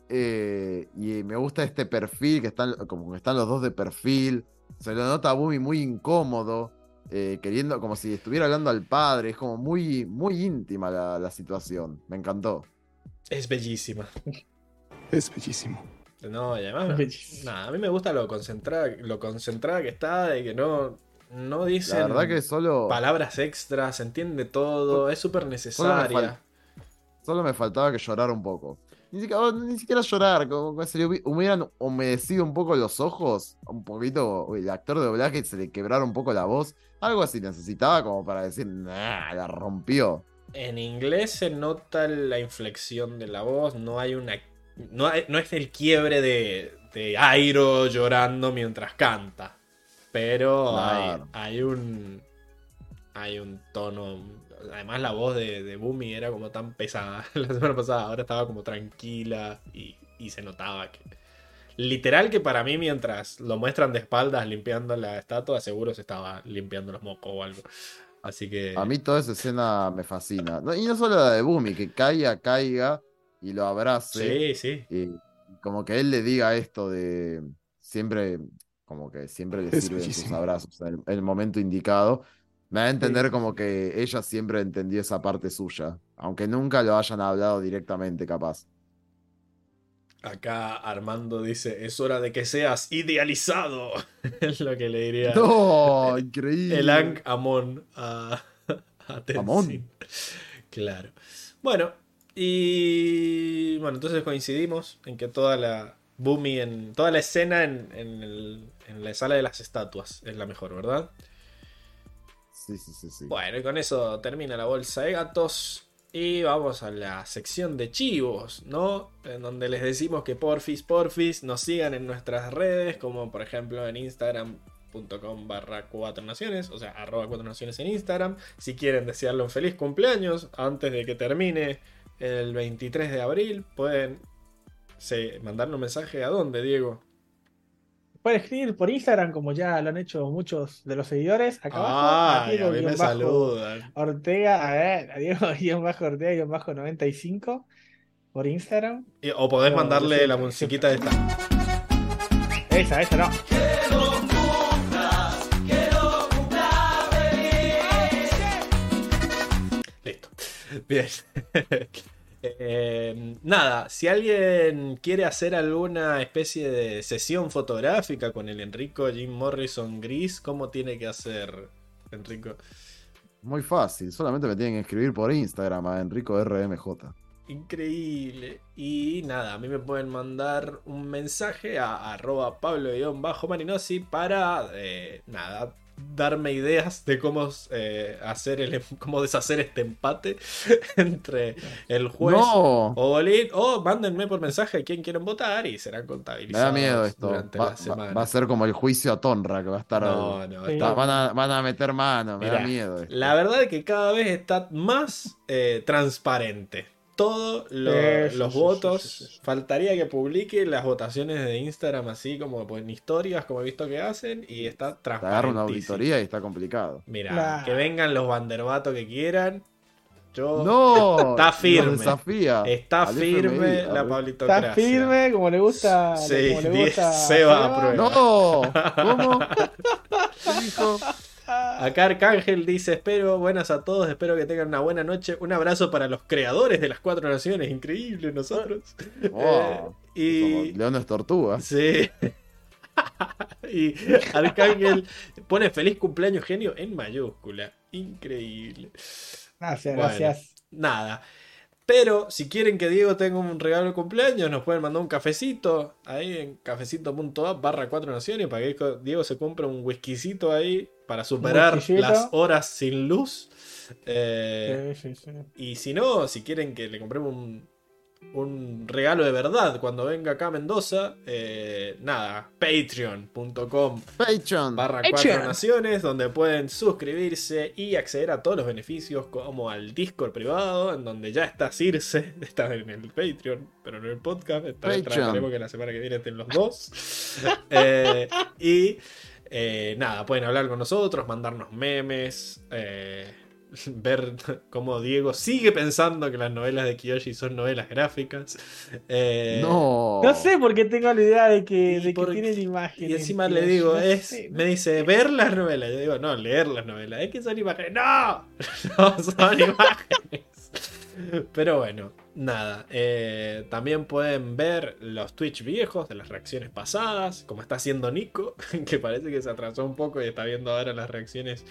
Eh, y me gusta este perfil, que están, como que están los dos de perfil. Se lo nota a Bumi muy incómodo, eh, queriendo, como si estuviera hablando al padre. Es como muy, muy íntima la, la situación. Me encantó. Es bellísima. Es bellísimo. No, y además, Es bellísimo. nada, a mí me gusta lo concentrada, lo concentrada que está, de que no, no dicen La verdad que solo, palabras extras, se entiende todo, es súper necesaria. fal- solo me faltaba que llorara un poco. Ni siquiera, oh, ni siquiera llorar, como que se le hubi- hubieran humedecido un poco los ojos, un poquito, el actor de doblaje se le quebrara un poco la voz, algo así necesitaba como para decir, nah, la rompió. En inglés se nota la inflexión de la voz, no hay una. No, hay- no es el quiebre de, de Airo llorando mientras canta. Pero Claro. hay, hay un. Hay un tono. Además, la voz de, de Boomy era como tan pesada la semana pasada. Ahora estaba como tranquila y, y se notaba que. Literal que para mí, mientras lo muestran de espaldas limpiando la estatua, seguro se estaba limpiando los mocos o algo. Así que. A mí toda esa escena me fascina. No, y no solo la de Bumi, que caiga, caiga y lo abrace. Sí, sí. Y como que él le diga esto de siempre, como que siempre le Es sirven sus abrazos en el, en el momento indicado. Me da a entender como que ella siempre entendió esa parte suya, aunque nunca lo hayan hablado directamente, capaz. Acá Armando dice, es hora de que seas idealizado. es lo que le diría ¡No! Increíble. el Ang Amon a, a. Amon. Claro. Bueno, y bueno, entonces coincidimos en que toda la Boomy, en toda la escena en, en el- en la sala de las estatuas es la mejor, ¿verdad? Sí, sí, sí, sí. Bueno, y con eso termina la bolsa de gatos. Y vamos a la sección de chivos, ¿no? En donde les decimos que porfis, porfis, nos sigan en nuestras redes, como por ejemplo en instagram.com barra cuatro naciones, o sea, arroba cuatro naciones en Instagram. Si quieren desearle un feliz cumpleaños antes de que termine el 23 de abril, pueden se, mandarle un mensaje a dónde, Diego. Pueden escribir por Instagram, como ya lo han hecho muchos de los seguidores. Acá Ah, abajo, a mí me saludan. Ortega, a ver, a Diego guion bajo Ortega guion bajo 95 por Instagram. Y- O podés mandarle la musiquita de esta. Esa, esa no. Listo. Bien. Eh, nada, si alguien quiere hacer alguna especie de sesión fotográfica con el Enrico Jim Morrison Gris, ¿cómo tiene que hacer, Enrico? Muy fácil, solamente me tienen que escribir por Instagram a Enrico RMJ. Increíble. Y nada, a mí me pueden mandar un mensaje a arroba pablo-marinosi para, eh, nada, darme ideas de cómo eh, hacer el, cómo deshacer este empate entre el juez ¡No! o Bolín, o mándenme por mensaje a quién quieren votar y serán Me contabilizados da miedo esto. durante Va, la va- semana. va a ser como el juicio a Tonra, que va a estar. No, no, Sí. está- va- van, a, van a meter mano, me da miedo. esto. La verdad es que cada vez está más eh, transparente. Todos lo- los votos. sí, sí, sí. Faltaría que publique las votaciones de Instagram así como pues, en historias, como he visto que hacen, y está Te agarra transparente. una auditoría y está complicado. Mira, que vengan los banderbatos que quieran. Yo ¡No! Está firme. Desafía. está firme FMI, la a pablitocracia. Está firme, como le gusta. Sí, como le 10 gusta a Seba aprueba. ¡No! ¿Cómo? ¿Qué dijo? Acá Arcángel dice, espero, buenas a todos, espero que tengan una buena noche. Un abrazo para los creadores de las cuatro naciones, increíble nosotros. Oh, Eh, y leones tortugas. sí. y Arcángel pone feliz cumpleaños genio en mayúscula. Increíble. Gracias, Bueno. gracias. Nada. Pero si quieren que Diego tenga un regalo de cumpleaños, nos pueden mandar un cafecito ahí en cafecito.app barra cuatro naciones para que Diego se compre un whiskycito ahí para superar las horas sin luz. Eh, Sí, sí, sí. y si no, si quieren que le compremos un, un regalo de verdad cuando venga acá a Mendoza, eh, nada, patreon.com Patreon. barra cuatro naciones donde pueden suscribirse y acceder a todos los beneficios como al Discord privado en donde ya está Circe está en el Patreon pero no en el podcast trataremos que la semana que viene estén los dos Eh, y eh, nada pueden hablar con nosotros mandarnos memes eh, ver cómo Diego sigue pensando que las novelas de Kiyoshi son novelas gráficas Eh, No. No sé por qué tengo la idea de que, de que porque- tienen imágenes. Y encima le digo, No es, sé, me dice, ver las novelas. Yo digo, no, leer las novelas. Es que son imágenes. ¡No! No son imágenes. Pero bueno, nada. eh, también pueden ver los Twitch viejos de las reacciones pasadas, como está haciendo Nico, que parece que se atrasó un poco y está viendo ahora las reacciones.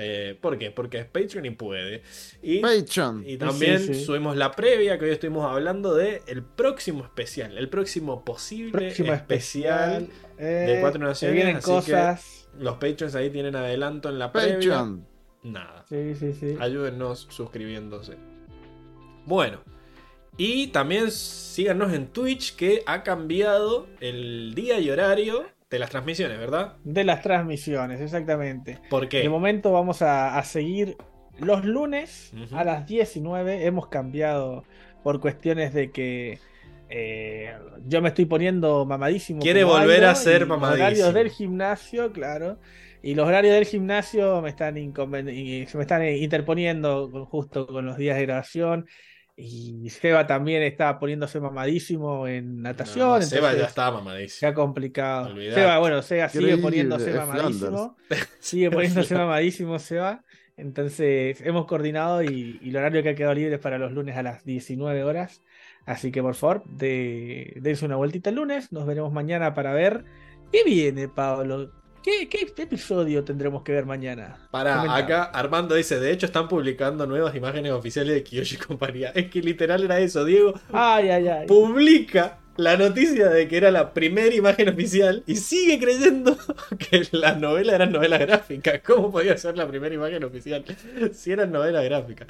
Eh, ¿Por qué? Porque es Patreon y puede. Y Patreon. y también Sí, sí. subimos la previa, que hoy estuvimos hablando de el próximo especial, el próximo posible Próximo especial. especial. eh, de Cuatro Naciones, Vienen así cosas. Los Patreons ahí tienen adelanto en la previa. Patreon. Nada. Sí, sí, sí. Ayúdennos suscribiéndose. Bueno. Y también síganos en Twitch que ha cambiado el día y horario de las transmisiones, ¿verdad? De las transmisiones, exactamente. ¿Por qué? De momento vamos a, a seguir los lunes a las 19. Hemos cambiado por cuestiones de que eh, yo me estoy poniendo mamadísimo. Quiere volver a ser y los mamadísimo. horarios del gimnasio, claro. Y los horarios del gimnasio me están se me están interponiendo justo con los días de grabación. Y Seba también está poniéndose mamadísimo en natación. No, Seba ya Se mamadísimo. ha complicado. Olvidate. Seba, bueno, Seba sigue poniéndose mamadísimo. Sigue poniéndose mamadísimo, Seba. Entonces, hemos coordinado y, y el horario que ha quedado libre es para los lunes a las 19 horas. Así que, por favor, de, dense una vueltita el lunes. Nos veremos mañana para ver qué viene, Pablo. ¿Qué, qué episodio tendremos que ver mañana? Para acá, Armando dice, de hecho están publicando nuevas imágenes oficiales de Kiyoshi y compañía. Es que literal era eso, Diego Ay, ay, ay. publica la noticia de que era la primera imagen oficial y sigue creyendo que las novelas eran novelas gráficas. ¿Cómo podía ser la primera imagen oficial si eran novelas gráficas?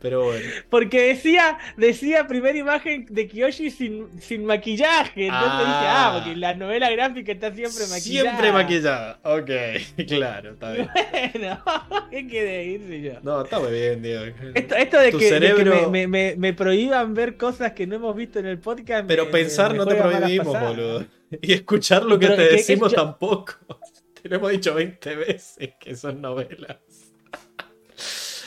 Pero bueno. Porque decía, decía primera imagen de Kiyoshi sin, sin maquillaje. Entonces Ah. dije, ah, porque la novela gráfica está siempre maquillada. Siempre maquillada. Ok, claro, está bien. Bueno, ¿qué quiere irse yo? No, está muy bien, Diego. Esto, esto de que, de que cerebro- me, me- me- me prohíban ver cosas que no hemos visto en el podcast. Pero pensar no te prohibimos, boludo. Y escuchar lo que Pero te decimos tampoco. Te lo hemos dicho 20 veces que son novelas.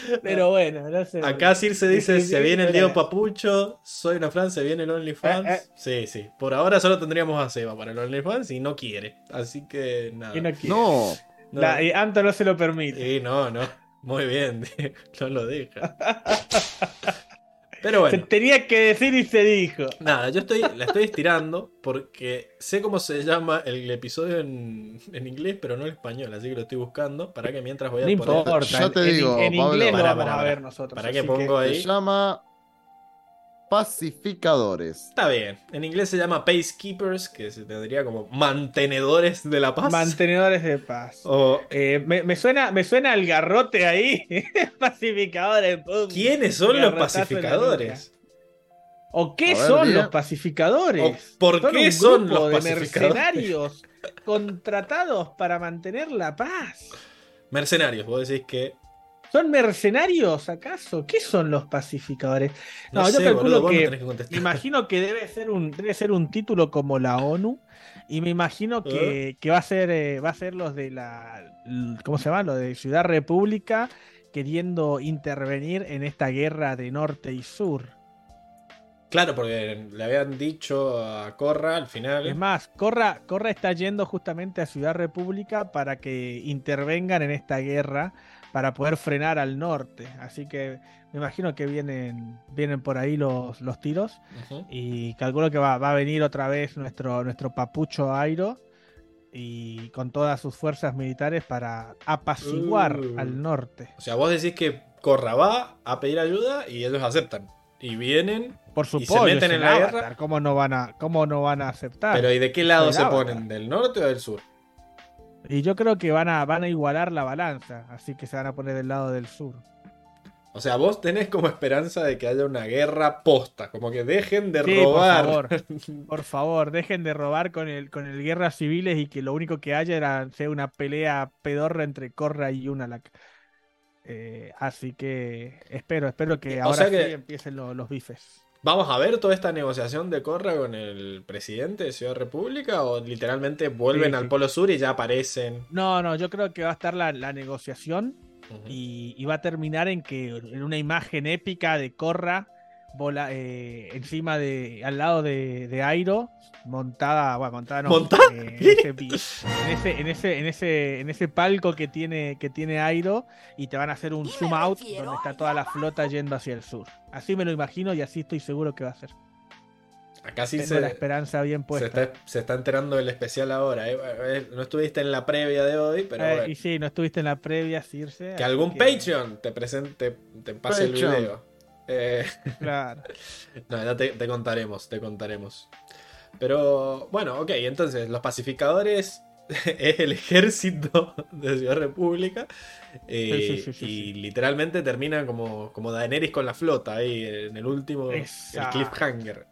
Pero bueno, no sé. Acá Circe dice, Sí, sí, se sí, viene el. Diego Papucho, soy una Fran, se viene el OnlyFans. Eh, eh. Sí, sí. Por ahora solo tendríamos a Seba para el OnlyFans y no quiere. Así que nada. Que no quiere. No, No. La- y Anto no se lo permite. Sí, no, no. Muy bien, no lo deja. Pero Se tenía que decir y se dijo. Nada, yo estoy, la estoy estirando porque sé cómo se llama el episodio en, en inglés, pero no en español, así que lo estoy buscando para que mientras voy a No poner. importa. Ya te en, digo, en Pablo. inglés Pará, lo vamos a ver nosotros. ¿Para qué así pongo se ahí? llama Pacificadores. Está bien. En inglés se llama Pacekeepers, que se tendría como mantenedores de la paz. Mantenedores de paz. o Eh, me, me suena, me suena el garrote ahí. Pacificadores. pum. ¿Quiénes son los pacificadores? ¿O qué ver, son los pacificadores? ¿O por qué un son grupo los de mercenarios contratados para mantener la paz. Mercenarios, vos decís que. ¿Son mercenarios acaso? ¿Qué son los pacificadores? No, No, yo sé, calculo boludo, que- no que imagino que debe ser un, debe ser un título como la ONU. Y me imagino que, que va a ser eh, va a ser los de la ¿cómo se llama? Lo de Ciudad República queriendo intervenir en esta guerra de norte y sur. Claro, porque le habían dicho a Corra al final. Es más, Corra, Corra está yendo justamente a Ciudad República para que intervengan en esta guerra para poder frenar al norte. Así que me imagino que vienen, vienen por ahí los, los tiros. Y calculo que va, va a venir otra vez nuestro, nuestro papucho Airo. Y con todas sus fuerzas militares para apaciguar Uh. al norte. O sea, vos decís que Corra va a pedir ayuda y ellos aceptan. Y vienen, Por se supuesto, meten es en el la Avatar, guerra. ¿Cómo no van a, cómo no van a aceptar? pero ¿y de qué lado se Avatar. ponen? ¿Del norte o del sur? Y yo creo que van a, van a igualar la balanza, así que se van a poner del lado del sur. O sea, vos tenés como esperanza de que haya una guerra posta, como que dejen de Sí, por robar. favor. Por favor, dejen de robar con el, con el guerras civiles y que lo único que haya era sea una pelea pedorra entre Korra y Unalak. Eh, así que espero, espero que O ahora que- sí empiecen lo- los bifes. ¿Vamos a ver toda esta negociación de Corra con el presidente de Ciudad República o literalmente vuelven Sí, al. Polo Sur y ya aparecen? No, no, yo creo que va a estar la, la negociación y, y va a terminar en que en una imagen épica de Corra vola, eh, encima de al lado de, de Airo montada bueno montada no, ¿Montada? eh, en, ese, en ese en ese en ese en ese palco que tiene que tiene Airo y te van a hacer un zoom out donde está toda la flota yendo hacia el sur así me lo imagino y así estoy seguro que va a ser Acá sí tengo se, la esperanza bien se, puesta está, se está enterando del especial ahora. ¿eh? No estuviste en la previa de hoy, pero Eh, bueno. y sí no estuviste en la previa Circe Que algún que- Patreon te presente, te pase el video. Eh, claro no, te, te contaremos, te contaremos. Pero bueno, ok, entonces los pacificadores es el ejército de Ciudad República. eh, Sí, sí, sí, sí, y literalmente termina como, como Daenerys con la flota ahí en el último el cliffhanger.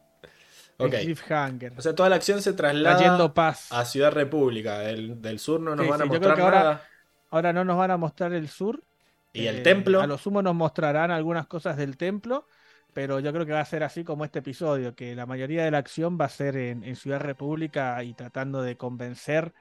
el Ok. cliffhanger O sea, toda la acción se traslada paz a Ciudad República. Del, del sur no nos van a mostrar creo que ahora- nada. Ahora no nos van a mostrar el sur. Y el Eh, templo. A lo sumo nos mostrarán algunas cosas del templo, pero yo creo que va a ser así como este episodio, que la mayoría de la acción va a ser en, en Ciudad República y tratando de convencer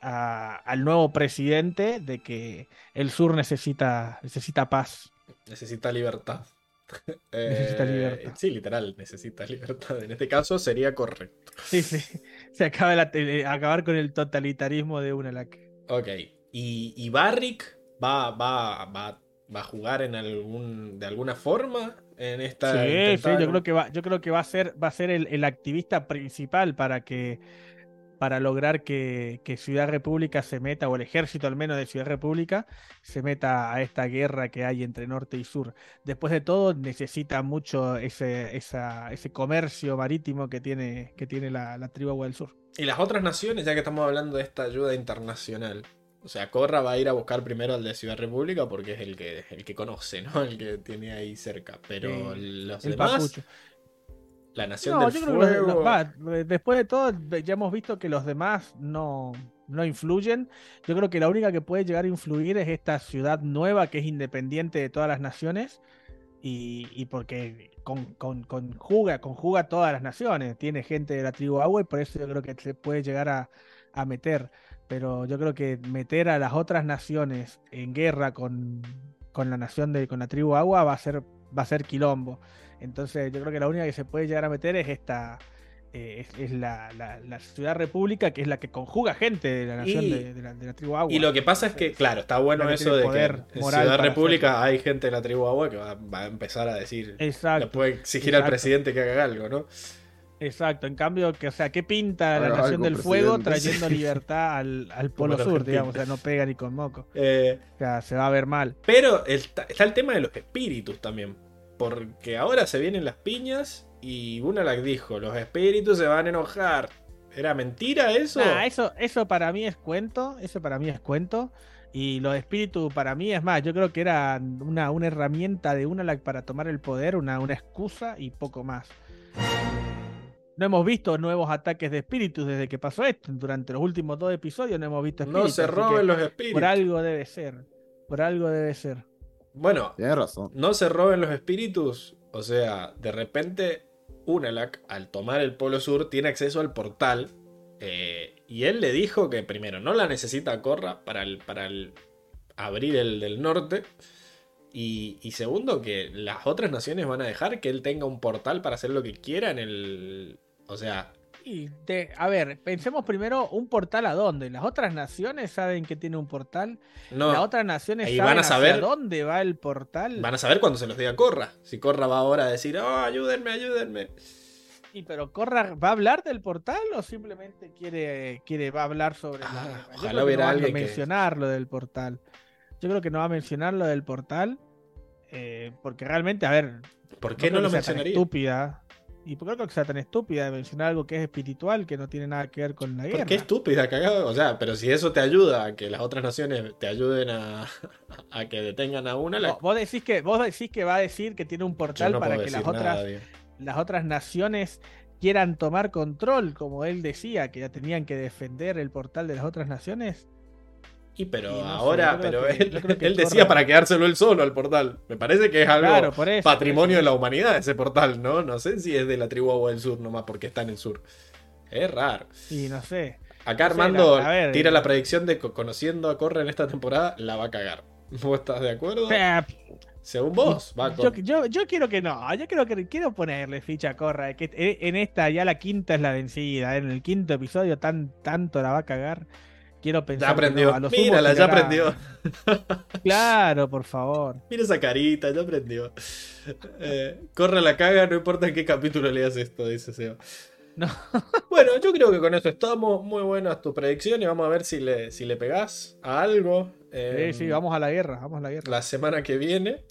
a- al nuevo presidente de que el sur necesita, necesita paz. Necesita libertad. Necesita Eh, libertad. Sí, literal, necesita libertad. En este caso sería correcto. Sí, sí. Se acaba la acabar con el totalitarismo de Unalak. Ok. ¿Y, y Barrick va, va, va, va a jugar en algún, de alguna forma en esta Sí, sí, yo creo que va, yo creo que va a ser, va a ser el, el activista principal para que para lograr que, que Ciudad República se meta, o el ejército al menos de Ciudad República, se meta a esta guerra que hay entre norte y sur. Después de todo, necesita mucho ese, esa- ese comercio marítimo que tiene, que tiene la, la tribu Agua del Sur. Y las otras naciones, ya que estamos hablando de esta ayuda internacional. O sea, Corra va a ir a buscar primero al de Ciudad República porque es el que, el que conoce, ¿no? El que tiene ahí cerca. Pero los El demás, papucho. la nación No, del yo creo que los- fuego. los- va, después de todo, ya hemos visto que los demás no, no influyen. Yo creo que la única que puede llegar a influir es esta ciudad nueva que es independiente de todas las naciones y, y porque con, con- conjuga, conjuga todas las naciones. Tiene gente de la tribu agua y por eso yo creo que se puede llegar a, a meter. Pero yo creo que meter a las otras naciones en guerra con, con la nación de, con la tribu agua va a ser, va a ser quilombo. Entonces yo creo que la única que se puede llegar a meter es esta, eh, es, es la, la- la ciudad república, que es la que conjuga gente de la nación Y- de, de la, de la tribu agua. Y lo que pasa es que, claro, está bueno eso de poder que en moral Ciudad República hay gente de la tribu agua que va, va a empezar a decir. Le Exacto, puede exigir al presidente que haga algo, ¿no? Exacto. En cambio, que, o sea, ¿qué pinta la nación algo, del fuego trayendo libertad al, al polo sur, Argentina. digamos? O sea, no pega ni con moco. Eh, O sea, se va a ver mal. pero el- está el tema de los espíritus también. Porque ahora se vienen las piñas y Bunalak dijo: Los espíritus se van a enojar. ¿Era mentira eso? Nah, eso, eso para mí es cuento, eso para mí es cuento. Y los espíritus para mí es más, yo creo que era una, una herramienta de Unalak para tomar el poder, una, una excusa y poco más. No hemos visto nuevos ataques de espíritus desde que pasó esto. Durante los últimos dos episodios no hemos visto no espíritus. se así que roben los espíritus. Por algo debe ser. Por algo debe ser. Bueno, Tienes razón. no se roben los espíritus. O sea, de repente, Unalak, al tomar el Polo Sur, tiene acceso al portal. eh, y él le dijo que primero no la necesita Corra para, el, para el- abrir el del norte. Y, y segundo, que las otras naciones van a dejar que él tenga un portal para hacer lo que quiera en el. O sea, Y a ver, pensemos primero un portal a dónde. Las otras naciones saben que tiene un portal. no. Las otras naciones saben van a hacia saber- dónde va el portal. Van a saber cuando se los diga Corra. Si Corra va ahora a decir, oh, ayúdenme, ayúdenme. Y pero Corra va a hablar del portal o simplemente quiere, quiere va a hablar sobre la Ah? Yo ojalá que hubiera no alguien que- mencionar lo del portal. Yo creo que no va a mencionar lo del portal. eh, porque realmente, a ver, ¿Por qué no, lo que mencionaría? estúpida. Y por qué que sea tan estúpida de mencionar algo que es espiritual, que no tiene nada que ver con la guerra. ¿Por qué estúpida, cagado? O sea, pero si eso te ayuda a que las otras naciones te ayuden a, a que detengan a una, la... Vos- Vos decís que vos decís que va a decir que tiene un portal no para que las otras nada, las otras naciones quieran tomar control, como él decía, que ya tenían que defender el portal de las otras naciones. Y pero Y no sé, ahora, pero que- él, decía para quedárselo él solo al portal. Me parece que es algo Claro, por eso. patrimonio por de la humanidad ese portal, ¿no? No sé si es de la tribu Agua del Sur nomás porque está en el sur. Es raro. Y no sé. Acá No sé, Armando la- a ver, tira eh. la predicción de que conociendo a Corra en esta temporada, la va a cagar. ¿Vos estás de acuerdo? Eh, Según vos, va Yo, yo, yo quiero que no, yo quiero que quiero ponerle ficha a Corra, que en esta ya la quinta es la vencida, en el quinto episodio tan tanto la va a cagar. Quiero pensar Ya aprendió. no, a Mírala, ya aprendió. Claro, por favor. Mira esa carita, ya aprendió. Eh, corre la caga, no importa en qué capítulo leas esto, dice Seba. No. Bueno, yo creo que con eso estamos. Muy buenas tus predicciones. Vamos a ver si le, si le pegás a algo. eh, Sí, sí, vamos a la guerra, vamos a la guerra. La semana que viene.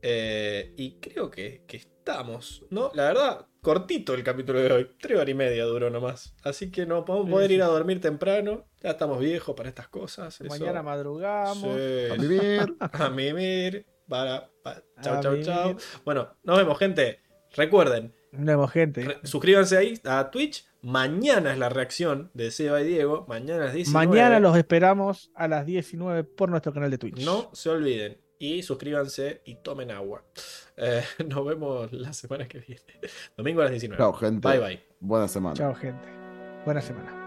Eh, y creo que, que estamos, ¿no? La verdad, cortito el capítulo de hoy. Tres horas y media duró nomás. Así que no podemos Sí, poder sí. ir a dormir temprano. Ya estamos viejos para estas cosas. eso- Mañana madrugamos. Sí. A vivir. A mimir. Para, para. Chau, A chau, mimir. chau. Bueno, nos vemos, gente. Recuerden, Nuevo gente. re- suscríbanse ahí a Twitch. Mañana es la reacción de Seba y Diego. Mañana es 19. Mañana los esperamos a las 19 por nuestro canal de Twitch. No se olviden. Y suscríbanse y tomen agua. Eh, nos vemos la semana que viene. Domingo a las 19. Chao, gente. Bye bye. Buena semana. Chao, gente. Buena semana.